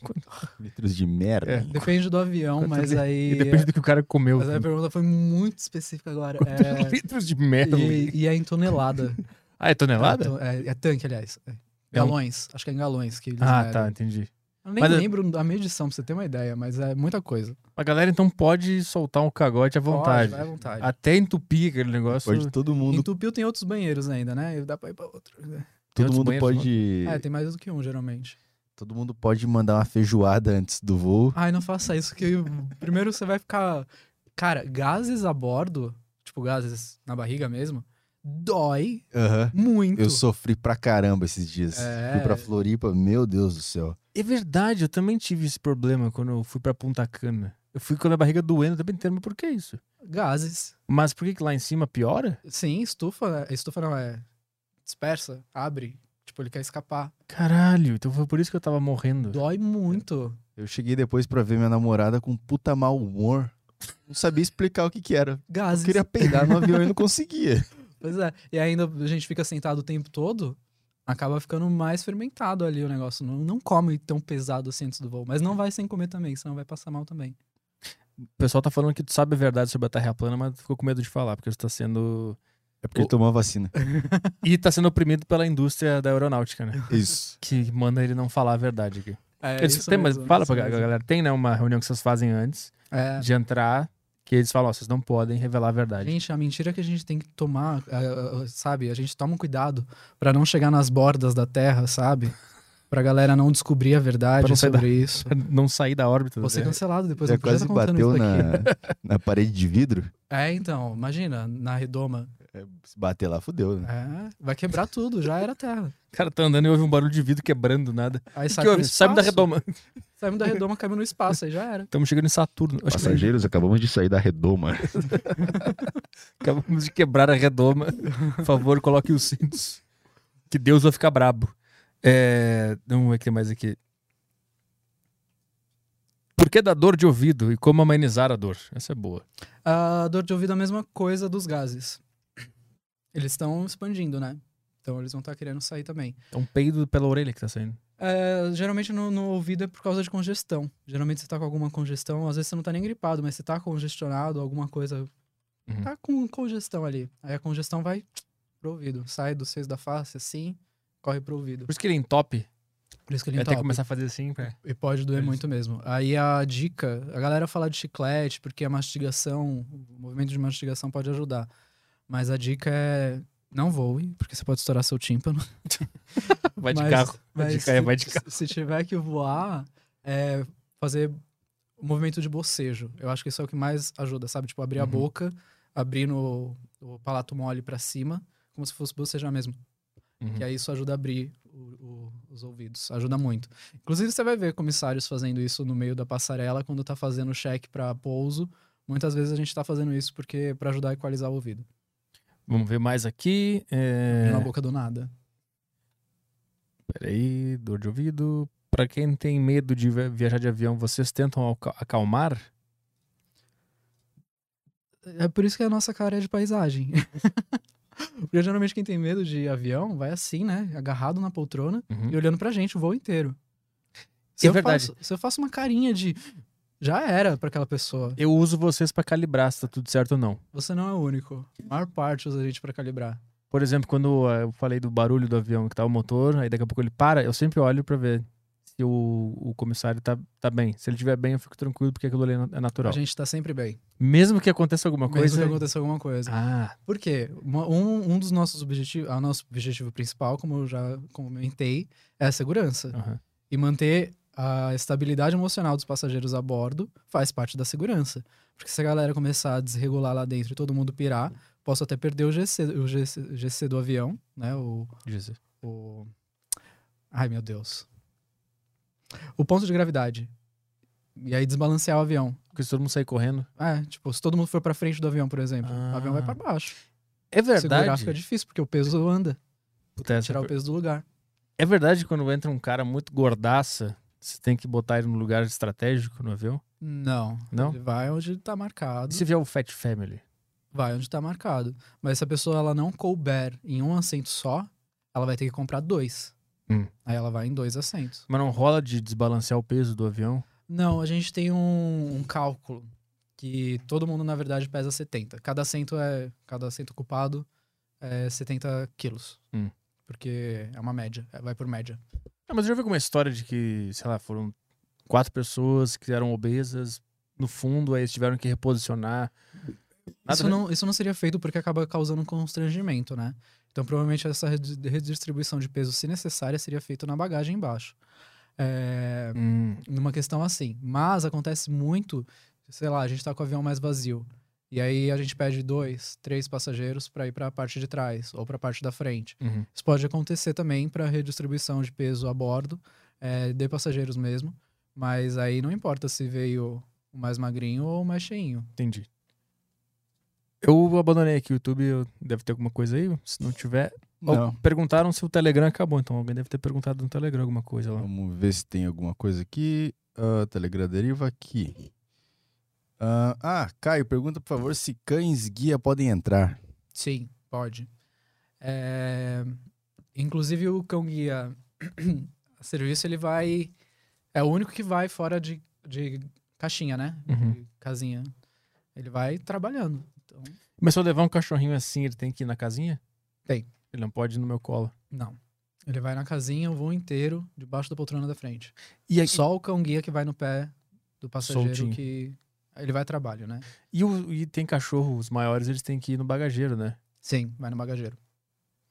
[SPEAKER 2] Litros de merda.
[SPEAKER 1] É.
[SPEAKER 3] Depende do avião,
[SPEAKER 1] Quanto
[SPEAKER 3] mas
[SPEAKER 1] li-
[SPEAKER 3] aí.
[SPEAKER 1] E depende do que o cara comeu.
[SPEAKER 3] Mas a pergunta foi muito específica agora.
[SPEAKER 1] Quantos
[SPEAKER 3] É...
[SPEAKER 1] litros de merda?
[SPEAKER 3] E, e é em tonelada.
[SPEAKER 1] Ah, é tonelada?
[SPEAKER 3] É, é, é tanque, aliás. É.
[SPEAKER 1] É um-
[SPEAKER 3] Galões. Acho que é em galões que eles
[SPEAKER 1] Ah,
[SPEAKER 3] medem.
[SPEAKER 1] tá, entendi.
[SPEAKER 3] Eu nem
[SPEAKER 1] Mas é-
[SPEAKER 3] lembro a medição, pra você ter uma ideia, mas é muita coisa.
[SPEAKER 1] A galera então pode soltar um cagote à vontade.
[SPEAKER 3] Pode, vai à vontade.
[SPEAKER 1] Até entupir aquele negócio.
[SPEAKER 2] Pode todo mundo,
[SPEAKER 3] Entupiu tem outros banheiros ainda, né? E dá pra ir pra outro.
[SPEAKER 1] Tem
[SPEAKER 2] todo mundo pode,
[SPEAKER 3] É, tem mais do que um, geralmente.
[SPEAKER 2] todo mundo pode mandar uma feijoada antes do voo.
[SPEAKER 3] Ai, não faça isso, que primeiro você vai ficar. Cara, gases a bordo, tipo gases na barriga mesmo, dói muito.
[SPEAKER 2] Eu sofri pra caramba esses dias.
[SPEAKER 3] É.
[SPEAKER 2] Fui pra Floripa, meu Deus do céu.
[SPEAKER 1] É verdade, eu também tive esse problema quando eu fui pra Punta Cana. Eu fui com a minha barriga doendo o tempo inteiro, mas por que isso?
[SPEAKER 3] Gases.
[SPEAKER 1] Mas por que, que lá em cima piora?
[SPEAKER 3] Sim, estufa. Estufa não é. Dispersa, abre. Tipo, ele quer escapar.
[SPEAKER 1] Caralho, então foi por isso que eu tava morrendo.
[SPEAKER 3] Dói muito.
[SPEAKER 2] Eu cheguei depois pra ver minha namorada com puta mau humor. Não sabia explicar o que que era. Eu
[SPEAKER 3] Gases.
[SPEAKER 2] queria peidar no avião e não conseguia.
[SPEAKER 3] Pois é. E ainda a gente fica sentado o tempo todo, acaba ficando mais fermentado ali o negócio. Não, não come tão pesado assim antes do voo. Mas não vai sem comer também, senão vai passar mal também.
[SPEAKER 1] O pessoal tá falando que tu sabe a verdade sobre a Terra plana, mas ficou com medo de falar, porque você tá sendo.
[SPEAKER 2] É porque ele tomou a vacina.
[SPEAKER 1] E tá sendo oprimido pela indústria da aeronáutica, né?
[SPEAKER 2] Isso.
[SPEAKER 1] Que manda ele não falar a verdade aqui.
[SPEAKER 3] É,
[SPEAKER 1] Eles
[SPEAKER 3] isso
[SPEAKER 1] têm, mas
[SPEAKER 3] mesmo,
[SPEAKER 1] fala
[SPEAKER 3] isso
[SPEAKER 1] pra
[SPEAKER 3] mesmo.
[SPEAKER 1] galera, tem né, uma reunião que vocês fazem antes
[SPEAKER 3] É.
[SPEAKER 1] de entrar, que eles falam, ó, vocês não podem revelar a verdade.
[SPEAKER 3] Gente, a mentira que a gente tem que tomar, é, é, sabe? A gente toma um cuidado pra não chegar nas bordas da Terra, sabe? Pra galera não descobrir a verdade sobre isso.
[SPEAKER 1] Pra não sair da órbita. da
[SPEAKER 3] Você é
[SPEAKER 1] Terra.
[SPEAKER 3] cancelado depois,
[SPEAKER 2] Já quase
[SPEAKER 3] tá contando
[SPEAKER 2] bateu
[SPEAKER 3] isso
[SPEAKER 2] na, na parede de vidro.
[SPEAKER 3] É, então, imagina, na redoma.
[SPEAKER 2] Se bater lá, fudeu, né?
[SPEAKER 3] É, vai quebrar tudo, já era Terra.
[SPEAKER 1] O cara tá andando e ouve um barulho de vidro quebrando nada.
[SPEAKER 3] Aí
[SPEAKER 1] O
[SPEAKER 3] sai
[SPEAKER 1] que ouve? Saímos da redoma.
[SPEAKER 3] Saímos da redoma, caímos no espaço, aí já era.
[SPEAKER 1] Estamos chegando em Saturno. Que
[SPEAKER 2] Passageiros, acabamos de sair da redoma.
[SPEAKER 1] acabamos de quebrar a redoma. Por favor, coloque os cintos. Que Deus vai ficar brabo. É... Vamos ver o que tem mais aqui. Por que da dor de ouvido e como amenizar a dor? Essa é boa.
[SPEAKER 3] A dor de ouvido é a mesma coisa dos gases. Eles estão expandindo, né? Então eles vão estar querendo sair também.
[SPEAKER 1] É um peido pela orelha que tá saindo.
[SPEAKER 3] É, geralmente no, no ouvido é por causa de congestão. Geralmente você tá com alguma congestão, às vezes você não tá nem gripado, mas você tá congestionado, alguma coisa.
[SPEAKER 1] Uhum.
[SPEAKER 3] Tá com congestão ali. Aí a congestão vai pro ouvido. Sai do seio da face assim, corre pro ouvido.
[SPEAKER 1] Por isso que ele entope.
[SPEAKER 3] Por isso que ele
[SPEAKER 1] Vai ter que
[SPEAKER 3] entope.
[SPEAKER 1] começar a fazer assim. Pra...
[SPEAKER 3] E pode doer
[SPEAKER 1] Isso.
[SPEAKER 3] muito mesmo. Aí a dica, a galera fala de chiclete, porque a mastigação, o movimento de mastigação pode ajudar. Mas a dica é não voe, porque você pode estourar seu tímpano.
[SPEAKER 1] Vai de
[SPEAKER 3] Mas-
[SPEAKER 1] carro.
[SPEAKER 3] Mas
[SPEAKER 1] carro,
[SPEAKER 3] se,
[SPEAKER 1] vai de carro.
[SPEAKER 3] se tiver que voar, é fazer o movimento de bocejo. Eu acho que isso é o que mais ajuda, sabe? Tipo, abrir a
[SPEAKER 1] Uhum.
[SPEAKER 3] boca, abrir no, o palato mole pra cima, como se fosse bocejar mesmo.
[SPEAKER 1] Uhum.
[SPEAKER 3] Que aí isso ajuda a abrir o- o- os ouvidos. Ajuda muito. Inclusive, você vai ver comissários fazendo isso no meio da passarela quando tá fazendo cheque pra pouso. Muitas vezes a gente tá fazendo isso porque para ajudar a equalizar o ouvido.
[SPEAKER 1] Vamos ver mais aqui. É...
[SPEAKER 3] Na boca do nada.
[SPEAKER 1] Peraí, dor de ouvido. Pra quem tem medo de vi- viajar de avião, vocês tentam acalmar?
[SPEAKER 3] É por isso que a nossa cara é de paisagem. Porque geralmente quem tem medo de avião vai assim, né? Agarrado na poltrona
[SPEAKER 1] Uhum.
[SPEAKER 3] e olhando pra gente o voo inteiro.
[SPEAKER 1] É
[SPEAKER 3] Se, eu
[SPEAKER 1] verdade.
[SPEAKER 3] Faço, se eu faço uma carinha de. Já era pra aquela pessoa.
[SPEAKER 1] Eu uso vocês pra calibrar se tá tudo certo ou não.
[SPEAKER 3] Você não é o único. A maior parte usa a gente pra calibrar.
[SPEAKER 1] Por exemplo, quando eh, eu falei do barulho do avião que tá o motor, aí daqui a pouco ele para, eu sempre olho pra ver se o, o comissário tá, tá bem. Se ele estiver bem, eu fico tranquilo, porque aquilo ali é é natural.
[SPEAKER 3] A gente tá sempre bem.
[SPEAKER 1] Mesmo que aconteça alguma
[SPEAKER 3] Mesmo
[SPEAKER 1] coisa.
[SPEAKER 3] que aconteça alguma coisa.
[SPEAKER 1] Ah,
[SPEAKER 3] Por quê? Um, um dos nossos objetivos, o nosso objetivo principal, como eu já comentei, é a segurança.
[SPEAKER 1] aham.
[SPEAKER 3] E manter a estabilidade emocional dos passageiros a bordo faz parte da segurança. Porque se a galera começar a desregular lá dentro e todo mundo pirar, posso até perder o GC, o GC, GC do avião, né? O, o... Ai, meu Deus. O ponto de gravidade. E aí desbalancear o avião.
[SPEAKER 1] Porque se todo mundo sair correndo.
[SPEAKER 3] É, tipo, se todo mundo for pra frente do avião, por exemplo,
[SPEAKER 1] Ah.
[SPEAKER 3] o avião vai pra baixo.
[SPEAKER 1] É
[SPEAKER 3] Segurar
[SPEAKER 1] verdade.
[SPEAKER 3] fica difícil, porque o peso anda.
[SPEAKER 1] Puta,
[SPEAKER 3] Tirar o
[SPEAKER 1] per-
[SPEAKER 3] peso do lugar.
[SPEAKER 1] É verdade que quando entra um cara muito gordaça, você tem que botar ele no lugar estratégico no avião?
[SPEAKER 3] Não.
[SPEAKER 1] Não?
[SPEAKER 3] Ele vai onde tá marcado.
[SPEAKER 1] E se vier o Fat Family?
[SPEAKER 3] Vai onde tá marcado. Mas se a pessoa ela não couber em um assento só, ela vai ter que comprar dois.
[SPEAKER 1] Hum.
[SPEAKER 3] Aí ela vai em dois assentos.
[SPEAKER 1] Mas não rola de desbalancear o peso do avião?
[SPEAKER 3] Não, a gente tem um, um cálculo que todo mundo, na verdade, pesa 70. Cada assento é. Cada assento ocupado é 70 quilos.
[SPEAKER 1] Hum.
[SPEAKER 3] Porque é uma média, é- vai por média.
[SPEAKER 1] Ah, mas eu já vi alguma história de que, sei lá, foram quatro pessoas que eram obesas no fundo, aí eles tiveram que reposicionar. Nada
[SPEAKER 3] Isso não, isso não seria feito porque acaba causando um constrangimento, né? Então, provavelmente, essa redi- redistribuição de peso, se necessária, seria feito na bagagem embaixo. É,
[SPEAKER 1] Hum,
[SPEAKER 3] numa questão assim. Mas acontece muito, sei lá, a gente tá com o avião mais vazio. E aí a gente pede dois, três passageiros para ir para a parte de trás ou para a parte da frente.
[SPEAKER 1] uhum.
[SPEAKER 3] Isso pode acontecer também para redistribuição de peso a bordo, é, de passageiros mesmo. Mas aí não importa se veio o mais magrinho ou o mais cheinho.
[SPEAKER 1] Entendi. Eu abandonei aqui o YouTube, deve ter alguma coisa aí. Se não tiver.
[SPEAKER 2] Não.
[SPEAKER 1] perguntaram se o Telegram acabou, então alguém deve ter perguntado no Telegram alguma coisa lá.
[SPEAKER 2] Vamos ver se tem alguma coisa aqui. Ah, Telegram deriva aqui. Ah, ah, Caio, pergunta por favor se cães guia podem entrar.
[SPEAKER 3] Sim, pode. É, Inclusive o cão guia serviço ele vai é o único que vai fora de, de caixinha, né?
[SPEAKER 1] Uhum.
[SPEAKER 3] De casinha. Ele vai trabalhando. Então,
[SPEAKER 1] Mas se eu levar um cachorrinho assim, ele tem que ir na casinha?
[SPEAKER 3] Tem.
[SPEAKER 1] Ele não pode ir no meu colo.
[SPEAKER 3] não. Ele vai na casinha o voo inteiro, debaixo da poltrona da frente.
[SPEAKER 1] E, aí-
[SPEAKER 3] Só o cão guia que vai no pé do passageiro
[SPEAKER 1] Soltinho.
[SPEAKER 3] que ele vai a trabalho, né?
[SPEAKER 1] e, o- e tem cachorros maiores, eles têm que ir no bagageiro, né?
[SPEAKER 3] Sim, vai no bagageiro.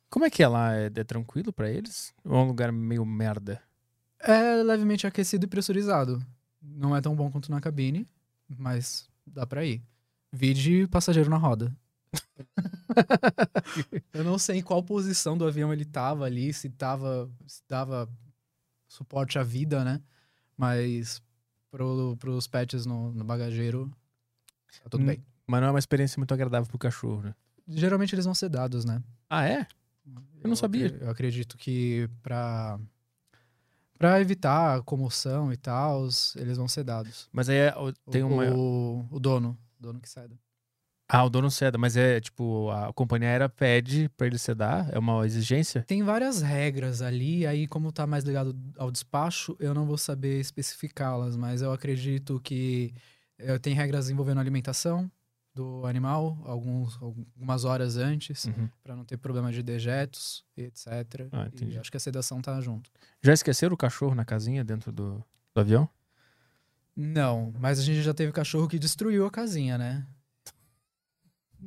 [SPEAKER 1] Como é que é lá? É, é tranquilo pra eles? Ou é um lugar meio merda?
[SPEAKER 3] É levemente aquecido e pressurizado. Não é tão bom quanto na cabine, mas dá pra ir. Vide passageiro na roda. Eu não sei em qual posição do avião ele tava ali, se tava, se dava suporte à vida, né? Mas pro, pros pets no, no bagageiro, tá tudo
[SPEAKER 1] Hum.
[SPEAKER 3] bem.
[SPEAKER 1] Mas não é uma experiência muito agradável pro cachorro, né?
[SPEAKER 3] Geralmente eles vão ser dados, né?
[SPEAKER 1] Ah, é? Eu não sabia.
[SPEAKER 3] acre- Eu acredito que pra, pra evitar a comoção e tal, eles vão ser dados.
[SPEAKER 1] Mas aí é- tem
[SPEAKER 3] o,
[SPEAKER 1] uma.
[SPEAKER 3] o, o dono, o dono que ceda.
[SPEAKER 1] Ah, o dono ceda, mas é tipo, a companhia aérea pede pra ele cedar? É uma exigência?
[SPEAKER 3] Tem várias regras ali, aí como tá mais ligado ao despacho, eu não vou saber especificá-las, mas eu acredito que eh, tem regras envolvendo alimentação do animal, alguns, algumas horas antes,
[SPEAKER 1] Uhum.
[SPEAKER 3] pra não ter problema de dejetos etc.
[SPEAKER 1] Ah, entendi.
[SPEAKER 3] e acho que a sedação tá junto.
[SPEAKER 1] Já esqueceram o cachorro na casinha dentro do, do avião?
[SPEAKER 3] Não, mas a gente já teve cachorro que destruiu a casinha, né?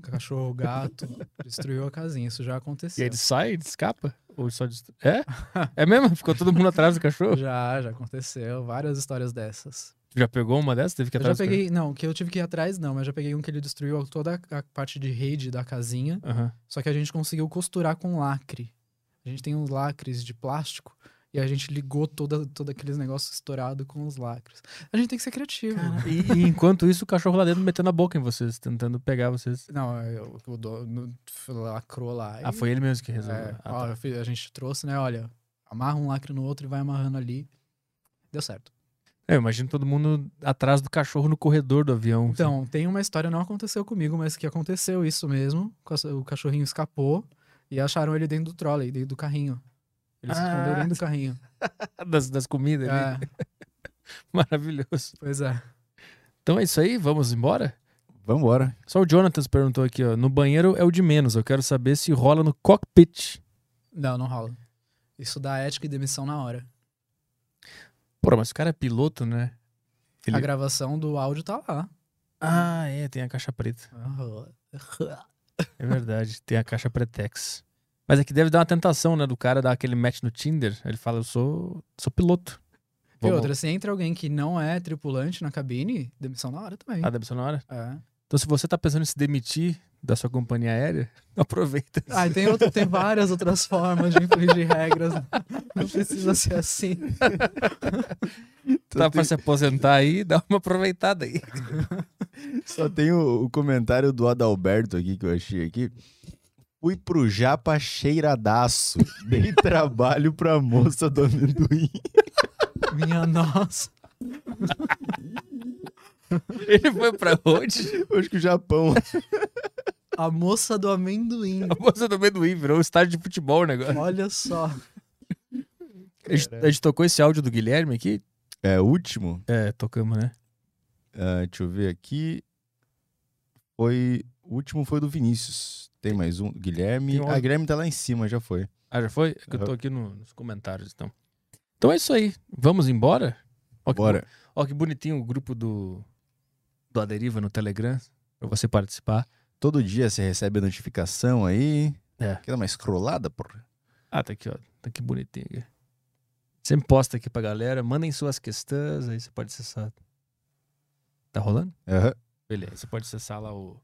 [SPEAKER 3] Cachorro, gato, destruiu a casinha. Isso já
[SPEAKER 1] E
[SPEAKER 3] aconteceu.
[SPEAKER 1] aí ele sai, ele escapa? Ou só destru... É? É mesmo? Ficou todo mundo atrás do cachorro?
[SPEAKER 3] Já, já aconteceu. Várias histórias dessas.
[SPEAKER 1] Já pegou uma dessas? Teve que ir
[SPEAKER 3] Eu já
[SPEAKER 1] atrás
[SPEAKER 3] peguei, não, que eu tive que ir atrás, não, mas já peguei um que ele destruiu toda a parte de rede da casinha.
[SPEAKER 1] Aham.
[SPEAKER 3] Só que a gente conseguiu costurar com lacre. A gente tem uns lacres de plástico e a gente ligou toda, todo aqueles negócios estourados com os lacres. A gente tem que ser criativo.
[SPEAKER 1] E, e enquanto isso, o cachorro lá dentro metendo a boca em vocês, tentando pegar vocês.
[SPEAKER 3] Não, eu- o dono lacrou lá.
[SPEAKER 1] Ah,
[SPEAKER 3] e-
[SPEAKER 1] foi ele mesmo que resolveu.
[SPEAKER 3] É,
[SPEAKER 1] Ah,
[SPEAKER 3] ó,
[SPEAKER 1] tá.
[SPEAKER 3] a gente trouxe, né? Olha, amarra um lacre no outro e vai amarrando ali. Deu certo.
[SPEAKER 1] É, eu imagino todo mundo atrás do cachorro no corredor do avião. assim.
[SPEAKER 3] Então, tem uma história, não aconteceu comigo, mas que aconteceu isso mesmo. O cachorrinho escapou e acharam ele dentro do trolley, dentro do carrinho. Ele se
[SPEAKER 1] Ah.
[SPEAKER 3] escondeu dentro do carrinho.
[SPEAKER 1] das, das comidas ali.
[SPEAKER 3] É,
[SPEAKER 1] Maravilhoso.
[SPEAKER 3] pois é.
[SPEAKER 1] Então é isso aí, vamos embora?
[SPEAKER 2] Vambora.
[SPEAKER 1] Só o Jonathan perguntou aqui, ó. No banheiro é o de menos. Eu quero saber se rola no cockpit.
[SPEAKER 3] Não, não rola. Isso dá ética e demissão na hora.
[SPEAKER 1] Pô, mas o cara é piloto, né? Ele-
[SPEAKER 3] A gravação do áudio tá lá.
[SPEAKER 1] Ah, é, tem a caixa preta. É verdade, tem a caixa Pretex. Mas é que deve dar uma tentação, né? Do cara dar aquele match no Tinder. Ele fala, eu sou, sou piloto.
[SPEAKER 3] E outra, se entra alguém que não é tripulante na cabine, demissão na hora também.
[SPEAKER 1] Ah, ser na hora.
[SPEAKER 3] É.
[SPEAKER 1] Então, se você tá pensando em se demitir da sua companhia aérea, aproveita.
[SPEAKER 3] Ah, e tem, outro, tem várias outras formas de infringir regras. Não precisa ser assim.
[SPEAKER 1] tá pra se aposentar aí, dá uma aproveitada aí.
[SPEAKER 2] Só tem o, o comentário do Adalberto aqui que eu achei aqui. Fui pro Japa cheiradaço. Dei trabalho pra moça do amendoim.
[SPEAKER 3] Minha nossa.
[SPEAKER 1] Ele foi pra onde?
[SPEAKER 2] Acho que o Japão.
[SPEAKER 3] A moça do amendoim.
[SPEAKER 1] A moça do amendoim, virou um estádio de futebol o negócio.
[SPEAKER 3] Olha só.
[SPEAKER 1] A gente, a gente tocou esse áudio do Guilherme aqui?
[SPEAKER 2] É, o último.
[SPEAKER 1] É, tocamos, né?
[SPEAKER 2] Ah, deixa eu ver aqui. Foi. O último foi do Vinícius. Tem mais um. Guilherme.
[SPEAKER 1] Tem um
[SPEAKER 2] Ah, Guilherme tá lá em cima, já foi.
[SPEAKER 1] Ah, já foi? É que eu tô aqui no- nos comentários, então. Então é isso aí. Vamos embora? Ó, que
[SPEAKER 2] Bora.
[SPEAKER 1] bo- Ó, que bonitinho o grupo do, do Aderiva no Telegram, pra você participar.
[SPEAKER 2] Todo dia você recebe a notificação aí.
[SPEAKER 1] É.
[SPEAKER 2] Quer dar uma scrollada, porra?
[SPEAKER 1] Ah, tá aqui, ó. Tá aqui bonitinho. Aqui. Sempre posta aqui pra galera. Mandem suas questões, aí você pode acessar. Tá rolando?
[SPEAKER 2] Aham.
[SPEAKER 1] Beleza, você pode acessar lá o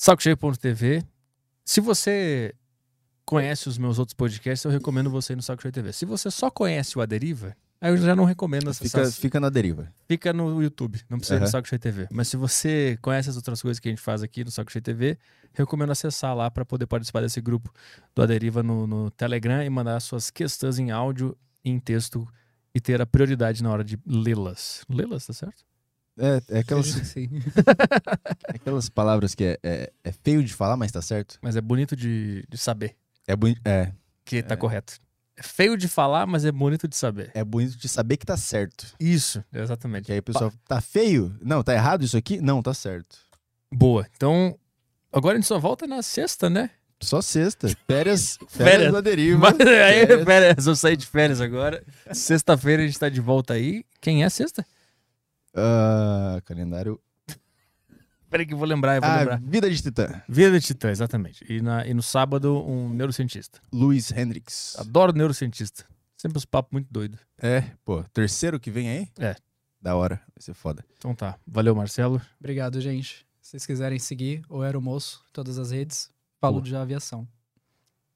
[SPEAKER 1] sacocheio.tv. Se você conhece os meus outros podcasts, eu recomendo você ir no Saco Cheio TV. Se você só conhece o Aderiva, aí eu já não recomendo acessar.
[SPEAKER 2] Fica, fica na deriva.
[SPEAKER 1] Fica no YouTube, não precisa ir no. Saco Cheio TV. Mas se você conhece as outras coisas que a gente faz aqui no Saco Cheio TV, recomendo acessar lá para poder participar desse grupo do Aderiva no, no Telegram e mandar suas questões em áudio e em texto e ter a prioridade na hora de lê-las. Lê-las, tá certo?
[SPEAKER 2] É, é aquelas,
[SPEAKER 3] Sim.
[SPEAKER 2] aquelas palavras que é, é, é feio de falar, mas tá certo.
[SPEAKER 1] Mas é bonito de, de saber
[SPEAKER 2] É, boni é,
[SPEAKER 1] que tá
[SPEAKER 2] É.
[SPEAKER 1] correto. É feio de falar, mas é bonito de saber.
[SPEAKER 2] é bonito de saber que tá certo.
[SPEAKER 1] Isso, exatamente.
[SPEAKER 2] Que aí o pessoal, tá feio? Não, tá errado isso aqui? Não, tá certo.
[SPEAKER 1] Boa. Então, agora a gente só volta na sexta, né?
[SPEAKER 2] Só sexta. Férias, férias,
[SPEAKER 1] Férias.
[SPEAKER 2] da deriva.
[SPEAKER 1] Mas aí,
[SPEAKER 2] Férias.
[SPEAKER 1] férias, eu saí de férias agora. Sexta-feira a gente tá de volta aí. Quem é sexta?
[SPEAKER 2] Ah, calendário.
[SPEAKER 1] Peraí que eu vou lembrar, eu vou
[SPEAKER 2] Ah,
[SPEAKER 1] lembrar.
[SPEAKER 2] Vida de Titã.
[SPEAKER 1] Vida de Titã, exatamente. E, na- e no sábado, um neurocientista.
[SPEAKER 2] Luiz Hendricks.
[SPEAKER 1] Adoro neurocientista. Sempre uns papos muito doidos.
[SPEAKER 2] É, pô, terceiro que vem aí?
[SPEAKER 1] É.
[SPEAKER 2] Da hora, vai ser foda.
[SPEAKER 1] Então tá. Valeu, Marcelo.
[SPEAKER 3] Obrigado, gente. Se vocês quiserem seguir o Aeromoço, todas as redes, falo
[SPEAKER 1] Boa.
[SPEAKER 3] de aviação.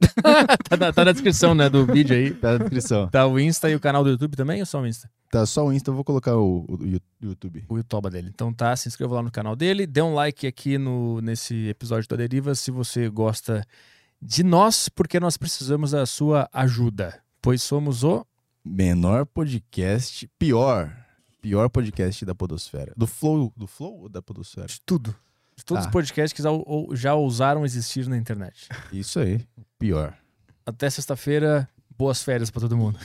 [SPEAKER 1] tá, na, tá na descrição, né, do vídeo aí.
[SPEAKER 2] Tá na descrição.
[SPEAKER 1] Tá o Insta e o canal do YouTube também ou só o Insta?
[SPEAKER 2] Tá só o Insta, eu vou colocar o, o Yu- YouTube.
[SPEAKER 1] o YouTube dele. Então tá, se inscreva lá no canal dele, dê um like aqui no, nesse episódio da Deriva se você gosta de nós, porque nós precisamos da sua ajuda, pois somos o
[SPEAKER 2] Menor podcast, pior. Pior podcast da Podosfera. Do Flow, do Flow ou da Podosfera?
[SPEAKER 1] de tudo. De todos
[SPEAKER 2] Tá.
[SPEAKER 1] os podcasts que já, ou- já ousaram existir na internet.
[SPEAKER 2] Isso aí, pior.
[SPEAKER 1] Até sexta-feira, boas férias pra todo mundo.